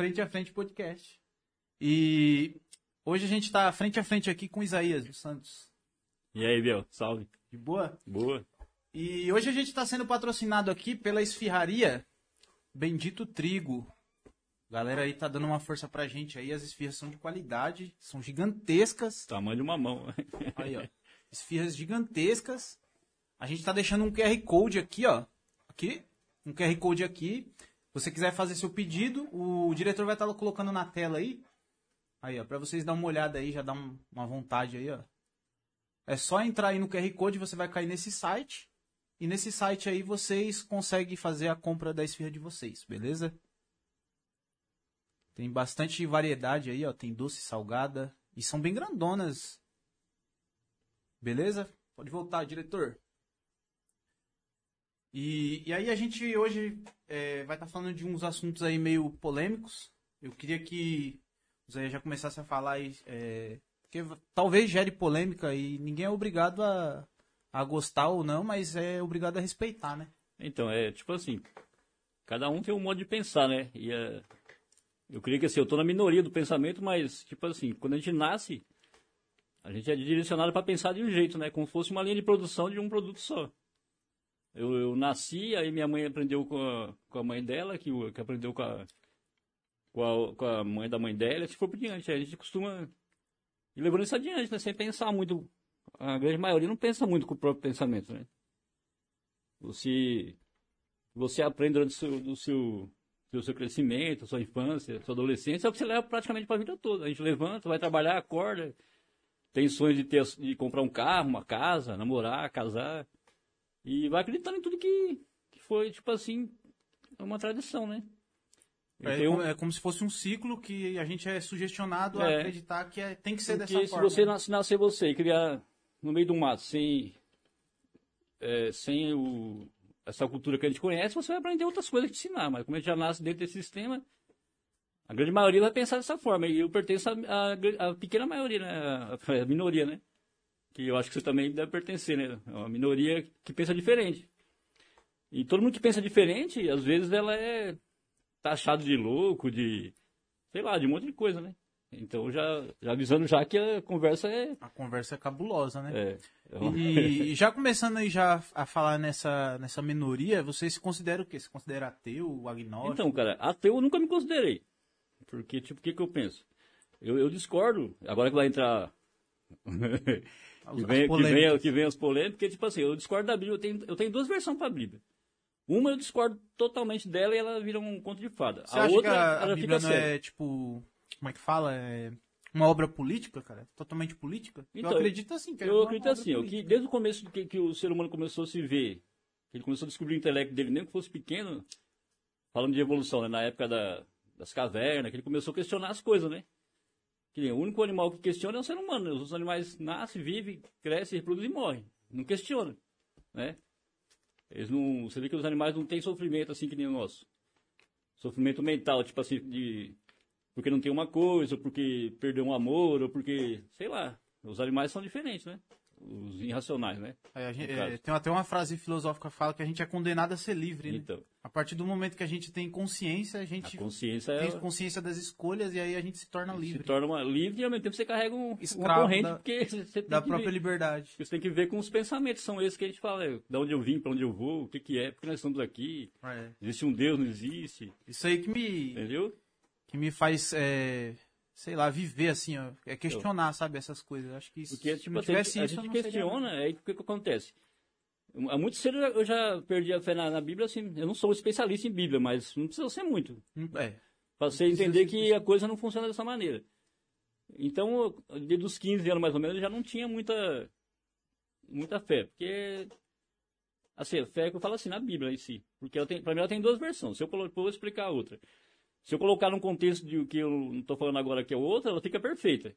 Frente a Frente Podcast. E hoje a gente tá frente a frente aqui com Isaías dos Santos. E aí, Biel? Salve. De boa? Boa. E hoje a gente está sendo patrocinado aqui pela esfirraria Bendito Trigo. Galera aí tá dando uma força pra gente aí. As esfirras são de qualidade, são gigantescas. Tamanho de uma mão. Aí, ó. Esfirras gigantescas. A gente tá deixando um QR Code aqui, ó. Aqui. Um QR Code aqui. Você quiser fazer seu pedido, o diretor vai estar colocando na tela aí. Aí, ó, pra vocês dar uma olhada aí, já dá um- uma vontade aí, ó. É só entrar aí no QR Code, você vai cair nesse site. E nesse site aí vocês conseguem fazer a compra da esfirra de vocês, beleza? Tem bastante variedade aí, ó. Tem doce, salgada. E são bem grandonas. Beleza? Pode voltar, diretor. E, e aí a gente hoje é, vai estar falando de uns assuntos aí meio polêmicos. Eu queria que o Zé já começasse a falar é, porque talvez gere polêmica e ninguém é obrigado a, a gostar ou não, mas é obrigado a respeitar, né? Então, é tipo assim, cada um tem um modo de pensar, né? E é, eu creio que assim, eu tô na minoria do pensamento, mas tipo assim, quando a gente nasce, a gente é direcionado para pensar de um jeito, né? Como se fosse uma linha de produção de um produto só. Eu, eu nasci, aí minha mãe aprendeu com a, com a mãe dela, que, que aprendeu com a, com, a, com a mãe da mãe dela, e assim for por diante. Aí a gente costuma ir levando isso adiante, né? Sem pensar muito. A grande maioria não pensa muito com o próprio pensamento, né? Você, você aprende durante o seu, do seu, do seu crescimento, sua infância, sua adolescência, é o que você leva praticamente para a vida toda. A gente levanta, vai trabalhar, acorda, tem sonhos de, ter, de comprar um carro, uma casa, namorar, casar. E vai acreditando em tudo que, que foi, tipo assim, uma tradição, né? É, tenho- como- é como se fosse um ciclo que a gente é sugestionado a É. acreditar que é- tem que ser dessa se forma. você né? nas- nascer você e criar no meio do mato sem, é, sem o, essa cultura que a gente conhece, você vai aprender outras coisas que te ensinar. Mas como a gente já nasce dentro desse sistema, a grande maioria vai pensar dessa forma. E eu pertenço à à- à pequena maioria, né? A, a minoria, né? Que eu acho que você também deve pertencer, né? É uma minoria que pensa diferente. E todo mundo que pensa diferente, às vezes ela é taxado de louco, de sei lá, de um monte de coisa, né? Então já, já avisando já que a conversa é. A conversa é cabulosa, né? é, é E, e já começando aí já a falar nessa, nessa minoria, você se considera o quê? Se considera ateu, agnóstico? Então, cara, ateu eu nunca me considerei. Porque, tipo, o que, que eu penso? Eu, eu discordo, agora que vai entrar. que, vem, as que, vem, que vem as polêmicas, porque, tipo assim, eu discordo da Bíblia, eu tenho, eu tenho duas versões pra Bíblia. Uma eu discordo totalmente dela e ela vira um conto de fada. Você a outra, a, a ela Bíblia fica não séria. é, tipo, como é que fala? É uma obra política, cara? Totalmente política? Então, eu acredito assim. Que é Eu acredito assim, política. que desde o começo que, que o ser humano começou a se ver, que ele começou a descobrir o intelecto dele, nem que fosse pequeno, falando de evolução, né, na época da- das cavernas, que ele começou a questionar as coisas, né? Que nem o único animal que questiona é o ser humano, né? Os animais nascem, vivem, crescem, reproduzem e morrem. Não questiona, né? Eles não, você vê que os animais não têm sofrimento assim que nem o nosso. Sofrimento mental, tipo assim, de porque não tem uma coisa, ou porque perdeu um amor, ou porque, sei lá. Os animais são diferentes, né? Os irracionais, né? É, a gente- é, tem até uma frase filosófica que fala que a gente é condenado a ser livre, né? Então, A partir do momento que a gente tem consciência, a a gente consciência é, tem consciência das escolhas e aí a gente se torna se livre. torna uma, livre e ao mesmo tempo você carrega um, Escravo corrente, da- porque você tem Da que própria ver, liberdade. você tem que ver com os pensamentos, são esses que a gente fala, é, da onde eu vim, para onde eu vou, o que que é, porque nós estamos aqui, É. existe um Deus, não existe, Isso aí que me, entendeu? que me faz, é, sei lá, viver assim, ó. É questionar, sabe, essas coisas. Acho que Porque, se tipo, não assim, a tivesse gente, a isso, eu gente seria questiona, nada. aí o que, que acontece? Há muito cedo eu já perdi a fé na, na Bíblia, assim, eu não sou especialista em Bíblia, mas não precisa ser muito. É. Pra você entender que a coisa não funciona dessa maneira. Então, desde os 15 anos mais ou menos, eu já não tinha muita, muita fé. Porque, assim, a fé é que eu falo assim na Bíblia em si. Porque ela tem, pra mim ela tem duas versões. Se eu colo- vou explicar a outra. Se eu colocar num contexto de o que eu não estou falando agora que é outra, ela fica perfeita.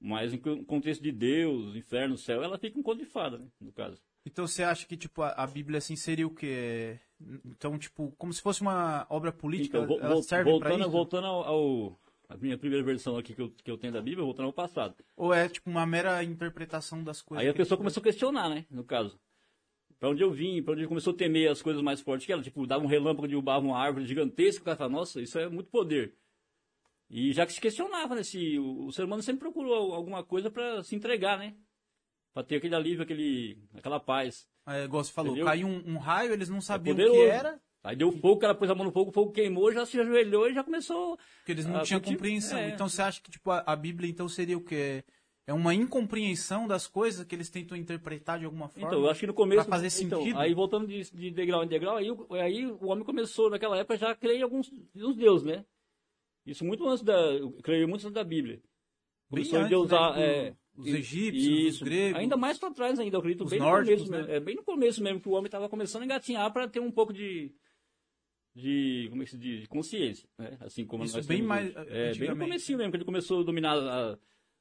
Mas no contexto de Deus, inferno, céu, ela fica um conto de fada, né? No caso. Então você acha que, tipo, a, a Bíblia, assim, seria o quê? Então, tipo, como se fosse uma obra política, Então, ela serve pra voltando, isso? voltando ao, ao- a minha primeira versão aqui que eu, que eu tenho da Bíblia, voltando ao passado. Ou é, tipo, uma mera interpretação das coisas? Aí a que pessoa começou a questionar, né? No caso. Pra onde eu vim, pra onde começou a temer as coisas mais fortes que ela. Tipo, dava um relâmpago, derrubava uma árvore gigantesca, o cara fala, nossa, isso é muito poder. E já que se questionava, né? Se o, o ser humano sempre procurou alguma coisa para se entregar, né? Pra ter aquele alívio, aquele, aquela paz. É, igual você falou, Entendeu? caiu um, um raio, eles não sabiam o que era, Aí deu fogo, o cara pôs a mão no fogo, o fogo queimou, já se ajoelhou e já começou. porque eles não tinham compreensão. é. Então você acha que tipo, a, a Bíblia então seria o quê? É uma incompreensão das coisas que eles tentam interpretar de alguma forma? Então, eu acho que no começo. Pra fazer então, sentido? aí voltando de, de degrau em degrau, aí, o- aí o homem começou naquela época já a crer em alguns uns deuses, né? Isso muito antes da. Eu creio muito antes da Bíblia. Começou a antes, endeusar. né, é, tipo, os egípcios, os gregos. Ainda mais para trás ainda, eu acredito, os bem nórdicos, no começo né? mesmo. É bem no começo mesmo que o homem estava começando a engatinhar para ter um pouco de. De, como é que se diz? De consciência, né? Assim como Isso nós bem mais hoje. É, bem no comecinho mesmo, que ele começou a dominar a-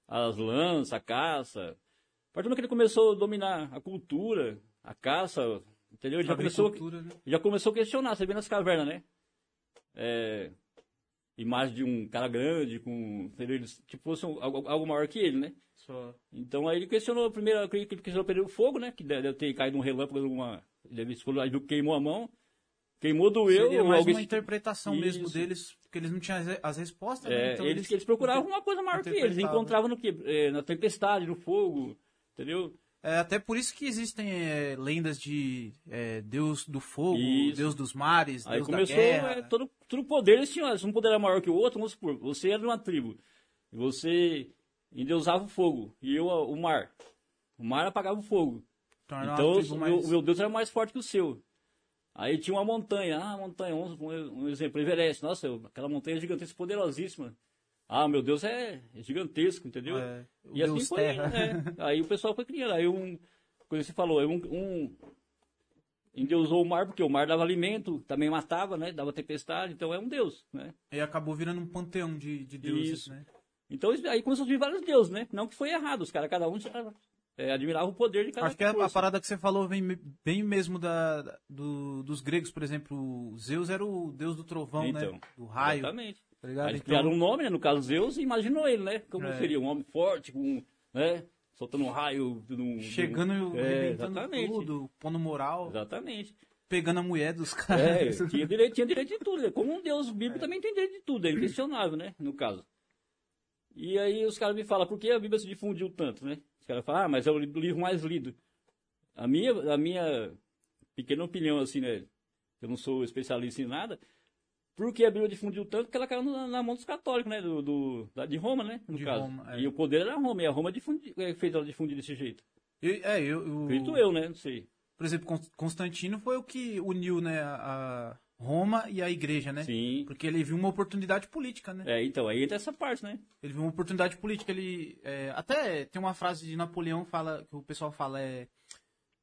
as lanças, a caça. A partir do momento que ele começou a dominar a cultura, a caça, entendeu? Ele já começou, né? já começou a questionar, você vê nas cavernas, né? É, imagem de um cara grande, com, entendeu? Ele, tipo, fosse um- algo, algo maior que ele, né? Só- Então aí ele questionou, primeiro, ele questionou o fogo, né? Que deve ter caído um relâmpago, uma, deve, aí viu que queimou a mão, queimou, doeu. Seria ou mais uma interpretação mesmo deles, porque eles não tinham as, as respostas, né? É, Então eles, eles procuravam uma coisa maior que eles, interpretavam. encontravam no quê? É, na tempestade, no fogo, entendeu? É até por isso que existem é, lendas de é, Deus do fogo, Isso. Deus dos mares, Aí Deus começou, da guerra. é, todo, todo poder eles tinham, se um poder era maior que o outro, vamos supor, você era de uma tribo, e você endeusava o fogo, e eu o mar. O mar apagava o fogo. Então, o mais- meu Deus era mais forte que o seu. Aí tinha uma montanha, ah, montanha, um, um- exemplo, Everest, nossa, eu- aquela montanha é gigantesca, poderosíssima. Ah, meu Deus é gigantesco, entendeu? É, e assim Deus foi, né? Aí o pessoal foi criando. Aí um, como você falou, um, um endeusou o mar, porque o mar dava alimento, também matava, né? Dava tempestade, então é um deus, né? E acabou virando um panteão de, de deuses, Isso. né? Então aí começou a surgir vários deuses, né? Não que foi errado, os caras, cada um é, admirava o poder de cada Acho que a, a parada que você falou vem bem mesmo da, da- do- dos gregos, por exemplo, Zeus era o deus do trovão, Então, né? Do raio, Exatamente. tá ligado? Eles Então, criaram um nome, né? No caso Zeus, e imaginou ele, né? Como É. seria um homem forte, com, né? Soltando um raio. chegando e é, exatamente. tudo, pondo moral, Exatamente. pegando a mulher dos É, caras. tinha direito, tinha direito de tudo. né? Como um Deus bíblico também tem direito de tudo, é inquestionável, né? No caso. E aí os caras me falam, por que a Bíblia se difundiu tanto, né? Caras falam, ah, mas é o li- livro mais lido. A minha, a minha pequena opinião, assim, né? Eu não sou especialista em nada. Por que a Bíblia difundiu tanto? Porque ela caiu na, na mão dos católicos, né? Do, do- da- de Roma, né? No De caso. Roma, é. E o poder era Roma, e a Roma difundi, é, fez ela difundir desse jeito. Eu- é, eu, eu- Acredito eu, né? Não sei. Por exemplo, Con- Constantino foi o que uniu, né, a Roma e a igreja, né? Sim. Porque ele viu uma oportunidade política, né? É, então, aí entra essa parte, né? Ele viu uma oportunidade política. Ele é, até tem uma frase de Napoleão fala que o pessoal fala é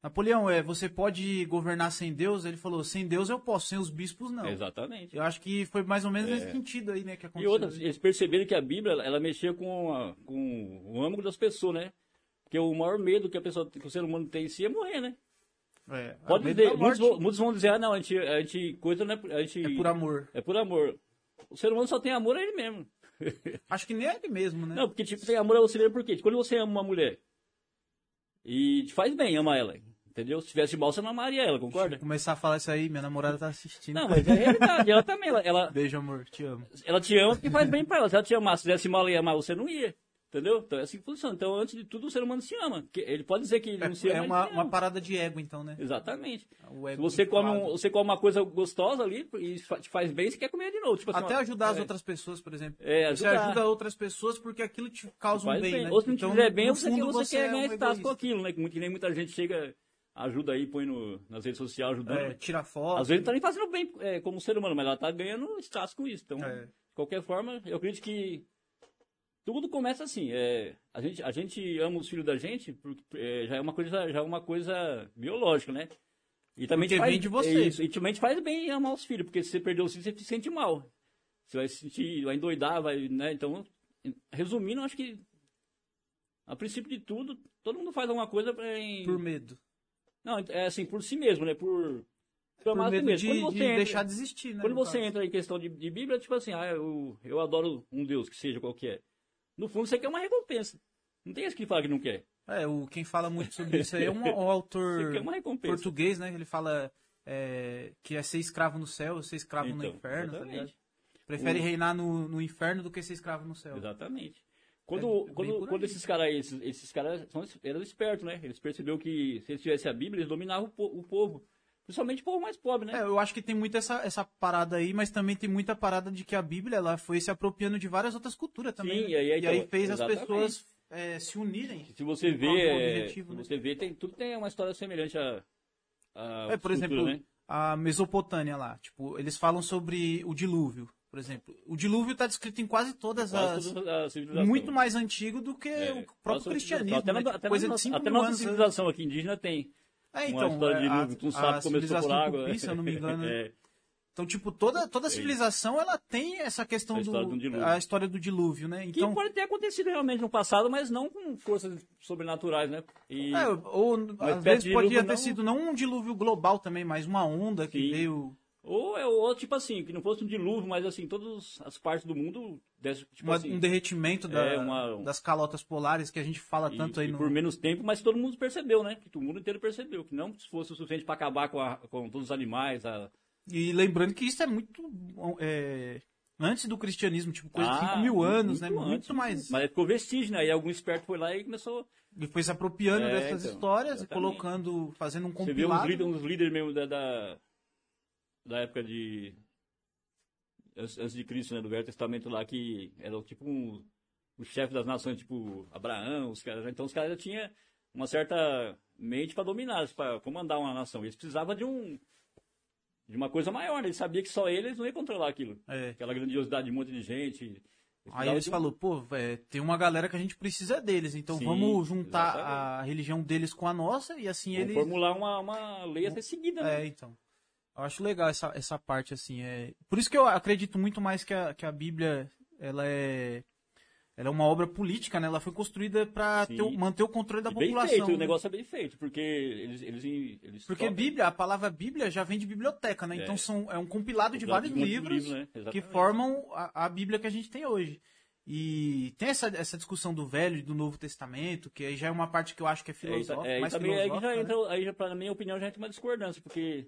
Napoleão é você pode governar sem Deus. Ele falou sem Deus eu posso, sem os bispos não. Exatamente. Eu acho que foi mais ou menos nesse sentido aí, né, que E aconteceu. outra, eles perceberam que a Bíblia, ela mexia com, a- com o âmago das pessoas, né? Porque o maior medo que, a pessoa, que o ser humano tem em si é morrer, né? É, a Pode dizer, muitos, muitos vão dizer, ah, não, a gente, a gente coisa, né? A gente, é por amor. É por amor. O ser humano só tem amor a ele mesmo. Acho que nem é ele mesmo, né? Não, porque, tipo, tem amor a você mesmo, por quê? Quando você ama uma mulher e te faz bem amar ela, entendeu? Se tivesse mal, você não amaria ela, concorda? Começar a falar isso aí, minha namorada tá assistindo. Não, mas é a realidade. Ela também, ela, ela, Beijo, amor, te amo. ela te ama porque faz bem pra ela. Se ela te amasse, se fizesse mal e amar, você não ia. Entendeu? Então é assim que funciona. Então, antes de tudo, o ser humano se ama. Ele pode dizer que ele não se É, ama, é uma, se uma ama. parada de ego, então, né? Exatamente. Se você come, um- você come uma coisa gostosa ali e te faz bem, você quer comer de novo. Tipo assim, Até ó, ajudar as é, outras pessoas, por exemplo. É, Você ajudar. ajuda outras pessoas porque aquilo te causa um bem, bem. né? Ou se não Então, tiver bem, você, fundo, você, quer é ganhar um status com aquilo, né? Que nem muita gente chega, ajuda aí, põe no, nas redes sociais ajudando. É, tira foto. Às vezes não tá nem fazendo bem é, como ser humano, mas ela tá ganhando status com isso. Então, É. de qualquer forma, eu acredito que tudo começa assim. É, a, gente, a gente ama os filhos da gente, porque é, já, é uma coisa, já é uma coisa biológica, né? E também te faz, vem de você. é isso, e também te faz bem amar os filhos, porque se você perdeu os filhos, você se sente mal. Você vai se sentir, vai endoidar, vai, né? Então, resumindo, acho que a princípio de tudo, todo mundo faz alguma coisa pra, em, Por medo. não, é assim, por si mesmo, né? Por, Por medo de, Quando de você entra- deixar de existir, né? quando você caso. entra em questão de, de Bíblia, tipo assim, ah, eu, eu adoro um Deus, que seja qual que é. No fundo, você quer uma recompensa. Não tem esse que fala que não quer. É, o, quem fala muito sobre isso aí é um, um autor português, né? Ele fala é, que é ser escravo no céu, ser escravo no Então, inferno, tá exatamente. ligado? Prefere reinar no, no inferno do que ser escravo no céu. Exatamente. Quando, É quando, quando esses caras esses, esses caras eram espertos, né? Eles perceberam que se eles tivessem a Bíblia, eles dominavam o, po- o povo. Principalmente o povo mais pobre, né? É, eu acho que tem muito essa, essa parada aí, mas também tem muita parada de que a Bíblia ela foi se apropriando de várias outras culturas também. Sim, né? e aí, então, fez as exatamente. pessoas é, se unirem. Se você vê, objetivo, se né? você vê, tem, tudo tem uma história semelhante a, a É, por exemplo, né? a Mesopotâmia lá, tipo, eles falam sobre o dilúvio, por exemplo. O dilúvio está descrito em quase todas Quase as... civilização. Muito mais antigo do que É, o próprio cristianismo, né? Até, na, Tipo, até, coisa na, de 5 até nossa né? civilização aqui indígena tem. É, uma então, história de é, tu não sabe a como começou por civilização água. tupi, se eu não me engano. É, Então, tipo, toda, toda civilização, ela tem essa questão A história do... do dilúvio. A história do dilúvio, né? que Então... pode ter acontecido realmente no passado, mas não com forças sobrenaturais, né? E, É, ou às vezes podia ter não- sido não um dilúvio global também, mas uma onda que Sim. veio. Ou é ou, tipo assim, que não fosse um dilúvio, mas assim, todas as partes do mundo desse, tipo uma- assim, um derretimento da- é, uma- das calotas polares que a gente fala e, tanto aí e no. por menos tempo, mas todo mundo percebeu, né? Que o mundo inteiro percebeu que não fosse o suficiente para acabar com, a- com todos os animais. A... E lembrando que isso é muito. é, antes do cristianismo, tipo, coisa de Ah, 5 mil anos, né? antes, Muito mais. Mas ficou vestígio, né? Aí algum esperto foi lá e começou. E foi se apropriando É, dessas então, histórias e exatamente. colocando, fazendo um Você vê uns compilado. líderes, uns líderes mesmo da, da, da época de. Antes, de Cristo, né? Do Velho Testamento lá, que eram tipo um, o chefe das nações, tipo Abraão, os caras. Então os caras já tinham uma certa mente para dominar, para comandar uma nação. Eles precisavam de um. De uma coisa maior, né? Eles sabiam que só eles não iam controlar aquilo. É. Aquela grandiosidade de um monte de gente. Aí eles falaram, pô, é, tem uma galera que a gente precisa deles, então Sim, vamos juntar exatamente. a religião deles com a nossa e assim Vamos eles. formular uma, uma lei a ser seguida, né? É, então. Eu acho legal essa, essa parte, assim. É... Por isso que eu acredito muito mais que a, que a Bíblia, ela é... Ela é uma obra política, né? Ela foi construída para manter o controle da E bem população. feito, o né? negócio é bem feito, porque eles. eles, eles Porque tocam- Bíblia, a palavra Bíblia já vem de biblioteca, né? É. Então são, é um compilado de vários de livros livro, né? que formam a, a Bíblia que a gente tem hoje. E tem essa, essa discussão do Velho e do Novo Testamento, que aí já é uma parte que eu acho que é É, filosófica, é, mais também que filosófica, já né? entra, aí já, pra minha opinião, já entra uma discordância, porque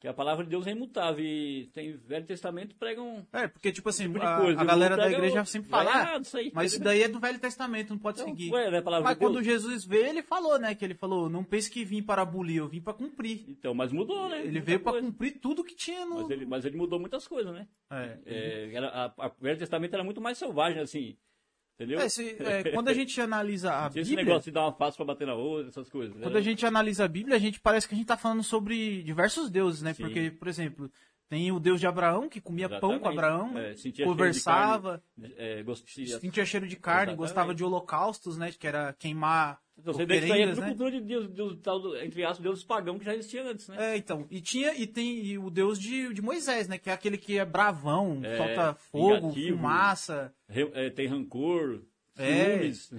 que a palavra de Deus é imutável e tem Velho Testamento pregam É, porque, tipo assim, tipo a, coisa. a galera da igreja sempre vai fala, ah, errado isso aí, mas isso daí é do Velho Testamento, não pode Então, seguir. ué, é Mas de quando Jesus veio, ele falou, né? Que ele falou, não pense que vim para abolir, eu vim para cumprir. Então, mas mudou, né? Ele Muita veio para cumprir tudo que tinha no... Mas ele, mas ele mudou muitas coisas, né? É. É, era, a, a- o Velho Testamento era muito mais selvagem, assim. Entendeu? É, se- é, quando a gente analisa a Tinha esse Bíblia, negócio de dar uma face pra bater na outra, essas coisas. quando Era- a gente analisa a Bíblia, a gente parece que a gente tá falando sobre diversos deuses, né? Sim. Porque, por exemplo, tem o Deus de Abraão, que comia pão com Exatamente. Abraão, É, sentia conversava, cheiro carne, é, gost- sentia cheiro de carne, Exatamente. gostava de holocaustos, né? Que era queimar Então, você vê que aí é né? cultura de Deus, Deus, tal entre aspas, Deus pagão que já existia antes, né? É, então. E tinha, e tem e o Deus de, de Moisés, né? Que é aquele que é bravão, É, solta fogo, fumaça, Re- é, tem rancor, É. ciúmes.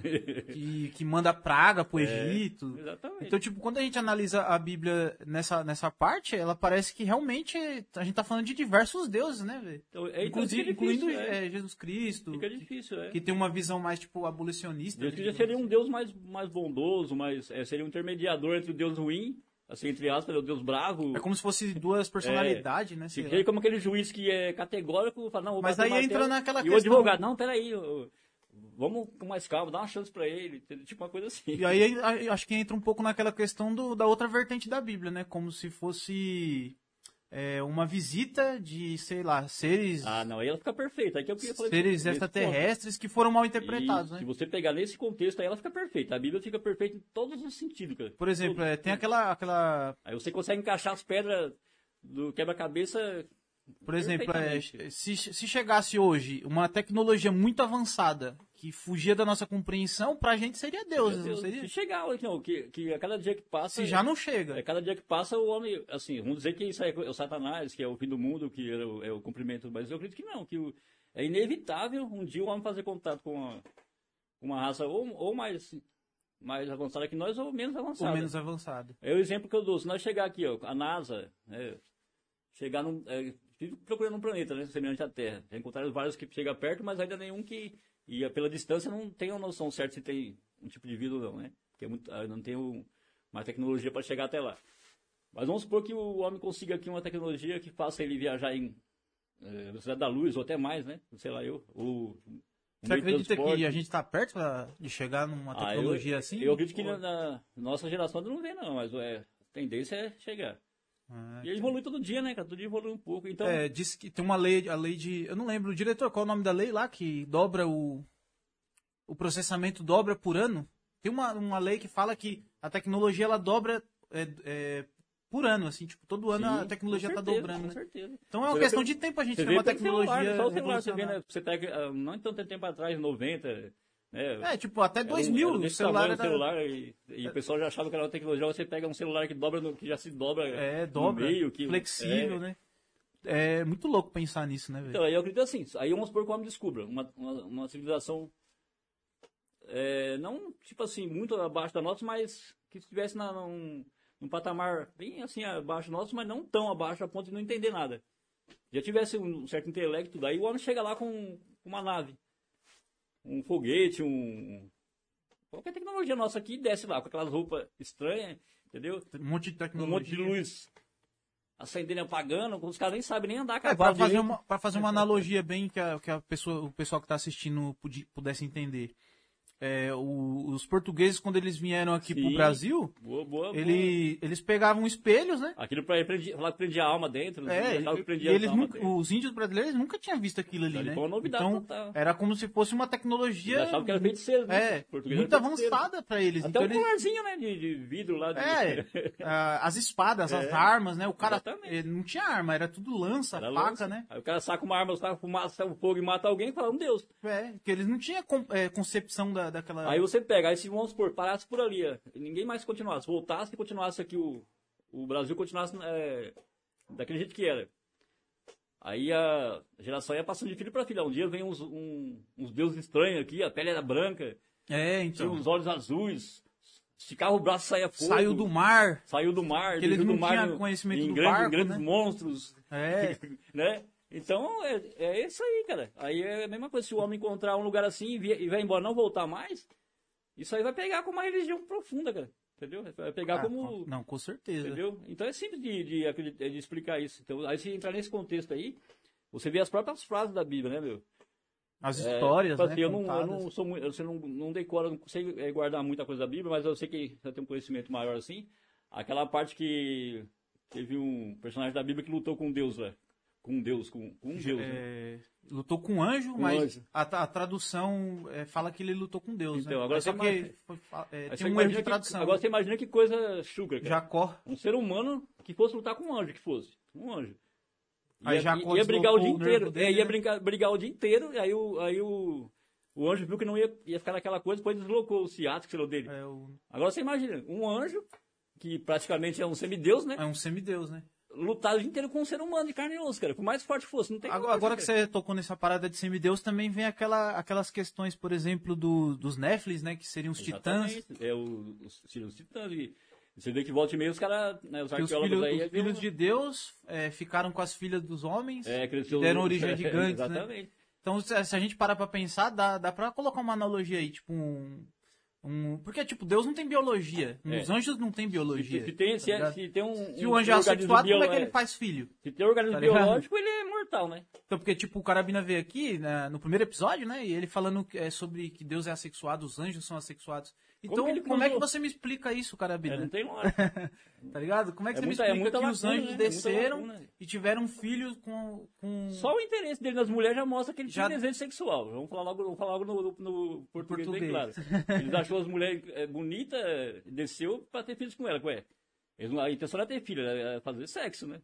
que, que manda praga pro É, Egito. Exatamente. Então, tipo, quando a gente analisa a Bíblia nessa, nessa parte, ela parece que realmente a gente tá falando de diversos deuses, né, velho? Então, é, então Inclusive, difícil, incluindo é. é, Jesus Cristo, Fica difícil, é. que tem uma visão mais, tipo, abolicionista. Né, já digamos seria um Deus mais, mais bondoso, mais, é, seria um intermediador entre o Deus ruim, assim, entre aspas, o Deus bravo. É como se fosse duas personalidades, né? sei Se lá. seria como aquele juiz que é categórico, fala, não, Mas aí o entra naquela E o questão- advogado, não, peraí, ô, vamos com mais calma, dá uma chance pra ele, tipo uma coisa assim. E aí acho que entra um pouco naquela questão do, da outra vertente da Bíblia, né? Como se fosse é, uma visita de, sei lá, seres, Ah, não, aí ela fica perfeita. Aí que eu falar seres extraterrestres que foram mal interpretados, E né? Se você pegar nesse contexto, aí ela fica perfeita. A Bíblia fica perfeita em todos os sentidos, cara. Por exemplo, é, tem aquela, aquela Aí você consegue encaixar as pedras do quebra-cabeça. Por exemplo, é, se, se chegasse hoje uma tecnologia muito avançada que fugia da nossa compreensão, pra gente seria Deus, não seria? Se chegar, não, que, que a cada dia que passa. Se já não chega. É, cada dia que passa, o homem, assim, vamos dizer que isso é o Satanás, que é o fim do mundo, que é o, é o cumprimento, mas eu acredito que não, que o- é inevitável um dia o homem fazer contato com uma, uma raça ou, ou mais, mais avançada que nós ou menos avançada. Ou menos avançado. É o exemplo que eu dou. Se nós chegar aqui, ó, a NASA, né, chegar num. É, procurando um planeta, né, semelhante à Terra. Já encontraram vários que chegam perto, mas ainda nenhum que. E pela distância não tem uma noção certa se tem um tipo de vida ou não, né? Porque é muito, ah, não tem um- uma tecnologia para chegar até lá. Mas vamos supor que o homem consiga aqui uma tecnologia que faça ele viajar em é, velocidade da luz, ou até mais, né? Sei lá, eu. O, Você acredita que a gente está perto pra, de chegar numa Ah, tecnologia eu, assim? Eu acredito que Ou- na, na nossa geração não vem, não, mas é, a tendência é chegar. Ah, E evolui todo dia, né, cara? Todo dia evolui um pouco. Então, É, diz que tem uma lei, a lei de. Eu não lembro, o diretor, qual é o nome da lei lá que dobra o. O processamento dobra por ano? Tem uma, uma lei que fala que a tecnologia ela dobra é, é, por ano, assim, tipo, todo ano sim, a tecnologia tá certeza, dobrando, Com né? certeza. Então é uma Você questão vê de tempo a gente ter vê uma pelo celular, tecnologia. só o celular, você vê, né? Você pega, ah, não tanto tempo atrás, 90, né? É, tipo, até Era um- 2000 era o desse celular era... celular e, e o pessoal já achava que era uma tecnologia. Você pega um celular que dobra, no- que já se dobra É, no dobra, meio, que flexível, é, né? É muito louco pensar nisso, né, velho? Então, aí eu acredito assim, aí vamos supor que o homem descubra uma, uma, uma civilização é, não, tipo assim, muito abaixo da nossa, mas que estivesse na, num, num patamar bem assim abaixo do nosso, mas não tão abaixo a ponto de não entender nada. Já tivesse um certo intelecto, daí o homem chega lá com uma nave, um foguete, um... Qualquer tecnologia nossa aqui desce lá com aquelas roupas estranhas, entendeu? Um monte de Um tecnologia. monte de luz acendendo e apagando, os caras nem sabem nem andar a É, cavalo fazer, uma, fazer uma analogia bem que, a, que a pessoa, o pessoal que tá assistindo pudesse entender. É, o- os portugueses, quando eles vieram aqui pro Sim. Brasil, Boa, boa, boa. ele, eles pegavam espelhos, né? Aquilo pra prendi, falar que prendia a alma dentro, É, achava que e eles nunca, os índios brasileiros nunca tinham visto aquilo ali, Ali né? novidade então, total. era como se fosse uma tecnologia Eles achavam que era feiticeiro, né? é, muito avançada pra eles. Até então um eles- colarzinho, né, de, de vidro lá. De... É, as espadas, as armas, né? O cara Exatamente. eh, não tinha arma, era tudo lança, Era faca, lança. né? Aí o cara saca uma arma, saca fumaça, o fogo e mata alguém e fala, um Deus. É, que eles não tinham eh, concepção da, daquela. Aí você pega, aí se vamos supor, parasse por ali, e ninguém mais continuasse, voltasse e continuasse aqui o, o Brasil continuasse é, daquele jeito que era. Aí a geração ia passando de filho para filho. Um dia vem uns, um- uns deuses estranhos aqui, a pele era branca, É, tinha então. os olhos azuis, esticava o braço saía fogo. Saiu do mar. Saiu do mar, eles não do mar tinham no- conhecimento em do grandes, barco, grandes né? monstros, É. né? Então é, é isso aí, cara. Aí é a mesma coisa, se o homem encontrar um lugar assim e, vie- e vai embora não voltar mais, isso aí vai pegar como uma religião profunda, cara. Entendeu? Vai pegar Ah, como. Não, com certeza. Entendeu? Então é simples de, de, de explicar isso. Então, aí se entrar nesse contexto aí, você vê as próprias frases da Bíblia, né, meu? As É, histórias, tipo né? assim, eu, não, eu não sou muito, você não, não decora, não consigo eh, guardar muita coisa da Bíblia, mas eu sei que você tem um conhecimento maior assim. Aquela parte que teve um personagem da Bíblia que lutou com Deus, velho. Com Deus, com, com Deus. né? É, lutou com um anjo, Com mas anjo. A, a tradução é, fala que ele lutou com Deus, Então, né? agora Mas só você que imagina- foi é, tem um erro de que- tradução. agora você imagina que coisa chucra, cara. Jacó. Um ser humano que fosse lutar com um anjo, que fosse. Um anjo. Aí ia, Jacó ia brigar o dia inteiro. dele, é, ia né? brincar, brigar o dia inteiro, e aí o, aí o, o anjo viu que não ia, ia ficar naquela coisa, depois deslocou o ciático sei lá, dele. É, o- Agora você imagina, um anjo, que praticamente é um semideus, né? é um semideus, né? Lutar o dia inteiro com um ser humano de carne e osso, cara. Por mais forte fosse, não tem Agora, agora que você tocou nessa parada de semideus, também vem aquela, aquelas questões, por exemplo, do, dos Néfilis, né? Que seriam os titãs. Exatamente. É o, os, seriam os titãs. E você vê que volta e meia os caras, né, os Que os arqueólogos filhos, aí... os viram- filhos de Deus é, ficaram com as filhas dos homens. é, cresceu, que deram origem a gigantes, né? Exatamente. Então, se se a gente parar pra pensar, dá, dá pra colocar uma analogia aí, tipo um... um porque, tipo, Deus não tem biologia. É. Os anjos não têm Se, biologia. se tem, se, é- ligado? se tem um, Se um o anjo é assexuado, como é que ele faz filho? Se tem um organismo Tá biológico, ele é mortal, né? Então, porque, tipo, o Carabina veio aqui né, no primeiro episódio, né? E ele falando é, sobre que Deus é assexuado, os anjos são assexuados. Então, como, ele é que você me explica isso, É, Carabina? não tem lógica. Tá ligado? Como é que É você muita- me é explica muita que os anjos né? É desceram e tiveram filhos com... com... Só o interesse dele nas mulheres já mostra que ele tinha Já- desejo sexual. Vamos falar logo, vamos falar logo no, no- no português, bem claro. Português. Eles achou as mulheres é, bonitas, é, desceu pra ter filhos com ela. Ué, eles a intenção era ter filho, era fazer sexo, né?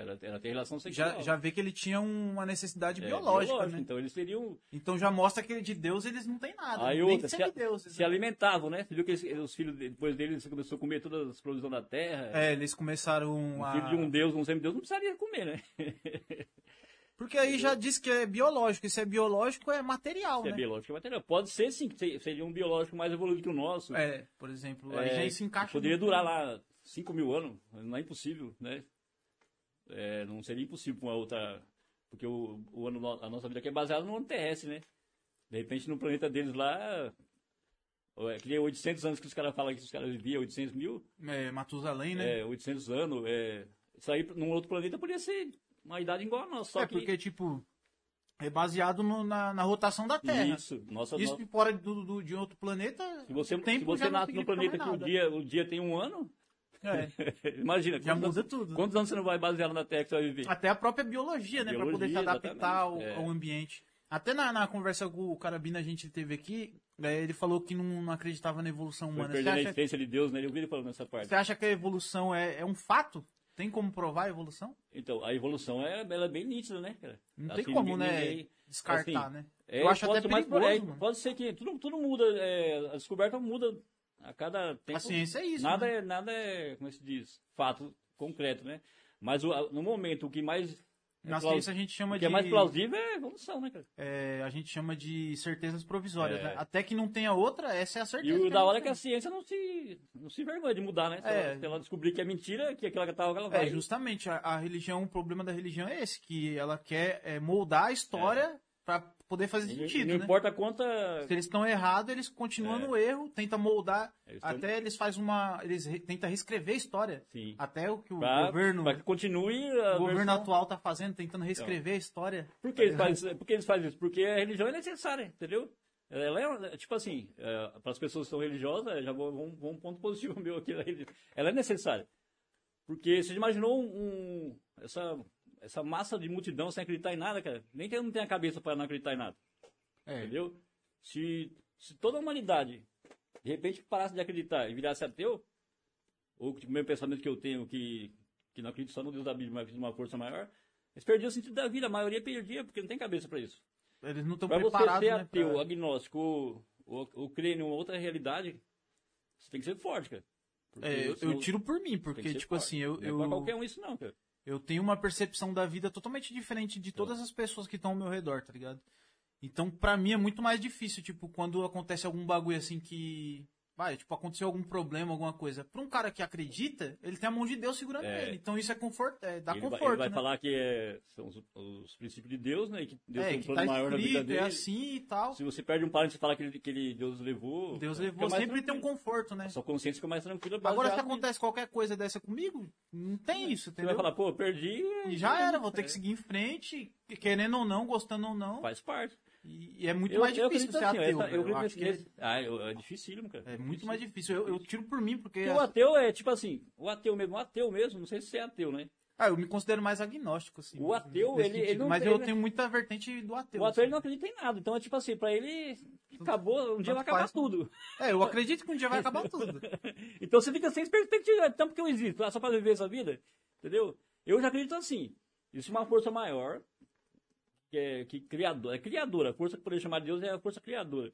Era ter relação sexual. Já, já vê que ele tinha uma necessidade É, biológica, biológico, né? Então eles teriam. Então já mostra que de Deus eles não têm nada. Aí nem outra, se, a- se alimentavam, né? Você viu que eles- os filhos, de- depois deles, começou a comer todas as provisões da terra. É, eles começaram Um a... filho de um deus, um semideus, não precisaria comer, né? Porque aí já diz que é biológico. E se é biológico, é material, Se é né? biológico, é material. Pode ser sim, seria um biológico mais evoluído que o nosso. É, por exemplo, aí É, já se encaixa... Poderia no- durar lá 5 mil anos, não é impossível, né? É, não seria impossível com uma outra. Porque o, o a nossa vida aqui é baseada no ano terrestre, né? De repente no planeta deles lá. É, que nem 800 anos que os caras falam que os caras viviam, 800 mil, É, Matusalém, né? é, 800 anos. É, isso aí num outro planeta poderia ser uma idade igual a nossa. Só é que porque, tipo, é baseado no- na, na rotação da Terra. isso, nossa, Isso nossa- fora do, do- de outro planeta, se você, se você nasce no planeta que o dia, o dia tem um ano, É, imagina. já muda anos- tudo. Quantos anos você não vai baseado na Terra que você vai viver? Até a própria biologia, né? pra poder se Biologia, adaptar ao, é. ao ambiente. Até na, na conversa com o Carabina a gente teve aqui, é, ele falou que não, não acreditava na evolução Foi humana. Perdendo a existência de Deus, né? Eu vi ele falando nessa parte. você acha que a evolução é, é um fato? Tem como provar a evolução? Então, a evolução é, ela é bem nítida, né, cara? Não tem Assim, como, ninguém- né? Descartar, assim, né? É, Eu acho até mais- perigoso, é, mano. Pode ser que tudo, tudo muda, a descoberta muda a cada tempo. A ciência é isso. nada, né? é, nada é, como é se diz, fato concreto, né? Mas o- no momento, o que mais... é Na ciência a gente chama o de. que é mais plausível é evolução, né, cara? é, a gente chama de certezas provisórias, É. né? Até que não tenha outra, essa é a E certeza. o que da hora é que a ciência não se, não se envergonha de mudar, né? Se, É. ela, se ela descobrir que é mentira, que aquela que tava, ela vai. É, justamente, a, a religião, o problema da religião é esse, que ela quer é, moldar a história poder fazer E sentido, não né? importa quanta... Se eles estão errados, eles continuam É. no erro, tenta moldar, Eles tão- até eles fazem uma, eles re, tentam reescrever a história. Sim. Até o que o Pra, governo, pra que continue o governo versão- atual tá fazendo, tentando reescrever a história. Por que, eles fazem, por que eles fazem isso? Porque a religião é necessária, entendeu? Ela é, tipo assim, para as pessoas que são religiosas, já vou, vou, vou um ponto positivo meu aqui, ela é necessária. Porque você imaginou um, um- essa, essa massa de multidão sem acreditar em nada, cara? Nem tem, não tem a cabeça para não acreditar em nada, É. entendeu? Se, se toda a humanidade, de repente, parasse de acreditar e virasse ateu, ou tipo, o mesmo pensamento que eu tenho, que, que não acredito só no Deus da Bíblia, mas acredito numa força maior, eles perdiam o sentido da vida, a maioria perdia, porque não tem cabeça para isso. Eles não estão Para você preparados, ser né? ateu, pra- agnóstico ou, ou, ou crer em uma outra realidade, você tem que ser forte, cara. É, eu, eu tiro por mim, porque, tipo forte. assim, eu, Não é eu, pra qualquer um isso não, cara. Eu tenho uma percepção da vida totalmente diferente de todas as pessoas que estão ao meu redor, tá ligado? Então, pra mim é muito mais difícil, tipo, quando acontece algum bagulho assim que. Vai, tipo, aconteceu algum problema, alguma coisa. Pra um cara que acredita, ele tem a mão de Deus segurando É. ele. Então isso é conforto, é, dá ele, vai, conforto. ele vai né? falar que é, são os, os princípios de Deus, né? E que Deus é, tem um plano tá maior na vida escrito, dele. é assim e tal. Se você perde um parente e fala que, ele, que ele, Deus levou. Deus fica levou, sempre tem um tranquilo. conforto, né? A sua consciência fica mais tranquila. Agora, se baseado nisso. acontece qualquer coisa dessa comigo, não tem isso, Você entendeu? vai falar, pô, perdi. E já era, vou ter É, que seguir em frente, querendo ou não, gostando ou não. Faz parte. E, é muito Eu- mais eu difícil ser assim, ateu. essa- velho. eu Eu acredito acho que nesse- Ah, eu- é dificílimo, cara. é muito mais difícil. Eu, eu tiro por mim, porque. Porque o ateu é tipo assim, o ateu mesmo, o ateu mesmo, não sei se você é ateu, né? Ah, eu me considero mais agnóstico, assim. O ateu, ele- ele não Mas eu né? tenho muita vertente do ateu. O ateu ele assim. não acredita em nada, então é tipo assim, pra ele acabou, um dia vai acabar faz, né? tudo. É, eu acredito que um dia vai acabar tudo. Então você fica sem perspectiva, é tanto que eu existo, ah, só pra viver essa vida, entendeu? Eu já acredito assim, existe uma força maior, que é que criador, é criadora, a força que poderia chamar de Deus é a força criadora.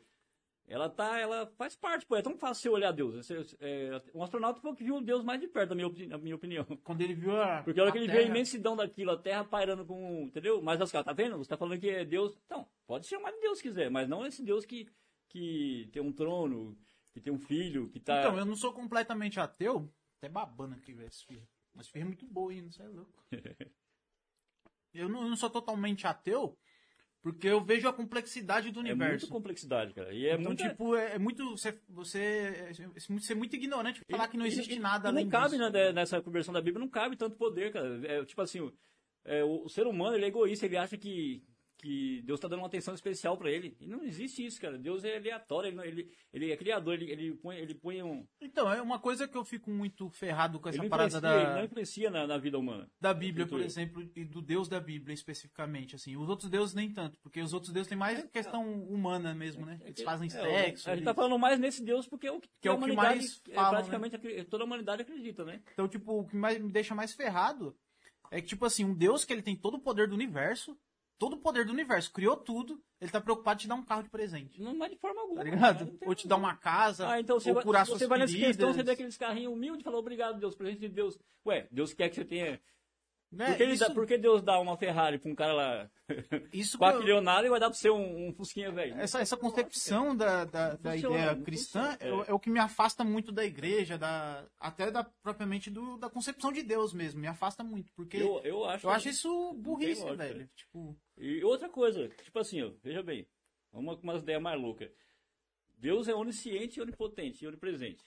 Ela tá, ela faz parte, pô, é tão fácil você olhar Deus. É, um astronauta foi o que viu Deus mais de perto, na minha, na minha opinião. Quando ele viu a. Porque a hora que a ele vê a Terra- imensidão daquilo, a terra pairando com. Entendeu? Mas os caras, tá vendo? Você tá falando que é Deus. Então, pode chamar de Deus se quiser, mas não esse Deus que, que tem um trono, que tem um filho, que tá. Então, eu não sou completamente ateu. Até babando aqui, velho, esse filho. Mas filho é muito boa ainda, você é louco. eu, não, eu não sou totalmente ateu, porque eu vejo a complexidade do é universo. muito complexidade, cara. E é então, muito. tipo, é, é muito. Você, você é, é ser muito ignorante pra falar que não E- existe e- nada e além não cabe disso. né, nessa conversão da Bíblia, não cabe tanto poder, cara. É, tipo assim, o, é, o- o ser humano ele é egoísta, ele acha que, que Deus está dando uma atenção especial para ele. E não existe isso, cara. Deus é aleatório, ele, ele, ele é criador, ele, ele, põe, ele põe um. Então, é uma coisa que eu fico muito ferrado com Ele essa não parada influencia, ele da, não influencia na, na vida humana. da Bíblia, por exemplo, e do Deus da Bíblia especificamente, assim. Os outros deuses nem tanto, porque os outros deuses têm mais questão humana mesmo, né? Eles fazem É, sexo. a gente eles- tá falando mais nesse Deus porque é o que, Que é o que humanidade, mais é, falam, praticamente acri- toda a humanidade acredita, né? Então, tipo, o que mais, me deixa mais ferrado é que, tipo assim, um Deus que ele tem todo o poder do universo, todo o poder do universo, criou tudo, ele tá preocupado em te dar um carro de presente. Não é de forma alguma. Tá ligado? Tem Ou te dar uma casa, Ah, então você ou vai, curar você suas vai nessa questão, você vê aqueles carrinhos humildes e fala obrigado, Deus, presente de Deus. Ué, Deus quer que você tenha. Né? Por que, ele isso, dá- por que Deus dá uma Ferrari pra um cara lá isso quatro eu- milionário e vai dar pra você um, um Fusquinha velho? essa, essa concepção da, da, da ideia não cristã é. o- é. é o que me afasta muito da igreja, da, até da, propriamente do, da concepção de Deus mesmo. Me afasta muito, porque eu, Eu, eu acho. acho isso burrice, lógica, velho. né? Tipo, E outra coisa, tipo assim, ó, veja bem, uma, umas ideias mais loucas. Deus é onisciente, onipotente e onipresente.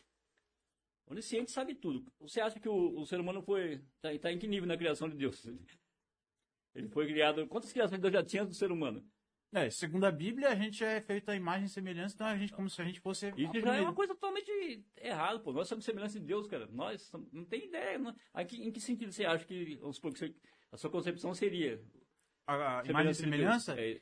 Onisciente sabe tudo. Você acha que o, o ser humano foi. Tá, tá em que nível na criação de Deus? Ele foi criado. Quantas criações Deus já tinha do ser humano? É, segundo a Bíblia, a gente é feito a imagem e semelhança, então a gente como se a gente fosse. Isso já é uma coisa totalmente errada, pô. Nós somos semelhança de Deus, cara. Nós somos- não tem ideia. Não... Aqui, em que sentido você acha que, vamos supor, que você- a sua concepção seria? A, a imagem e de semelhança? É,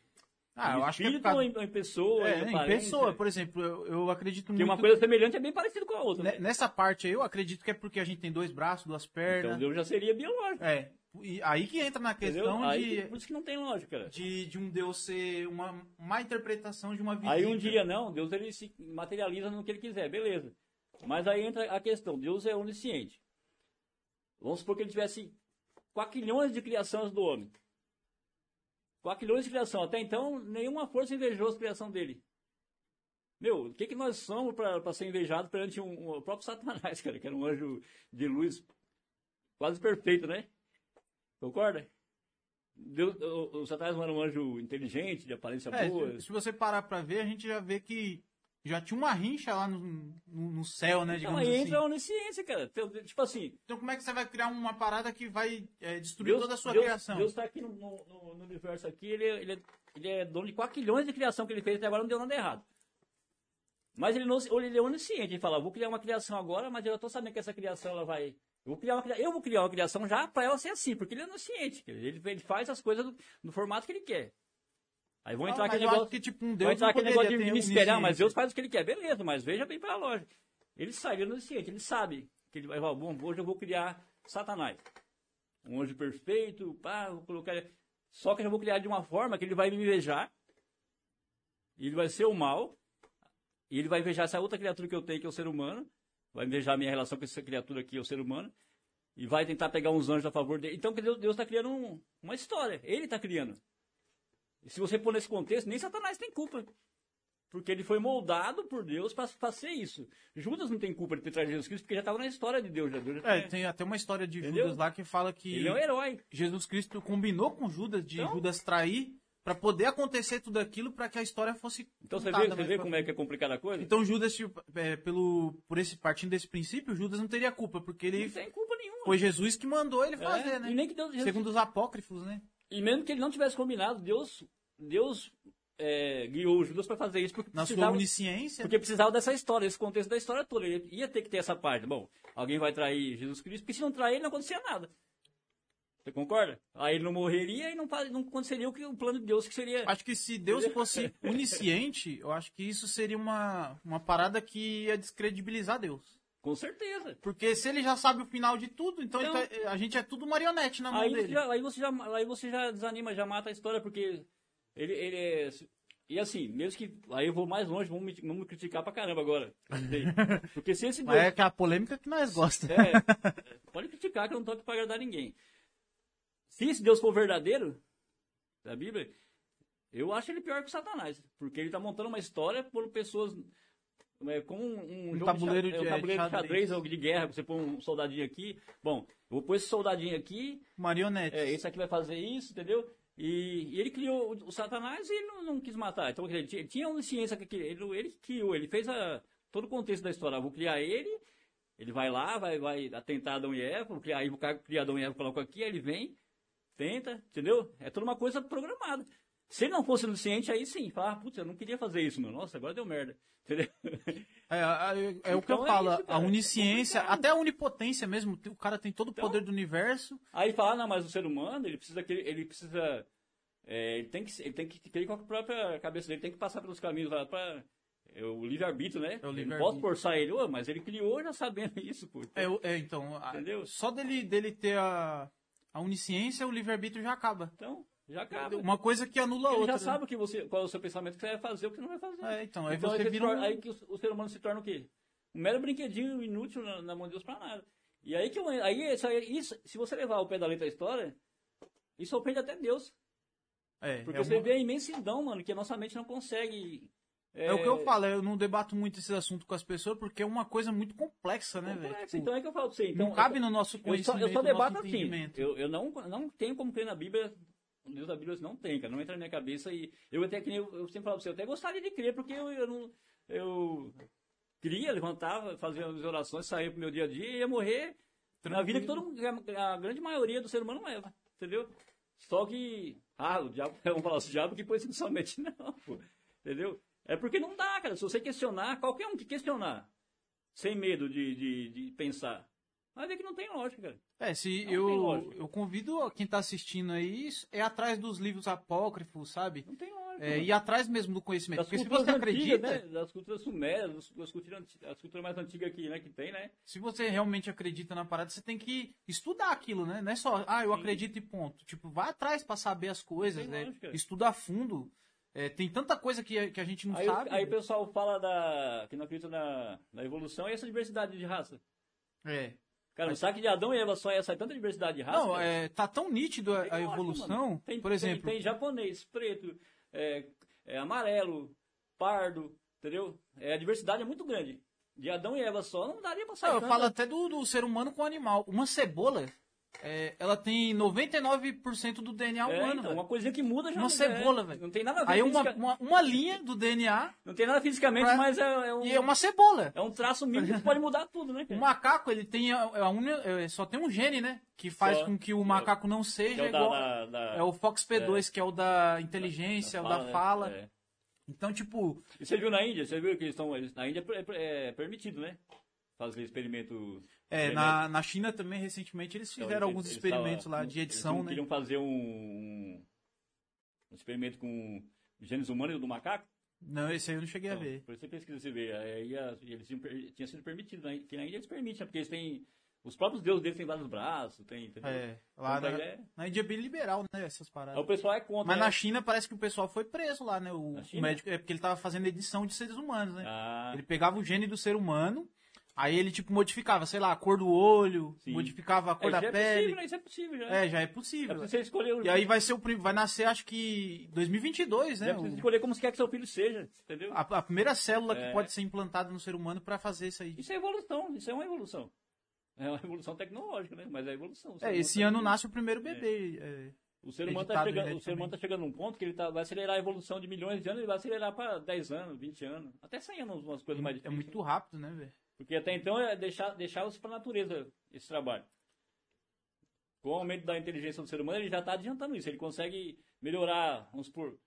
Ah, eu acho que é causa- em, em pessoa? É, em aparência? pessoa, por exemplo, eu, eu acredito Porque muito. uma coisa semelhante é bem parecida com a outra. Né? Nessa parte aí, eu acredito que é porque a gente tem dois braços, duas Então pernas. Deus já seria biológico. É. E aí que entra na questão de, por isso que não tem lógica, cara. de, de um Deus ser uma má interpretação de uma vida. Aí um dia não, Deus ele se materializa no que ele quiser, beleza. Mas aí entra a questão, Deus é onisciente. Vamos supor que ele tivesse quaquilhões de criações do homem. Quaquilhões de criação. Até então, nenhuma força invejou a criação dele. Meu, o que, que nós somos para ser invejado perante um, um- o próprio Satanás, cara, que era um anjo de luz quase perfeito, né? Concorda? Deus, o, o Satanás não era um anjo inteligente, de aparência É, boa. se- se você parar pra ver, a gente já vê que já tinha uma rincha lá no, no, no céu, né, digamos aí assim. entra a onisciência, cara. Então, Tipo assim, Então como é que você vai criar uma parada que vai é, destruir Deus, toda a sua Deus, criação? Deus tá aqui no, no- no- universo aqui, ele, é- ele, é, ele é dono de quilhões de criação que ele fez até agora não deu nada errado. Mas ele, não, ele é onisciente, ele fala, vou criar uma criação agora, mas eu já tô sabendo que essa criação ela vai. Eu vou criar uma, eu vou criar uma criação já para ela ser assim, porque ele é onisciente. Ele, ele faz as coisas do, no formato que ele quer. Aí vão entrar aquele negócio. que, tipo, um Deus entrar aquele negócio de me esperar, mas. Deus faz o que ele quer, beleza, mas veja bem para a loja. Ele sai, ele é ele sabe que ele vai falar, bom, hoje eu vou criar Satanás. Um anjo perfeito, pá, vou colocar. Só que eu vou criar de uma forma que ele vai me invejar. Ele vai ser o mal. E ele vai invejar essa outra criatura que eu tenho, que é o ser humano. Vai invejar a minha relação com essa criatura aqui, é o ser humano. E vai tentar pegar uns anjos a favor dele. Então, Deus está criando um- uma história. Ele está criando. E se você pôr nesse contexto, nem Satanás tem culpa. Porque ele foi moldado por Deus para fazer isso. Judas não tem culpa de ter trazido Jesus Cristo, porque já estava na história de Deus. Já, Deus já É, tem até uma história de Entendeu? Judas lá que fala que Ele é um herói. Jesus Cristo combinou com Judas de Então- Judas trair pra poder acontecer tudo aquilo pra que a história fosse Então você vê, você mais vê pra como é que é complicada a coisa? Então Judas, tipo, é, pelo, por esse partindo desse princípio, Judas não teria culpa, porque ele não tem culpa nenhuma. foi Jesus que mandou ele É, fazer, né? E nem que Deus, Segundo os apócrifos, né? E mesmo que ele não tivesse combinado, Deus, Deus é, guiou o Judas para fazer isso porque Na sua precisava, onisciência. porque precisava dessa história, esse contexto da história toda. Ele ia ter que ter essa parte. Bom, alguém vai trair Jesus Cristo, porque se não trair, não acontecia nada. Você concorda? Aí ele não morreria e não, não aconteceria o, que, o plano de Deus, que seria. Acho que se Deus fosse onisciente, eu acho que isso seria uma, uma parada que ia descredibilizar Deus. Com certeza. Porque se ele já sabe o final de tudo, então, Então- tá- a gente é tudo marionete na mão Aí dele. já, aí, você já, aí você já desanima, já mata a história, porque ele, ele é. E assim, mesmo que. Aí eu vou mais longe, vamos me, me criticar pra caramba agora. Porque se esse Mas Deus. é que a polêmica que nós gostamos. É, pode criticar que eu não tô aqui pra agradar ninguém. Se esse Deus for verdadeiro, da Bíblia, eu acho ele pior que o Satanás. Porque ele tá montando uma história por pessoas. É, com um, Um tabuleiro de, é, um tabuleiro de xadrez. xadrez, algo de guerra, você põe um soldadinho aqui. Bom, eu vou pôr esse soldadinho aqui, Marionete. é, esse aqui vai fazer isso, entendeu? E, e ele criou o, o Satanás e ele não, não quis matar. Então, dizer, ele tinha, uma ciência que ele, ele criou, ele fez a, todo o contexto da história. Eu vou criar ele, ele vai lá, vai, vai atentar Adão e Eva, vou criar, aí vou criar Adão e Eva, coloco aqui, aí ele vem, tenta, entendeu? É toda uma coisa programada. Se ele não fosse onisciente, aí sim, fala, ah, putz, eu não queria fazer isso, meu. Nossa, agora deu merda. Entendeu? É, é- é o que Então eu é falo, isso, a onisciência, Complicado. até a onipotência mesmo, o cara tem todo o Então- poder do universo. Aí fala, não, mas o ser humano, ele precisa ele precisa é, ele tem que ele tem que ele com a própria cabeça dele tem que passar pelos caminhos lá para é o livre arbítrio, né? É o livre-arbítrio. posso forçar ele, Ô, mas ele criou já sabendo isso, pô. É, o- é, então, Entendeu? só dele, dele ter a, a onisciência, o livre-arbítrio já acaba. Então, já acaba. Uma coisa que anula ele outra. já sabe que você, qual é o seu pensamento que você vai fazer, o que não vai fazer. É, então, aí então você aí, vira um- aí que o, o ser humano se torna o quê? Um mero brinquedinho inútil na, na mão de Deus pra nada. E aí que eu, aí isso, aí- isso, se você levar o pé da letra da história, isso ofende até Deus. É, Porque é você uma- vê a imensidão, mano, que a nossa mente não consegue. É o que eu falo, eu não debato muito esse assunto com as pessoas porque é uma coisa muito complexa, né, velho? Complexo. Tipo, Então é que eu falo pra você. Então, não cabe no nosso eu só, conhecimento, eu só debato assim. Eu, eu não, não tenho como crer na Bíblia. Da Bíblia não tem, cara. Não entra na minha cabeça. E eu até que nem eu, eu sempre falo pra você, eu até gostaria de crer, porque eu, eu não. Eu queria, levantava, fazia as orações, saía pro meu dia a dia e ia morrer na vida que todo mundo, a, grande maioria do ser humano leva. Entendeu? Só que, ah, o diabo, vamos falar, o diabo que pôs isso somente não, pô. Entendeu? É porque não dá, cara. Se você questionar, qualquer um que questionar, sem medo de, de, de pensar, vai ver que não tem lógica, cara. É, se Não eu, eu convido quem tá assistindo aí é atrás dos livros apócrifos, sabe? Não tem lógica. É, ir atrás mesmo do conhecimento. das Porque se você antigas, acredita, né? Das culturas sumérias, das, culturas, as culturas mais antigas aqui, né? Que tem, né? se você realmente acredita na parada, você tem que estudar aquilo, né? Não é só, ah, eu Sim. acredito e ponto. Tipo, vai atrás pra saber as coisas, né? lógica. Estuda a fundo. É, tem tanta coisa que, que a gente não Aí, sabe. aí o pessoal fala da, que não acredita na, na evolução e essa diversidade de raça. É. Cara, no saque de Adão e Eva só ia sair tanta diversidade de raça. Não, cara. é, tá tão nítido a, Tem a evolução. mano. Tem- por tem- exemplo, Tem, japonês, preto, é, é amarelo, pardo, entendeu? É, a diversidade é muito grande. De Adão e Eva só não daria pra sair Não, eu falo até do, do ser humano com o animal. Uma cebola, é, ela tem 99% do DNA É, humano. então, velho. uma coisinha que muda já Uma cebola, é, velho. Não tem nada a ver Aí uma, fisica- uma, uma linha do DNA Não tem nada fisicamente, Pra- mas é, é um, e é uma cebola. é um traço mínimo que pode mudar tudo, né? O cara? macaco, ele tem a, a unha- é, só tem um gene, né? Que faz Só. com que o macaco não seja é o da- igual. da- da- É o FOXP2, que é o da inteligência, o da né? fala. É. Então, tipo, E você viu na Índia? Você viu que eles estão. Na Índia é, é- é permitido, né? Fazer experimento. É, na, na China também, recentemente, eles Então, fizeram eles- alguns eles experimentos lá de eles edição, né? queriam fazer um, um, experimento com genes humanos do macaco. Não, esse aí eu não cheguei a Então, ver. Por isso você pesquisa, você vê. Aí a- eles tinham, tinha sido permitido. Né? Que na Índia eles permitem, né? porque eles têm. Os próprios deuses deles têm vários braços, tem. Entendeu? É, lá Então, na, é- na Índia é bem liberal, né? Essas Aí paradas. o pessoal é contra. Mas né? na China parece que o pessoal foi preso lá, né? O, o médico. É porque ele tava fazendo edição de seres humanos, né? Ah, Ele pegava o gene do ser humano, aí ele, tipo, modificava, sei lá, a cor do olho, Sim. modificava a cor é, da já é pele. possível, né? Isso é possível já. É, já é É possível. você escolher o. E aí vai ser o vai nascer, acho que 2022, né? é você O- escolher como você quer que seu filho seja, entendeu? a, a primeira célula É. que pode ser implantada no ser humano pra fazer isso aí. Isso é evolução, isso é uma evolução. É uma evolução tecnológica, né? Mas é evolução. É, humano esse tá- ano nasce o primeiro bebê. é. O ser humano, tá editado chegando, o geneticamente. ser humano tá chegando num ponto que ele tá, vai acelerar a evolução de milhões de anos, ele vai acelerar para 10 anos, 20 anos, até 100 anos, umas coisas mais É difíceis. muito rápido, né, velho? Porque até então é deixar, isso para a natureza, esse trabalho. Com o aumento da inteligência do ser humano, ele já está adiantando isso. Ele consegue melhorar, vamos supor,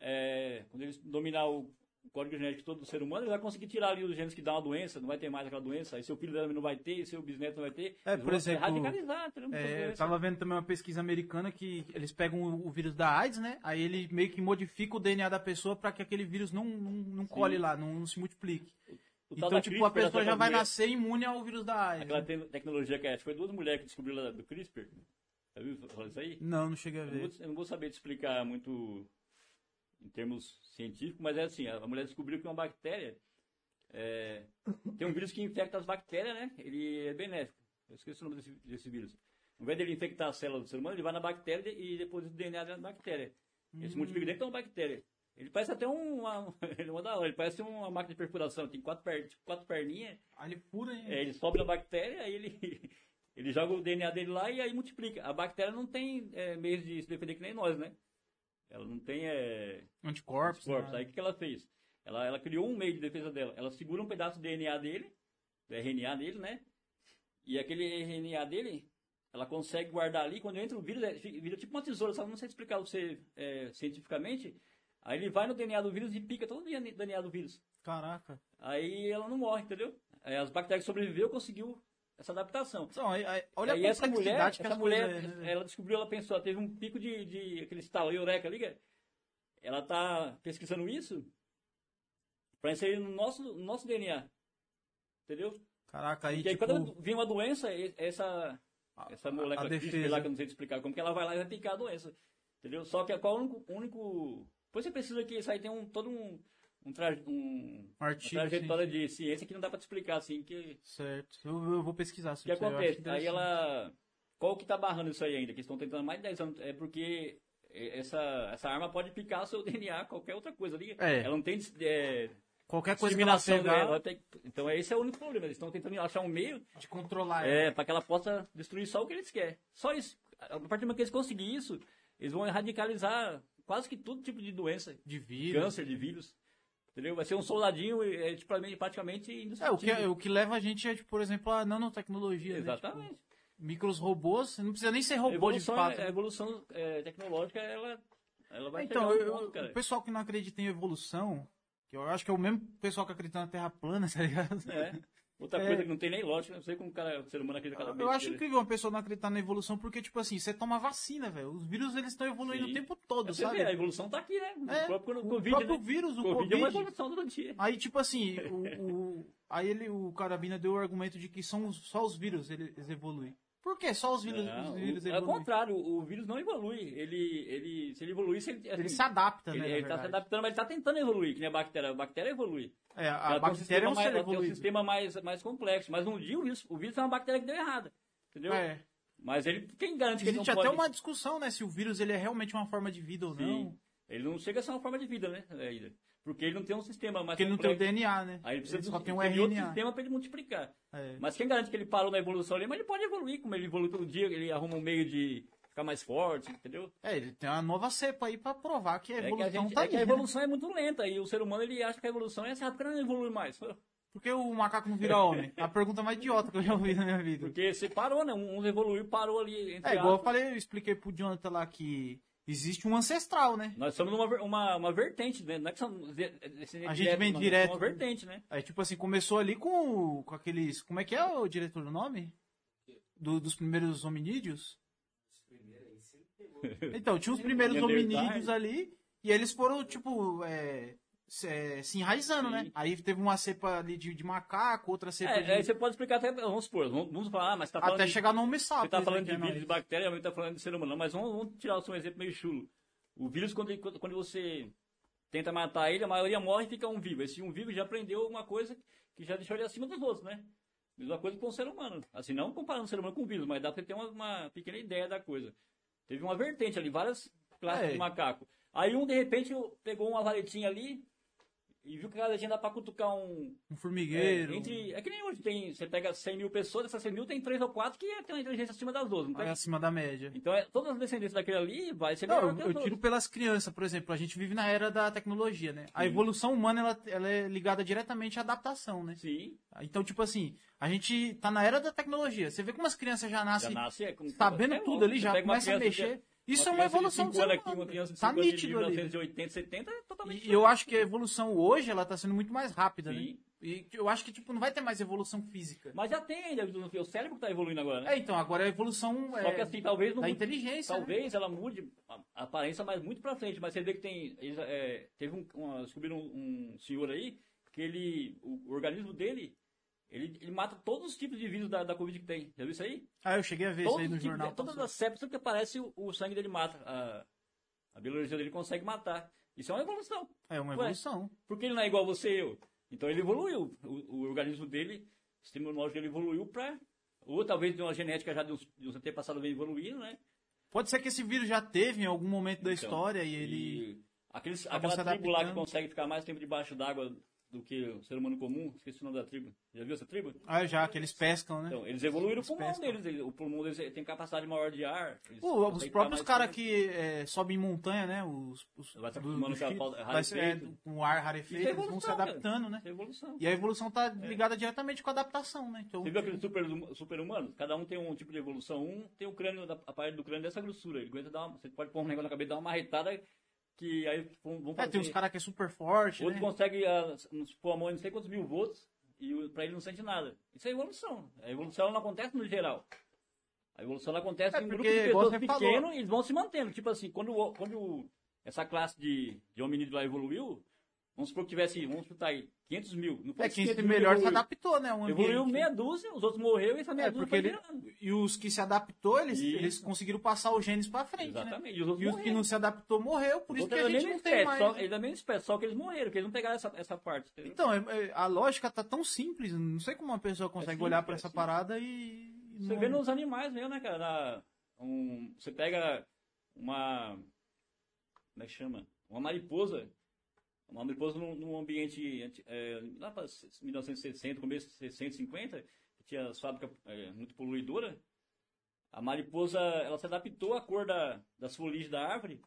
é, quando ele dominar o código genético todo do ser humano, ele vai conseguir tirar ali os genes que dão uma doença, não vai ter mais aquela doença, aí seu filho também não vai ter, seu bisneto não vai ter. É, por exemplo, radicalizar, É, eu doenças. tava vendo também uma pesquisa americana que eles pegam o, vírus da AIDS, né? Aí ele meio que modifica o DNA da pessoa pra que aquele vírus não, não, não colhe lá, não, não se multiplique. Tal Então, da tipo, a pessoa essa já vai nascer imune ao vírus da AIDS. Aquela né? te- tecnologia que é, foi duas mulheres que descobriram do CRISPR. Já viu falar isso aí? Não, não cheguei a Eu não, ver. vou, eu não vou saber te explicar muito em termos científicos, mas é assim, a mulher descobriu que uma bactéria é, tem um vírus que infecta as bactérias, né? Ele é benéfico. Eu esqueci o nome desse, desse vírus. Ao invés dele infectar a célula do ser humano, ele vai na bactéria e deposita o DNA dentro da bactéria. Ele se Hum. multiplica dentro de uma bactéria. Ele parece até um, uma, ele é uma da hora, ele parece uma máquina de perfuração, tem quatro, per, quatro perninhas, Aí ele fura, hein? é, ele sobe na bactéria, aí ele, ele joga o DNA dele lá e aí multiplica. A bactéria não tem é, meios de se defender que nem nós, né? Ela não tem é, Anticorpos. corpos. né? Aí o que, que ela fez? Ela, ela criou um meio de defesa dela. Ela segura um pedaço do DNA dele, do RNA dele, né? E aquele RNA dele, ela consegue guardar ali. Quando entra o vírus, é, vira tipo uma tesoura, só não sei explicar pra você é, cientificamente. Aí ele vai no DNA do vírus e pica todo o DNA do vírus. Caraca. Aí ela não morre, entendeu? Aí as bactérias sobreviveu conseguiu essa adaptação. Então, aí- aí- olha Aí a essa mulher, essa mulher, é, ela descobriu, ela pensou, ela teve um pico de, de aquele estalo eureka ali, ela tá pesquisando isso para inserir no nosso, no nosso DNA. Entendeu? Caraca, aí, Porque aí tipo... quando vem uma doença, e- essa, essa molécula lá, que eu não sei te explicar como que ela vai lá e vai picar a doença. Entendeu? Só que qual é o único... único... Depois você precisa que isso aí tem um, todo um... Um, tra... um artigo, uma trajetória de ciência que não dá para te explicar assim que Certo. Eu, eu vou pesquisar o sobre que isso eu acho acontece? Aí ela. Qual que tá barrando isso aí ainda? Que estão tentando mais de 10 anos. É porque essa, essa arma pode picar seu DNA, qualquer outra coisa ali. É. Ela não tem é, Qualquer coisa que ela pegar, dela. Tem- Então esse é o único problema. Eles estão tentando achar um meio de controlar ela. é, para que ela possa destruir só o que eles querem. Só isso. A partir do momento que eles conseguirem isso, eles vão radicalizar quase que todo tipo de doença. De vírus. Câncer, de vírus. Entendeu? Vai ser um soldadinho é, tipo, praticamente É, o que, indestrutível. o que leva a gente é, tipo, por exemplo, a nanotecnologia, né? Exatamente. micros robôs, não precisa nem ser robô de evolução, fato. a evolução é, tecnológica, ela, ela vai Então, chegar eu- ponto, cara. o pessoal que não acredita em evolução, que eu acho que é o mesmo pessoal que acredita na Terra plana, tá ligado? É. Outra É. coisa que não tem nem lógica, não sei como o cara, o ser humano acredita cada vez. Eu acho incrível uma pessoa não acreditar na evolução, porque, tipo assim, você toma vacina, velho. Os vírus, eles estão evoluindo Sim. o tempo todo, Você sabe? vê, a evolução tá aqui, né? É, o próprio o Covid, próprio né? vírus, o Covid é uma Covid. evolução todo dia. Aí, tipo assim, o, o- aí ele, o Carabina deu o argumento de que são os- só os vírus eles evoluem. Por que só os vírus, Não, os vírus o, é o evoluem? contrário, o vírus não evolui. Ele, ele, se ele evoluísse, ele, assim, Ele se adapta, ele, né? ele tá se adaptando, mas ele tá tentando evoluir, que nem a bactéria. A bactéria evolui. É, a Ela bactéria é um mais, ela tem um evoluído. sistema mais, mais complexo. Mas um dia o vírus, o vírus é uma bactéria que deu errada. Entendeu? É. Mas ele, quem garante que ele Existe não até pode... uma discussão, né? Se o vírus ele é realmente uma forma de vida ou não. Sim. Ele não chega a ser uma forma de vida, né? ainda. Porque ele não tem um sistema mais Porque ele não tem o. DNA, né? Aí ele precisa ele só de tem um de outro sistema para ele multiplicar. É. Mas quem garante que ele parou na evolução ali, mas ele pode evoluir, como ele evolui todo dia, ele arruma um meio de ficar mais forte, entendeu? É, ele tem uma nova cepa aí pra provar que a É que a, evolução gente, tá é aí. a né? evolução é muito lenta e o ser humano ele acha que a evolução é essa rápida, porque não evolui mais. Por que o macaco não vira homem? A pergunta mais idiota que eu já ouvi na minha vida. Porque você parou, né? Um evoluiu, parou ali. É, igual eu falei, eu expliquei pro Jonathan lá que existe um ancestral, né? Nós somos uma, uma, uma vertente, né? Não é que somos A gente vem nós direto. uma vertente, né? Aí, tipo assim, começou ali com, com aqueles. Como é que é o diretor do nome? Do- dos primeiros hominídeos? Então, tinha os primeiros hominídeos ali, e eles foram, tipo, é, se, é, se enraizando, né? Sim. Aí teve uma cepa ali de, de macaco, outra cepa de. É, aí você pode explicar até, vamos supor, vamos, vamos falar, ah, mas tá falando até de- chegar no Homo Você sapiens. tá falando né, de que é vírus, de bactéria, realmente tá falando de ser humano. Mas vamos, vamos tirar um exemplo meio chulo. O vírus, quando, ele- quando você tenta matar ele, a maioria morre e fica um vivo. Esse um vivo já aprendeu uma coisa que já deixou ele acima dos outros, né? Mesma coisa com o ser humano. Assim, não comparando o ser humano com o vírus, mas dá pra ter uma, uma pequena ideia da coisa. Teve uma vertente ali, várias classes É. de macaco. Aí um, de repente, pegou uma valetinha ali e viu que a valetinha dá pra cutucar um, Um é, formigueiro. entre, é que nem hoje tem. Você pega 100 mil pessoas, dessas 100 mil tem 3 ou 4 que tem uma inteligência acima das outras. Não tem? acima da média. Então, é, todas as descendências daquele ali vai ser Não, melhor eu, que eu as tiro pelas crianças, por exemplo. A gente vive na era da tecnologia, né? A evolução humana, ela, ela é ligada diretamente à adaptação, né? Sim, Então, tipo assim, a gente tá na era da tecnologia. Você vê como as crianças já já nascem nasce. É, sabendo é tudo ali, já começa a mexer. De- Isso é uma criança de evolução do cinco anos aqui. Uma criança de Tá 5 anos de nítido ali. 1980, 70 é totalmente E eu acho que a evolução hoje, ela tá sendo muito mais rápida, né? Sim. E eu acho que, tipo, não vai ter mais evolução física. Mas já tem ainda, o cérebro que tá evoluindo agora, né? É, então, agora a evolução Só é, que assim, talvez não da mude- inteligência, né? Talvez ela mude a aparência, mas muito pra frente. Mas você vê que tem. é, teve um, uma, descobriram um, um senhor aí que ele. O, o organismo dele. Ele, ele mata todos os tipos de vírus da, da Covid que tem. Já viu isso aí? Ah, eu cheguei a ver isso aí no jornal. todas passou. as sepsis que aparece, o, o sangue dele mata. A, a biologia dele consegue matar. Isso é uma evolução. É uma Ué, evolução. Porque ele não é igual você e eu. Então ele evoluiu. O, o organismo dele, o sistema imunológico dele evoluiu pra. Ou talvez de uma genética já de uns, de uns antepassados vem evoluindo, né? Pode ser que esse vírus já teve em algum momento da Então, história e ele... e aqueles, aquela tribo lá que consegue ficar mais tempo debaixo d'água do que o ser humano comum, esqueci o nome da tribo. Já viu essa tribo? Ah, já, que eles pescam, né? Então, eles evoluíram o pulmão pescam. deles. ele- O pulmão deles tem capacidade maior de ar. eles Pô, os próprios caras que é, sobem em montanha, né? Os, os, Vai do- acostumando com é, com o ar rarefeito, é eles vão se cara. adaptando, né? É evolução. E a evolução tá ligada diretamente com a adaptação, né? Então, Você viu aqueles super, super humanos? Cada um tem um tipo de evolução. Um tem o crânio, a parede do crânio dessa grossura. Ele aguenta dar uma, você pode pôr um negócio na cabeça e dar uma marretada que aí vão, vão é, fazer. tem uns caras que é super forte, Outro né? consegue pôr a mão em não sei quantos mil volts e pra ele não sente nada. Isso é evolução. A evolução não acontece no geral. A evolução acontece É, em um grupo de pessoas você falou- pequeno e eles vão se mantendo. Tipo assim, quando, quando essa classe de, de hominídeo lá evoluiu, vamos supor que tivesse, vamos chutar aí, 500 mil. Não É que 500 esse mil melhor se adaptou, né? Um Evoluiu meia dúzia, os outros morreram e essa meia É, dúzia foi ele, e os que se adaptou, eles, Isso. eles conseguiram passar os genes pra frente, Exatamente. né? E os E os que não se adaptou morreu, por Os isso que a gente não tem espécie, mais. Só, eles da mesma espécie, só que eles morreram, que eles não pegaram essa, essa parte. entendeu? Então, é- é- a lógica tá tão simples, não sei como uma pessoa consegue simples, olhar pra é essa parada e... e Você não- vê nos animais mesmo, né, cara? Na- um- você pega uma. Como é que chama? Uma mariposa. Uma mariposa num, num ambiente. é, lá para 1960, começo de 60, 50, que tinha as fábricas é, muito poluidoras. A mariposa ela se adaptou à cor da, das folhas da árvore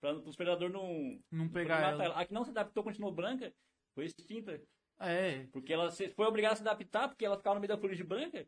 para os predadores não, Não pegar matar ela. A que não se adaptou, continuou branca, foi extinta. É, Porque ela foi obrigada a se adaptar, porque ela ficava no meio da folha branca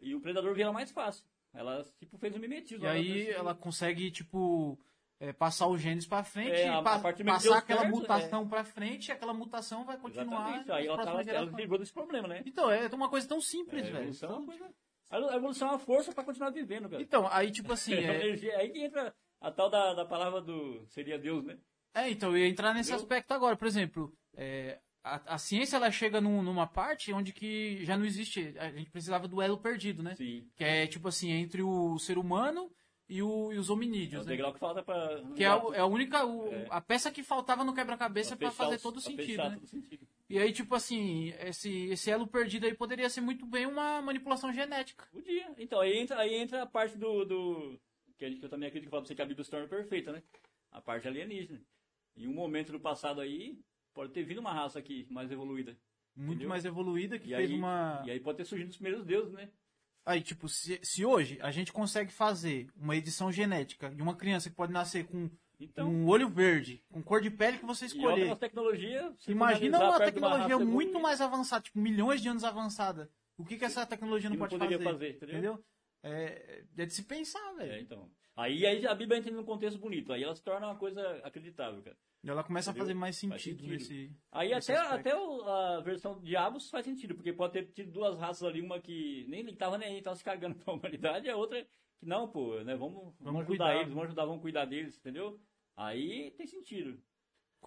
e o predador via ela mais fácil. Ela, tipo, fez um mimetismo. E aí ela consegue, tipo, é, passar os genes pra frente, É, a- pa- a passar aquela certo, mutação pra frente, e aquela mutação vai continuar Exatamente. Aí ela, próximas tava, ela gerações. livrou desse problema, né? Então, é uma coisa tão simples, É, a velho. evolução é Então, uma coisa- A evolução é uma força pra continuar vivendo, cara. Então, aí, tipo assim, É, é, aí que entra a tal da, da palavra do. Seria Deus, né? É, então, eu ia entrar nesse Entendeu? aspecto agora. Por exemplo, é, a, a ciência ela chega num- numa parte onde que já não existe. A gente precisava do elo perdido, né? Sim. Que é tipo assim, entre o ser humano e, o- e os É o hominídeos, né? degrau que falta pra. Que é, o- é a única. o- É. A peça que faltava no quebra-cabeça pra fechar fazer todo o sentido, né? todo sentido. E aí, tipo assim, esse, esse elo perdido aí poderia ser muito bem uma manipulação genética. Podia. Então, aí entra, aí entra a parte do. do que, a gente- que eu também acredito que fala pra você que a Bíblia se torna perfeita, né? A parte alienígena. Em um momento do passado aí, pode ter vindo uma raça aqui mais evoluída. Muito Entendeu? mais evoluída, que E fez aí, uma. e aí pode ter surgido os primeiros deuses, né? Aí, tipo, se, se hoje a gente consegue fazer uma edição genética de uma criança que pode nascer com Então, um olho verde, com cor de pele que você escolher. tecnologia. Imagina uma tecnologia muito mais avançada, tipo, milhões de anos avançada. O que, que essa tecnologia não não pode fazer? fazer, entendeu? É, é de se pensar, velho. É, então. Aí, aí a Bíblia entra num contexto bonito. Aí ela se torna uma coisa acreditável, cara. E ela começa Entendeu? a fazer mais Faz sentido, sentido. nesse. Aí Nesse até, aspecto. até o- a versão Diabos faz sentido, porque pode ter tido duas raças ali, uma que nem nem tava nem aí, tava se cagando pra humanidade, e a outra que não, pô, né, vamos, vamos, ajudar cuidar. eles, vamos ajudar, vamos cuidar deles, entendeu? Aí tem sentido.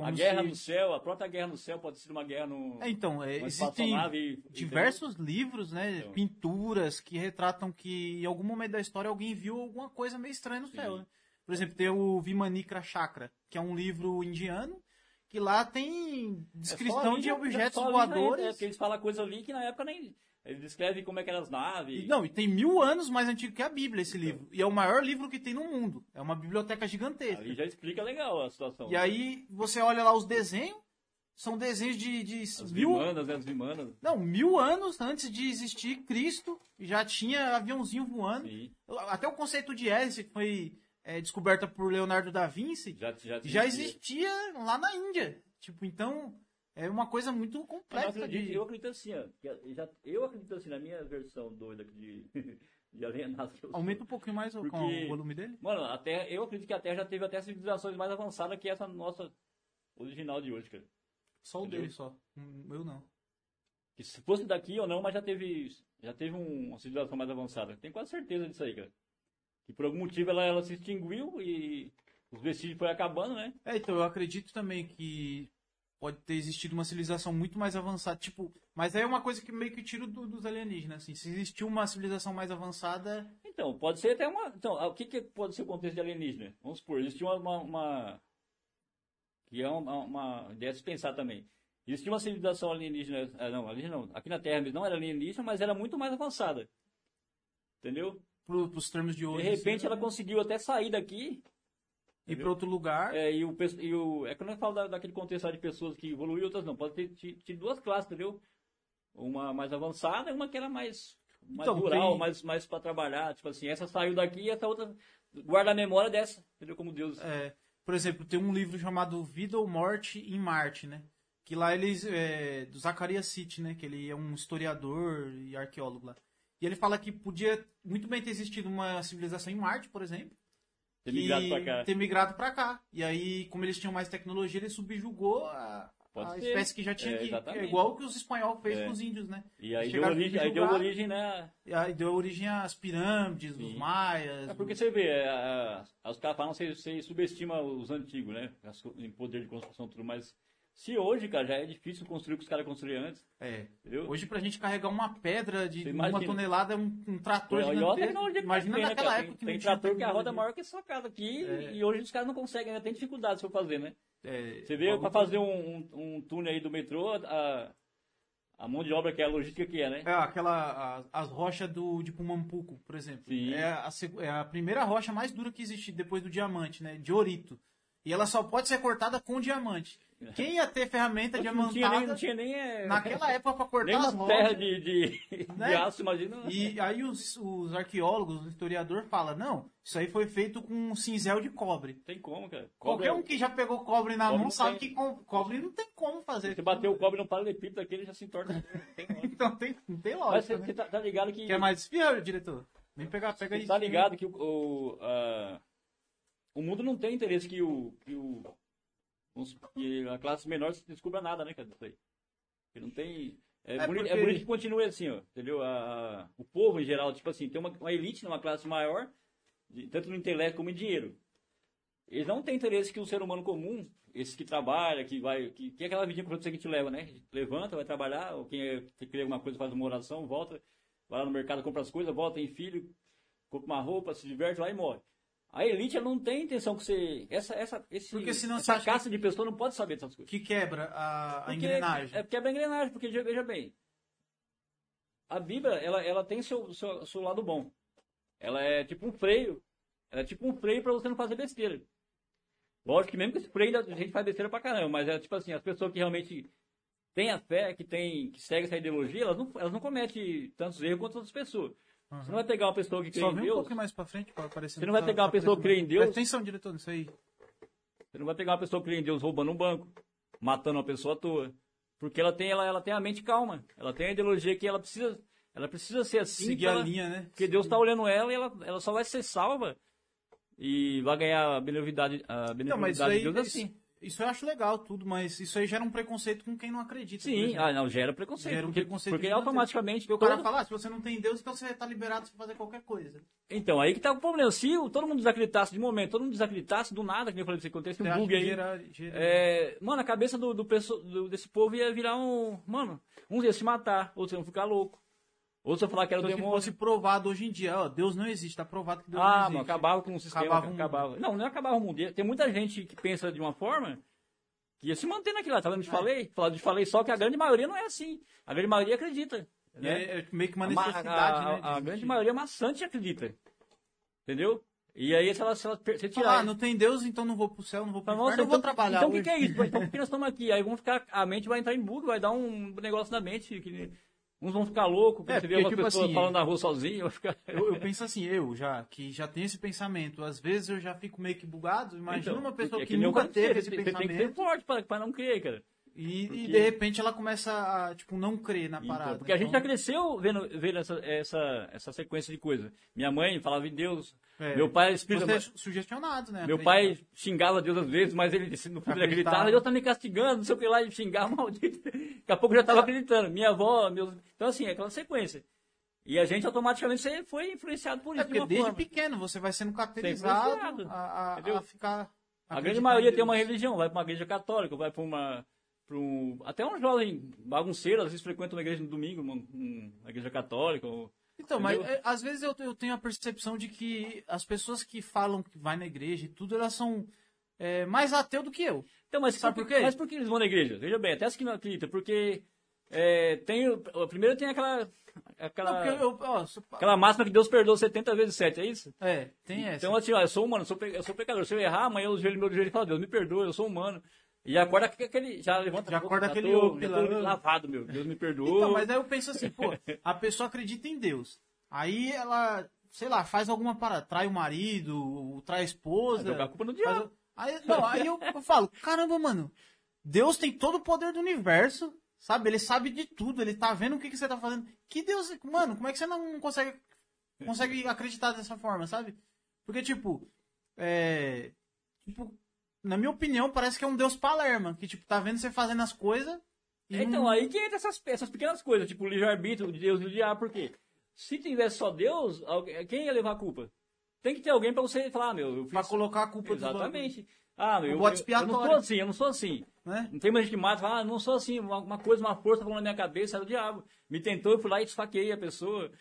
A guerra se- no céu, a própria guerra no céu pode ser uma guerra no. É, então, é, existem entendeu? diversos livros, né? Então. Pinturas que retratam que em algum momento da história alguém viu alguma coisa meio estranha no céu. Sim. né? Por exemplo, tem o Vimanikra Chakra, que é um livro indiano, que lá tem É descrição ali, de objetos voadores. É, porque eles falam coisa ali que na época nem. Eles descrevem como é que eram as naves. E, não, e tem mil anos mais antigo que a Bíblia esse livro. E é o maior livro que tem no mundo. É uma biblioteca gigantesca. Ali já explica legal a situação. E aí você olha lá os desenhos, são desenhos de, de As mil, vimanas, né? As vimanas. não, mil anos antes de existir Cristo, já tinha aviãozinho voando. Sim. Até o conceito de hélice que foi é, descoberta por Leonardo da Vinci Já, já, já existia lá na Índia. Tipo, então é uma coisa muito Mas eu complexa acredito, de... eu acredito assim, ó, já, eu acredito assim, na minha versão doida de, de. Aumenta um pouquinho mais Porque- o volume dele. Mano, a Terra, eu acredito que a Terra já teve até civilizações mais avançadas que essa nossa original de hoje, cara. Só o Entendeu? dele só. Hum, Eu não. Que se fosse daqui ou não, mas já teve, já teve um- uma civilização mais avançada. Tenho quase certeza disso aí, cara. Que por algum motivo ela, ela se extinguiu e os vestígios foram acabando, né? É, então eu acredito também que pode ter existido uma civilização muito mais avançada, tipo, mas aí é uma coisa que meio que tiro do- dos alienígenas, assim, se existiu uma civilização mais avançada, Então, pode ser até uma. Então, o que, que pode ser o contexto de alienígena? Vamos supor, existia uma. uma, uma- que é uma, uma ideia de se pensar também. Existia uma civilização alienígena. ah, não, alienígena não. Aqui na Terra não era alienígena, mas era muito mais avançada. Entendeu? pro, pros termos de De hoje. repente assim, ela conseguiu até sair daqui. Ir para outro lugar. É, e, o, e o. É quando eu falo da- daquele contexto de pessoas que evoluíram e outras não. Pode ter ti- tido duas classes, entendeu? Uma mais avançada e uma que era mais. Mais Então, rural, tem- mais, mais pra trabalhar. Tipo assim, essa saiu daqui e essa outra guarda a memória dessa. Entendeu? Como Deus. É, por exemplo, tem um livro chamado Vida ou Morte em Marte, né? Que lá eles. É, do Zacarias City, né? Que ele é um historiador e arqueólogo lá. E ele fala que podia muito bem ter existido uma civilização em Marte, por exemplo. Ter migrado pra cá. ter migrado pra cá. E aí, como eles tinham mais tecnologia, ele subjugou a, Pode a ser. espécie que já tinha É, aqui. exatamente. É igual que os espanhóis fez É. com os índios, né? E aí deu, origem, aí deu origem, né? E aí deu origem às pirâmides, Sim. os maias. É porque os- você vê, é, os caras falam que você, você subestima os antigos, né? Em poder de construção e tudo, mas se hoje, cara, já é difícil construir o que os caras construíram antes, É. entendeu? Hoje, pra gente carregar uma pedra de Você uma imagina. tonelada, um, um trator E gigantesco. tecnologia que Imagina tem, né, naquela cara? época que Tem, não tem trator que a roda é maior que a sua casa aqui É. e hoje os caras não conseguem, né? Tem dificuldade se fazer, né? É, Você vê, pra fazer um, um, um túnel aí do metrô, a, a mão de obra que é a logística que é, né? É, aquela, as, as rochas do, de Pumampuco, por exemplo. Sim. É a, é a primeira rocha mais dura que existe depois do diamante, né? Diorito. E ela só pode ser cortada com diamante. Quem ia ter ferramenta não tinha diamantada nem, não tinha nem, é, naquela época pra cortar nem as uma terra rochas? de, de, Né? de aço, imagina. E aí os, os arqueólogos, o historiador fala, não, isso aí foi feito com um cinzel de cobre. Tem como, cara. Qualquer Cobre- um que já pegou cobre na Cobre mão sabe tem. que co- cobre não tem como fazer. Você bateu o cobre no paralelepípedo daquele já se tem lógica. Então tem, não tem Mas lógica, você, né? você tá, tá ligado que. Quer mais desfia, diretor? Vem pegar, pega aí. tá ligado que o, o, a- o mundo não tem interesse que o, que o supor, que a classe menor descubra nada, né, cara, aí. Que não tem... É, É bonito, é porque- bonito que continue assim, ó, entendeu? A, a- o povo em geral, tipo assim, tem uma, uma elite numa classe maior, de- tanto no intelecto como em dinheiro. Eles não têm interesse que o ser humano comum, esse que trabalha, que vai, que, que é aquela vidinha que te leva, né? Levanta, vai trabalhar, ou quem é, que quer alguma coisa faz uma oração, volta, vai lá no mercado, compra as coisas, volta, tem filho, compra uma roupa, se diverte lá e morre. A elite ela não tem intenção que você. Essa, essa, esse, Porque senão essa caça de pessoa não pode saber dessas coisas. Que quebra a, a Porque- engrenagem. É quebra a engrenagem, porque veja- bem. A Bíblia, ela, ela tem seu, seu, seu lado bom. Ela é tipo um freio. Ela é tipo um freio para você não fazer besteira. Lógico que mesmo que esse freio a gente faz besteira pra caramba, mas é tipo assim, as pessoas que realmente têm a fé, que, tem, que seguem essa ideologia, elas não, elas não cometem tantos erros quanto outras pessoas. Você não vai pegar uma pessoa que crê Só em um Deus. pouquinho mais pra frente pra aparecer. Você não vai pegar uma pessoa que crê em Deus? Presta atenção, diretor, nisso aí. Você não vai pegar uma pessoa que crê em Deus roubando um banco, matando uma pessoa à toa. Porque ela tem, ela, ela tem a mente calma. Ela tem a ideologia que ela precisa, ela precisa ser assim. Seguir pra a ela- linha, né? Porque Deus está olhando ela e ela, ela só vai ser salva e vai ganhar a benevolidade, a Não, benevolidade mas isso aí, de Deus assim. Isso, eu acho legal tudo, mas isso aí gera um preconceito com quem não acredita. Sim, ah, não, gera preconceito. Gera um porque preconceito porque automaticamente. Porque o cara todo- fala, ah, se você não tem Deus, então você tá liberado pra fazer qualquer coisa. Então, aí que tá o problema. Se o- todo mundo desacreditasse de momento, todo mundo desacreditasse do nada, que nem eu falei pra você, acontece um bug aí. gera- gera- É, mano, a cabeça do, do, do- desse povo ia virar um. Mano, uns iam se matar, outros iam ficar louco. Outros iam falar que era o Então, se demônio. fosse provado hoje em dia, ó, Deus não existe, tá provado que Deus não Ah, existe. mano, acabava com o sistema. Acabava Acabava o mundo. Não, não acabava o mundo. Tem muita gente que pensa de uma forma que ia se manter naquilo lá. Tá vendo? Eu te falei? Falando de falei só que a grande maioria não é assim. A grande maioria acredita. E né? é, é meio que uma A ma- necessidade, a, né? a- de a existir. grande maioria maçante acredita. Entendeu? E aí, se ela, se ela se tirar. ah, não tem Deus, então não vou pro céu, não vou pro inferno, não vou então, trabalhar então o que, que é isso? Então por que nós estamos aqui? Aí vão ficar, a mente vai entrar em bug, vai dar um negócio na mente. Que, uns vão ficar loucos, É, você vê porque, uma tipo pessoa assim, falando na rua sozinho, vai ficar. Eu, eu penso assim, eu já, que já tenho esse pensamento, às vezes eu já fico meio que bugado, imagina Então, uma pessoa é que, eu nunca teve esse você tem que ser pensamento forte para não crer, cara. E, e porque- de repente ela começa a, tipo, não crer na Então, parada. porque a gente já Então, cresceu vendo, vendo essa, essa, essa sequência de coisas. Minha mãe falava em Deus, é, meu pai era espírita, Você é sugestionado, né? meu pai xingava Deus às vezes, mas ele disse, não podia acreditar, Deus tá me castigando, não sei o que lá, e xingar, maldito. Daqui a pouco eu já tava acreditando. Minha avó, meus... Então assim, é aquela sequência. E a gente automaticamente foi influenciado por É isso. de porque uma desde forma. pequeno você vai sendo influenciado, caracterizado a, a, a ficar. A grande maioria em tem uma religião, vai para uma igreja católica, vai para uma. Um- até um jovem bagunceiro, às vezes frequenta uma igreja no domingo, uma, uma igreja católica. Ou, Então, mas Entendeu? é, às vezes eu, eu tenho a percepção de que as pessoas que falam que vai na igreja e tudo, elas são é, mais ateu do que eu. Então, mas Sabe por, quê? Mas por que eles vão na igreja? Veja bem, até as que não acreditam, porque é, tem, primeiro tem aquela, aquela, Não, eu, ó, sou- aquela máxima que Deus perdoa 70 vezes 7, é isso? é, tem essa. Então, assim, ó, eu sou humano, eu sou, eu sou pecador. Se eu errar, amanhã eu joelho meu joelho e falo, Deus me perdoa, eu sou humano. E acorda aquele. Já levanta Já acorda já aquele tô- já tô lavado, meu. Deus me perdoa. Então, mas aí eu penso assim, pô, a pessoa acredita em Deus. Aí ela, sei lá, faz alguma parada, trai o marido, trai a esposa. Jogar a culpa no faz- diabo. Aí, não, aí eu, eu falo, caramba, mano, Deus tem todo o poder do universo, sabe? Ele sabe de tudo, ele tá vendo o que, que você tá fazendo. Que Deus, mano, como é que você não consegue, consegue acreditar dessa forma, sabe? Porque, tipo, é. Tipo, na minha opinião, parece que é um Deus palerma, que, tipo, tá vendo você fazendo as coisas. e Então, não- aí que entra essas, essas pequenas coisas, tipo o livre-arbítrio de Deus e do diabo, por quê? Se tivesse só Deus, alguém- quem ia levar a culpa? Tem que ter alguém pra você falar, ah, meu, eu fiz... Pra colocar a culpa Exatamente. Ah, meu, O eu, eu, eu não sou assim, eu não sou assim. né? Não tem mais gente que mata, fala, ah, não sou assim, uma, uma coisa, uma força falando na minha cabeça, era o diabo. Me tentou, eu fui lá e esfaqueei a pessoa,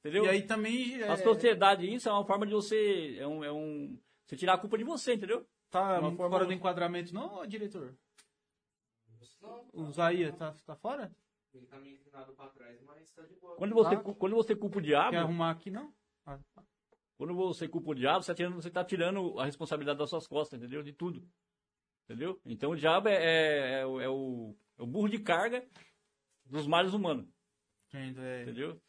entendeu? E aí também é, A sociedade, isso é uma forma de você, é um, é um, você tirar a culpa de você, entendeu? Tá uma muito forma- fora do enquadramento, não, diretor? O Zaia tá, tá fora? Ele tá meio inclinado pra trás, mas tá de boa. Quando você, Tá. quando você culpa o diabo, Quer arrumar aqui, não? Ah, Quando você culpa o diabo, você está tirando, você tá tirando a responsabilidade das suas costas, entendeu? De tudo. Entendeu? Então o diabo é, é, é o- é o, é o burro de carga dos males humanos, entendo, é, entendeu?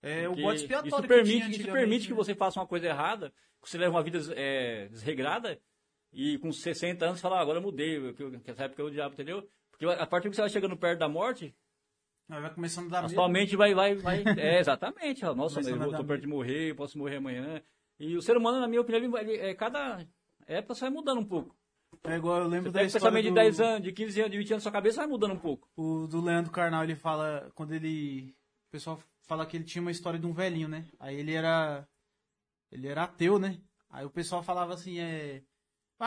é o Porque bode expiatório isso que permite, tinha isso permite que né? você faça uma coisa errada, que você leva uma vida é, desregrada e com 60 anos você fala, ah, agora eu mudei, que, eu- essa época é o diabo, entendeu? Porque a partir que você vai chegando perto da morte, vai começando a dar A medo. sua mente vai, vai, vai. É, exatamente. Nossa, eu vou- tô perto de morrer, eu posso morrer amanhã. E o ser humano, na minha opinião, ele, é, cada época só vai mudando um pouco. É igual eu lembro Você da história pensamento de do, 10 anos, de 15 anos, de 20 anos, sua cabeça vai mudando um pouco. o- do Leandro Carnal, ele fala, quando ele, o pessoal fala que ele tinha uma história de um velhinho, né? Aí ele era, ele era ateu, né? Aí o pessoal falava assim, é, "Ah,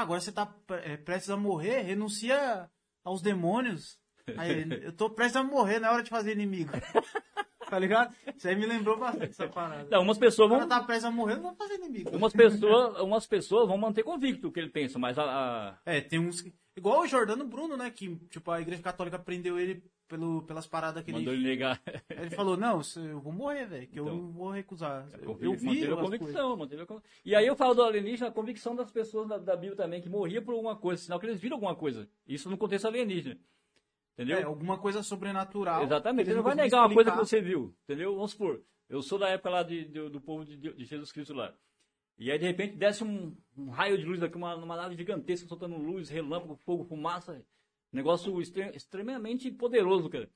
agora você tá é, prestes a morrer, renuncia aos demônios. Aí eu tô prestes a morrer, não é hora de fazer inimigo. tá ligado? Isso aí me lembrou bastante essa parada. Não, umas pessoas O vão. tá prestes a morrer, não vou fazer inimigo. Umas pessoas, umas pessoas vão manter convicto o que ele pensa, mas a, É, tem uns. que- Igual o Jordano Bruno, né? Que, tipo, a igreja católica prendeu ele pelo, pelas paradas que mandou ele. ele negar. Ele falou, não, eu vou morrer, velho, que eu Então. não vou recusar. Eu, eu vi manteve a convicção, manteve a con- E aí eu falo do alienígena, a convicção das pessoas da, da Bíblia também, que morria por alguma coisa, sinal que eles viram alguma coisa. Isso no contexto alienígena. Entendeu? É, alguma coisa sobrenatural. Exatamente. Você não vai negar uma coisa que você viu, entendeu? Vamos supor, eu sou da época lá de, de- do povo de, de Jesus Cristo lá. E aí, de repente, desce um, um raio de luz aqui, uma, uma nave gigantesca, soltando luz, relâmpago, fogo, fumaça. Negócio extre- extremamente poderoso, cara.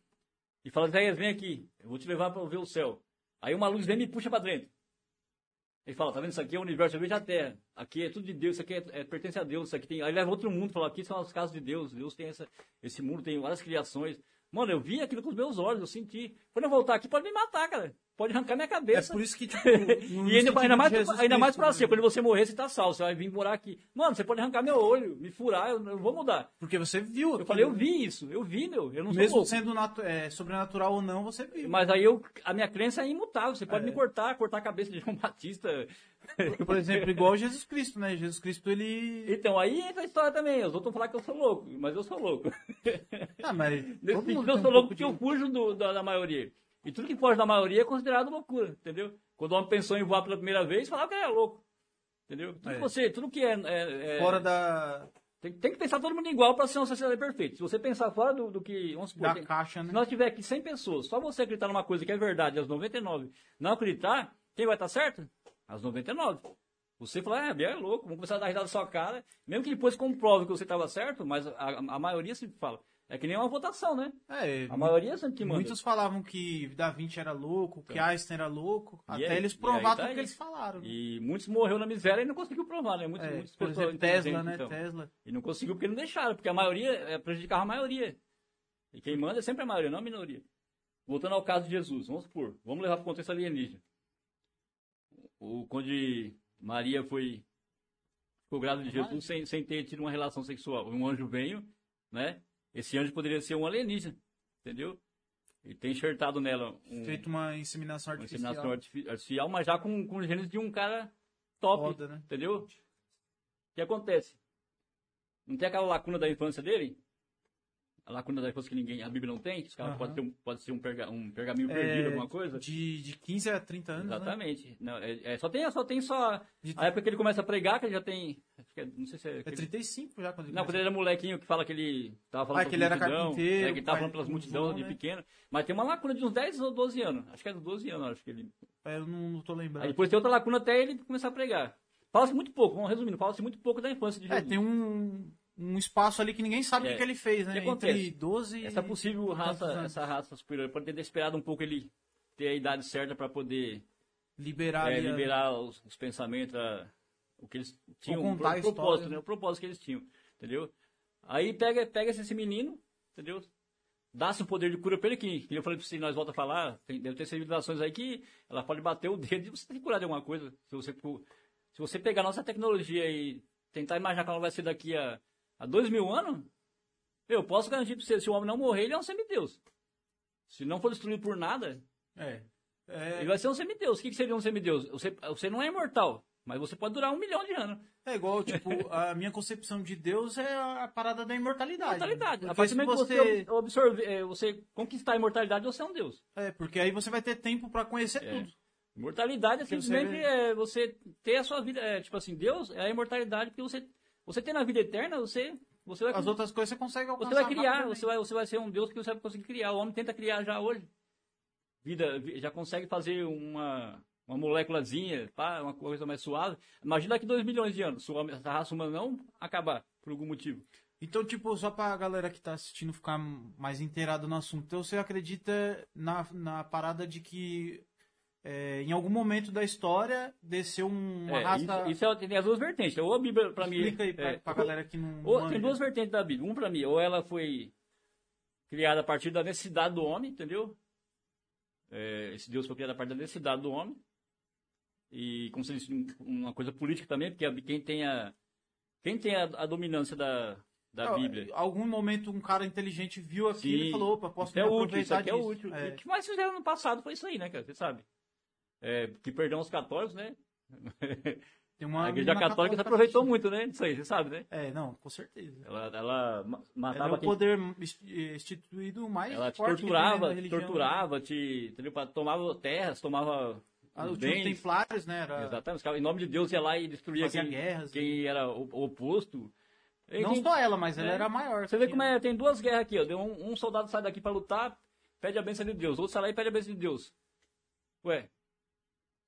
E fala, Isaías, vem aqui, eu vou te levar para ver o céu. Aí uma luz vem e me puxa para dentro. Ele fala, tá vendo? Isso aqui é o universo, eu vejo a Terra. Aqui é tudo de Deus, isso aqui é, é- pertence a Deus. Isso aqui tem... Aí leva outro mundo, fala, aqui são as casas de Deus. Deus tem essa, esse mundo, tem várias criações. Mano, eu vi aquilo com os meus olhos, eu senti. Quando eu voltar aqui, pode me matar, cara. Pode arrancar minha É cabeça. por isso que, tipo. E ainda, mais, Jesus ainda mais pra né? você, quando você morrer, você tá salvo, você vai vir morar aqui. Mano, você pode arrancar meu olho, me furar, eu, eu vou mudar. Porque você viu. Eu falei, eu vi isso, eu vi, meu, eu não Mesmo louco. sendo é, sobrenatural ou não, você viu. Mas aí eu, a minha crença é imutável, você pode É. me cortar, cortar a cabeça de João Batista. Por exemplo, igual Jesus Cristo, né? Jesus Cristo, ele. Então, aí entra a história também, os outros falar que eu sou louco, mas eu sou louco. Ah, mas. Eu um sou louco pouco porque de- eu fujo do- da, da maioria. E tudo que foge da maioria é considerado loucura, entendeu? Quando o homem pensou em voar pela primeira vez, falava que era louco. Entendeu? Tudo É. que você, tudo que é. é- é- Fora da, tem, tem que pensar todo mundo igual para ser uma sociedade perfeita. Se você pensar fora do, do que. Vamos supor, da tem- caixa, né? se nós tiver aqui 100 pessoas, só você acreditar numa coisa que é verdade, e as 99 não acreditar, quem vai estar certo? As 99. Você fala, ah, Biel é louco, vamos começar a dar risada na sua cara. Mesmo que depois comprove que você estava certo, mas a, a maioria sempre fala. É que nem uma votação, né? É, A maioria sempre que manda. muitos falavam que Da Vinci era louco, que Einstein era louco, Então. E até aí- eles provaram tá tudo que aí. eles falaram. né? E muitos morreu na miséria e não conseguiu provar, né? Muitos, É, muitas por exemplo, Tesla, né? então. Tesla. E não conseguiu porque não deixaram, porque a maioria é, prejudicava a maioria. E quem manda é sempre a maioria, não a minoria. Voltando ao caso de Jesus, vamos supor, vamos levar para o contexto alienígena. O, quando Maria foi ficou grávida de Jesus sem, sem ter tido uma relação sexual. Um anjo veio, né? Esse anjo poderia ser um alienígena, entendeu? E tem enxertado nela um, Feito uma inseminação uma artificial. inseminação artifi- artificial, mas já com, com genes de um cara top, Foda, né? entendeu? O que acontece? Não tem aquela lacuna da infância dele? Lacuna da infância que ninguém, a Bíblia não tem? Que Aham. pode, ter um, pode ser um, perga, um pergaminho É, perdido, alguma coisa? De, de 15 a 30 anos, né? Exatamente. Não, é, é, só tem, só tem só De- a época que ele começa a pregar, que ele já tem, é- não sei se é, É aquele- 35 já quando ele não, quando ele era molequinho que fala que ele tava falando Ah, que ele era multidão, carpinteiro, né, que ele tava falando pelas multidão vô, de né? pequeno. Mas tem uma lacuna de uns 10 ou 12 anos. Acho que é dos 12 anos, acho que ele É, Eu não, não tô lembrando. Aí depois tem outra lacuna até ele começar a pregar. Fala-se muito pouco, vamos resumindo, fala-se muito pouco da infância de É, Jesus. tem um, um espaço ali que ninguém sabe o É. que, que ele fez, né? O? Entre 12 Essa possível raça, essa raça superior, pode ter esperado um pouco ele ter a idade certa para poder liberar, é, a- liberar os, os pensamentos, a- o que eles tinham, o pro- propósito, né? né? O propósito que eles tinham, entendeu? Aí pega, pega esse menino, entendeu? Dá-se um poder de cura pra ele que, que eu falei pra você, nós volta a falar, tem- deve ter civilizações aí que ela pode bater o dedo e você tem que curar de alguma coisa. Se você, se você pegar a nossa tecnologia e tentar imaginar como ela vai ser daqui a, a dois mil anos, eu posso garantir pra você, se o homem não morrer, ele é um semideus. Se não for destruído por nada, É. É, ele vai ser um semideus. O que, que seria um semideus? Você, você não é imortal, mas você pode durar um milhão de anos. é igual, tipo, a minha concepção de Deus é a parada da imortalidade. Imortalidade. né? A partir do momento que você... você absorver, é, você conquistar a imortalidade, você é um deus. É, porque aí você vai ter tempo pra conhecer É. tudo. Imortalidade é Porque você simplesmente vê- é, você ter a sua vida. É, tipo assim, Deus é a imortalidade, porque você, você tendo a vida eterna, você, você vai, As outras coisas você consegue alcançar você vai criar, você vai, você vai ser um deus que você vai conseguir criar. O homem tenta criar já hoje. Vida, vi- já consegue fazer uma, uma moléculazinha, pá, uma coisa mais suave. Imagina daqui dois milhões de anos, se a raça humana não acabar por algum motivo. Então, tipo, só pra galera que tá assistindo ficar mais inteirado no assunto, então você acredita na, na parada de que é, em algum momento da história desceu um- uma É, raça. isso, isso é, tem as duas vertentes. Ou a Bíblia, pra mim. Explica aí pra, é, pra galera que não. ou- manja. tem duas vertentes da Bíblia. Um pra mim, ou ela foi criada a partir da necessidade do homem, entendeu? É, esse Deus foi criado a partir da necessidade do homem. E como se fosse um- uma coisa política também, porque quem tem a, quem tem a, a dominância da, da Ah, Bíblia. Em algum momento um cara inteligente viu aquilo e falou: opa, posso Isso é me útil, aproveitar isso aqui é disso. útil. É. O que mais fizeram no passado foi isso aí, né, cara? Você sabe. É, que perdão aos católicos, né? A Igreja Católica se aproveitou muito, né? Disso aí, você sabe, né? É, não, com certeza. Ela, ela ma- Ela é matava o poder ins- instituído mais Ela te tem torturava, te religião. torturava, te, entendeu? Tomava terras, tomava Ah, os os bens. templários, né? Era, Exatamente, os em nome de Deus ia lá e destruía fazia quem, guerras. quem era o, o oposto. E Não quem- só ela, mas ela É. era maior. Você vê como é, tem duas guerras aqui, ó. Um, um soldado sai daqui pra lutar, pede a bênção de Deus. Outro sai lá e pede a bênção de Deus. Ué,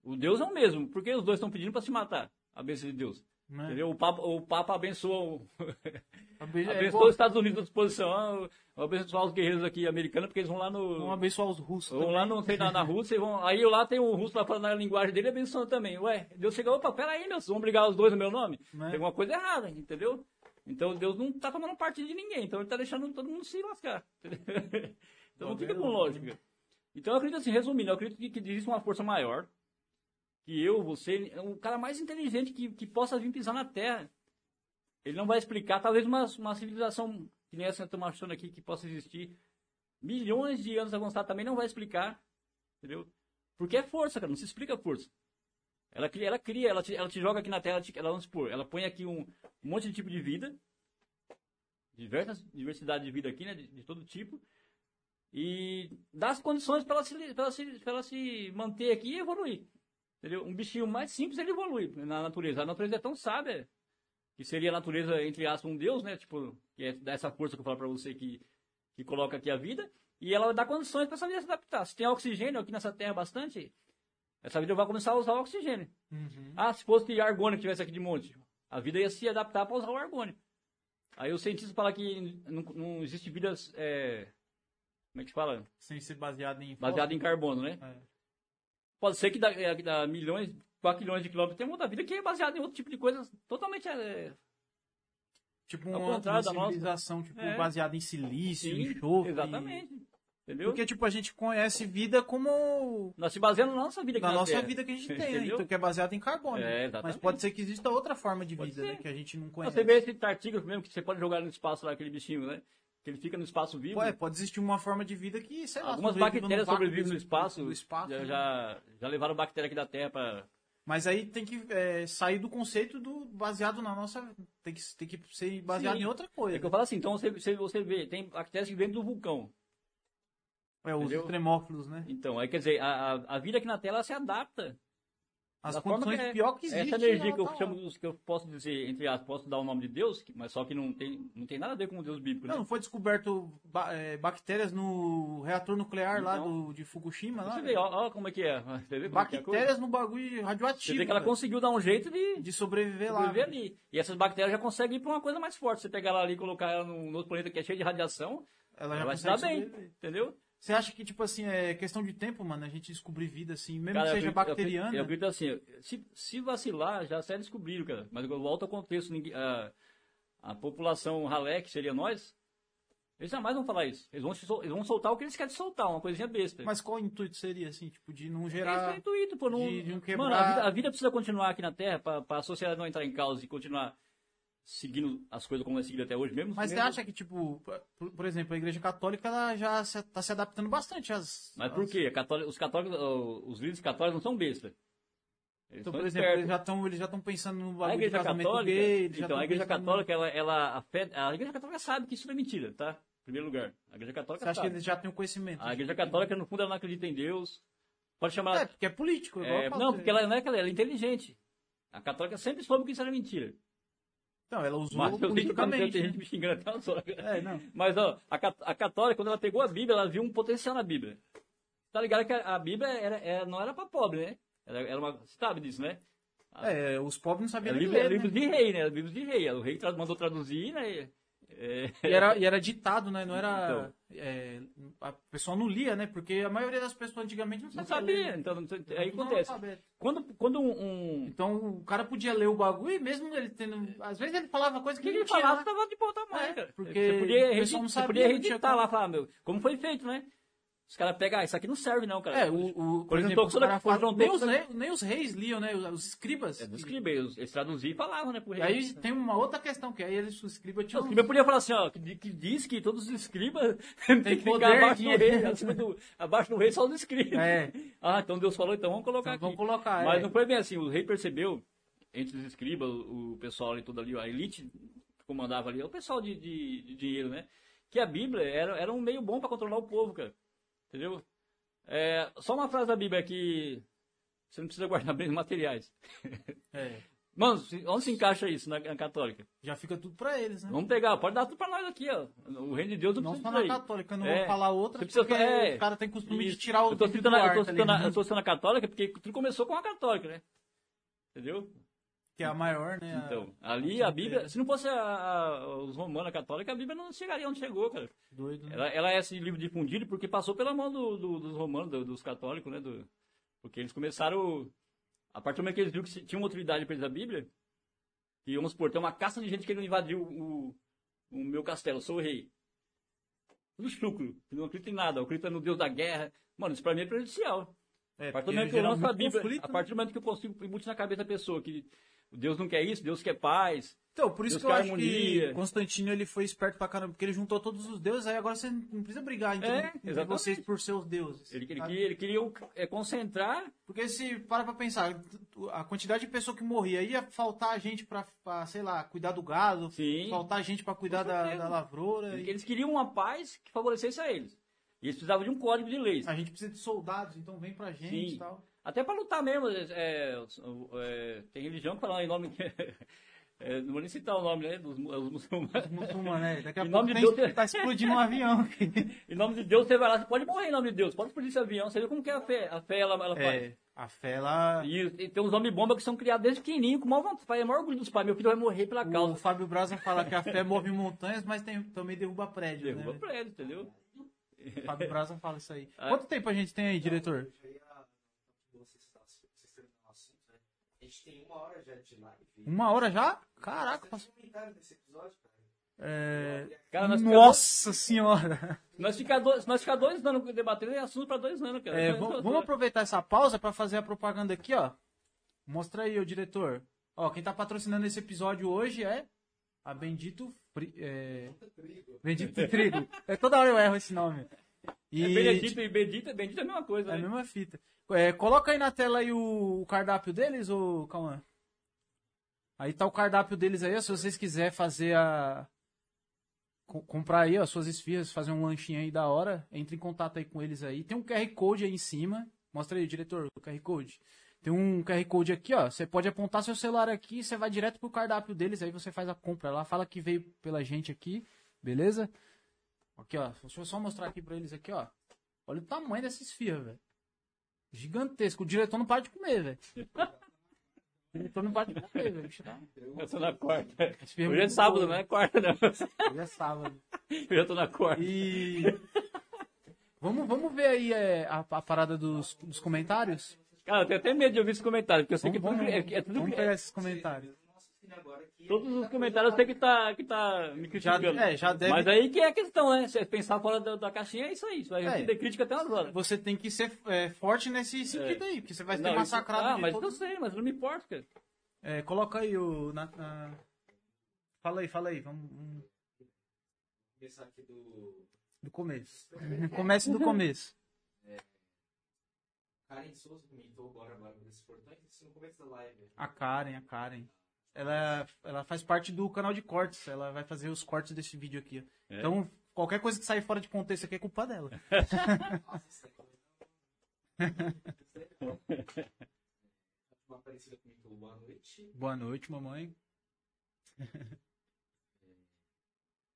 o Deus é o mesmo. Por que os dois estão pedindo pra se matar? A bênção de Deus. Né? Entendeu? O Papa, o Papa abençoa, o- é, os Estados Unidos à disposição. Ah, Vou abençoar os guerreiros aqui americanos, porque eles vão lá no. Vamos abençoar os russos. Vão também. lá no, sei, na, na Rússia, vão, aí lá tem o russo lá falando na linguagem dele abençoando também. Ué, Deus chega, opa, peraí, meu, vocês vão brigar os dois no meu nome? Né? Tem alguma coisa errada, entendeu? Então Deus não tá tomando partido de ninguém, então ele tá deixando todo mundo se lascar. então não fica com lógica. Então eu acredito assim, resumindo, eu acredito que, que existe uma força maior, que eu, você, o cara mais inteligente que, que possa vir pisar na Terra. Ele não vai explicar, talvez uma, uma civilização que nem essa que estamos achando aqui que possa existir, milhões de anos avançada também não vai explicar, entendeu? Porque é força, cara, não se explica força. Ela cria, ela cria, ela te, ela te joga aqui na Terra, ela, vamos supor, ela põe aqui um, um monte de tipo de vida, diversas diversidade de vida aqui, né, de, de todo tipo, e dá as condições para ela, se, ela, se, ela se manter aqui e evoluir. Entendeu? Um bichinho mais simples ele evolui na natureza. A natureza é tão sábia que seria a natureza, entre aspas, um deus, né? Tipo, que é dessa força que eu falo para você que, que coloca aqui a vida, e ela dá condições para essa vida se adaptar. Se tem oxigênio aqui nessa terra bastante, essa vida vai começar a usar o oxigênio. Uhum. Ah, se fosse argônio que tivesse aqui de monte, a vida ia se adaptar para usar o argônio. Aí os cientistas falam que não, não existe vida, é, como é que se fala? Sem ser baseado em. Baseada em carbono, né? É. Pode ser que da, é, que da milhões, 4 milhões de quilômetros tem outra vida que é baseada em outro tipo de coisas totalmente é, Tipo uma, uma da nossa. civilização tipo, É. baseada em silício, Sim, enxofre. Exatamente. Entendeu? Porque, tipo, a gente conhece vida como. Nós se baseamos na nossa vida aqui Na na nossa Terra. vida que a gente tem, né? Entendeu? Então, que é baseada em carbono. É. Mas pode ser que exista outra forma de Pode vida, né? Que a gente não conhece. Você vê esse tartígrafo mesmo, que você pode jogar no espaço lá, aquele bichinho, né? Que ele fica no espaço vivo. Pô, é, pode existir uma forma de vida que, sei lá, Algumas bactérias sobrevivem no espaço. do espaço, já, né? já, já levaram bactéria aqui da Terra para Mas aí tem que é, sair do conceito do baseado na nossa. Tem que, tem que ser baseado Sim. em outra coisa. É que eu falo assim, então você, você, você vê, tem bactérias que vêm do vulcão. É, os tremófilos, né? Então, aí quer dizer, a, a- a vida aqui na Terra se adapta. As Da condições que é- pior que existe. Essa energia ela que eu tá lá. chamo, que eu posso dizer, entre aspas, posso dar o nome de Deus, mas só que não tem, não tem nada a ver com o Deus bíblico, né? Não, foi descoberto é, bactérias no reator nuclear lá Não. do, de Fukushima? Lá, Você vê, ó como é que é. Você é que é bactérias no bagulho Você radioativo. vê que ela velho, conseguiu dar um jeito de de sobreviver, lá. sobreviver velho. ali. E essas bactérias já conseguem ir para uma coisa mais forte. Você pegar ela ali e colocar ela num outro planeta que é cheio de radiação, Ela já ela vai se dar bem, sobreviver. entendeu? Você acha que, tipo assim, é questão de tempo, mano, a gente descobrir vida assim, mesmo Cara, que seja eu bacteriana? Eu acredito assim, se, se vacilar, já se descobriram, cara. Mas eu volto ao contexto, ninguém- a, a população ralé, que seria nós, eles jamais vão falar isso. Eles vão, eles vão soltar o que eles querem soltar, uma coisinha besta. Mas qual o intuito seria, assim, tipo, de não Esse gerar... é o intuito, pô. Não, de- de um quebrar- Mano, a vida, a vida precisa continuar aqui na Terra para a sociedade não entrar em causa e continuar seguindo as coisas como é seguido até hoje mesmo. Mas você mesmo- acha que, tipo, por, por exemplo, a Igreja Católica, ela já se, tá se adaptando bastante às... Mas por às- quê? A cató- Os católicos, os líderes católicos não são besta. Eles Então, por exemplo, espertos. eles já estão eles já estão pensando no A bagulho de igreja casamento católica, gay, então, tão a igreja católica, ela, ela a, fé, a igreja católica sabe que isso é mentira, tá? Em primeiro lugar. A igreja católica Você acha que sabe. eles já têm o conhecimento? A igreja católica, no fundo, ela não acredita em Deus. Pode chamar É, porque é político, é, não, porque ela não é que ela, ela é inteligente. A católica sempre soube que isso era mentira. Então, ela usou Mas eu quando politicamente. tem gente me xingando até horas. É, não. Mas, ó, a, a católica, quando ela pegou a Bíblia, ela viu um potencial na Bíblia. Tá ligado que a, a Bíblia era, era- não era pra pobre, né? Era, era uma, você sabe disso, né? É, os pobres não É sabiam livro, é ler, livro né? de rei, né? Livros de rei. O rei mandou traduzir, né? É, E era, e era ditado, né? Não era. Então. é, a pessoa não lia, né? Porque a maioria das pessoas antigamente não não sabia. sabia, ler. então aí acontece. Quando, quando um, Então o cara podia ler o bagulho e mesmo ele tendo. Às vezes ele falava coisa que ele ele tinha. falava né? tava de bom tamanho, É, porque você podia, redi- não você sabia, podia não tinha editar como. lá, falar, meu, como foi feito, né? Os caras pegam, ah, isso aqui não serve não, cara. É, o, o, por exemplo, os toda- fala- juntou nem, os reis, nem os reis liam, né? Os, os escribas. É dos escribas, eles, eles traduziam e falavam, né, pro rei. aí tem uma outra questão, que aí eles, os escribas Não, tinham. o escriba podia falar assim, ó, que, que diz que todos os escribas têm que ficar abaixo do rei, acima do, abaixo do rei só os escribas. É. Ah, então Deus falou, então vamos colocar Então, aqui. vamos colocar. Mas é. não foi bem assim, o rei percebeu, entre os escribas, o, pessoal ali, todo ali, a elite que comandava ali, o pessoal de, de, de dinheiro, né? Que a Bíblia era, era um meio bom para controlar o povo, cara. Entendeu? É, só uma frase da Bíblia que você não precisa guardar bens materiais. É. Mano, onde se encaixa isso na, na católica? Já fica tudo pra eles, né? Vamos pegar, pode dar tudo pra nós aqui, ó. O reino de Deus não Não precisa só na católica, eu não É. vou falar outra, Você precisa- porque é. os caras têm costume de Isso. tirar o eu tô dedo citando, do a- eu tô citando, eu tô citando a católica porque tudo começou com a católica, né? Entendeu? Que é a maior, né? Então, ali a Bíblia, se não fosse a- a- os romanos, a católica, a Bíblia não chegaria onde chegou, cara. Doido, né? Ela, ela é esse livro difundido porque passou pela mão do- do- dos romanos, do- dos católicos, né? do- porque eles começaram, a partir do momento que eles viram que tinha uma autoridade para eles da Bíblia, que vamos supor, tem uma caça de gente querendo invadir o, o, o meu castelo, eu sou o rei. Tudo chucro, não acredita em nada, acredita no Deus da guerra. Mano, isso pra mim é prejudicial. É, A partir do momento que eu lanço a Bíblia, conflito, a né? partir do momento que eu consigo embutir na cabeça da pessoa que Deus não quer isso, Deus quer paz. Então, por isso Deus que eu acho que Constantino ele foi esperto pra caramba, porque ele juntou todos os deuses, aí agora você não precisa brigar entre, É, entre vocês por seus deuses. Ele, ele, ele queria é, concentrar Porque se para pra pensar, a quantidade de pessoa que morria, ia faltar gente pra, pra, sei lá, cuidar do gado, Sim. faltar gente pra cuidar da, da lavoura. E Eles queriam uma paz que favorecesse a eles. E eles precisavam de um código de leis. A gente precisa de soldados, então vem pra gente Sim. e tal. Até para lutar mesmo. é, é, é, tem religião que fala em nome. é, não vou nem citar o nome, né? Dos mu- os muçulmanos. Muçulmano, né? Daqui a Em pouco nome de Deus. tá explodindo um avião. Em nome de Deus, você vai lá, você pode morrer em nome de Deus. Pode explodir esse avião. Você vê como que é a fé. A fé, ela, ela faz. É, a fé, ela... E, e tem uns homens bomba que são criados desde pequenininho, com maior vontade. É o maior orgulho dos pais. Meu filho vai morrer pela O causa. Fábio Braza fala que a fé move montanhas, mas tem- também derruba prédios, Derruba né? prédio, entendeu? O Fábio Braza fala isso aí. Ah. Quanto tempo a gente tem aí, diretor? Já ia. Vocês, vocês terminaram o assunto, né? A gente tem uma hora já de live. Uma hora já? Caraca, passou. É... Cara, Nossa senhora! nós ficar dois, nós ficar dois anos debatendo é assunto para dois anos, cara. É, v- vamos aproveitar essa pausa para fazer a propaganda aqui, ó. Mostra aí, ô diretor. Ó, quem tá patrocinando esse episódio hoje é a Bendito Fri... é... Bendito Trigo. É toda hora eu erro esse nome. E É Benedito e Bendito, Bendito é a mesma coisa, é a né? mesma fita. É, coloca aí na tela aí o, o cardápio deles, ô Cauã. Aí tá o cardápio deles aí, ó, se vocês quiserem fazer a co- comprar aí, ó, suas esfias, fazer um lanchinho aí da hora, entre em contato aí com eles aí. Tem um QR Code aí em cima. Mostra aí, diretor, o QR Code. Tem um QR Code aqui, ó. Você pode apontar seu celular aqui e você vai direto pro cardápio deles, aí você faz a compra lá. Fala que veio pela gente aqui, beleza? Aqui, ó. Deixa eu só mostrar aqui pra eles aqui, ó. Olha o tamanho dessa esfirra, velho. Gigantesco. O diretor não para de comer, velho. O diretor não para de comer, velho. Tá- Eu tô na quarta. Hoje é sábado, não é quarta, não. Hoje é sábado. Eu tô na quarta. E. Vamos, vamos ver aí é, a, a parada dos, dos comentários? Cara, eu tenho até medo de ouvir esse comentário, porque eu sei Vamos, que é vamos, é, é tudo vamos pegar esses comentários. Agora que Todos os comentários eu sei que tá, que tá me Já, criticando. é, já deve. Mas aí que é a questão, né? Se pensar fora da, da caixinha é isso aí. Você vai É. receber crítica até umas horas. Você tem que ser é, forte nesse sentido aí, porque você vai ser Não, isso- massacrado Ah, mas todo- eu sei, mas não me importa, cara. É, coloca aí o. na- na- Fala aí, fala aí. Vamos, vamos começar aqui do. do começo. Comece do começo. Karen Souza comentou agora, agora portões, isso no começo da live. A Karen, a Karen. Ela, ela faz parte do canal de cortes. Ela vai fazer os cortes desse vídeo aqui. É. Então, qualquer coisa que sair fora de contexto aqui é culpa dela. Nossa, isso comentando. Uma Aparecida comentou boa noite. Boa noite, mamãe.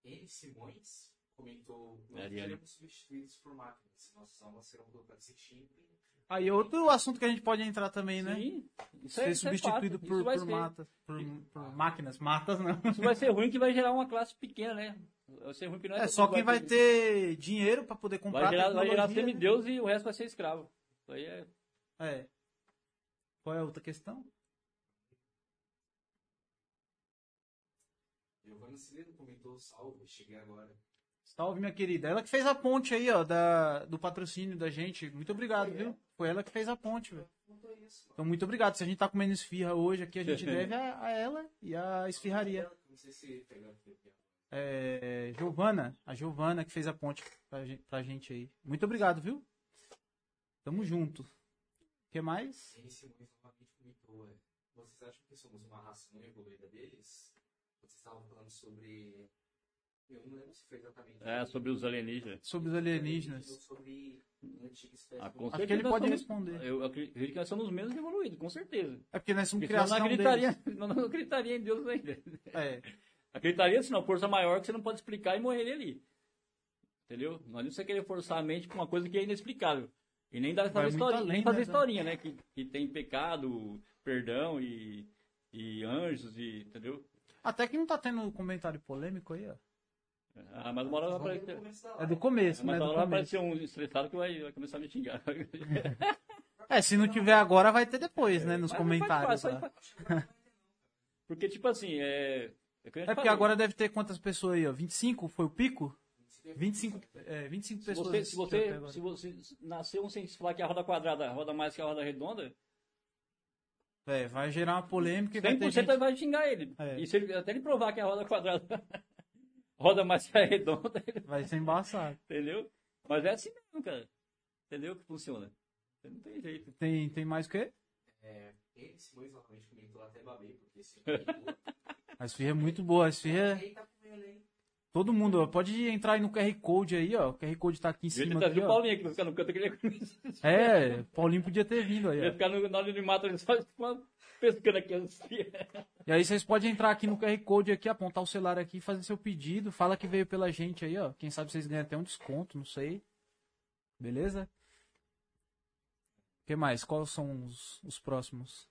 N. Simões comentou: Nós seremos substituídos por máquinas. Nossas almas serão colocadas em chip Aí outro assunto que a gente pode entrar também, né? Sim, isso Ser é, isso é substituído por, isso vai por ser, matas, por, por máquinas. Matas não. Isso vai ser ruim que vai gerar uma classe pequena, né? Vai ser ruim que não É todo só quem vai ter dinheiro pra poder comprar Vai gerar, vai gerar tecnologia, né? semideus e o resto vai ser escravo. Isso aí é. É. Qual é a outra questão? Giovanna Cileno comentou salve, cheguei agora. Salve, minha querida. Ela que fez a ponte aí, ó, da, do patrocínio da gente. Muito obrigado, viu? Foi ela que fez a ponte, velho. Então, muito obrigado. Se a gente tá comendo esfirra hoje aqui, a gente deve a, a ela e a esfirraria. Não sei se pegar aqui. É, Giovana, a Giovana que fez a ponte pra gente, pra gente aí. Muito obrigado, viu? Tamo junto. O que mais? Novamente comentou, é, vocês acham que somos uma raça não evoluída deles? Vocês estavam falando sobre... Eu não lembro se foi exatamente... É, sobre os alienígenas. Sobre os alienígenas. Sobre. Ah, com Acho que ele pode somos- responder. Eu acredito que nós somos menos evoluídos, com certeza. É porque nós somos Porque senão não criação acreditaria, deles. não, não acreditaria em Deus ainda. É. Acreditaria se não, força maior que você não pode explicar e morreria ali. Entendeu? Não adianta você querer forçar a mente pra uma coisa que é inexplicável. E nem dar Vai fazer, história, além, nem fazer né, historinha, né? Que, que tem pecado, perdão e, e anjos, e, entendeu? Até que não tá tendo comentário polêmico aí, ó. Ah, mas uma hora vai aparecer. É do começo, Mas né? uma hora vai aparecer um estressado que vai, vai começar a me xingar. É, se não tiver agora, vai ter depois, né? Nos Mas comentários faz- lá. faz- faz- Porque, tipo assim, é. É, É porque falei. agora deve ter quantas pessoas aí, ó? 25 foi o pico? 25, é, 25 Se pessoas. você, se, você, se você nasceu um sem falar que a roda quadrada roda mais que a roda redonda, É, vai gerar uma polêmica e vai ter 100% gente... vai xingar ele. É. E se ele, até ele provar que a roda quadrada roda mais que a redonda, ele- Vai ser embaçado. entendeu? Mas é assim mesmo, cara. Entendeu que funciona. Não tem jeito. Tem, tem mais o quê? É, Henry Simões novamente comentou até babei, porque esse é boa. A esfirra é muito boa. A esfirra... Quem tá comendo aí? Todo mundo, ó, pode entrar aí no QR Code aí, ó. O QR Code tá aqui em cima. trazido Aqui, o. Paulinho aqui pra ficar no canto que ele comer. É, Paulinho podia ter vindo aí, Ia ficar no, na hora de mato ele só pescando aqui as E aí vocês podem entrar aqui no QR Code aqui, apontar o celular aqui, fazer seu pedido, fala que veio pela gente aí, ó. Quem sabe vocês ganham até um desconto, não sei. Beleza? O que mais? Quais são os, os próximos?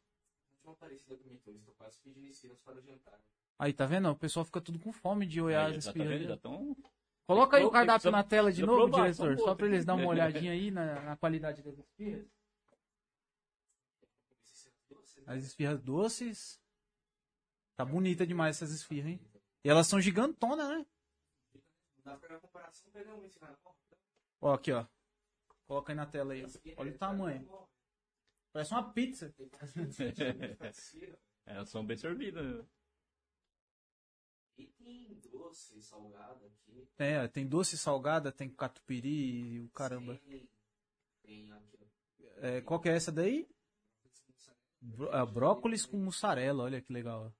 A última Aparecida comentou, estou quase pedindo ensinos para o jantar. Aí, tá vendo? O pessoal fica tudo com fome de olhar as tá tão... Coloca aí o cardápio na tela de novo, provar, diretor, só pra eles dar uma olhadinha aí na, na qualidade das esfirras. As esfirras doces. Tá bonita demais essas esfirras, hein? E elas são gigantonas, né? Ó, aqui, ó. Coloca aí na tela aí. Olha o tamanho. Parece uma pizza. É, elas são bem servidas. né? E tem doce, salgado aqui. É, tem doce salgada, tem catupiry e o caramba. Tem, tem aqui. É, qual que é essa daí? Bro- ah, brócolis com mussarela, olha que legal.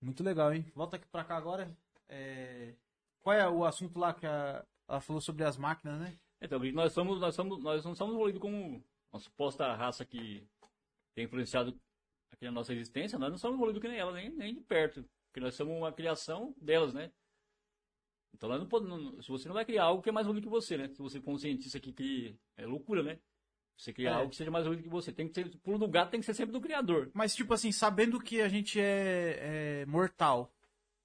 Muito legal, hein? Volta aqui pra cá agora. É, Qual é o assunto lá que a... ela falou sobre as máquinas, né? Então, nós somos, nós somos, nós não somos evoluídos como uma suposta raça que tem influenciado aqui na nossa existência, nós não somos evoluídos que nem ela, nem, nem de perto. Porque nós somos uma criação delas, né? Então nós não podemos. Se você não vai criar algo que é mais evoluído que você, né? Se você for um cientista que cria. É loucura, né? Você criar É. algo que seja mais evoluído que você. Tem que ser. O pulo do gato tem que ser sempre do criador. Mas, tipo assim, sabendo que a gente é, é mortal,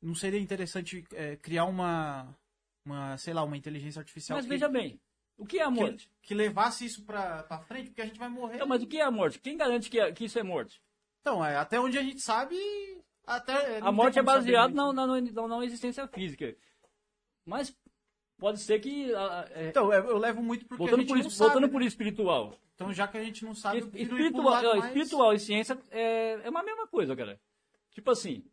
não seria interessante é, criar uma, uma, sei lá, uma inteligência artificial Mas que, veja bem, o que é a que, morte? que levasse isso pra, pra frente? Porque a gente vai morrer. Então, mas o que é a morte? Quem garante que, é- que isso é morte? Então, é, até onde a gente sabe, até... A não morte é baseada na, na, na, na existência física. Mas pode ser que. é, Então, eu eu levo muito porque a voltando gente por, não sabe. voltando né? por espiritual. Então, já que a gente não sabe, espiritual, ó, mais- espiritual e ciência é, é uma mesma coisa, cara. Tipo assim.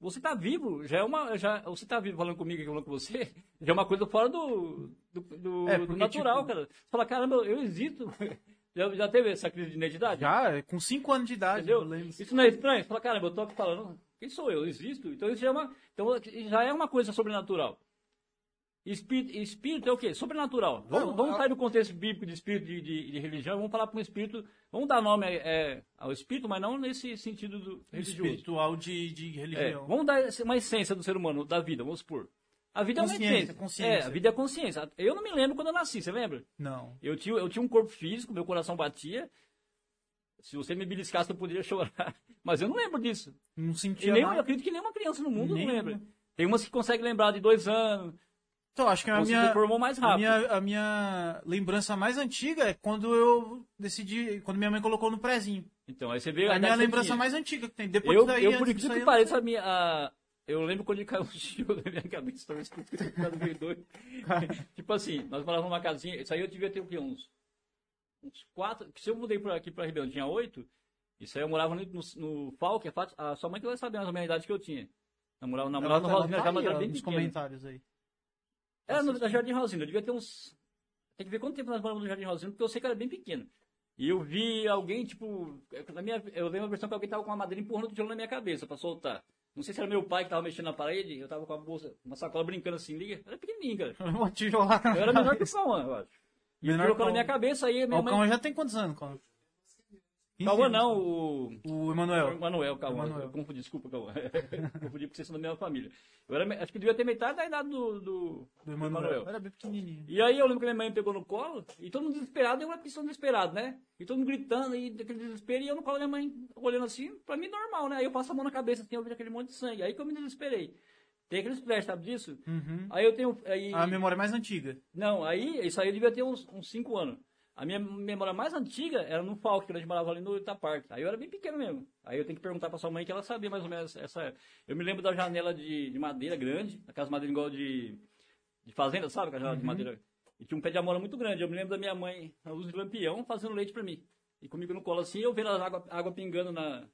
Você tá vivo, já é uma. Já, você tá vivo falando comigo aqui, falando com você, já é uma coisa fora do, do, do- É, do porque, natural, tipo- cara. Você fala, caramba, eu existo. Já, já teve essa crise de identidade? Já, é, com 5 anos de idade, Entendeu? eu lembro. Isso não é estranho? Você fala, caramba, eu tô aqui falando, quem sou eu? Existo? Então isso já é uma, então, já é uma coisa sobrenatural. Espírito, espírito é o quê? Sobrenatural. Vamos, Não, vamos sair do contexto bíblico de espírito de, de, de religião, vamos falar para um espírito, vamos dar nome é, ao espírito, mas não nesse sentido do religioso. Espiritual de, de É, religião. vamos dar uma essência do ser humano, da vida, vamos supor. A vida é uma Consciência, essência. consciência. É, a vida é consciência. Eu não me lembro quando eu nasci, você lembra? Não. Eu tinha, eu tinha um corpo físico, meu coração batia. Se você me beliscasse, eu poderia chorar. Mas eu não lembro disso. Não E sentia nem, eu nada. acredito que nenhuma criança no mundo não Nenhuma. lembra. Tem umas que conseguem lembrar de dois anos, Então, acho que a minha, a minha, a minha lembrança mais antiga é quando eu decidi, quando minha mãe colocou no prezinho. Então, aí você vê É a minha lembrança tinha. mais antiga que tem. Depois Eu, daí, eu por incrível que eu não pareça, a minha, a- eu lembro quando caiu um tiro na minha cabeça, talvez que eu meio doido. tipo assim, nós morávamos numa casinha, isso aí eu devia ter o quê? Uns, uns quatro, se eu mudei pra, aqui pra Ribeirão, tinha oito, isso aí eu morava no, no, no Falque, a, a sua mãe que vai saber mais ou menos a idade que eu tinha. Eu morava, eu morava no Rosinha tá já, mas era bem nos pequeno. comentários aí. Era no, na Jardim Rosino, eu devia ter uns. Tem que ver quanto tempo nós moramos no Jardim Rosino, porque eu sei que era bem pequeno. E eu vi alguém, tipo. Na minha, eu lembro a versão que alguém tava com uma madeira empurrando o tijolo na minha cabeça pra soltar. Não sei se era meu pai que tava mexendo na parede, eu tava com a bolsa, uma sacola brincando assim, liga. Era pequenininho, cara. Uma tijolada. Eu era menor que o Cauã, eu acho. E Menor colocou na minha cabeça aí, minha O mãe. Cauã já tem quantos anos, Cauã? Cauã não, o. O O Emanuel. Manuel, Cauã. Emanuel. Eu confundi, desculpa, Cauã. confundi porque vocês são da mesma família. Eu era, acho que devia ter metade da idade do, do, Do Emanuel. Era bem pequenininho. E aí eu lembro que minha mãe me pegou no colo, e todo mundo desesperado, eu era questão desesperado, né? E todo mundo gritando, e aquele desespero, e eu no colo da minha mãe, olhando assim, pra mim normal, né? Aí eu passo a mão na cabeça, assim, eu vejo aquele monte de sangue. Aí que eu me desesperei. Tem aqueles flash, sabe disso? Uhum. Aí eu tenho. Aí, A memória mais antiga. Não, aí, isso aí eu devia ter uns 5 anos. A minha memória mais antiga era no que a gente morava ali no Itaparque. Aí eu era bem pequeno mesmo. Aí eu tenho que perguntar pra sua mãe que ela sabia mais ou menos essa. Eu me lembro da janela de, de madeira grande, aquelas madeiras igual de, de fazenda, sabe? Aquela janela de madeira. E tinha um pé de amora muito grande. Eu me lembro da minha mãe, a luz de lampião, fazendo leite pra mim. E comigo no colo assim, eu vendo a água, água pingando na,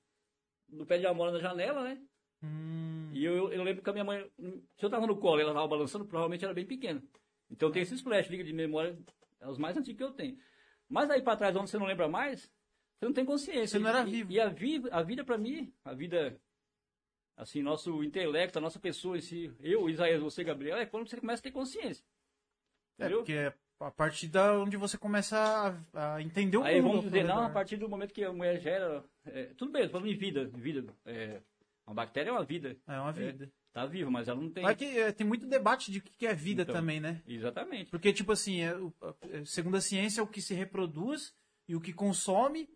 no pé de amora na janela, né? Hum. E eu, eu lembro que a minha mãe, se eu tava no colo e ela tava balançando, provavelmente era bem pequena. Então tem esses flash liga de memória, é os mais antigos que eu tenho. Mas aí pra trás, onde você não lembra mais, você não tem consciência. Você não era E- vivo. E a, vi, a vida pra mim, a vida, assim, nosso intelecto, a nossa pessoa em si, eu, Isaías, você, Gabriel, é quando você começa a ter consciência. É, Entendeu? porque é a partir da onde você começa a, a entender o Aí mundo. vamos ao dizer, não, a partir do momento que a mulher gera. é, tudo bem, falando em vida, vida. é, uma bactéria é uma vida. É uma vida. Tá viva, mas ela não tem. Que é, tem muito debate de o que é vida Então. também, né? Exatamente. Porque, tipo assim, é, é, segundo a ciência, é o que se reproduz e o que consome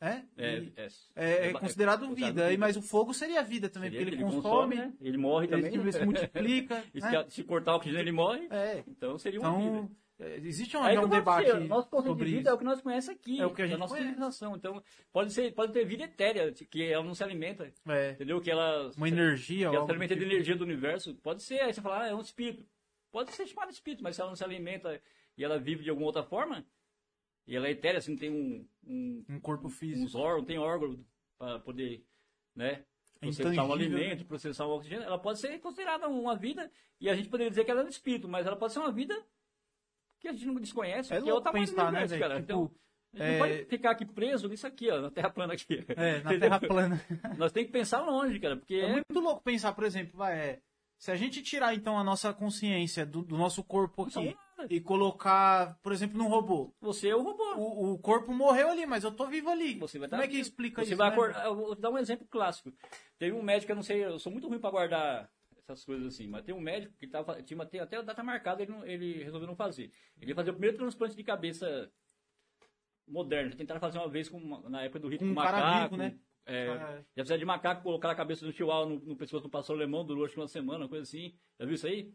é, É, é, é, é considerado vida. Vida. mas o fogo seria vida também, Seria porque que ele consome, né? Ele morre ele, também. se multiplica. Né? se, cortar o oxigênio, ele morre. Então seria uma vida. então, é, existe um, que um debate dizer, o nosso conceito de vida isso. é o que nós conhecemos aqui. É o que a gente nossa conhece. civilização. Então, pode, ser, pode ter vida etérea, que ela não se alimenta. É, Entendeu? Que ela, uma energia. que ela se alimenta do de tipo. energia do universo. Pode ser, aí você fala, ah, é um espírito. Pode ser chamado de espírito, mas se ela não se alimenta e ela vive de alguma outra forma, e ela é etérea, assim, tem um, um, Um corpo físico. uns órgãos, tem órgão para poder, né? Processar um Intangível, alimento, né? processar um oxigênio, ela pode ser considerada uma vida, e a gente poderia dizer que ela é um espírito, mas ela pode ser uma vida que a gente não desconhece, É que é o louco tamanho pensar, né, cara. Tipo, então, a gente é- não pode ficar aqui preso nisso aqui, ó, na Terra plana aqui. É, na? Terra plana. Nós temos que pensar longe, cara, porque É muito louco pensar, por exemplo, vai, é, se a gente tirar então a nossa consciência do, do nosso corpo aqui e colocar, por exemplo, num robô, você é o robô. o, o corpo morreu ali, mas eu tô vivo ali. Como tá- é que explica você isso? vai né? acordar, eu vou dar um exemplo clássico. Teve um médico, eu não sei, eu sou muito ruim para guardar essas coisas assim, mas tem um médico que tava, tinha até a data marcada, ele, não- ele resolveu não fazer. Ele ia fazer o primeiro transplante de cabeça moderno. Já tentaram fazer uma vez com na época do ritmo um macaco. né? é, Cara- já fizeram de macaco, colocar a cabeça do chihuahua no, no pescoço do pastor alemão, durou acho que uma semana, uma coisa assim. Já viu isso aí?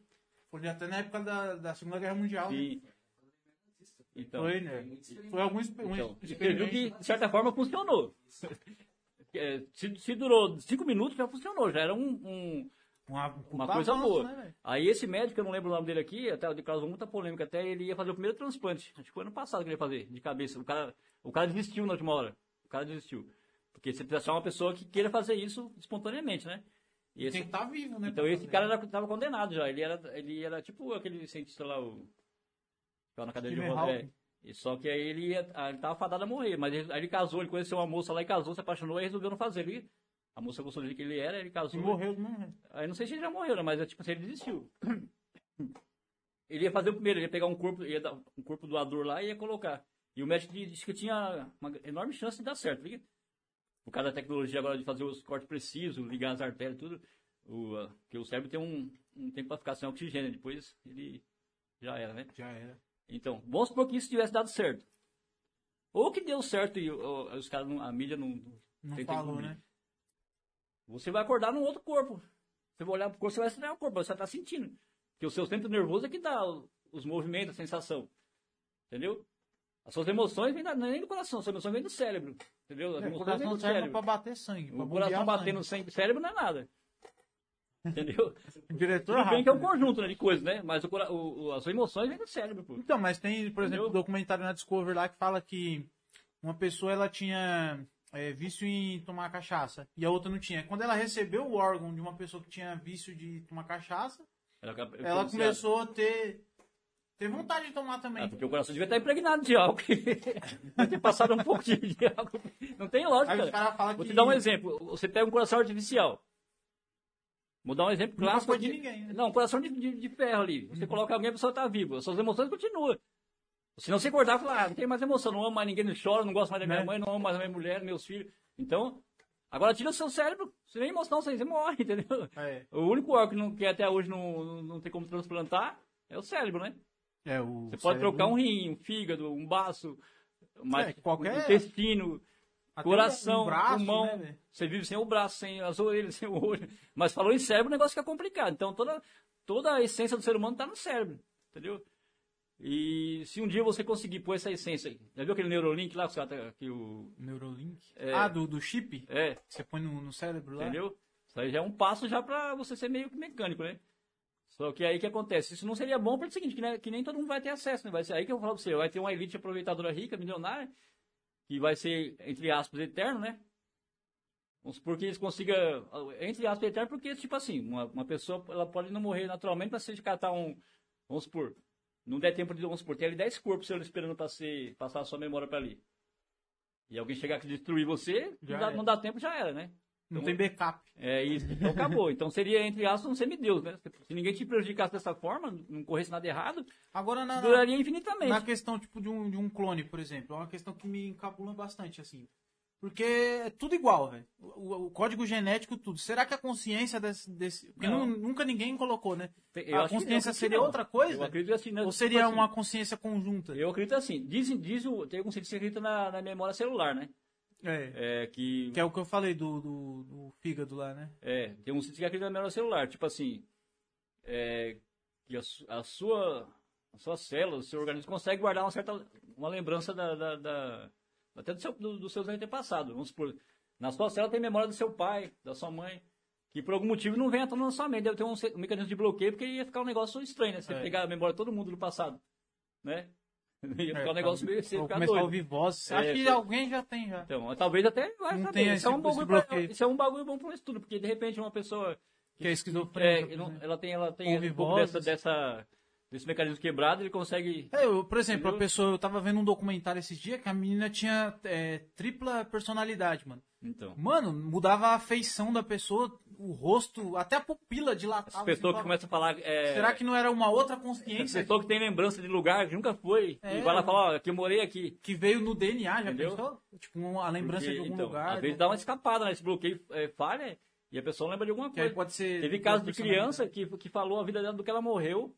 Foi até na época da, da Segunda Guerra Mundial. né? Sim. Então, Foi, né? Foi algum um então, experimento. que, de certa forma, funcionou. É, se, se durou cinco minutos, já funcionou. Já era um, um- Uma, uma coisa avanço, boa. né? Aí esse médico, eu não lembro o nome dele aqui, até causou muita polêmica, até ele ia fazer o primeiro transplante. Acho que foi ano passado que ele ia fazer, de cabeça. O cara, o cara desistiu na última hora. O cara desistiu. Porque você precisa achar uma pessoa que queira fazer isso espontaneamente, né? E esse- Tem que estar vivo, né? então esse fazer. cara estava condenado já. Ele era, ele era tipo aquele cientista lá, o. Ficava na cadeira de Stephen roda. É. Hawking. E Só que aí ele, ia, ah, ele tava fadado a morrer. Mas ele, aí ele casou, ele conheceu uma moça lá e casou, se apaixonou e resolveu não fazer. Ele, a moça gostou dele que ele era, ele E casou. morreu, não. Aí não sei se ele já morreu, né, mas é tipo assim, ele desistiu. Ele ia fazer o primeiro, ele ia pegar um corpo, ia dar um corpo doador lá e ia colocar. E o médico disse que tinha uma enorme chance de dar certo, liga? Por causa da tecnologia agora de fazer os cortes precisos, ligar as artérias e tudo. O, que o cérebro tem um, um tempo para ficar sem oxigênio, depois ele já era, né? Já era. Então, vamos supor que isso tivesse dado certo. Ou que deu certo e ó, os caras, a mídia não, Não falou, né? Você vai acordar num outro corpo. Você vai olhar pro corpo, você vai estranhar o corpo, você tá sentindo. Porque o seu centro nervoso é que dá os movimentos, a sensação. Entendeu? As suas emoções vêm da- não é nem do coração, as suas emoções vêm do cérebro. Entendeu? As É, o emoções vêm do cérebro. pra bater sangue. pra O coração sangue. batendo sem cérebro não é nada. Entendeu? O diretor Tudo bem que é um rápido. conjunto né, de coisas, né? Mas o, o, as suas emoções vêm do cérebro, pô. Então, mas tem, por exemplo, um Entendeu? documentário na Discovery lá que fala que uma pessoa ela tinha é, vício em tomar cachaça e a outra não tinha. Quando ela recebeu o órgão de uma pessoa que tinha vício de tomar cachaça, Ela, ela começou a ter, ter vontade de tomar também. Ah, porque o coração devia estar impregnado de álcool. Deve ter passado um pouco de, de álcool. Não tem lógica. falam Vou que te dar um exemplo. Você pega um coração artificial. Vou dar um exemplo Nunca clássico. foi de ninguém, né? Não, um coração de, de, de ferro ali. Você coloca alguém, a pessoa está viva. As suas emoções continuam. Se não se cortar, fala, ah, não tem mais emoção, não amo mais ninguém, não choro, não gosto mais da minha Né? mãe, não amo mais a minha mulher, meus filhos. Então, agora tira o seu cérebro, nem emoção, você, morre, entendeu? É, O único órgão que, não, que até hoje não, não, tem como transplantar é o cérebro, né? é o Você pode cérebro- trocar um rim, um fígado, um baço, mais, É, qualquer- um intestino, até coração, um braço, pulmão. né, velho? você vive sem o braço, sem as orelhas, sem o olho. Mas falou em cérebro, o negócio fica complicado. Então toda, toda a essência do ser humano está no cérebro, entendeu? E se um dia você conseguir pôr essa essência aí, já viu aquele Neurolink lá que, tá- que o. Neurolink. É. Ah, do, do chip? É, você põe no, no cérebro lá? entendeu? Isso aí já é um passo já para você ser meio que mecânico, né? Só que aí que acontece? Isso não seria bom pelo seguinte, que, né, que nem todo mundo vai ter acesso, né? Vai ser aí que eu falo pra você, vai ter uma elite aproveitadora rica, milionária, que vai ser, entre aspas, eterno, né? Vamos supor que eles consigam, entre aspas, eterno, porque, tipo assim, uma, uma pessoa ela pode não morrer naturalmente, mas se catar um, vamos supor, não der tempo de, vamos supor, tem ali 10 corpos esperando pra ser, passar a sua memória pra ali. E alguém chegar aqui destruir você, não dá, era. não dá tempo, já era, né? Não Então- tem backup. É isso, então acabou. Então seria, entre aspas, um semideus, né? Se ninguém te prejudicasse dessa forma, não corresse nada errado, Agora, na, duraria infinitamente. na questão tipo, de, um, de um clone, por exemplo, é uma questão que me encabula bastante, assim. Porque é tudo igual, velho. O, o código genético, tudo. Será que a consciência desse. desse porque Não. nu- nunca ninguém colocou, né? Eu a consciência seria não. outra coisa? Eu acredito assim, né? Ou Tipo seria assim, uma consciência conjunta? Eu acredito assim. Dizem, diz o, tem algum cientista que acredita na, na memória celular, né? É. É, que, Que é o que eu falei do, do, do fígado lá, né? é, tem um cientista que acredita na memória celular. Tipo assim, é, que a, a sua, a sua célula, o seu organismo consegue guardar uma certa uma lembrança da, da, da- até do seu, do, dos seus antepassados. Vamos supor, na sua célula tem memória do seu pai, da sua mãe, que por algum motivo não vem tona na sua mente. Deve ter um, um mecanismo de bloqueio, porque ia ficar um negócio estranho, né? Você É. pegar a memória de todo mundo do passado, né? Ia ficar É, um negócio meio... Vou ficar doido. ouvir vozes. É, Acho que você- alguém já tem já. Então, talvez até vai Não saber. isso, é um esse- bagulho esse pra- isso é um bagulho bom para um estudo, porque de repente uma pessoa Que é é, esquizofrênica. não- exemplo. ela tem, ela tem Ouve um pouco dessa, dessa, desse mecanismo quebrado, ele consegue. É, eu, por exemplo, Entendeu? a pessoa, eu tava vendo um documentário esses dias que a menina tinha é, tripla personalidade, mano. Então. Mano, mudava a feição da pessoa, o rosto, até a pupila dilatava. As pessoas que assim, começam a falar. É, Será que não era uma outra consciência pessoa que tem lembrança de lugar que nunca foi. É. E vai lá falar, ó, aqui eu morei aqui. que veio no DNA, já Entendeu? pensou? Tipo, uma- a lembrança Porque, de algum então, lugar. Às vezes dá uma escapada, né? Esse bloqueio é, falha e a pessoa lembra de alguma Que aí coisa. pode ser. Teve caso de criança que, que falou a vida dela do que ela morreu.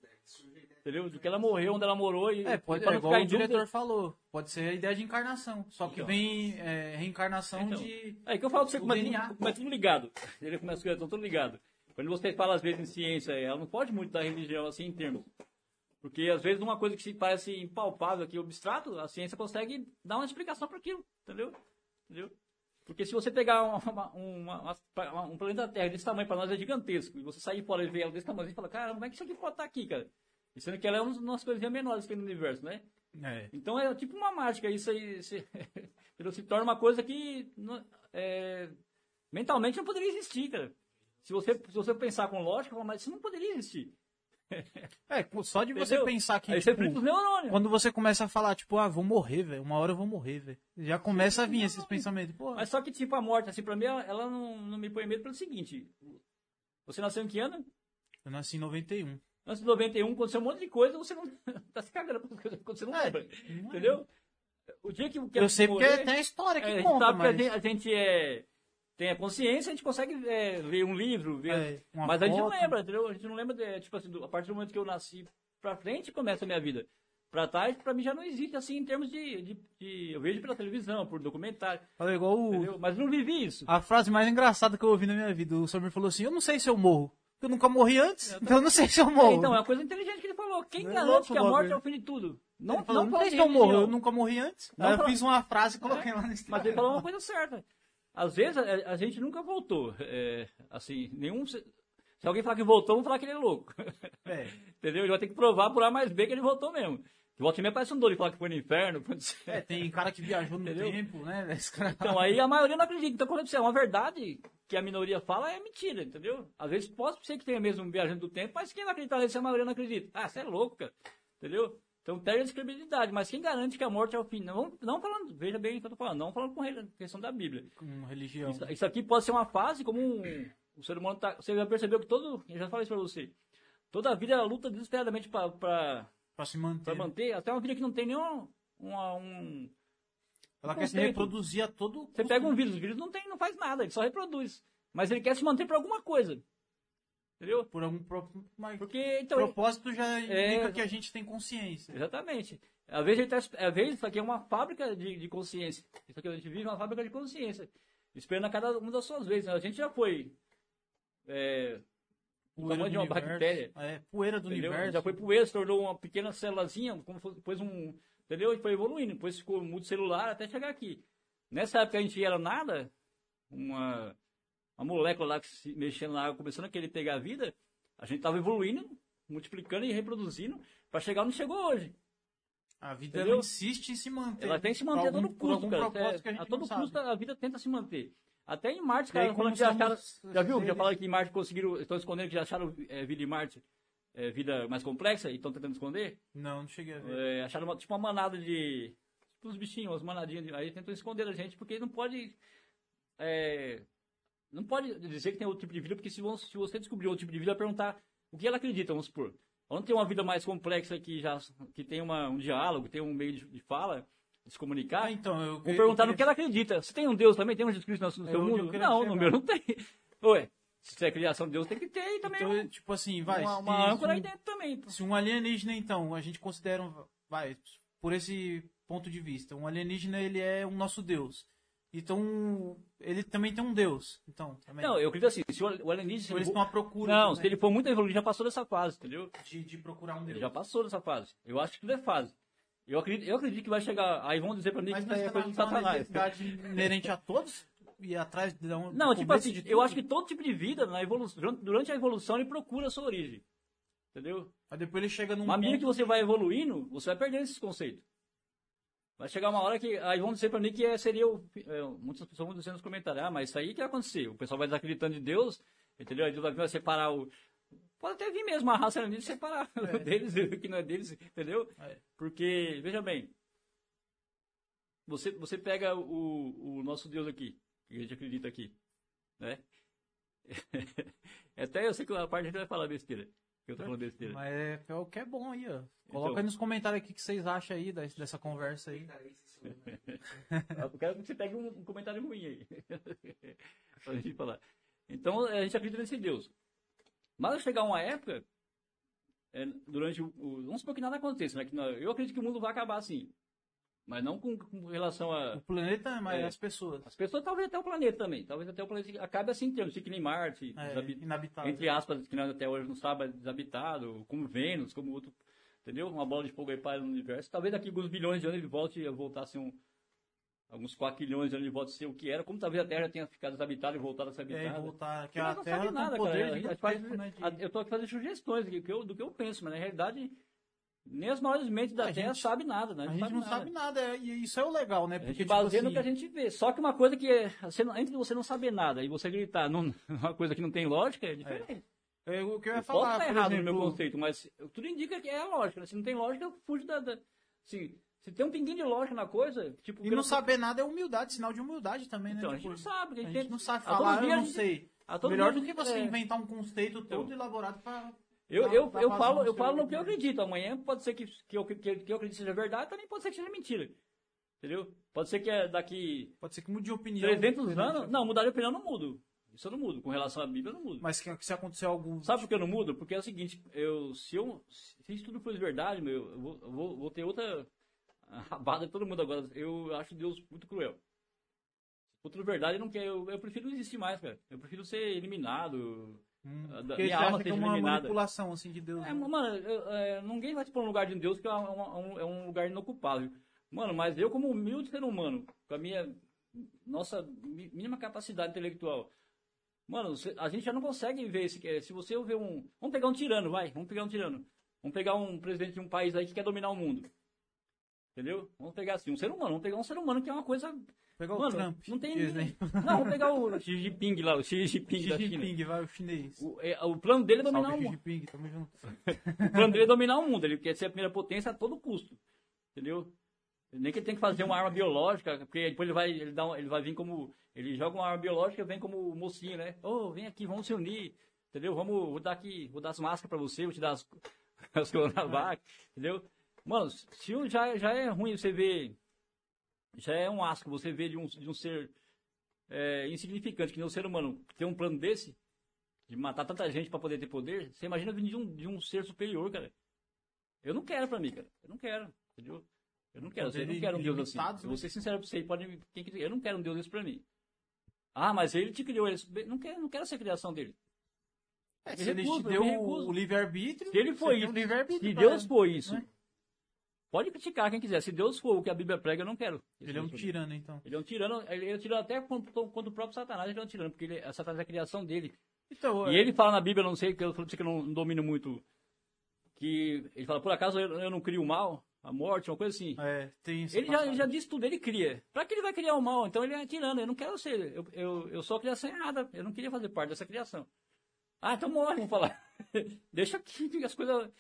Entendeu? Do que ela morreu, onde ela morou. E, É, pode, e é igual o dúvida- diretor falou. Pode ser a ideia de encarnação. Só que Então. vem é, reencarnação Então. de. É que eu falo pra você O como é, DNA. tudo, é ligado. Ele começa as coisas estão tudo ligado. Quando você fala às vezes em ciência, ela não pode muito da religião assim em termos. Porque às vezes uma coisa que se parece impalpável aqui, abstrato, a ciência consegue dar uma explicação para aquilo, entendeu? Entendeu? Porque se você pegar uma- uma- uma- um planeta Terra desse tamanho, para nós é gigantesco, e você sair fora e ver ela desse tamanho, você fala, cara, como é que isso aqui pode estar aqui, cara? E sendo que ela é uma das coisinhas menores que tem no universo, né? É. Então é tipo uma mágica, isso aí se, entendeu? se torna uma coisa que é, mentalmente não poderia existir, cara. Se você, se você pensar com lógica, mas isso não poderia existir. É, só de você Entendeu? pensar que. aí você tipo, frita os neurônios. Quando você começa a falar, tipo, ah, vou morrer, velho. Uma hora eu vou morrer, velho. Já começa a vir esses pensamentos. Pô, Mas só que tipo a morte, assim, pra mim, ela, ela não, não me põe medo pelo seguinte. Você nasceu em que ano? eu nasci em 91. Antes de 91, aconteceu um monte de coisa, você não tá se cagando por coisa que você não É, lembra. não é. Entendeu? O dia que, Eu sei porque tem a história que É, a conta, sabe mas... que a gente, a é. tem a consciência, a gente consegue é, ler um livro, ver, É, mas a gente não lembra, entendeu? A gente não lembra, de, tipo assim, do- a partir do momento que eu nasci pra frente começa a minha vida. Pra trás, pra mim já não existe, assim, em termos de, de, de- eu vejo pela televisão, por documentário, Falei igual o, entendeu? Mas não vivi isso. a frase mais engraçada que eu ouvi na minha vida. O Samir falou assim: Eu não sei se eu morro. Eu nunca morri antes, então eu não sei se eu morro. É, então, é uma coisa inteligente que ele falou. Quem É garante louco que a morte é o fim de tudo? Não, Ele falou, não não sei falando se eu morro, eu nunca morri antes. Não Aí eu fala- fiz uma frase e coloquei lá no Mas Instagram. ele falou uma coisa certa. Às vezes a, a gente nunca voltou. é, assim, nenhum. Se, se alguém falar que voltou, vamos falar que ele é louco. É. Entendeu? Ele vai ter que provar por A mais B que ele voltou mesmo. Volta e meia parece um doido falar que foi no inferno. É, tem cara que viajou no Entendeu? tempo, né? Cara... Então aí a maioria não acredita. Então, quando você é uma verdade que a minoria fala, é mentira, entendeu? Às vezes pode ser que tenha mesmo um viajante do tempo, mas quem vai acreditar nisso se a maioria não acredita? Ah, você é louco, cara. Entendeu? Então perde a credibilidade. Mas quem garante que a morte é o fim? Não, não falando, veja bem o que eu tô falando, não falando com questão da Bíblia. Com religião. Isso, isso aqui pode ser uma fase como um. O ser humano tá. Você já percebeu que todo. Eu já falei isso pra você. Toda a vida ela luta desesperadamente pra, pra, Pra se manter. pra manter. Até uma vida que não tem nenhum. uma- um, Ela quer se reproduzir a todo você pega um vírus, o vírus não tem, não faz nada, ele só reproduz. Mas ele quer se manter por alguma coisa. Entendeu? Por algum Porque, então. propósito já indica É. que a gente tem consciência. Exatamente. Às vezes, ele tá, às vezes isso aqui é uma fábrica de, de consciência. Isso aqui a gente vive uma fábrica de consciência. Esperando a cada uma das suas vezes. A gente já foi. É, o tamanho de uma universo. bactéria. É, poeira do Entendeu? universo. Já foi poeira, se tornou uma pequena célulazinha, como fosse, depois um. Entendeu? E foi evoluindo. Depois ficou multicelular até chegar aqui. Nessa época a gente era nada, uma, uma molécula lá que se mexendo na água, começando a querer pegar a vida, a gente estava evoluindo, multiplicando e reproduzindo, para chegar onde chegou hoje. A vida Entendeu? ela insiste em se manter. Ela tem que se manter a algum- todo por custo, cara. propósito É, a a todo não sabe. custo a vida tenta se manter. Até em Marte, cara, como quando já acharam, já viu? Já falaram que em Marte conseguiram, estão escondendo que já acharam é, vida em Marte, é, vida mais complexa e estão tentando esconder. Não, não cheguei a ver. É, acharam uma, tipo uma manada de. Tipo uns bichinhos, umas manadinhas. De, aí tentam esconder a gente porque não pode. é, não pode dizer que tem outro tipo de vida, porque se, se você descobrir outro tipo de vida, vai perguntar o que ela acredita, vamos supor. Onde tem uma vida mais complexa que já que tem uma, um diálogo, tem um meio de, de fala, se comunicar. Ah, então, eu, Vou eu- perguntar eu no que ela acredita. Você tem um Deus também? Tem um Jesus Cristo no, É seu eu mundo? Não, no meu não tem. Ué, se é criação de Deus, tem que ter e também Então, tipo assim, vai. uma, se- uma âncora um- aí dentro também. Se um alienígena, então, a gente considera, um- vai, por esse ponto de vista, um alienígena ele é o nosso Deus. Então, ele também tem um Deus. Então, também. Não, eu acredito assim, se o o alienígena... Então, eles estão à procura Não, também se ele for muito evoluído, já passou dessa fase, entendeu? de, de procurar um Deus. Ele já passou dessa fase. Eu acho que tudo é fase. Eu acredito, eu acredito que vai chegar. Aí vão dizer pra mim Mas que aí é é coisa de Satanás. inerente a todos? E atrás de um, Não, tipo assim, eu tudo? acho que todo tipo de vida, na evolução, durante- a evolução, ele procura a sua origem. Entendeu? Mas depois ele chega num Mas à medida que você vai evoluindo, você vai perdendo esses conceitos. Vai chegar uma hora que. Aí vão dizer pra mim que é- seria o. é, muitas pessoas vão dizer nos comentários, ah, mas isso aí que vai acontecer. O pessoal vai desacreditando de Deus, entendeu? Aí Deus vai separar o. Pode até vir mesmo a raça alienígena separar o deles e o que não é deles, entendeu? É. Porque, veja bem, você, você pega o, o nosso Deus aqui, que a gente acredita aqui, né? Até eu sei que a parte a gente vai falar besteira, que eu tô falando besteira. Mas é, é o que é bom aí, ó. Coloca Então. aí nos comentários aqui o que vocês acham aí dessa, dessa conversa aí. Eu quero que você pegue um, um comentário ruim aí. pra gente falar. Então, a gente acredita nesse Deus. Mas vai chegar uma época, é, durante o, o- Vamos supor que nada aconteça, né? Que não- eu acredito que o mundo vai acabar assim. Mas não com, com relação a. O planeta, mas É. as pessoas. As pessoas, talvez até o planeta também. Talvez até o planeta acabe assim em termos, fique em Marte, É, inabitável. entre aspas, que nós até hoje não sabe, desabitado, como Vênus, como outro. Entendeu? Uma bola de fogo aí para no universo. Talvez daqui a alguns bilhões de anos ele volte a voltar a ser um. Alguns 4 bilhões de a ser o que era. Como talvez a Terra tenha ficado desabitada e voltado a ser É, habitada. e voltar. Que a Terra sabe tem um nada, poder cara. A de faz- tempo, né, de- a- Eu tô aqui fazendo sugestões do que, eu, do que eu penso, mas na realidade, nem as maiores mentes da A Terra gente- sabem nada, né? A gente não sabe nada, e isso é o legal, né? A Porque, gente tipo baseia no assim, que a gente vê. Só que uma coisa que é. Você entre você não saber nada e você gritar num- numa coisa que não tem lógica é diferente. é o que eu ia Eu posso falar, estar errado exemplo, no meu conceito, mas tudo indica que é a lógica. né? Se não tem lógica, eu fujo da. da assim, se tem um pinguinho de lógica na coisa, tipo. E não saber nada é humildade, sinal de humildade também, Então, né? a gente Tipo, não sabe. a A gente não sabe todo falar, eu não gente- sei. todo Melhor do que gente- você é. inventar um conceito todo Então. elaborado pra... Eu, pra- eu, pra eu falo, no eu falo no que eu acredito. Amanhã pode ser que, que, eu, que, que eu acredite seja verdade, também pode ser que seja mentira. Entendeu? Pode ser que é daqui Pode ser que mude de opinião. 300 diferente. anos. Não, mudar de opinião eu não mudo. Isso eu não mudo. Com relação à Bíblia, eu não mudo. Mas que, se acontecer algum. Sabe por que eu não mudo? Porque é o seguinte, eu, se, eu, se isso tudo for verdade, meu, eu vou, eu vou, vou ter outra rabada de todo mundo agora. Eu acho Deus muito cruel. Tudo verdade, eu não quero. Eu, eu prefiro não existir mais, cara. Eu prefiro ser eliminado. Hum, a- da- minha alma que é seja uma eliminada. manipulação assim de Deus. É, né? mano, eu- é, ninguém vai te pôr no lugar de Deus, que é um, um- é um lugar inocupável. Mano, mas eu, como humilde ser humano, com a minha nossa mínima capacidade intelectual, mano, a gente já não consegue ver esse. é, Se você ver um. Vamos pegar um tirano, vai, vamos pegar um tirano. Vamos pegar um presidente de um país aí que quer dominar o mundo. Entendeu? Vamos pegar assim, um ser humano, vamos pegar um ser humano que é uma coisa. Pegar o Mano, Trump. não tem. de exemplo. Não, vamos pegar o Xi Jinping lá, o Xi Jinping Xi da China. Jinping, vai, o chinês. O, é, o plano dele é dominar Salve, o Xi mundo. Jinping, tamo junto. O plano dele é dominar o mundo. Ele quer ser a primeira potência a todo custo. Entendeu? Nem que ele tem que fazer uma arma biológica, porque depois ele vai, ele dá um- ele vai vir como. Ele joga uma arma biológica e vem como mocinho, né? Ô, vem aqui, vamos se unir. Entendeu? Vamos, vou dar aqui, vou dar as máscaras pra você, vou te dar as, as coronavac, entendeu? Mano, se um- já, já é ruim você ver. Já é um asco você ver de um, de um ser é, insignificante, que nem o ser humano, ter um plano desse, de matar tanta gente pra poder ter poder, você imagina vir de um, de um ser superior, cara. Eu não quero pra mim, cara. Eu não quero, entendeu? Eu não quero, eu não quero um Deus assim. ilimitado, Eu né? vou ser sincero pra você, pode, quem eu não quero um Deus desse pra mim. Ah, mas ele te criou, ele, não quero, não quero ser criação dele. É, se ele te deu o, livre-arbítrio. Se ele foi isso, um se Deus for isso, né? Pode criticar quem quiser. Se Deus for o que a Bíblia prega, eu não quero. Ele é um tirano, então. Ele é um tirano, ele é um tirano até contra, contra o próprio Satanás, ele é um tirano, porque ele, a Satanás é a criação dele. Então, E ele fala na Bíblia, não sei, porque eu falei pra você que eu não, domino muito, que ele fala, por acaso eu, eu não crio o mal, a morte, uma coisa assim. É, tem essa Ele já, ele já disse tudo, ele cria. Pra que ele vai criar o mal? Então ele é tirano, eu não quero ser, eu, eu, eu sou a criação errada, eu não queria fazer parte dessa criação. Ah, então morre, vamos falar. Deixa aqui, as coisas...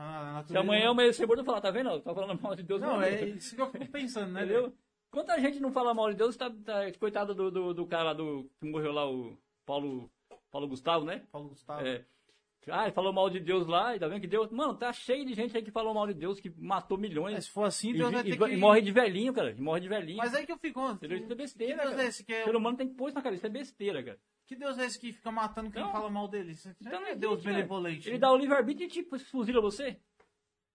A- a Se natureza- amanhã eu amanhecer morto, eu falar, tá vendo? Tá falando mal de Deus. Não, meu é isso que eu fico pensando, né? Entendeu? Quanta gente não fala mal de Deus, tá, tá- coitado do, do, do cara do, que morreu lá, o Paulo, Paulo Gustavo, né? Paulo Gustavo. É. Ah, ele falou mal de Deus lá, e tá vendo que Deus. Mano, tá cheio de gente aí que falou mal de Deus, que matou Mas milhões. se for assim, E, Deus vai e- ter e que... morre de velhinho, cara. E morre de velhinho. Mas aí que eu fico... Isso é Que besteira. Deus cara. é esse que O é... ser humano tem que pôr isso na cabeça, isso é besteira, cara. Que Deus é esse que fica matando quem Então- fala mal dele? Isso Então não não é existe, Deus cara. benevolente. Ele né? dá o livre-arbítrio e tipo, fuzila você.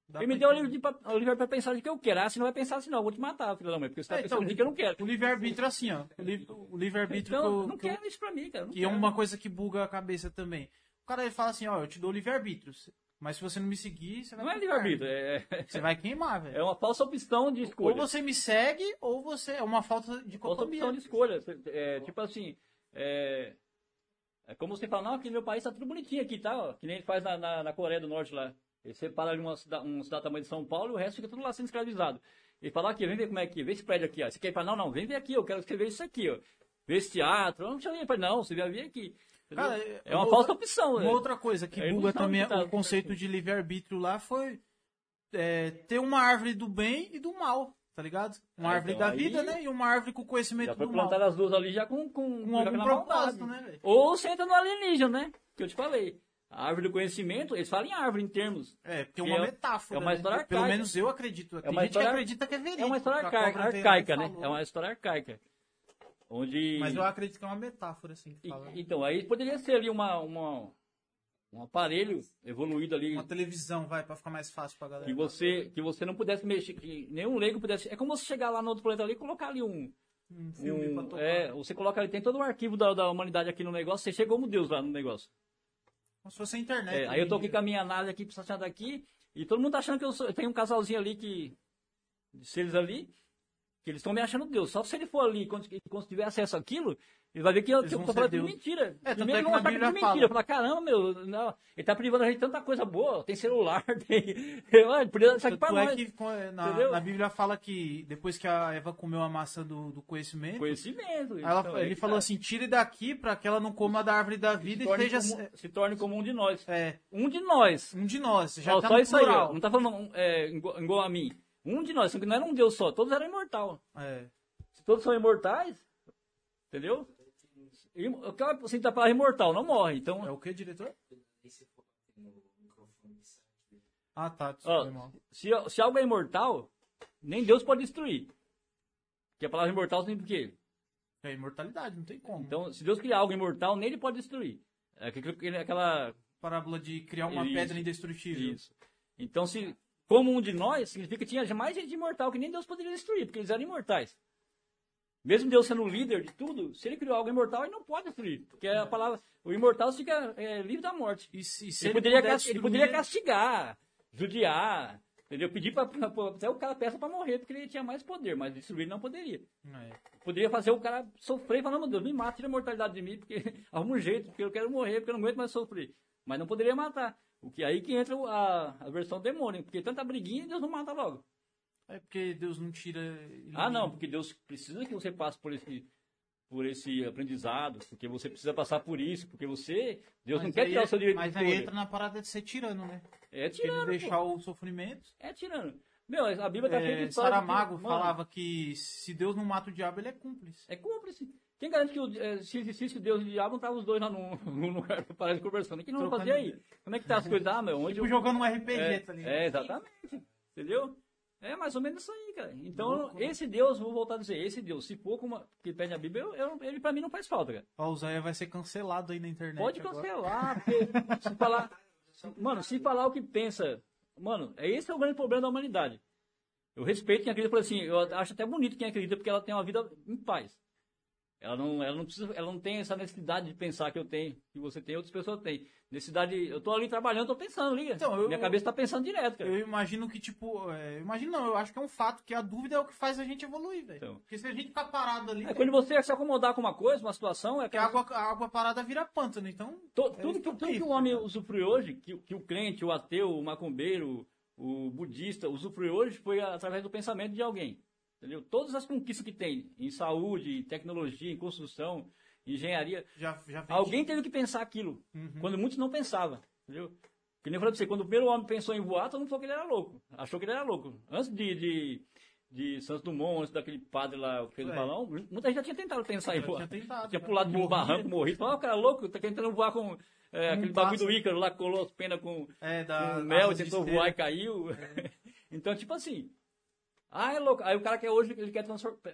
Dá Ele me pra deu o livre pra, o livre pra pensar de que eu quero. Ah, se não vai pensar assim, não, eu vou te matar, filho da mãe, porque você tá É, pensando então, de que eu não quero. O livre-arbítrio assim, ó. O li- O livre-arbítrio Então, eu não que eu- quero isso pra mim, cara. eu não Que é quero. uma coisa que buga a cabeça também. O cara ele fala assim, ó, eu te dou livre-arbítrio. Mas se você não me seguir, você vai Não é pro livre-arbítrio, inferno. é, Você vai queimar, velho. é uma falsa opção de Ou escolha. você me segue, ou você... É uma falta de Falsa opção de escolha. É, tipo assim, é, é como você fala, não, aqui no meu país tá tudo bonitinho aqui, tá? ó, que nem ele faz na, na, na Coreia do Norte lá. Ele separa ali uma cidade, uma cidade tamanho de São Paulo e o resto fica tudo lá sendo escravizado. Ele fala aqui, vem ver como é aqui, vê esse prédio aqui, ó. Você quer pra não, não, vem ver aqui, eu quero que você veja isso aqui, ó. Vê esse teatro, não eu ir pra não, você vai vir aqui. Cara, é uma outra- falsa opção, Uma né? outra coisa que É buga também que tá- o conceito de livre-arbítrio lá foi é, ter uma árvore do bem e do mal, tá ligado? Uma É, árvore então, da aí- vida, né? E uma árvore com conhecimento Já foi do mal. plantar as duas ali já com, com, Com algum propósito, né? Ou você entra no alienígena, né? Que eu te falei. A árvore do conhecimento, eles falam em árvore em termos. É, porque é uma é- metáfora. é uma né? história Pelo arcaica. menos eu acredito. Tem uma gente história- que acredita que é verídico. É uma história arcaica, arcaica né? É uma história arcaica. Onde. Mas eu acredito que é uma metáfora, assim. que E- fala. Então, aí poderia ser ali uma, uma, um aparelho evoluído ali. Uma televisão, vai, pra ficar mais fácil pra galera. Que você, que você não pudesse mexer, que nenhum leigo pudesse. É como você chegar lá no outro planeta ali e colocar ali um. Um filme pra um tocar. é, você coloca ali, tem todo o arquivo da, da humanidade aqui no negócio, você chega como Deus lá no negócio. Como se fosse a internet. É, aí eu tô aqui com a minha análise aqui, estacionada aqui, e todo mundo tá achando que eu, sou, eu tenho um casalzinho ali que. de seres ali, que eles estão me achando Deus. Só se ele for ali, quando, quando tiver acesso àquilo, ele vai ver que Eles que eu tô falando mentira. É, Primeiro é que tudo fala. mentira. Falar, caramba, meu, não, ele tá privando a gente de tanta coisa boa, tem celular, tem. Ele podia isso aqui pra é nós. que co- na, Entendeu? na Bíblia fala que depois que a Eva comeu a maçã do, do conhecimento, Conhecimento. ela- então, é ele que falou tá. assim: tire daqui pra que ela não coma da árvore da vida se e esteja. como, se torne como um de nós. É, Um de nós. um de nós. Já Ó, tá só isso aí, ó. Não tá falando um, é, igual, igual a mim. Um de nós, só que não era um Deus só, todos eram imortais. É. Se todos são imortais, entendeu? E O cara, assim, tá palavra imortal, não morre. Então, É o que, diretor? Ah, tá. Mal. se, se algo é imortal, nem Deus pode destruir. Porque a palavra imortal significa o quê? É imortalidade, não tem como. Então, se Deus criar algo imortal, nem ele pode destruir. É aquela Parábola de criar uma Isso. pedra indestrutível. Isso. Então, se como um de nós, significa que tinha mais gente imortal que nem Deus poderia destruir, porque eles eram imortais. Mesmo Deus sendo o líder de tudo, se ele criou algo imortal, ele não pode destruir. Porque a palavra, o imortal fica é, livre da morte. E se, se Ele, poderia, puder cas- ele destruir- poderia castigar, judiar, entendeu? Pedir para até o cara peça para morrer, porque ele tinha mais poder, mas destruir ele não poderia. É. Poderia fazer o cara sofrer e falar, meu Deus, me mata, tira a mortalidade de mim, porque arruma um jeito, porque eu quero morrer, porque eu não aguento mais sofrer. Mas não poderia matar. O que aí que entra a, a versão demônio, porque tanta briguinha, Deus não mata logo. É porque Deus não tira. Ah, não, porque Deus precisa que você passe por esse, por esse aprendizado, porque você precisa passar por isso, porque você, Deus não Mas quer aí- tirar o seu direito Mas de aí entra na parada de ser tirano, né? É tirano, deixar o sofrimento. É tirano. Meu, a Bíblia tá É, de história de que- Saramago mano, falava que se Deus não mata o diabo, ele é cúmplice. É cúmplice. Quem garante que o- eh, se existisse Deus e o diabo, não estavam os dois lá no, no paraíso conversando? Quem não vai Trocando fazer aí? Como é que tá as coisas? Ah, meu, onde Tipo eu... jogando um RPG, É, tá ligado? é, exatamente. Entendeu? É mais ou menos isso aí, cara. Então, esse Deus, vou voltar a dizer, esse Deus, se for como que pede a Bíblia, eu, eu- ele pra mim não faz falta, cara. Ó, o Zé vai ser cancelado aí na internet. Pode cancelar, porque se falar. Mano, se falar o que pensa. Mano, é esse é o grande problema da humanidade. Eu respeito quem acredita, por assim, eu acho até bonito quem acredita, porque ela tem uma vida em paz. Ela não, ela não precisa, ela não tem essa necessidade de pensar que eu tenho, que você tem, outras pessoas têm. Necessidade, eu tô ali trabalhando, tô pensando, liga. Então, eu- Minha cabeça tá pensando direto, cara. Eu imagino que, tipo, é, imagino não, eu acho que é um fato que a dúvida é o que faz a gente evoluir, velho. Então. Porque se a gente ficar parado ali, É quando você se acomodar com uma coisa, uma situação, é que a água, a água parada vira pântano, então... To- É tudo, que, tudo que o homem usufrui hoje, que, que o crente, o ateu, o macumbeiro, o budista usufrui hoje, foi através do pensamento de alguém. Entendeu? Todas as conquistas que tem em saúde, em tecnologia, em construção, engenharia, Já, já alguém teve que pensar aquilo, Uhum. quando muitos não pensavam. Entendeu? Que nem eu falei pra você, quando o primeiro homem pensou em voar, todo mundo falou que ele era louco. Achou que ele era louco. Antes de, de, de Santos Dumont, antes daquele padre lá que fez o É. balão, muita gente já tinha tentado pensar em Já voar. tinha tentado, tinha já. pulado de um barranco, morrido. Falava, ó, cara louco, tá tentando voar com é, aquele bagulho do Ícaro lá, colou as penas com, É, com da, mel, da tentou voar e caiu. então, tipo assim. Ah, é louco. Aí o cara que hoje ele quer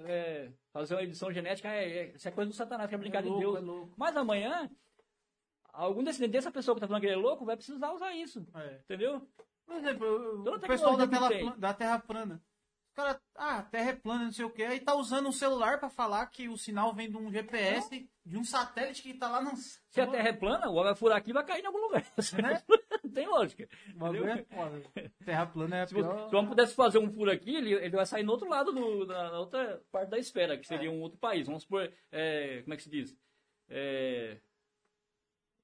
é, fazer uma edição genética, é, é, isso é coisa do Satanás, quer brincar É de louco, Deus. é louco. Mas amanhã, algum descendente dessa pessoa que tá falando que ele é louco vai precisar usar isso. É. Entendeu? Por exemplo, Toda o pessoal da, tela, da Terra plana. Os caras, ah, a Terra é plana, não sei o que, aí tá usando um celular pra falar que o sinal vem de um GPS, de um satélite que tá lá no... Se a Terra é plana, o homem vai furar aqui e vai cair em algum lugar. Né? Não tem lógica. É foda. Terra plana é a Se, pior... se o homem pudesse fazer um furo aqui, ele, ele vai sair no outro lado, do, da, na outra parte da esfera, que seria um outro país. Vamos supor, é, como é que se diz? É,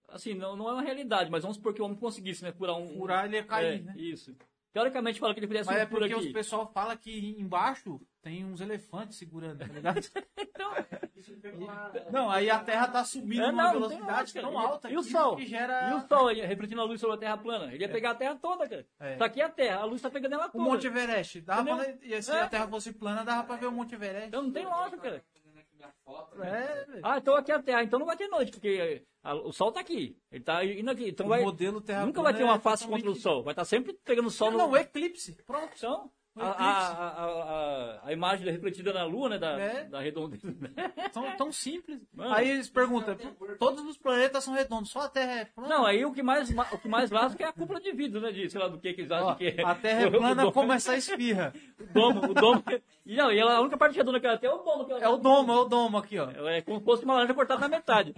assim, não, não é uma realidade, mas vamos supor que o homem conseguisse, né, furar um... Furar, ele ia cair, é, né? Isso. Teoricamente fala que ele fizesse Mas um é porque os pessoal fala que embaixo tem uns elefantes segurando, tá ligado? Pegou lá. não, aí a Terra tá subindo É, numa não, não velocidade lógica. tão alta e o Sol? que gera... E o Sol refletindo a luz sobre a Terra plana? Ele ia pegar a Terra toda, cara. É. Tá aqui a Terra, a luz tá pegando ela O toda. Monte Everest. Dava pra... E se É. a Terra fosse plana, dava pra ver o Monte Everest. Então não tem lógica, cara. Foto, né? É. Ah, então aqui é a Terra, então não vai ter noite, porque a- o Sol tá aqui. Ele tá indo aqui. Então O vai, modelo Terra nunca vai ter uma é face totalmente- contra o Sol. Vai estar sempre pegando o Sol no. Não, o eclipse. Pronto. Então, a, a, a, a, imagem refletida na Lua, né? Da, É. da redondeza. Tão, tão simples. Mano. Aí eles perguntam, todos os planetas são redondos, só a Terra é plana? Não, aí o que mais, ma- o que mais lasca é a cúpula de vidro, né? De, sei lá do que que eles acham Ó, que é. a Terra é plana domo- como essa espirra. O domo, o domo. E não, e ela, a única parte redonda que ela tem é o domo. Que ela É o domo, é o domo aqui, ó. É como se fosse uma laranja cortada na metade.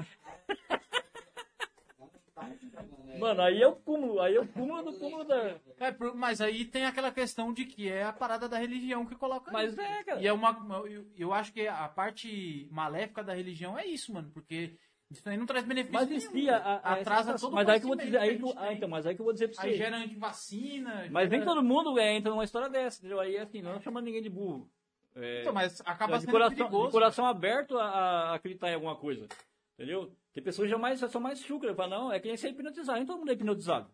Mano, aí é o cúmulo, aí é o cúmulo do cúmulo da. É, mas aí tem aquela questão de que é a parada da religião que coloca Mas isso. é, cara. E é uma. Eu, eu acho que a parte maléfica da religião é isso, mano. Porque isso aí não traz benefício. Mas nenhum, desvia a, a, Atrasa todo o Mas aí que eu vou dizer, aí que ah, então, mas aí que eu vou dizer pra Aí você. gera antivacina. Mas nem gera- todo mundo é, entra numa história dessa, entendeu? Aí assim, não chamando ninguém de burro. É, Então, mas acaba de, sendo coração, perigoso. de coração aberto a, a acreditar em alguma coisa. Entendeu? Tem pessoas que jamais são mais chucras, falam, não, é que nem ser hipnotizado, nem todo mundo é hipnotizado.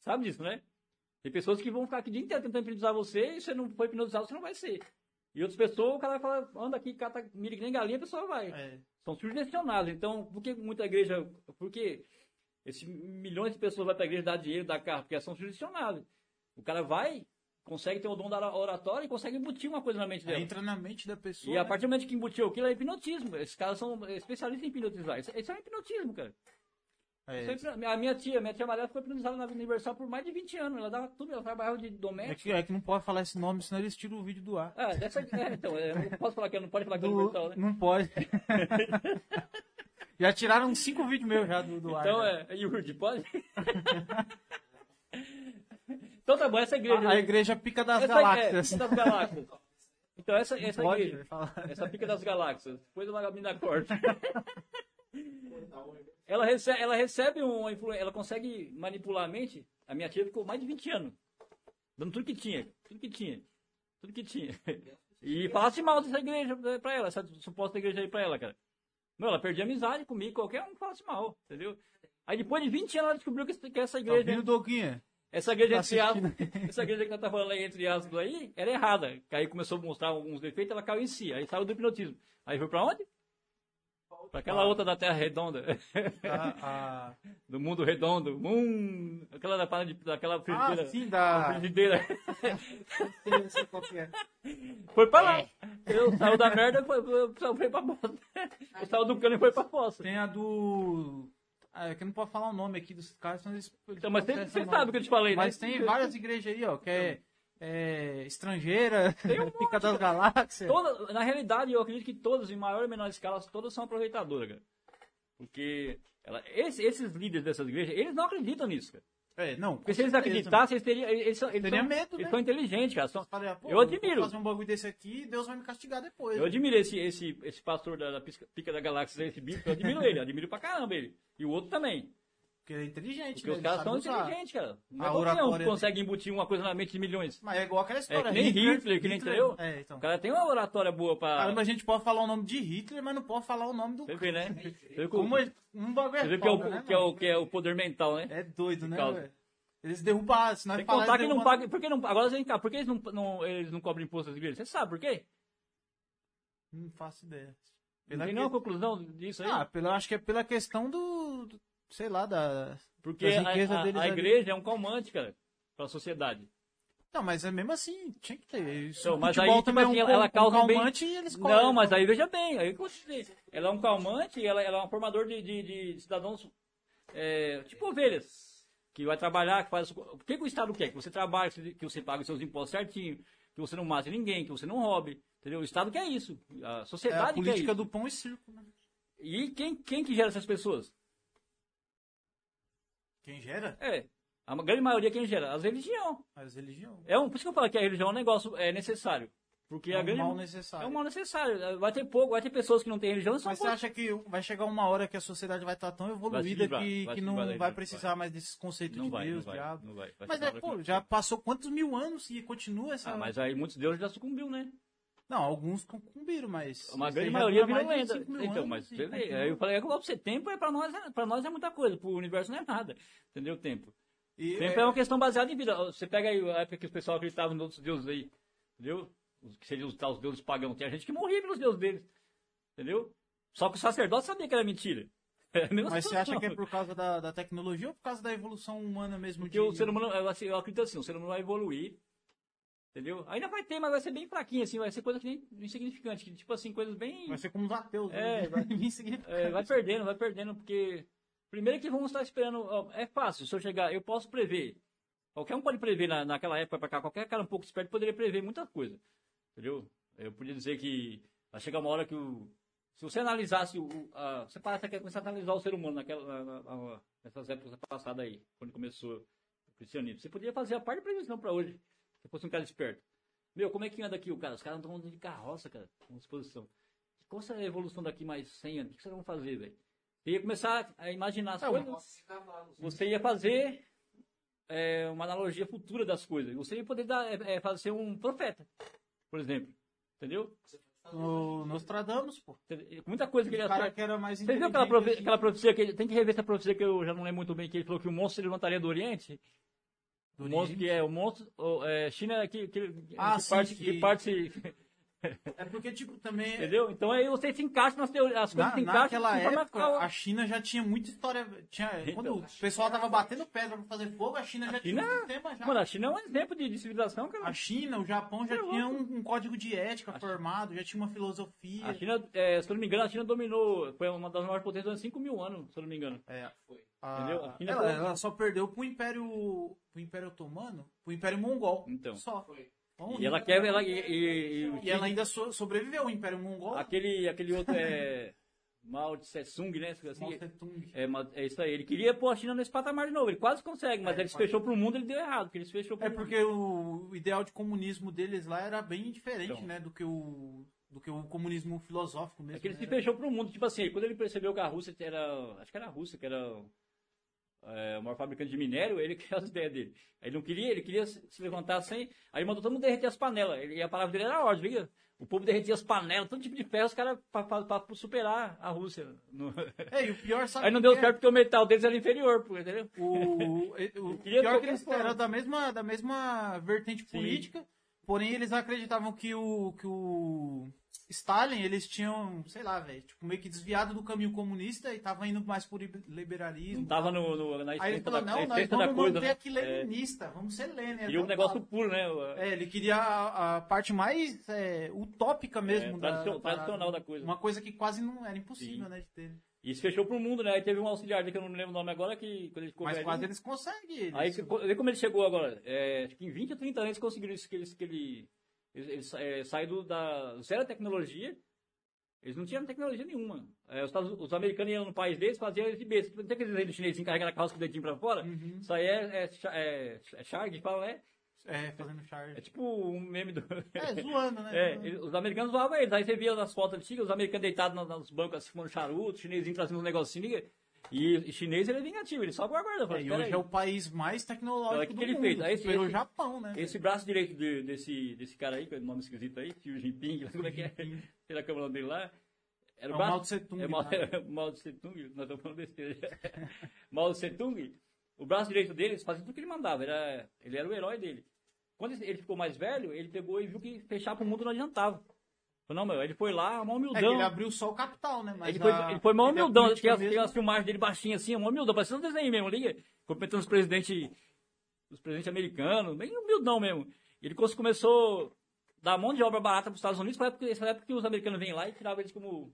Sabe disso, né? Tem pessoas que vão ficar aqui o dia inteiro tentando hipnotizar você e você não foi hipnotizado, você não vai ser. E outras pessoas, o cara vai falar, anda aqui, cata milho que nem galinha, a pessoa vai. É. São sugestionados. Então, por que muita igreja. Por que esses milhões de pessoas vão para a igreja dar dinheiro, dar carro? Porque são sugestionadas. O cara vai, consegue ter o dom da oratória e consegue embutir uma coisa na mente dela. Entra na mente da pessoa. E a né? partir do momento que embutiu aquilo é hipnotismo. Esses caras são especialistas em hipnotizar. Isso, isso é um hipnotismo, cara. É, Isso é A minha tia, minha tia Maria foi hipnotizada na Universal por mais de 20 anos. Ela dava tudo, ela trabalhava de é, doméstica. que, é que não pode falar esse nome, senão eles tiram o vídeo do ar. Ah, dessa, é, então, é, não posso falar que não pode falar que é Universal, né? Não pode. já tiraram cinco vídeos meus já do, do ar. Então é, é Yurd, pode? então tá bom, essa igreja. a, a igreja pica das essa, galáxias. É, das galáxias. Então essa, essa pode igreja, falar. essa pica das galáxias, depois a Magabina corta. ela recebe, ela recebe uma influência, ela consegue manipular a mente. A minha tia ficou mais de 20 anos. Dando tudo que tinha, tudo que tinha, tudo que tinha. E falasse mal dessa igreja pra ela, essa suposta igreja aí pra ela, cara. Meu, ela perdia amizade comigo, qualquer um que falasse mal, entendeu? Aí depois de 20 anos ela descobriu que, essa Tá igreja. ouvindo, Doguinha? Essa igreja, Tá entre aspas, essa igreja que nós tá falando aí, entre aspas, aí, era errada. Que aí começou a mostrar alguns defeitos, ela caiu em si. Aí saiu do hipnotismo. Aí foi pra onde? Pra aquela outra da Terra Redonda. A, a... do mundo redondo. Hum, aquela da parada de, daquela frigideira. Ah, sim, da frigideira. Sei, sei qual que é. Foi pra lá. Eu saiu da merda e foi, foi, foi pra bosta. Eu saiu do cano e foi pra fossa. Tem a do... Ah, é que eu não posso falar o nome aqui dos caras, senão eles... eles Então, mas você, você sabe o que eu te falei, né? Mas tem várias igrejas aí, ó, que é, é estrangeira, Tem um pica das galáxias. Toda, na realidade, eu acredito que todas, em maior ou menor escala, todas são aproveitadoras, cara. Porque ela, esse- esses líderes dessas igrejas, eles não acreditam nisso, cara. É, não. Porque se eles acreditassem, eles teriam. Eles, são- eles Teria são, medo, eles né? são inteligentes, cara. São- Falei, ah, pô, Eu admiro. fazer um bagulho desse aqui, Deus vai me castigar depois. eu admiro esse, esse, esse pastor da, da Pisca- Pica da Galáxia, esse bicho, eu admiro ele, admiro pra caramba ele. E o outro também. Porque ele é inteligente, Porque né? os caras são inteligentes, cara. Não A é qualquer um que consegue embutir uma coisa na mente de milhões. Mas é igual aquela história. É que nem Hitler, que nem entendeu? É, então. O cara tem uma oratória boa pra. Caramba, a gente pode falar o nome de Hitler, mas não pode falar o nome do Você vê, né? Você Como é- um bagulho você é vê que, é o, né, que, é o, que é o poder mental, né? É doido, né, velho? Eles derrubaram, se nós Tem que falar, contar que não paga. Por que não, agora vem cá, por que eles não, não- eles não cobram imposto às igrejas? Você sabe por quê? Não faço ideia. Não Pela tem que- nenhuma conclusão disso aí? Ah, pela, acho que é pela questão do, do- sei lá, da... Porque a, a- a ali. igreja é um calmante, cara, pra sociedade. Não, mas é mesmo assim, tinha que ter. Isso, Então, mas aí, tipo também assim, é um, ela um causa um bem- calmante e eles Não, mas aí veja bem, aí ela é um calmante, ela, ela é um formador de, de- de cidadãos, é, tipo ovelhas, que vai trabalhar, que faz... O que, que o Estado quer? Que você trabalhe, que você pague os seus impostos certinho, que você não mate ninguém, que você não roube, entendeu? O Estado quer isso, a É sociedade a quer política isso. do pão e circo, né? E quem, quem que gera essas pessoas? Quem gera? É, a grande maioria quem gera? As religiões. As religiões. É um, por isso que eu falo que a religião é um negócio é necessário. Porque É a um grande mal necessário. é um mal necessário. Vai ter pouco, vai ter pessoas que não têm religião, Mas você acha que vai chegar uma hora que a sociedade vai estar tão evoluída livrar, que, que não vai precisar vai. mais desses conceitos não de vai, Deus, não diabo? não vai. Mas é, pô, que- já passou quantos mil anos e continua essa... Ah, mas aí muitos deuses já sucumbiu, né? Não, alguns concumbiram, mas... Uma grande maioria virou lenda. Então, mas vê, continua. aí eu falei, é pra você, tempo é pra nós, é- pra nós é muita coisa, pro universo não é nada. Entendeu? Tempo. E, Tempo é uma questão baseada em vida. Você pega aí a época que o pessoal acreditava nos outros deuses aí, entendeu? Os que seriam os, os deuses pagãos. Tem gente que morria pelos deuses deles, entendeu? Só que o sacerdote sabia que era mentira. É Mas você acha que é por causa da, da tecnologia ou por causa da evolução humana mesmo? Porque de... o ser humano, assim, eu acredito assim, o ser humano vai evoluir, entendeu? Ainda vai ter, mas vai ser bem fraquinho, assim, vai ser coisa que nem insignificante, que, tipo assim, coisas bem... Vai ser como os ateus. É, né? vai. É, vai perdendo, vai perdendo, porque. Primeiro que vamos estar esperando. ó, é fácil, se eu chegar, eu posso prever. Qualquer um pode prever na, naquela época pra cá, qualquer cara um pouco esperto poderia prever muita coisa. Entendeu? Eu podia dizer que vai chegar uma hora que o. Se você analisasse o. a, você parece que começar a analisar o ser humano naquela, na- na- nessas épocas passadas aí, quando começou o cristianismo. Você podia fazer a parte de previsão pra hoje, se fosse um cara esperto. Meu, como é que anda aqui o cara? Os caras estão andando de carroça, cara, com disposição. Qual será a evolução daqui mais 100 anos? O que vocês vão fazer, velho? Você ia começar a imaginar as É, coisas. Você ia fazer é, uma analogia futura das coisas. Você ia poder dar, é, é, fazer um profeta, por exemplo. Entendeu? O Nostradamus, pô. Muita coisa que ele cara que era mais Você viu aquela, profe- aquela profecia que ele, tem que rever essa profecia que eu já não lembro muito bem, que ele falou que o monstro se levantaria do Oriente? Do o monstro que é o monstro, o, é, China que, que, Ah, que sim, parte, que- que parte É porque, tipo, também. Entendeu? Então aí você se encaixa nas teorias, as coisas Na, se encaixam. naquela época, a- a China já tinha muita história. Tinha, quando Então. o pessoal tava batendo pedra pra fazer fogo, a China já tinha China- um sistema já. Mano, a China é um exemplo de, de civilização, cara. A China, o Japão já É tinha um, um código de ética formado, já tinha uma filosofia. A China, é, se eu não me engano, a China dominou, foi uma das maiores potências durante 5 mil anos, se eu não me engano. É, Foi. A- Entendeu? A China ela, foi- ela só perdeu pro Império, pro Império Otomano, pro Império Mongol. Então. Só. Foi. Então, E ela quer, ela, e, e- e- e ela ainda so- sobreviveu, o Império Mongol. aquele, aquele outro é Mao Tse Tung, né? Assim, Mao Tse-tung. é, mas é isso aí. Ele queria pôr a China nesse patamar de novo. Ele quase consegue, mas É, ele se fechou pro mundo, ele deu errado. Porque ele se fechou pro É mundo. porque o, o ideal de comunismo deles lá era bem diferente, Então. né, do que o do que o comunismo filosófico mesmo. É que ele né? se fechou pro mundo. Tipo assim, quando ele percebeu que a Rússia era. Acho que era a Rússia, que era é, o maior fabricante de minério, ele criou as ideias dele. Ele não queria, ele queria se levantar sem. Aí mandou todo mundo derreter as panelas. Ele- E a palavra dele era ordem? O povo derretia as panelas, todo tipo de ferro, os caras pra superar a Rússia. No- É, e o pior sabe Aí não o deu que é? certo porque o metal deles era inferior, entendeu? O, o queria pior que eles eram da mesma, da mesma vertente Sim. política, porém eles acreditavam que o, que o Stalin, eles tinham, sei lá, velho, tipo, meio que desviado do caminho comunista e tava indo mais por liberalismo. Não tava no, no- na Aí ele falou, da, não, nós da vamos coisa, manter né? aqui leninista, vamos ser Lenin. Queria um até o negócio talo. puro, né? O- É, ele queria a, a parte mais é, utópica mesmo É, da, tradicio- parada. tradicional da coisa. Uma coisa que quase não era impossível, Sim. né, de ter. E se fechou pro mundo, né? Aí teve um auxiliar que eu não me lembro o nome agora, que quando ele ficou Mas velhinho- quase eles conseguem. Eles, Aí, vê como ele chegou agora. É, acho que em 20 ou 30 anos eles conseguiram isso, que eles, que ele, ele, ele sa- é, do- da zero tecnologia. Eles não tinham tecnologia nenhuma. É, os, os americanos iam no país deles, faziam eles de besta. Não tem aqueles chinês carregando a calça com o dedinho pra fora? Uhum. Isso aí é, é, é, é charge, fala, né? É, fazendo charge. É tipo um meme do... É, zoando, né? É, Zoando. os americanos zoavam eles. Aí você via nas fotos antigas, os americanos deitados nos, nos bancos assim, fumando charuto, os chinesinhos trazendo um negocinho. E, e chinês ele é vingativo, ele só aguarda. fala, É, e "Espera hoje aí." é o país mais Então, tecnológico é que do que ele mundo. fez? Aí esse- superou o esse- Japão, né? Esse braço direito de- desse, desse cara aí, com o nome esquisito aí, Xi Jinping, como é que é? Lá como é o nome dele lá. É Era o braço- Mao Tse Tung. É Mao, né? Mao Tse Tung, nós estamos falando besteira. Mao Tse Tung, o braço direito dele fazia tudo que ele mandava, era, ele era o herói dele. Quando ele ficou mais velho, ele pegou e viu que fechar pro mundo não adiantava. Não, meu, ele foi lá, mó É que humildão. ele abriu só o capital, né? Mas Ele foi, a- ele foi mó humildão, tinha, mesmo- as filmagens dele baixinho assim, mó humildão, parecendo um desenho mesmo, liga? Cumprimentando os presidentes, os presidentes americanos, bem humildão mesmo. Ele começou a dar mão de obra barata para os Estados Unidos, foi época, essa época que os americanos vêm lá e tiravam eles como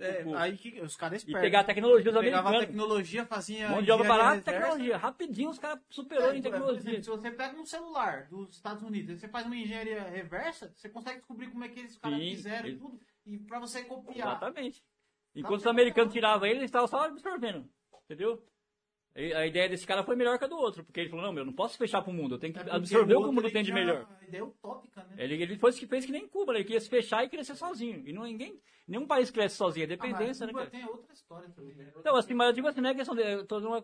É, aí que os caras e espertos. pegar a tecnologia dos Pegava a tecnologia, fazia. Mão de obra barata, tecnologia. Rapidinho os caras superou É, em tecnologia. exemplo, se você pega um celular dos Estados Unidos, você faz uma engenharia reversa, você consegue descobrir como é que eles caras Sim, fizeram ele- tudo. E pra você copiar. Exatamente. Enquanto Tá os americanos tiravam ele, eles estavam só absorvendo. Entendeu? A ideia desse cara foi melhor que a do outro, porque ele falou, não, meu, eu não posso fechar pro mundo, eu tenho que É absorver o que o mundo tem de melhor. A ideia utópica, né? Ele, ele foi que fez que nem Cuba, né? ele queria se fechar e crescer sozinho. E não, ninguém, nenhum país cresce sozinho, é Ah, mas dependência, né, Cuba tem outra história também, né? Então, assim, mas eu digo assim, não é questão de, tô dando uma,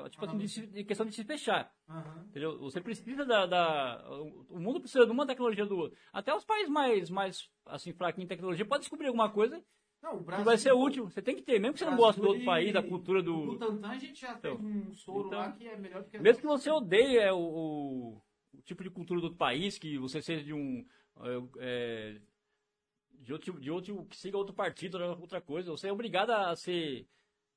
uma- tipo assim, de, se- de questão de se fechar, Aham. entendeu? Você precisa da, da- o mundo precisa de uma tecnologia do outro. Até os países mais, mais, assim, fraquinhos em tecnologia podem descobrir alguma coisa Não, o Brasil, vai ser útil. Você tem que ter, mesmo que você não goste do outro país, da cultura O do... Butantan a gente já Então, um soro então, lá que é melhor do que a Mesmo que você odeie é, o, o- o tipo de cultura do outro país, que você seja de um. é, é, de, outro, de outro. que siga outro partido, ou outra coisa, você é obrigado a ser,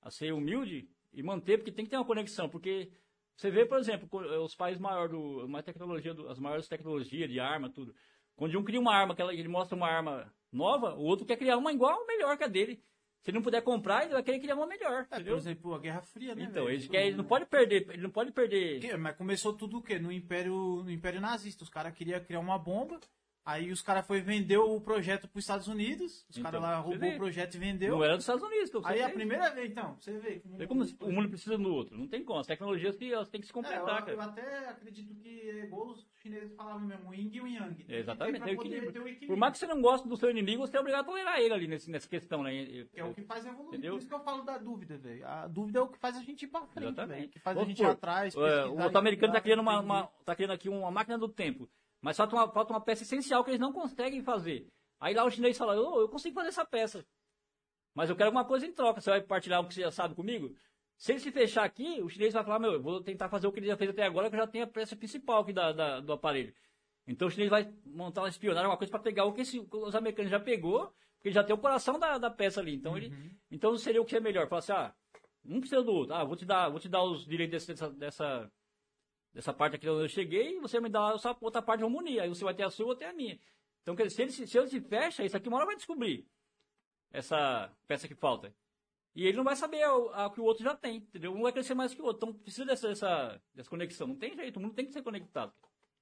a ser humilde e manter, porque tem que ter uma conexão. Porque você vê, por exemplo, co- os países maiores do. Mais tecnologia, do- as maiores tecnologias de arma, tudo. Quando um cria uma arma, que ele mostra uma arma nova, o outro quer criar uma igual ou melhor que a dele. Se ele não puder comprar, ele vai querer criar uma melhor. É, por exemplo, a Guerra Fria, né? Então, ele, quer, ele não pode perder. Ele não pode perder. Que- Mas começou tudo o quê? No Império, no Império Nazista. Os caras queriam criar uma bomba. Aí os caras foi vender o projeto para os Estados Unidos. Os Então, caras lá roubou vê. o projeto e vendeu. Não era dos Estados Unidos. Então, Aí você a primeira vez, então, você vê. como- Vê como o mundo precisa do outro. Não tem como. As tecnologias que elas têm que se É, completar, eu, eu cara. até acredito que é igual os chineses falavam mesmo, o yin e o yang. Exatamente, tem o equilíbrio. ter o equilíbrio. Por mais que você não goste do seu inimigo, você é obrigado a tolerar ele ali nesse, nessa questão, né? Que é o que faz evoluir. Entendeu? Por isso que eu falo da dúvida, velho. A dúvida é o que faz a gente ir pra frente, Exatamente. velho. Que faz a Vamos gente ir atrás. É, pesquisar, o americano está estudar, criando, uma, uma- tá criando aqui uma máquina do tempo. Mas falta uma, falta uma peça essencial que eles não conseguem fazer. Aí lá o chinês fala, "Ô, eu consigo fazer essa peça. Mas eu quero alguma coisa em troca. Você vai partilhar o que você já sabe comigo? Se ele se fechar aqui, o chinês vai falar, meu, eu vou tentar fazer o que ele já fez até agora, que eu já tenho a peça principal aqui da, da- do aparelho. Então o chinês vai montar uma espionagem, uma coisa para pegar o que esse- os americanos já pegou, porque já tem o coração da, da peça ali. Então ele, então seria o que é melhor? Falar assim, ah, um precisa do outro. Ah, vou te dar, vou te dar os direitos dessa, dessa, dessa parte aqui onde eu cheguei, você me dá essa outra parte, vamos unir. Aí você vai ter a sua, eu ter a minha. Então, quer dizer, se ele, se- se ele se fecha, isso aqui uma hora vai descobrir essa peça que falta. E ele não vai saber o a que o outro já tem, entendeu? Um vai crescer mais que o outro. Então precisa dessa, dessa, dessa conexão. Não tem jeito, o mundo tem que ser conectado.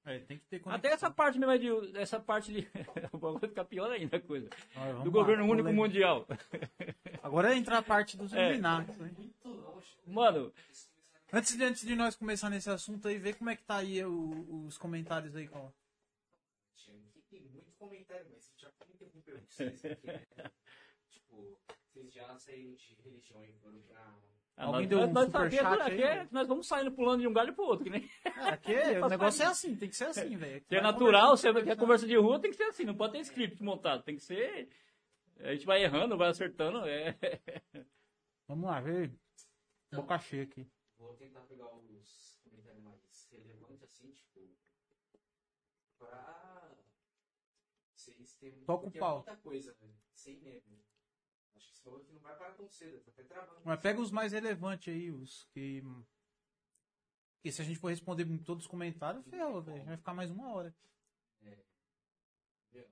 É, tem que ter Até essa parte mesmo de. Essa parte de. vai ficar pior ainda a coisa. Olha, Do lá, governo único mundial. Agora entra a parte dos É. Illuminati. né? Mano, Antes de, antes de nós começar nesse assunto aí, vê como é que tá aí o- os comentários aí, Cola. Tem muito comentário, mas já interrompeu vocês aqui, né? Tipo, vocês já saíram de religião e foram pra. ah, Alguém nós, deu um nós, superchat aqui, aí, aqui é- velho? nós vamos saindo pulando de um galho pro outro, que nem. É, aqui é- o negócio é assim, tem que ser assim, velho. Se é natural, se é, é conversa de rua, tem que ser assim, não pode ter script montado, tem que ser. A gente vai errando, vai acertando. É. Vamos lá, vê. Boca cheia aqui. Vou tentar pegar os comentários mais relevantes, assim, tipo. Pra. Vocês terem. Toca o porque pau. É muita coisa, né? Sem medo. Acho que esse falou que não vai parar tão cedo, tá até travando. Mas pega os mais relevantes aí, os que. E se a gente for responder em todos os comentários, ferrou, velho. Vai ficar mais uma hora. Viu?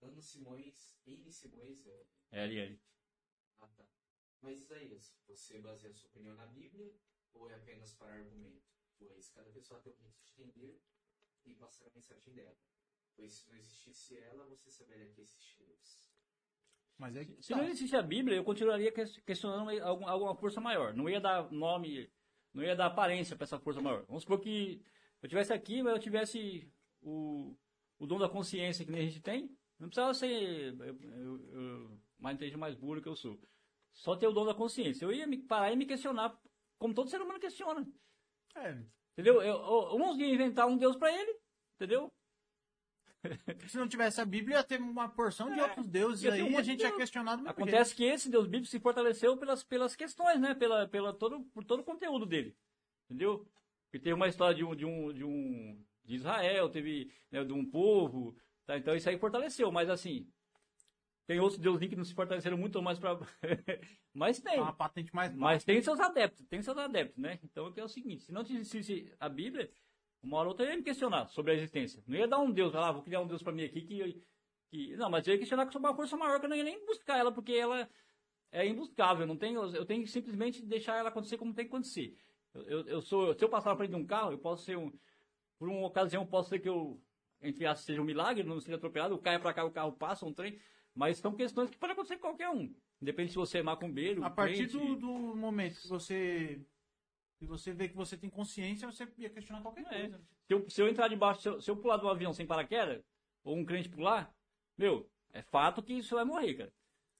Ana Simões, N Simões, é. É ali, ali. Ah, tá. Mas Isaías, você baseia sua opinião na Bíblia ou é apenas para argumento? Pois cada pessoa tem o direito de entender e passar a mensagem dela. Pois se não existisse ela, você saberia que existe Deus. Mas é que. Se não existisse a Bíblia, eu continuaria ques- questionando algum- alguma força maior. Não ia dar nome, não ia dar aparência para essa força maior. Vamos supor que eu tivesse aqui, mas eu tivesse o, o dom da consciência que nem a gente tem. Não precisava ser eu, eu- eu- mais inteligente, mais burro que eu sou. Só ter o dom da consciência. Eu ia me parar e me questionar, como todo ser humano questiona. É, Entendeu? Eu, eu, uns iam inventar um Deus para ele, entendeu? se não tivesse a Bíblia, ia ter uma porção de É, outros deuses ia um aí e a gente é deus. questionado Acontece que esse Deus bíblico se fortaleceu pelas, pelas questões, né? Pela, pela todo, por todo o conteúdo dele. Entendeu? Porque teve uma história de um, de um, de um de Israel, teve né, de um povo, tá? Então isso aí fortaleceu, mas assim, tem outros deuses que não se fortaleceram muito mais para Mas tem. É uma patente mais Mas tem seus adeptos, tem seus adeptos, né? Então é o seguinte, se não existisse a Bíblia, uma hora ou outra eu ia me questionar sobre a existência. Não ia dar um Deus, ah, vou criar um Deus para mim aqui que, que. Não, mas eu ia questionar sobre uma força maior que eu não ia nem buscar ela, porque ela é imbuscável. Não tem, eu tenho que simplesmente deixar ela acontecer como tem que acontecer. Eu, eu, eu sou, se eu passar na frente de um carro, eu posso ser um. Por uma ocasião, posso ser que eu, entre aspas, seja um milagre, não seja atropelado, eu caia para cá, o carro passa, um trem. Mas são questões que podem acontecer com qualquer um. Independe se você é macumbeiro, A partir crente, do, do momento que você. Que você vê que você tem consciência, você ia questionar qualquer É. coisa. Se eu, se eu entrar debaixo, se eu, se eu pular um avião sem paraquedas, ou um crente pular, meu, é fato que isso vai morrer, cara.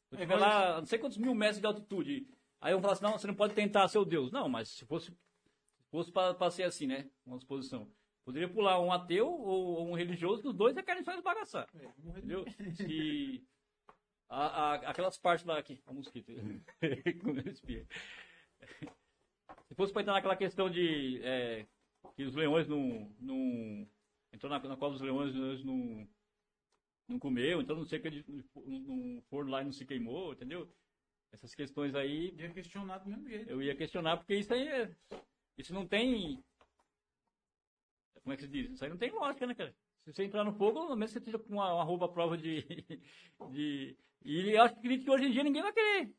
Se eu É tiver igual lá, não sei quantos mil metros de altitude, aí eu falar assim, não, você não pode tentar ser o Deus. Não, mas se fosse, se fosse para ser assim, né, uma suposição. Poderia pular um ateu ou, ou um religioso, que os dois é querem só esbagaçar. É, Entendeu? Se. a- a- aquelas partes lá aqui. O mosquito. Se fosse para entrar naquela questão de. é, que os leões não. não entrou na, na leões, os leões não. Não comeu, então não sei que ele não foram lá e não se queimou, entendeu? Essas questões aí Ia questionar do mesmo jeito. eu ia questionar porque isso aí é, isso não tem como é que se diz? Isso aí não tem lógica, né, cara? Se você entrar no fogo, pelo menos você esteja com uma, uma roupa à prova de, de e eu acho que acredito que hoje em dia ninguém vai querer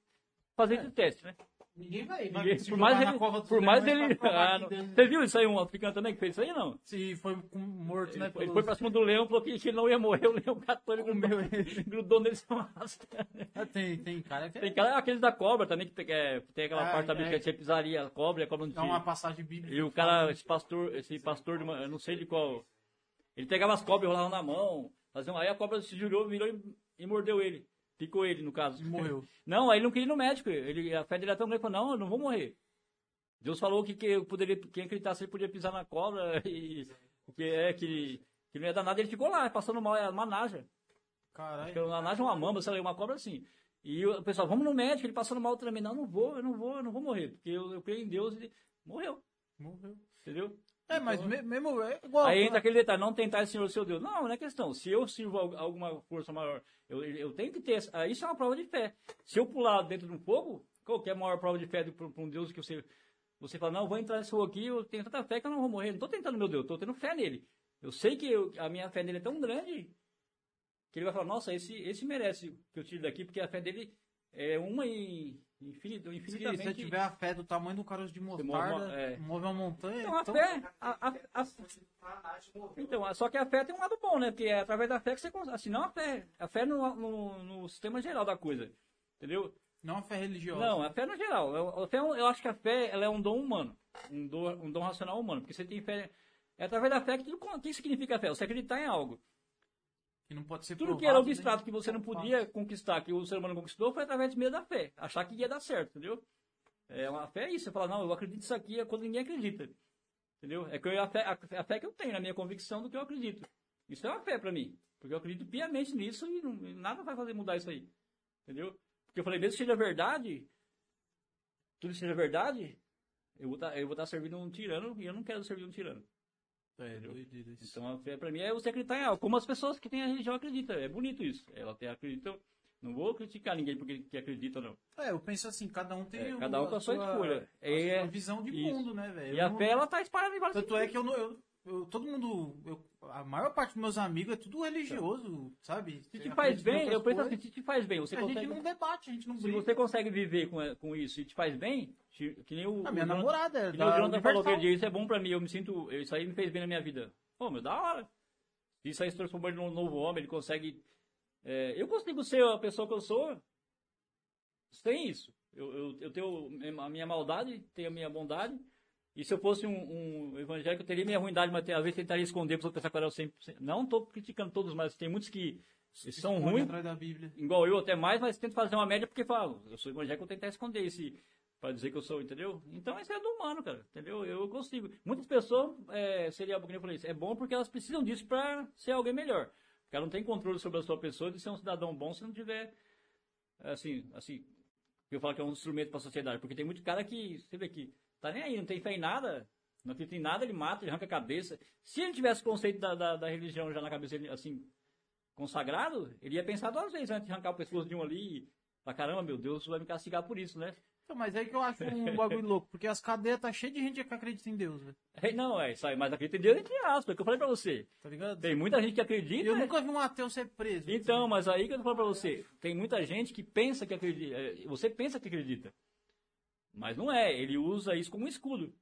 fazer esse teste, né? Ninguém vai. Ninguém- por mais ele, por mais ele, Ah, você viu isso aí um africano também que fez isso aí não? Se foi morto, né? Ele, pelos- foi pra cima do leão, falou que ele não ia morrer, o leão catou ele grudou, ele. grudou nele e se arrastando. Ah, tem, tem cara que Tem cara, aqueles da cobra também, que tem, é, tem aquela Ah, parte é. que você pisaria a cobra a cobra não dá tinha. uma passagem bíblica. E o cara, esse pastor, esse pastor, de uma, eu não sei de qual. Ele pegava as cobras e rolava na mão. Fazia um- aí a cobra se jurou, virou e, e mordeu ele. Picou ele, no caso. Morreu. Não, aí ele não queria ir no médico. Ele, a fé dele era tão grande, falou, não, eu não vou morrer. Deus falou que, que eu poderia, quem acreditasse ele podia pisar na cobra e que, é, que, que não ia dar nada. Ele ficou lá, passando mal, é uma naja. Caralho. uma naja é uma mamba, sei lá, uma cobra assim. E o pessoal, vamos no médico, ele passando mal também. Não, não vou, eu não vou, eu não vou morrer. Porque eu, eu creio em Deus e morreu. Morreu. Entendeu? É, mas me- mesmo. É igual. Aí entra aquele detalhe, não tentar esse Senhor seu Deus. Não, não é questão. Se eu sirvo al- alguma força maior, eu, eu tenho que ter. Isso é uma prova de fé. Se eu pular dentro de um fogo, qual que é maior prova de fé para um Deus que você. Você fala, não, eu vou entrar nesse fogo aqui, eu tenho tanta fé que eu não vou morrer. Não estou tentando, meu Deus, estou tendo fé nele. Eu sei que eu- a minha fé nele é tão grande que ele vai falar, nossa, esse, esse merece que eu tire daqui, porque a fé dele é uma e infinito, Se infinitamente. você tiver a fé do tamanho do caroço de move mostarda, uma- é. move uma montanha. Então, a então- fé, a- a- a. Então, a- só que a fé tem um lado bom, né? Porque é através da fé que você consegue. Assim, não a fé. A fé no, no, no sistema geral da coisa. Entendeu? Não a fé religiosa. Não, a fé no geral. Eu, a fé, é eu acho que a fé ela é um dom humano. Um dom, um dom racional humano. Porque você tem fé. É através da fé que tudo. O que significa a fé? Você acreditar em algo. Que não pode ser Tudo provado, que era nem- abstrato que você não podia conquistar, que o ser humano conquistou, foi através do meio da fé. Achar que ia dar certo, entendeu? É uma fé é isso. Você fala, não, eu acredito nisso aqui é quando ninguém acredita. Entendeu? É que eu, a, fé, a, a fé que eu tenho, na minha convicção do que eu acredito. Isso é uma fé pra mim. Porque eu acredito piamente nisso e não- nada vai fazer mudar isso aí. Entendeu? Porque eu falei, mesmo que seja verdade, tudo seja verdade, eu vou estar eu vou tá servindo um tirano e eu não quero servir um tirano. É, doideira isso. Então a fé pra mim é você acreditar em algo. Como as pessoas que têm a religião acreditam. É bonito isso. Ela tem, acreditam. Não vou criticar ninguém porque que acredita, não. É, eu penso assim, cada um tem É, o- cada um com a sua escolha. a É, sua visão de isso. mundo, né, velho? E a não- fé, ela tá espalhada em vários Tanto é que eu não. Eu, eu- todo mundo. eu- a maior parte dos meus amigos é tudo religioso, sabe? Se te faz em bem, eu penso assim, se te faz bem, você a gente consegue... não debate, a gente não Se briga. você consegue viver com, com isso e te faz bem, te- que nem o... A minha o Jonathan- namorada é Que nem o Jonathan falou dia, isso é bom pra mim, eu me sinto... Isso aí me fez bem na minha vida. Pô, meu, da hora. Isso aí se transformou ele num novo homem, ele consegue... é, eu consigo ser a pessoa que eu sou sem isso. Eu, eu, eu tenho a minha maldade, tenho a minha bondade, e se eu fosse um, um evangélico, eu teria minha ruindade, mas às vezes tentaria esconder para pensar que eu 100%. Não estou criticando todos, mas tem muitos que são Esconde ruins, atrás da Bíblia. igual eu até mais, mas tento fazer uma média porque falo, eu sou evangélico, eu tentar esconder esse para dizer que eu sou, entendeu? Então isso é do humano, cara, entendeu? Eu consigo. Muitas pessoas é, seria, como eu falei, é bom porque elas precisam disso para ser alguém melhor. Porque ela não tem controle sobre a sua pessoa de ser um cidadão bom se não tiver assim, assim, eu falo que é um instrumento para a sociedade, porque tem muito cara que, você vê que tá nem aí, não tem fé em nada, não acredita em nada, ele mata, ele arranca a cabeça. Se ele tivesse o conceito da, da, da religião já na cabeça dele, assim, consagrado, ele ia pensar duas vezes antes de arrancar o pescoço de um ali e falar, caramba, meu Deus, vai me castigar por isso, né? Então, mas é que eu acho um bagulho louco, porque as cadeias tá cheias de gente que acredita em Deus, velho. É, Não, é isso aí, mas acredita em Deus entre aspas, é o que eu falei pra você. Tá ligado? Tem muita gente que acredita. Eu né? nunca vi um ateu ser preso. Então, mas aí que eu tô falando pra você, tem muita gente que pensa que acredita, é, você pensa que acredita, mas não é, ele usa isso como um escudo,